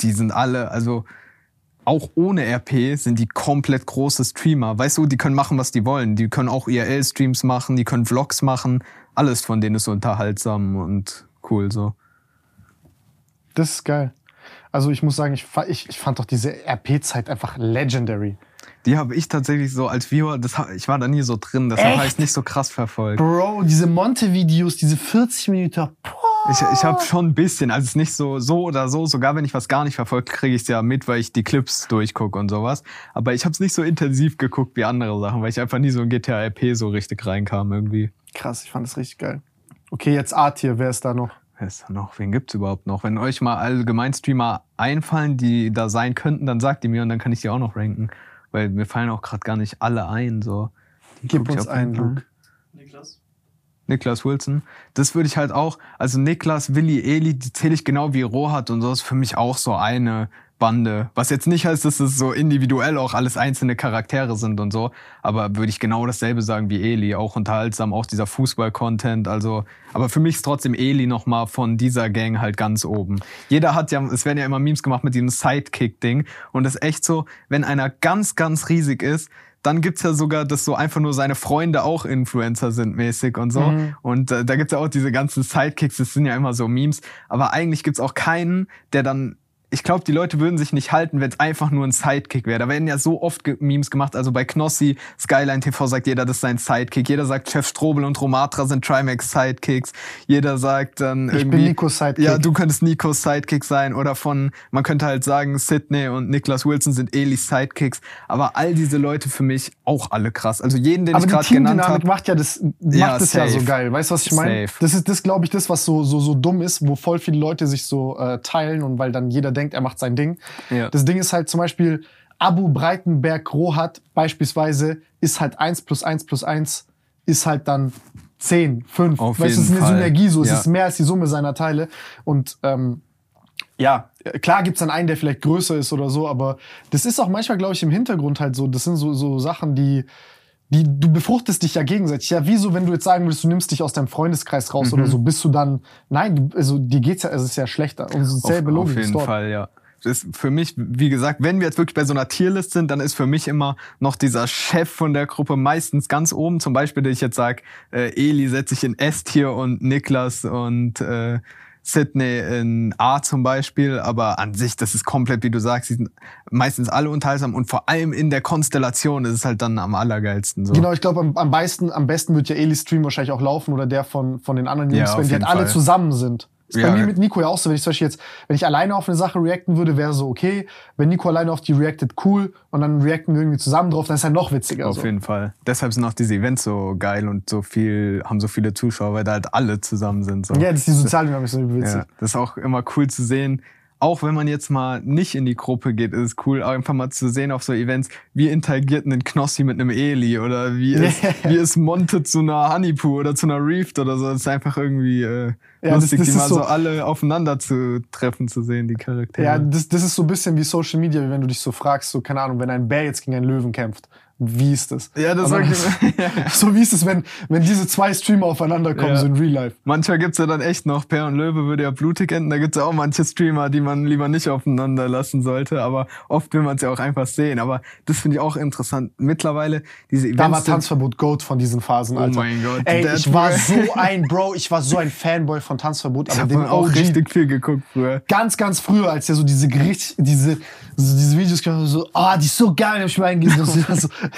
die sind alle, also auch ohne RP sind die komplett große Streamer. Weißt du, die können machen, was die wollen. Die können auch IRL-Streams machen, die können Vlogs machen. Alles von denen ist unterhaltsam und cool so. Das ist geil. Also ich muss sagen, ich, ich, ich fand doch diese RP-Zeit einfach legendary. Die habe ich tatsächlich so als Viewer, das, ich war da nie so drin, deshalb habe ich es nicht so krass verfolgt. Bro, diese Monte-Videos, diese 40 Minuten, boah. Ich, ich habe schon ein bisschen, also es ist nicht so so oder so, sogar wenn ich was gar nicht verfolge, kriege ich es ja mit, weil ich die Clips durchgucke und sowas. Aber ich habe es nicht so intensiv geguckt wie andere Sachen, weil ich einfach nie so in GTA RP so richtig reinkam irgendwie. Krass, ich fand das richtig geil. Okay, jetzt A-Tier, wer ist da noch? Wer ist da noch? Wen gibt's überhaupt noch? Wenn euch mal allgemein Streamer einfallen, die da sein könnten, dann sagt ihr mir und dann kann ich die auch noch ranken. Weil mir fallen auch gerade gar nicht alle ein. So. Die Gib uns einen. Luke. Niklas Wilson. Das würde ich halt auch, also Niklas, Willi, Eli, die zähle ich genau wie Rohat und so, ist für mich auch so eine Bande. Was jetzt nicht heißt, dass es so individuell auch alles einzelne Charaktere sind und so, aber würde ich genau dasselbe sagen wie Eli, auch unterhaltsam, auch dieser Fußball-Content, also, aber für mich ist trotzdem Eli nochmal von dieser Gang halt ganz oben. Jeder hat ja, es werden ja immer Memes gemacht mit diesem Sidekick-Ding und das ist echt so, wenn einer ganz, ganz riesig ist, dann gibt's ja sogar, dass so einfach nur seine Freunde auch Influencer sind mäßig und so. Und äh, da gibt's ja auch diese ganzen Sidekicks, das sind ja immer so Memes. Aber eigentlich gibt's auch keinen, der dann ich glaube, die Leute würden sich nicht halten, wenn es einfach nur ein Sidekick wäre. Da werden ja so oft Memes gemacht. Also bei Knossi, Skyline TV sagt jeder, das ist sein Sidekick. Jeder sagt, Chef Strobel und Romatra sind Trimax Sidekicks. Jeder sagt dann Ich bin irgendwie. Nikos Sidekick. Ja, du könntest Nikos Sidekick sein. Oder von, man könnte halt sagen, Sidney und Niklas Wilson sind Elis Sidekicks. Aber all diese Leute für mich auch alle krass. Also jeden, den Aber ich gerade genannt habe. macht ja das, macht Ja, das ja safe. so geil. Weißt du, was ich meine? Das ist, das glaube ich, das, was so, so, so dumm ist, wo voll viele Leute sich so äh, teilen und weil dann jeder denkt, er macht sein Ding. Ja. Das Ding ist halt zum Beispiel, Abu Breitenberg Rohat beispielsweise ist halt 1 plus 1 plus 1 ist halt dann 10, 5. Auf weißt du, es ist jeden eine Fall. Synergie so, es Ja. ist mehr als die Summe seiner Teile. Und ähm, ja, klar gibt's dann einen, der vielleicht größer ist oder so, aber das ist auch manchmal, glaube ich, im Hintergrund halt so. Das sind so, so Sachen, die, die, du befruchtest dich ja gegenseitig. Ja, wieso, wenn du jetzt sagen würdest, du nimmst dich aus deinem Freundeskreis raus oder so, bist du dann, nein, du- also dir geht's ja, es ist ja schlechter. Und selbe auf, Logik auf ist jeden dort. Fall, ja. Das ist für mich, wie gesagt, wenn wir jetzt wirklich bei so einer Tierlist sind, dann ist für mich immer noch dieser Chef von der Gruppe meistens ganz oben. Zum Beispiel, dass ich jetzt sage, äh, Eli setze ich in S-Tier und Niklas und äh, Sydney in A zum Beispiel. Aber an sich, das ist komplett, wie du sagst, die sind meistens alle unterhaltsam und vor allem in der Konstellation ist es halt dann am allergeilsten. So. Genau, ich glaube, am, am, besten, am besten wird ja Elis Stream wahrscheinlich auch laufen oder der von, von den anderen Ja, Jungs, auf wenn die halt jeden alle Fall. zusammen sind. Ist Ja. bei mir mit Nico ja auch so, wenn ich zum Beispiel jetzt, wenn ich alleine auf eine Sache reacten würde, wäre so okay. Wenn Nico alleine auf die reactet, cool. Und dann reacten wir irgendwie zusammen drauf, dann ist halt noch witziger. Auf so. jeden Fall. Deshalb sind auch diese Events so geil und so viel, haben so viele Zuschauer, weil da halt alle zusammen sind. So. Ja, das ist die Sozialdynamik so witzig. Ja, das ist auch immer cool zu sehen. Auch wenn man jetzt mal nicht in die Gruppe geht, ist es cool, einfach mal zu sehen auf so Events, wie interagiert ein Knossi mit einem Eli oder wie ist, wie ist Monte zu einer Honeypoo oder zu einer Reefed oder so. Das ist einfach irgendwie äh, Ja, das- lustig, das die ist mal so, so- alle aufeinander zu treffen, zu sehen, die Charaktere. Ja, das, das ist so ein bisschen wie Social Media, wie wenn du dich so fragst, so, keine Ahnung, wenn ein Bär jetzt gegen einen Löwen kämpft. Wie ist das? Ja, das wirklich. ja. So wie ist es, wenn, wenn diese zwei Streamer aufeinander kommen, Ja. so in Real Life. Manchmal gibt's ja dann echt noch, Per und Löwe würde ja blutig enden, da gibt's ja auch manche Streamer, die man lieber nicht aufeinander lassen sollte, aber oft will man es ja auch einfach sehen. Aber das finde ich auch interessant. Mittlerweile, diese Events. Da war Tanzverbot Goat von diesen Phasen, Oh Alter. mein Gott, Ey, ich war so ein Bro, ich war so ein Fanboy von Tanzverbot, Ich habe auch richtig viel geguckt früher. ganz, ganz früher, als er so diese Gericht, diese, so diese Videos gemacht hat, so, ah, die ist so geil, hab ich mir eingegeben.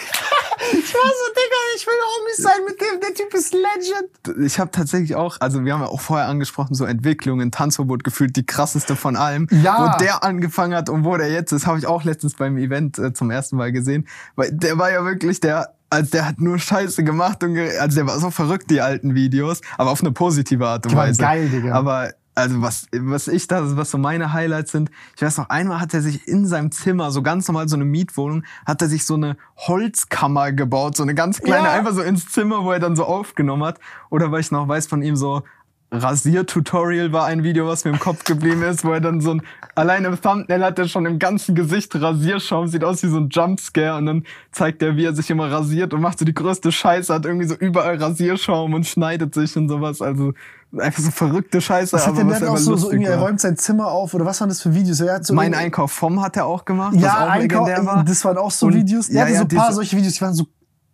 ich war so, Digga, ich will Homies sein mit dem, der Typ ist Legend. Ich habe tatsächlich auch, also wir haben ja auch vorher angesprochen, so Entwicklungen, Tanzverbot gefühlt die krasseste von allem. Ja. Wo der angefangen hat und wo der jetzt ist, habe ich auch letztens beim Event äh, zum ersten Mal gesehen. Weil der war ja wirklich der, also der hat nur Scheiße gemacht und ge- also der war so verrückt, die alten Videos, aber auf eine positive Art und Weise. geil, Digga. Aber also was, was ich da, was so meine Highlights sind, ich weiß noch, einmal hat er sich in seinem Zimmer, so ganz normal so eine Mietwohnung, hat er sich so eine Holzkammer gebaut, so eine ganz kleine, Ja. einfach so ins Zimmer, wo er dann so aufgenommen hat. Oder weil ich noch weiß von ihm so, Rasiertutorial war ein Video, was mir im Kopf geblieben ist, wo er dann so ein, allein im Thumbnail hat er schon im ganzen Gesicht Rasierschaum, sieht aus wie so ein Jumpscare und dann zeigt er, wie er sich immer rasiert und macht so die größte Scheiße, hat irgendwie so überall Rasierschaum und schneidet sich und sowas, also einfach so verrückte Scheiße, Was hat denn der auch so, so irgendwie, er räumt sein Zimmer auf, oder was waren das für Videos? Er hat so Mein Einkauf vom hat er auch gemacht, Ja, auch Einkauf, war. das waren auch so Und- Videos. Der ja, hatte ja, so ein paar diese- solche Videos, die waren so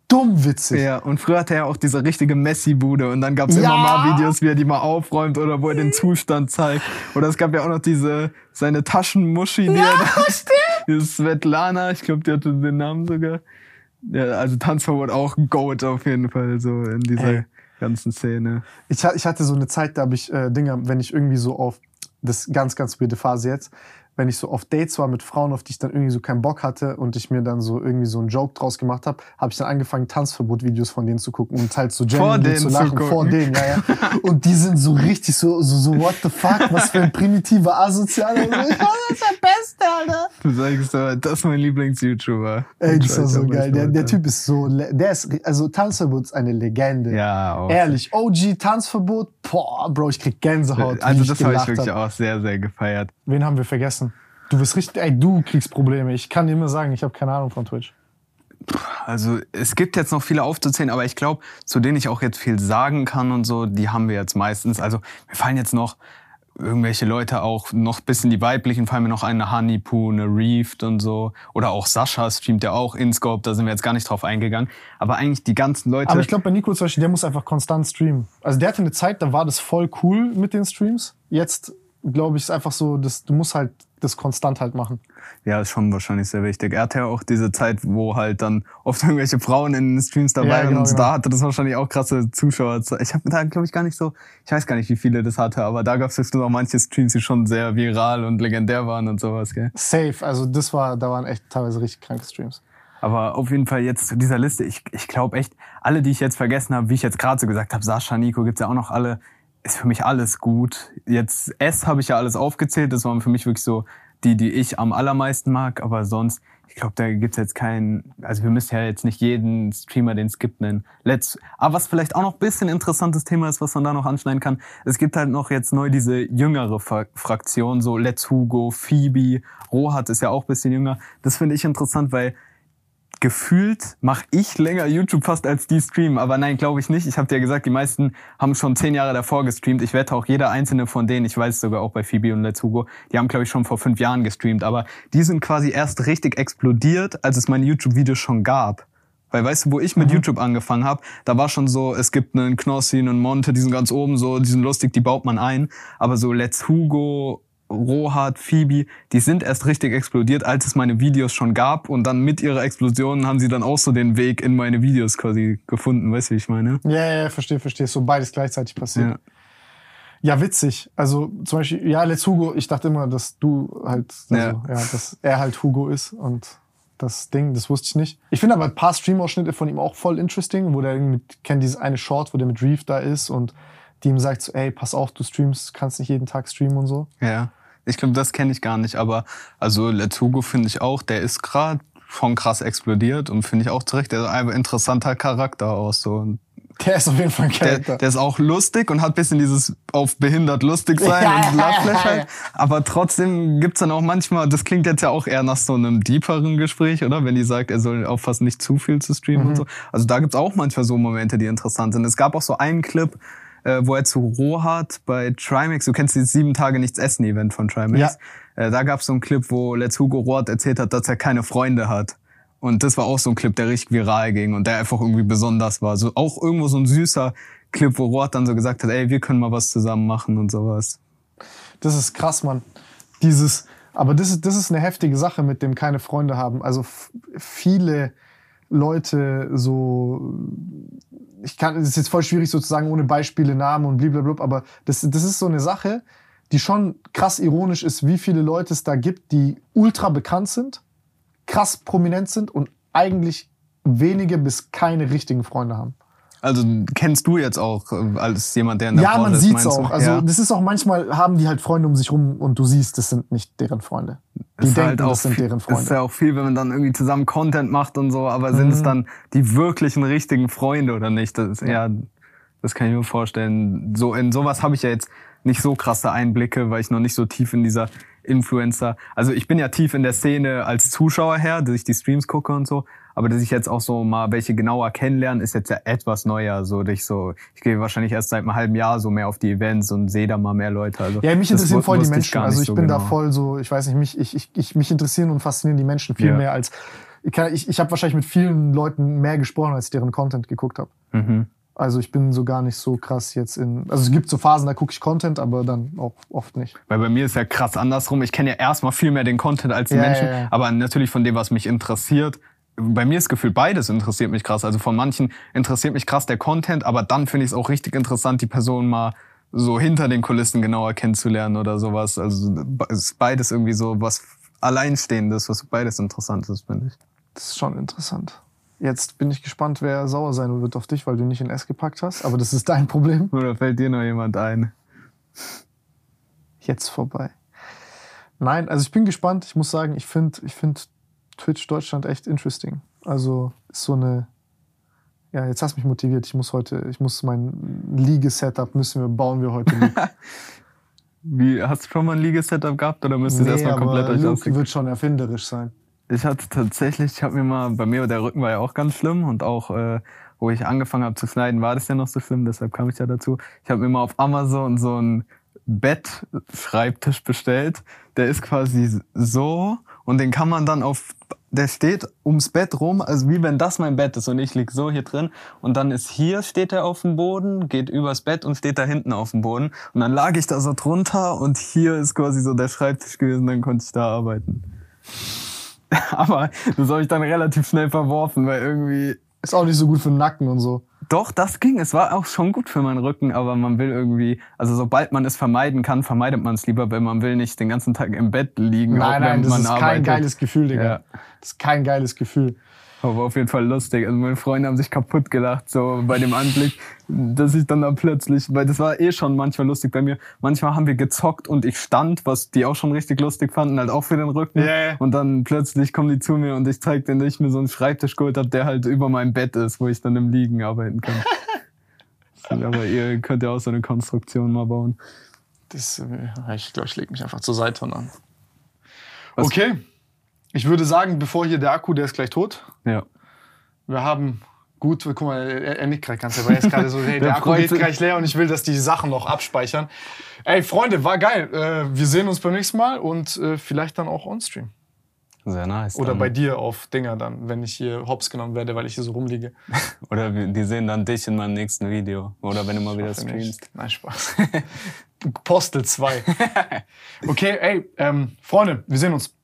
dumm witzig. Ja, und früher hatte er auch diese richtige Messi-Bude und dann gab's Ja. immer mal Videos, wie er die mal aufräumt oder wo er den Zustand zeigt. Oder es gab ja auch noch diese, seine Taschenmuschi, die Ja, er da, stimmt. diese Svetlana, ich glaube, die hatte den Namen sogar. Ja, also Tanzverbot auch Goat auf jeden Fall, so in dieser Ey. Ganzen Szene. Ich, ich hatte so eine Zeit, da habe ich äh, Dinger, wenn ich irgendwie so auf, das ganz, ganz weirde Phase jetzt, wenn ich so auf Dates war mit Frauen, auf die ich dann irgendwie so keinen Bock hatte und ich mir dann so irgendwie so einen Joke draus gemacht habe, habe ich dann angefangen, Tanzverbot-Videos von denen zu gucken und halt so genuinely zu zu lachen. gucken. vor denen, ja, ja. Und die sind so richtig so, so, so what the fuck, was für ein primitiver Asozialer. So, ich war das der Beste, Alter. Du sagst, äh, das ist mein Lieblings-YouTuber. Ey, das war Ich so geil. Der, der. Typ ist so, der ist, also Tanzverbot ist eine Legende. Ja, auch. Ehrlich, OG Tanzverbot, boah, Bro, ich krieg Gänsehaut. Also das habe ich wirklich hab. auch sehr, sehr gefeiert. Wen haben wir vergessen? Du bist richtig, ey, du kriegst Probleme. Ich kann dir immer sagen, ich habe keine Ahnung von Twitch. Also es gibt jetzt noch viele aufzuzählen, aber ich glaube, zu denen ich auch jetzt viel sagen kann und so, die haben wir jetzt meistens. Also mir fallen jetzt noch irgendwelche Leute auch noch bis in die weiblichen, fallen mir noch eine Honeypoo, eine Reefed und so. Oder auch Sascha streamt ja auch InScope, da sind wir jetzt gar nicht drauf eingegangen. Aber eigentlich die ganzen Leute. Aber ich glaube, bei Nico zum Beispiel, der muss einfach konstant streamen. Also der hatte eine Zeit, da war das voll cool mit den Streams. Jetzt, glaube ich, ist einfach so, dass du musst halt das konstant halt machen. Ja, ist schon wahrscheinlich sehr wichtig. Er hatte ja auch diese Zeit, wo halt dann oft irgendwelche Frauen in den Streams dabei Ja, waren genau, und genau. da hatte das wahrscheinlich auch krasse Zuschauer. Ich habe da, glaube ich, gar nicht so, ich weiß gar nicht, wie viele das hatte, aber da gab es bestimmt auch manche Streams, die schon sehr viral und legendär waren und sowas, gell? Safe. Also das war, da waren echt teilweise richtig kranke Streams. Aber auf jeden Fall jetzt zu dieser Liste, ich, ich glaube echt, alle, die ich jetzt vergessen habe, wie ich jetzt gerade so gesagt habe, Sascha, Nico, gibt's ja auch noch alle, ist für mich alles gut. Jetzt S habe ich ja alles aufgezählt, das waren für mich wirklich so die, die ich am allermeisten mag, aber sonst, ich glaube, da gibt's jetzt keinen, also wir müssen ja jetzt nicht jeden Streamer den Skip nennen. Let's, aber was vielleicht auch noch ein bisschen interessantes Thema ist, was man da noch anschneiden kann, es gibt halt noch jetzt neu diese jüngere Fra- Fraktion, so Let's Hugo, Phoebe, Rohat ist ja auch ein bisschen jünger. Das finde ich interessant, weil gefühlt mache ich länger YouTube fast als die streamen. Aber nein, glaube ich nicht. Ich habe dir gesagt, die meisten haben schon zehn Jahre davor gestreamt. Ich wette auch jeder einzelne von denen, ich weiß sogar auch bei Phoebe und Let's Hugo, die haben, glaube ich, schon vor fünf Jahren gestreamt. Aber die sind quasi erst richtig explodiert, als es meine YouTube-Videos schon gab. Weil weißt du, wo ich mit YouTube angefangen habe, da war schon so, es gibt einen Knossi, einen Monte, die sind ganz oben so, die sind lustig, die baut man ein. Aber so Let's Hugo, Rohat, Phoebe, die sind erst richtig explodiert, als es meine Videos schon gab. Und dann mit ihrer Explosion haben sie dann auch so den Weg in meine Videos quasi gefunden. Weißt du, wie ich meine? Ja, ja, ja, verstehe, verstehe. So beides gleichzeitig passiert. Ja. Ja, witzig. Also zum Beispiel, ja, Let's Hugo, ich dachte immer, dass du halt, also, Ja. ja. dass er halt Hugo ist und das Ding, das wusste ich nicht. Ich finde aber ein paar Stream-Ausschnitte von ihm auch voll interesting, wo der mit, kennt dieses eine Short, wo der mit Reef da ist und die ihm sagt so, ey, pass auf, du streamst, kannst nicht jeden Tag streamen und so. Ja. Ich glaube, das kenne ich gar nicht. Aber also Let's Hugo finde ich auch, der ist gerade schon krass explodiert und finde ich auch zurecht. Der ist ein interessanter Charakter aus. So. Der ist auf jeden Fall ein Der, Charakter. der ist auch lustig und hat bisschen dieses auf behindert lustig sein Ja, und Lachflash halt. Aber trotzdem gibt's dann auch manchmal, das klingt jetzt ja auch eher nach so einem deeperen Gespräch, oder? Wenn die sagt, er soll aufpassen, nicht zu viel zu streamen Mhm. und so. Also da gibt's auch manchmal so Momente, die interessant sind. Es gab auch so einen Clip, äh, wo er zu Rohat bei Trimax, du kennst dieses sieben Tage nichts essen Event von Trimax. Äh, da gab's so einen Clip, wo Let's Hugo Rohat erzählt hat, dass er keine Freunde hat. Und das war auch so ein Clip, der richtig viral ging und der einfach irgendwie besonders war. So auch irgendwo so ein süßer Clip, wo Roth dann so gesagt hat, ey, wir können mal was zusammen machen und sowas. Das ist krass, Mann. Dieses, aber das ist, das ist eine heftige Sache, mit dem keine Freunde haben. Also viele Leute so, ich kann, es ist jetzt voll schwierig sozusagen ohne Beispiele, Namen und blablabla, aber das, das ist so eine Sache, die schon krass ironisch ist, wie viele Leute es da gibt, die ultra bekannt sind, krass prominent sind und eigentlich wenige bis keine richtigen Freunde haben. Also kennst du jetzt auch äh, als jemand, der in der Ja, Branche man ist, sieht's meinst du? auch. Also ja. das ist auch manchmal haben die halt Freunde um sich rum und du siehst, das sind nicht deren Freunde. Die Ist denken, halt auch das sind viel- deren Ist Freunde. ja auch viel, wenn man dann irgendwie zusammen Content macht und so, aber sind es dann die wirklichen richtigen Freunde oder nicht? Das ist, ja. das kann ich mir vorstellen. So in sowas habe ich ja jetzt nicht so krasse Einblicke, weil ich noch nicht so tief in dieser Influencer. Also ich bin ja tief in der Szene als Zuschauer her, dass ich die Streams gucke und so. Aber dass ich jetzt auch so mal welche genauer kennenlernen, ist jetzt ja etwas neuer. So, ich so, ich gehe wahrscheinlich erst seit einem halben Jahr so mehr auf die Events und sehe da mal mehr Leute. Also Ja, mich interessieren voll die Menschen. also ich so bin da genau. voll so, ich weiß nicht, mich, ich, ich, ich, mich interessieren und faszinieren die Menschen viel Ja. mehr als. Ich, ich habe wahrscheinlich mit vielen Leuten mehr gesprochen, als ich deren Content geguckt habe. Mhm. Also ich bin so gar nicht so krass jetzt in. Also es gibt so Phasen, da gucke ich Content, aber dann auch oft nicht. Weil bei mir ist ja krass andersrum. Ich kenne ja erstmal viel mehr den Content als die Ja, Menschen, ja, ja. aber natürlich von dem, was mich interessiert. Bei mir ist gefühlt beides interessiert mich krass. Also von manchen interessiert mich krass der Content, aber dann finde ich es auch richtig interessant, die Person mal so hinter den Kulissen genauer kennenzulernen oder sowas. Also ist beides irgendwie so was Alleinstehendes, was beides interessant ist, finde ich. Das ist schon interessant. Jetzt bin ich gespannt, wer sauer sein wird auf dich, weil du nicht in S gepackt hast. Aber das ist dein Problem. Oder fällt dir noch jemand ein? Jetzt vorbei. Nein, also ich bin gespannt. Ich muss sagen, ich finde ich find Twitch Deutschland echt interesting. Also ist so eine. Ja, jetzt hast du mich motiviert. Ich muss heute, ich muss mein Liege-Setup müssen wir bauen wir heute. Nicht. Wie, hast du schon mal ein Ligesetup gehabt oder müsstest du nee, erstmal komplett aber euch Luke ausdenken? wird schon erfinderisch sein. Ich hatte tatsächlich, ich habe mir mal, bei mir der Rücken war ja auch ganz schlimm und auch, äh, wo ich angefangen habe zu schneiden, war das ja noch so schlimm, deshalb kam ich ja dazu. Ich habe mir mal auf Amazon so einen Bettschreibtisch bestellt. Der ist quasi so und den kann man dann auf, der steht ums Bett rum, also wie wenn das mein Bett ist und ich lieg so hier drin und dann ist hier, steht er auf dem Boden, geht übers Bett und steht da hinten auf dem Boden und dann lag ich da so drunter und hier ist quasi so der Schreibtisch gewesen, dann konnte ich da arbeiten. Aber das habe ich dann relativ schnell verworfen, weil irgendwie. Ist auch nicht so gut für den Nacken und so. Doch, das ging. Es war auch schon gut für meinen Rücken, aber man will irgendwie, also sobald man es vermeiden kann, vermeidet man es lieber, weil man will nicht den ganzen Tag im Bett liegen. auch Nein, nein, das man ist kein arbeitet. geiles Gefühl, Digga. Ja. Das ist kein geiles Gefühl. Aber auf jeden Fall lustig. Also meine Freunde haben sich kaputt gelacht, so bei dem Anblick, dass ich dann da plötzlich, weil das war eh schon manchmal lustig bei mir. Manchmal haben wir gezockt und ich stand, was die auch schon richtig lustig fanden, halt auch für den Rücken. Ja. Und dann plötzlich kommen die zu mir und ich zeig denen, dass ich mir so einen Schreibtisch geholt habe, der halt über meinem Bett ist, wo ich dann im Liegen arbeiten kann. Aber ihr könnt ja auch so eine Konstruktion mal bauen. Das, äh, ich glaube, ich lege mich einfach zur Seite und an. Was- Okay. Ich würde sagen, bevor hier der Akku, der ist gleich tot. Ja. Wir haben gut, guck mal, er, er nickt gerade ganz, weil er ist gerade so, hey, der, Der Akku geht gleich leer und ich will, dass die Sachen noch abspeichern. Ey, Freunde, war geil. Äh, wir sehen uns beim nächsten Mal und äh, vielleicht dann auch on-stream. Sehr nice. Oder dann. bei dir auf Dinger dann, wenn ich hier hops genommen werde, weil ich hier so rumliege. Oder wir- die sehen dann dich in meinem nächsten Video. Oder wenn du mal wieder nicht. streamst. Nein, Spaß. Postel 2. Okay, ey, ähm, Freunde, wir sehen uns.